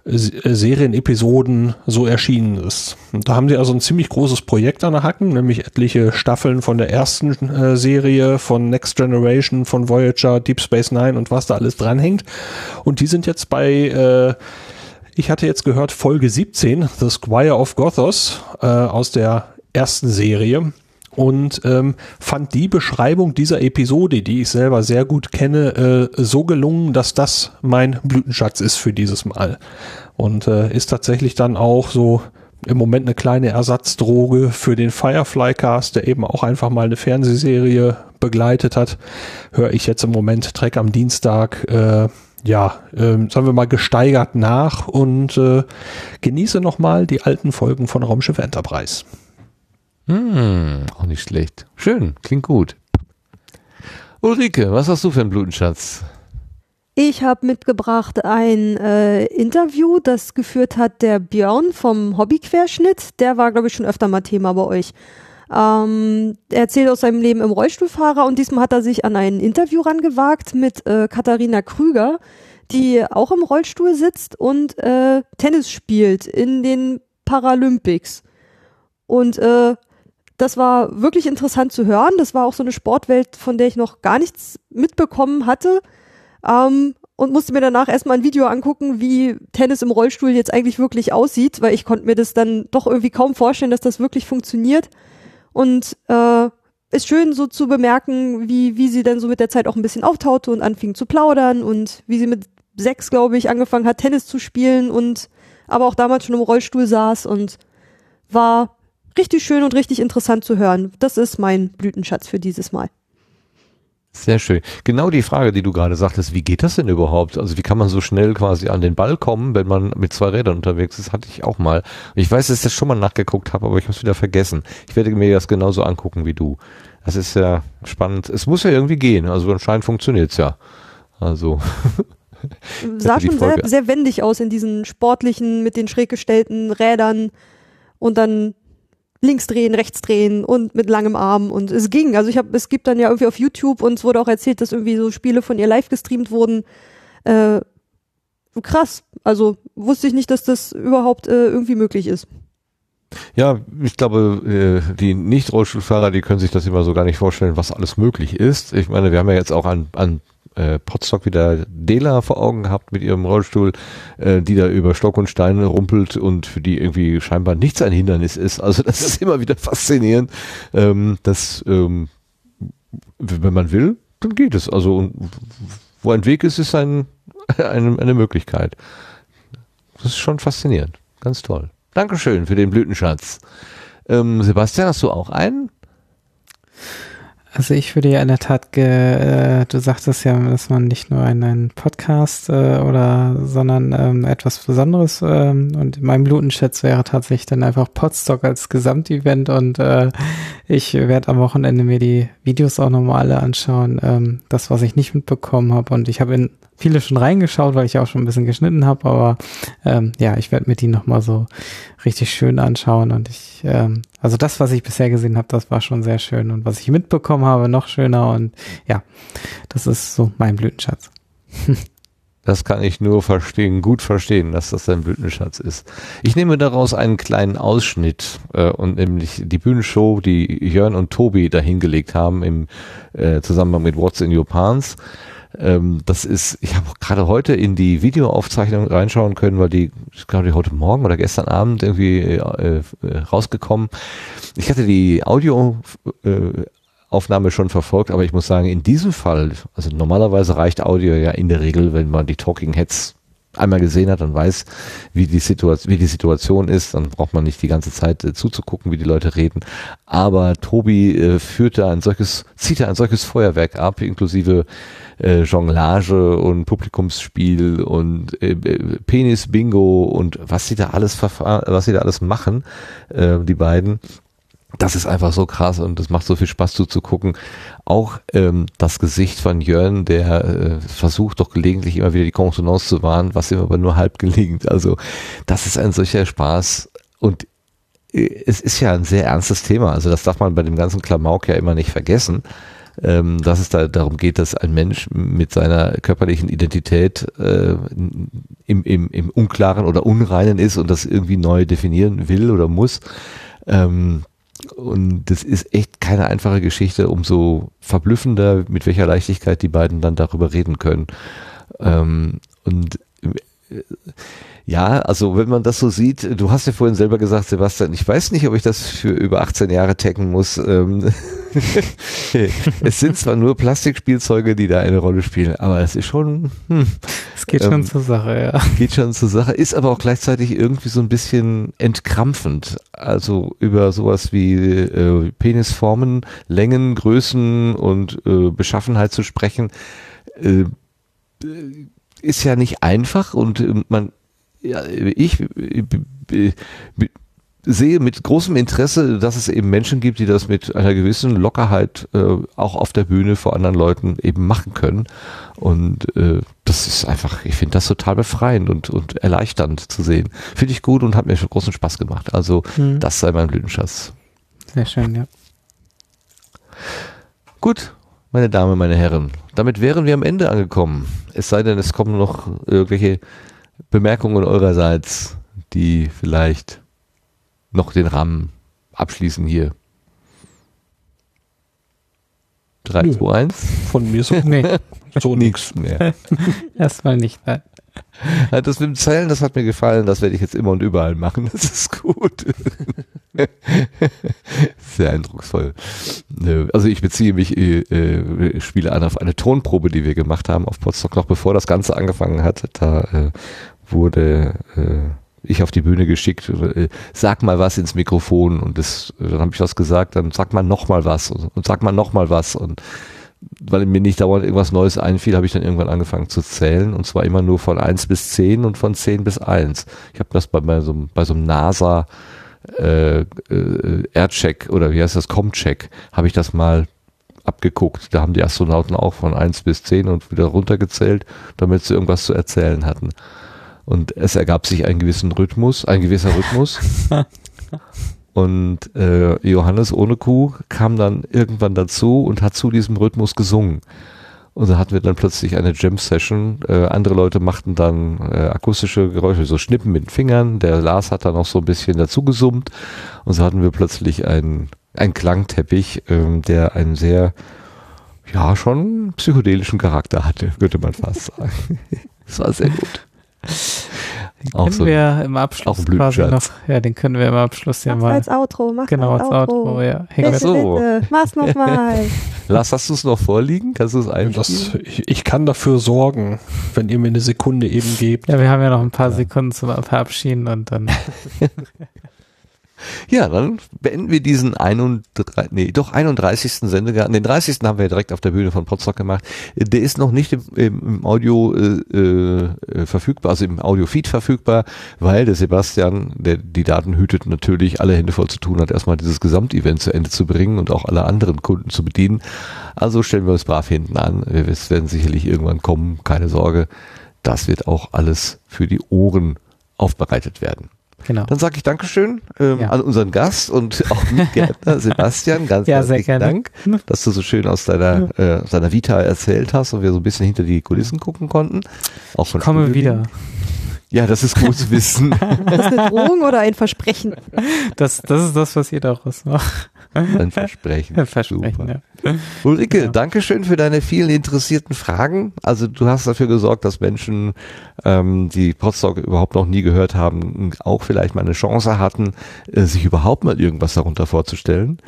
Serienepisoden so erschienen ist. Und da haben sie also ein ziemlich großes Projekt an der Hacken, nämlich etliche Staffeln von der ersten äh, Serie, von Next Generation, von Voyager, Deep Space Nine und was da alles dranhängt. Und die sind jetzt bei, äh, ich hatte jetzt gehört, Folge 17, The Squire of Gothos, äh, aus der ersten Serie und ähm, fand die Beschreibung dieser Episode, die ich selber sehr gut kenne, äh, so gelungen, dass das mein Blütenschatz ist für dieses Mal. Und äh, ist tatsächlich dann auch so im Moment eine kleine Ersatzdroge für den Firefly Cast, der eben auch einfach mal eine Fernsehserie begleitet hat. Höre ich jetzt im Moment Trek am Dienstag. Äh, ja, äh, sagen wir mal gesteigert nach und äh, genieße nochmal die alten Folgen von Raumschiff Enterprise.
Hm, auch nicht schlecht. Schön, klingt gut. Ulrike, was hast du für einen Blutenschatz?
Ich habe mitgebracht ein äh, Interview, das geführt hat der Björn vom Hobbyquerschnitt. Der war, glaube ich, schon öfter mal Thema bei euch. Ähm, er erzählt aus seinem Leben im Rollstuhlfahrer und diesmal hat er sich an ein Interview rangewagt mit äh, Katharina Krüger, die auch im Rollstuhl sitzt und äh, Tennis spielt in den Paralympics. Und äh, das war wirklich interessant zu hören. Das war auch so eine Sportwelt, von der ich noch gar nichts mitbekommen hatte. Ähm, und musste mir danach erstmal ein Video angucken, wie Tennis im Rollstuhl jetzt eigentlich wirklich aussieht, weil ich konnte mir das dann doch irgendwie kaum vorstellen, dass das wirklich funktioniert. Und äh, ist schön so zu bemerken, wie, wie sie dann so mit der Zeit auch ein bisschen auftaute und anfing zu plaudern und wie sie mit sechs, glaube ich, angefangen hat, Tennis zu spielen und aber auch damals schon im Rollstuhl saß und war richtig schön und richtig interessant zu hören. Das ist mein Blütenschatz für dieses Mal.
Sehr schön. Genau die Frage, die du gerade sagtest, wie geht das denn überhaupt? Also wie kann man so schnell quasi an den Ball kommen, wenn man mit zwei Rädern unterwegs ist, hatte ich auch mal. Ich weiß, dass ich das schon mal nachgeguckt habe, aber ich habe es wieder vergessen. Ich werde mir das genauso angucken wie du. Das ist ja spannend. Es muss ja irgendwie gehen. Also anscheinend funktioniert es ja. Also. <laughs>
Sah schon sehr, sehr wendig aus in diesen sportlichen, mit den schräg gestellten Rädern und dann links drehen, rechts drehen und mit langem Arm und es ging. Also ich habe, es gibt dann ja irgendwie auf YouTube und es wurde auch erzählt, dass irgendwie so Spiele von ihr live gestreamt wurden. Äh, krass. Also wusste ich nicht, dass das überhaupt äh, irgendwie möglich ist.
Ja, ich glaube, äh, die Nicht-Rollstuhlfahrer, die können sich das immer so gar nicht vorstellen, was alles möglich ist. Ich meine, wir haben ja jetzt auch an, an äh, Potstock wieder Dela vor Augen gehabt mit ihrem Rollstuhl, äh, die da über Stock und Stein rumpelt und für die irgendwie scheinbar nichts ein Hindernis ist. Also das ist immer wieder faszinierend, ähm, dass ähm, wenn man will, dann geht es. Also wo ein Weg ist, ist ein, <laughs> eine, eine Möglichkeit. Das ist schon faszinierend. Ganz toll. Dankeschön für den Blütenschatz. Ähm, Sebastian, hast du auch einen?
Also ich würde ja in der Tat, ge, äh, du sagtest ja, dass man nicht nur einen, Podcast äh, oder, sondern ähm, etwas Besonderes ähm, und in meinem Blutenschätz wäre tatsächlich dann einfach Podstock als Gesamtevent und äh, ich werde am Wochenende mir die Videos auch nochmal alle anschauen, ähm, das, was ich nicht mitbekommen habe und ich habe in viele schon reingeschaut, weil ich auch schon ein bisschen geschnitten habe, aber ähm, ja, ich werde mir die nochmal so richtig schön anschauen und ich, ähm, also das, was ich bisher gesehen habe, das war schon sehr schön und was ich mitbekommen habe, noch schöner und ja, das ist so mein Blütenschatz. <laughs>
Das kann ich nur verstehen, gut verstehen, dass das ein Blütenschatz ist. Ich nehme daraus einen kleinen Ausschnitt äh, und nämlich die Bühnenshow, die Jörn und Tobi dahingelegt haben im äh, Zusammenhang mit What's in Your Pants. Ähm, das ist, ich habe gerade heute in die Videoaufzeichnung reinschauen können, weil die, ich glaube, heute Morgen oder gestern Abend irgendwie äh, äh, rausgekommen. Ich hatte die Audio äh, Aufnahme schon verfolgt, aber ich muss sagen, in diesem Fall, also normalerweise reicht Audio ja in der Regel, wenn man die Talking Heads einmal gesehen hat und weiß, wie die, Situation, wie die Situation ist, dann braucht man nicht die ganze Zeit äh, zuzugucken, wie die Leute reden. Aber Tobi äh, führt da ein solches, zieht da ein solches Feuerwerk ab, inklusive äh, Jonglage und Publikumsspiel und äh, äh Penis-Bingo und was sie da alles was sie da alles machen, äh, die beiden das ist einfach so krass und es macht so viel Spaß zuzugucken. Auch ähm, das Gesicht von Jörn, der äh, versucht doch gelegentlich immer wieder die Konsonanz zu wahren, was ihm aber nur halb gelingt. Also das ist ein solcher Spaß und äh, es ist ja ein sehr ernstes Thema. Also das darf man bei dem ganzen Klamauk ja immer nicht vergessen, ähm, dass es da darum geht, dass ein Mensch mit seiner körperlichen Identität äh, im, im, im Unklaren oder Unreinen ist und das irgendwie neu definieren will oder muss. Ähm, und das ist echt keine einfache Geschichte, umso verblüffender, mit welcher Leichtigkeit die beiden dann darüber reden können. Ähm, und ja, also wenn man das so sieht, du hast ja vorhin selber gesagt, Sebastian, ich weiß nicht, ob ich das für über 18 Jahre taggen muss. Ähm, <laughs> es sind zwar nur Plastikspielzeuge, die da eine Rolle spielen, aber es ist schon.
Hm, es geht ähm, schon zur Sache, ja.
Geht schon zur Sache, ist aber auch gleichzeitig irgendwie so ein bisschen entkrampfend. Also über sowas wie äh, Penisformen, Längen, Größen und äh, Beschaffenheit zu sprechen. Äh, ist ja nicht einfach und äh, man ja, ich sehe mit großem Interesse, dass es eben Menschen gibt, die das mit einer gewissen Lockerheit äh, auch auf der Bühne vor anderen Leuten eben machen können. Und äh, das ist einfach, ich finde das total befreiend und, und erleichternd zu sehen. Finde ich gut und hat mir schon großen Spaß gemacht. Also mhm. das sei mein Blütenschatz.
Sehr schön, ja.
Gut, meine Damen, meine Herren, damit wären wir am Ende angekommen. Es sei denn, es kommen noch irgendwelche Bemerkungen eurerseits, die vielleicht noch den Rahmen abschließen hier? 3, 2, 1?
Von mir so, <laughs> nee.
so nichts mehr. <laughs>
Erstmal nicht. Nein.
Das mit dem Zählen, das hat mir gefallen, das werde ich jetzt immer und überall machen. Das ist gut. <laughs> Sehr eindrucksvoll. Also ich beziehe mich, äh, äh, spiele an auf eine Tonprobe, die wir gemacht haben auf Potsdok, noch bevor das Ganze angefangen hat. Da äh, wurde äh, ich auf die Bühne geschickt, äh, sag mal was ins Mikrofon und das, dann habe ich was gesagt, dann sag mal noch mal was und, und sag mal noch mal was und weil mir nicht dauernd irgendwas Neues einfiel, habe ich dann irgendwann angefangen zu zählen und zwar immer nur von eins bis zehn und von zehn bis eins. Ich habe das bei, bei, so, bei so einem NASA äh, äh, Aircheck oder wie heißt das, Comcheck, habe ich das mal abgeguckt. Da haben die Astronauten auch von eins bis zehn und wieder runtergezählt, damit sie irgendwas zu erzählen hatten. Und es ergab sich ein gewissen Rhythmus, ein gewisser Rhythmus. <laughs> Und äh, Johannes ohne Kuh kam dann irgendwann dazu und hat zu diesem Rhythmus gesungen. Und da hatten wir dann plötzlich eine Jam-Session. Äh, andere Leute machten dann äh, akustische Geräusche, so Schnippen mit Fingern. Der Lars hat dann noch so ein bisschen dazu gesummt. Und so hatten wir plötzlich einen, einen Klangteppich, ähm, der einen sehr, ja, schon psychedelischen Charakter hatte, <laughs> würde man fast sagen. das war sehr gut.
Den auch können so wir im Abschluss quasi noch, ja, den können wir im Abschluss ja
mach's
mal.
als Outro, mach
genau, als Outro. Outro ja.
Bitte, Ach so. bitte, mach's nochmal. <laughs>
Lass, hast du es noch vorliegen? Kannst du es
einspielen? ich, ich, kann dafür sorgen, wenn ihr mir eine Sekunde eben gebt.
Ja, wir haben ja noch ein paar ja. Sekunden zum Verabschieden und dann. <laughs>
Ja, dann beenden wir diesen 31, nee, doch 31. Sendegarten. Den 30. haben wir direkt auf der Bühne von Potsdok gemacht. Der ist noch nicht im, im Audio äh, äh, verfügbar, also im Audio-Feed verfügbar, weil der Sebastian, der die Daten hütet, natürlich alle Hände voll zu tun hat, erstmal dieses Gesamtevent zu Ende zu bringen und auch alle anderen Kunden zu bedienen. Also stellen wir uns brav hinten an. Wir werden sicherlich irgendwann kommen, keine Sorge. Das wird auch alles für die Ohren aufbereitet werden. Genau. Dann sage ich Dankeschön ähm, ja. an unseren Gast und auch Gärtner <laughs> Sebastian. Ganz ja, herzlichen Dank, dass du so schön aus deiner, äh, aus deiner Vita erzählt hast und wir so ein bisschen hinter die Kulissen gucken konnten.
Auch von ich komme Studio wieder.
Ja, das ist gut zu <laughs> wissen.
Das ist eine Drohung oder ein Versprechen?
Das, das ist das, was ihr daraus macht.
Ein Versprechen.
Ein Versprechen, ja.
Ulrike, ja. danke schön für deine vielen interessierten Fragen. Also du hast dafür gesorgt, dass Menschen, ähm, die Potsdok überhaupt noch nie gehört haben, auch vielleicht mal eine Chance hatten, äh, sich überhaupt mal irgendwas darunter vorzustellen.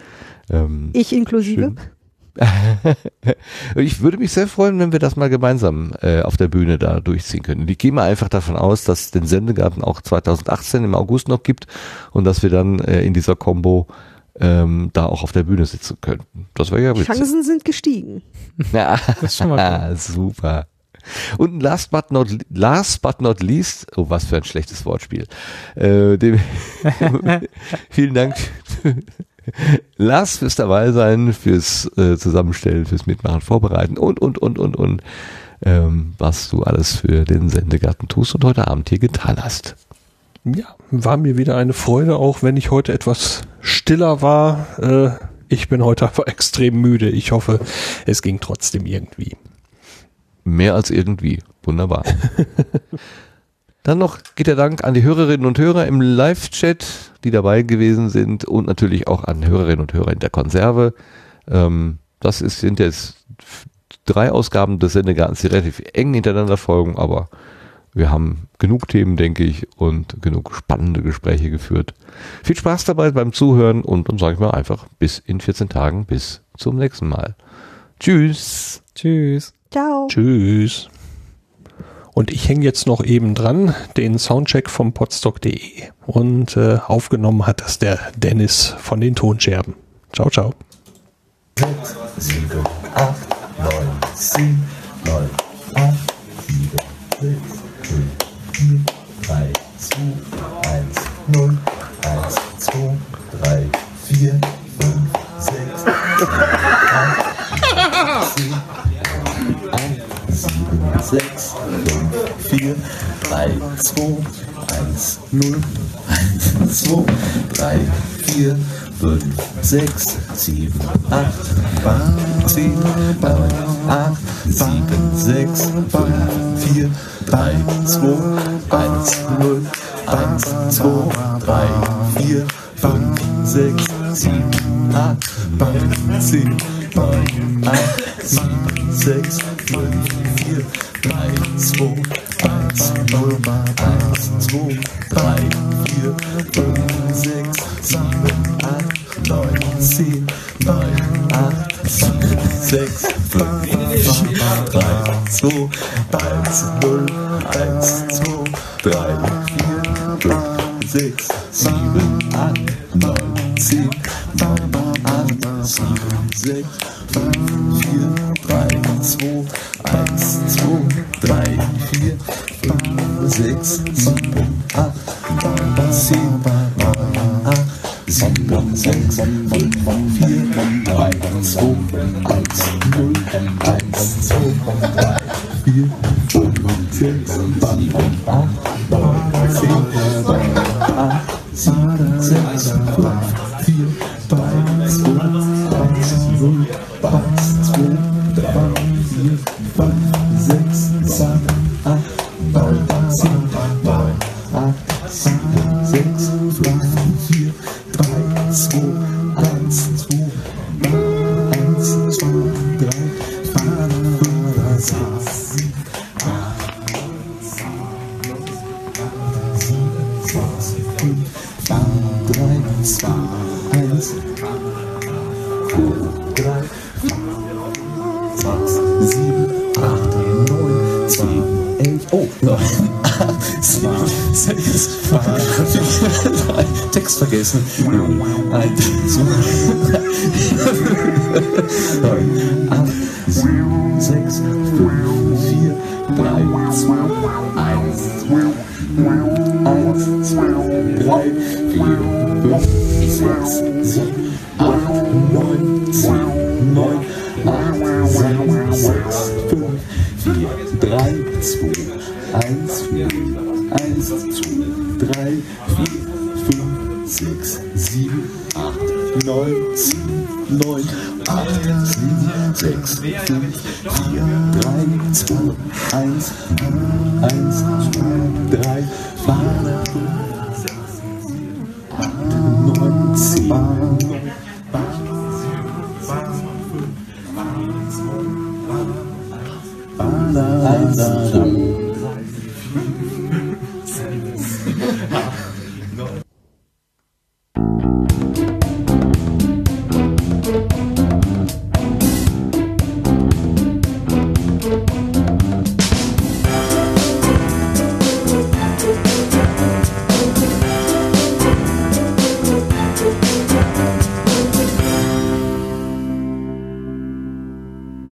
Ähm, ich inklusive. Schön. <laughs>
ich würde mich sehr freuen, wenn wir das mal gemeinsam äh, auf der Bühne da durchziehen können. Ich gehe mal einfach davon aus, dass es den Sendegarten auch 2018 im August noch gibt und dass wir dann äh, in dieser Combo ähm, da auch auf der Bühne sitzen könnten. Das wäre ja
Die
witzig.
Chancen sind gestiegen. <laughs>
Ja,
Das ist schon mal <laughs>
super. Und last but not last but not least, oh was für ein schlechtes Wortspiel. Äh, dem, vielen Dank, Lars, fürs dabei sein, fürs äh, Zusammenstellen, fürs Mitmachen, Vorbereiten und und und und und ähm, was du alles für den Sendegarten tust und heute Abend hier getan hast.
Ja, war mir wieder eine Freude, auch wenn ich heute etwas stiller war. Äh, ich bin heute einfach <laughs> extrem müde. Ich hoffe, es ging trotzdem irgendwie.
Mehr als irgendwie. Wunderbar. <laughs> Dann noch geht der Dank an die Hörerinnen und Hörer im Live-Chat, die dabei gewesen sind und natürlich auch an Hörerinnen und Hörer in der Konserve. Ähm, das ist, sind jetzt drei Ausgaben des Sendegartens, die relativ eng hintereinander folgen, aber wir haben genug Themen, denke ich, und genug spannende Gespräche geführt. Viel Spaß dabei beim Zuhören und dann sage ich mal einfach bis in 14 Tagen, bis zum nächsten Mal. Tschüss.
Tschüss.
Ciao.
Tschüss. Und ich hänge jetzt noch eben dran, den Soundcheck vom podstock.de. Und äh, aufgenommen hat das der Dennis von den Tonscherben. Ciao, ciao.
7, 8, 9, 10, 9, 8, 7, 6, 5, 4, 3, 2, 1, 0, 1, 2, 3, 4, 5, 6, 7, 8, 7, 6, 5, 4, 3, 2, 1, 0, 1, 2, 3, 4, 5, 6, 7, 8, 10, 9, 8, 7, 6, 5, 4, 3, 2, 1, 0, 1, 2, 3, 4, 5, 6, 7, 8, 10, 9, 8, 7, 6, 5, 4, 3, 2, 1, 0, 1, 2, 3, 4, 5, 6, 7, 8, 9, 10, 9, 8, 7, 6, 5, 4, 3, 2, 1, 0, 1, 2, 3, 4, 5, 6, 7, 8, 9, 10, 9, 8, 7, 6, 5, 4, 3, 2, 1, 2, 3, 4, 5, 6, 7, 8, 9, 10, 9, 8, 7, 6, 5, 4, 3, 2, 1, 0, 1, 2, 3, 4, 5, 6, 7, 8, 9, 10, 9, 8, 7, 6, 5, 4, 3, 2, 1, 0, 1, 2, 3, 4, 5, <laughs> Text vergessen. Zwei, 1, 4, 1, 2, 3, 4, 5, 6, 7, 8, 9, 10, 9, 8, 7, 6, 5, 4, 3, 2, 1, 1, 2, 3, 4,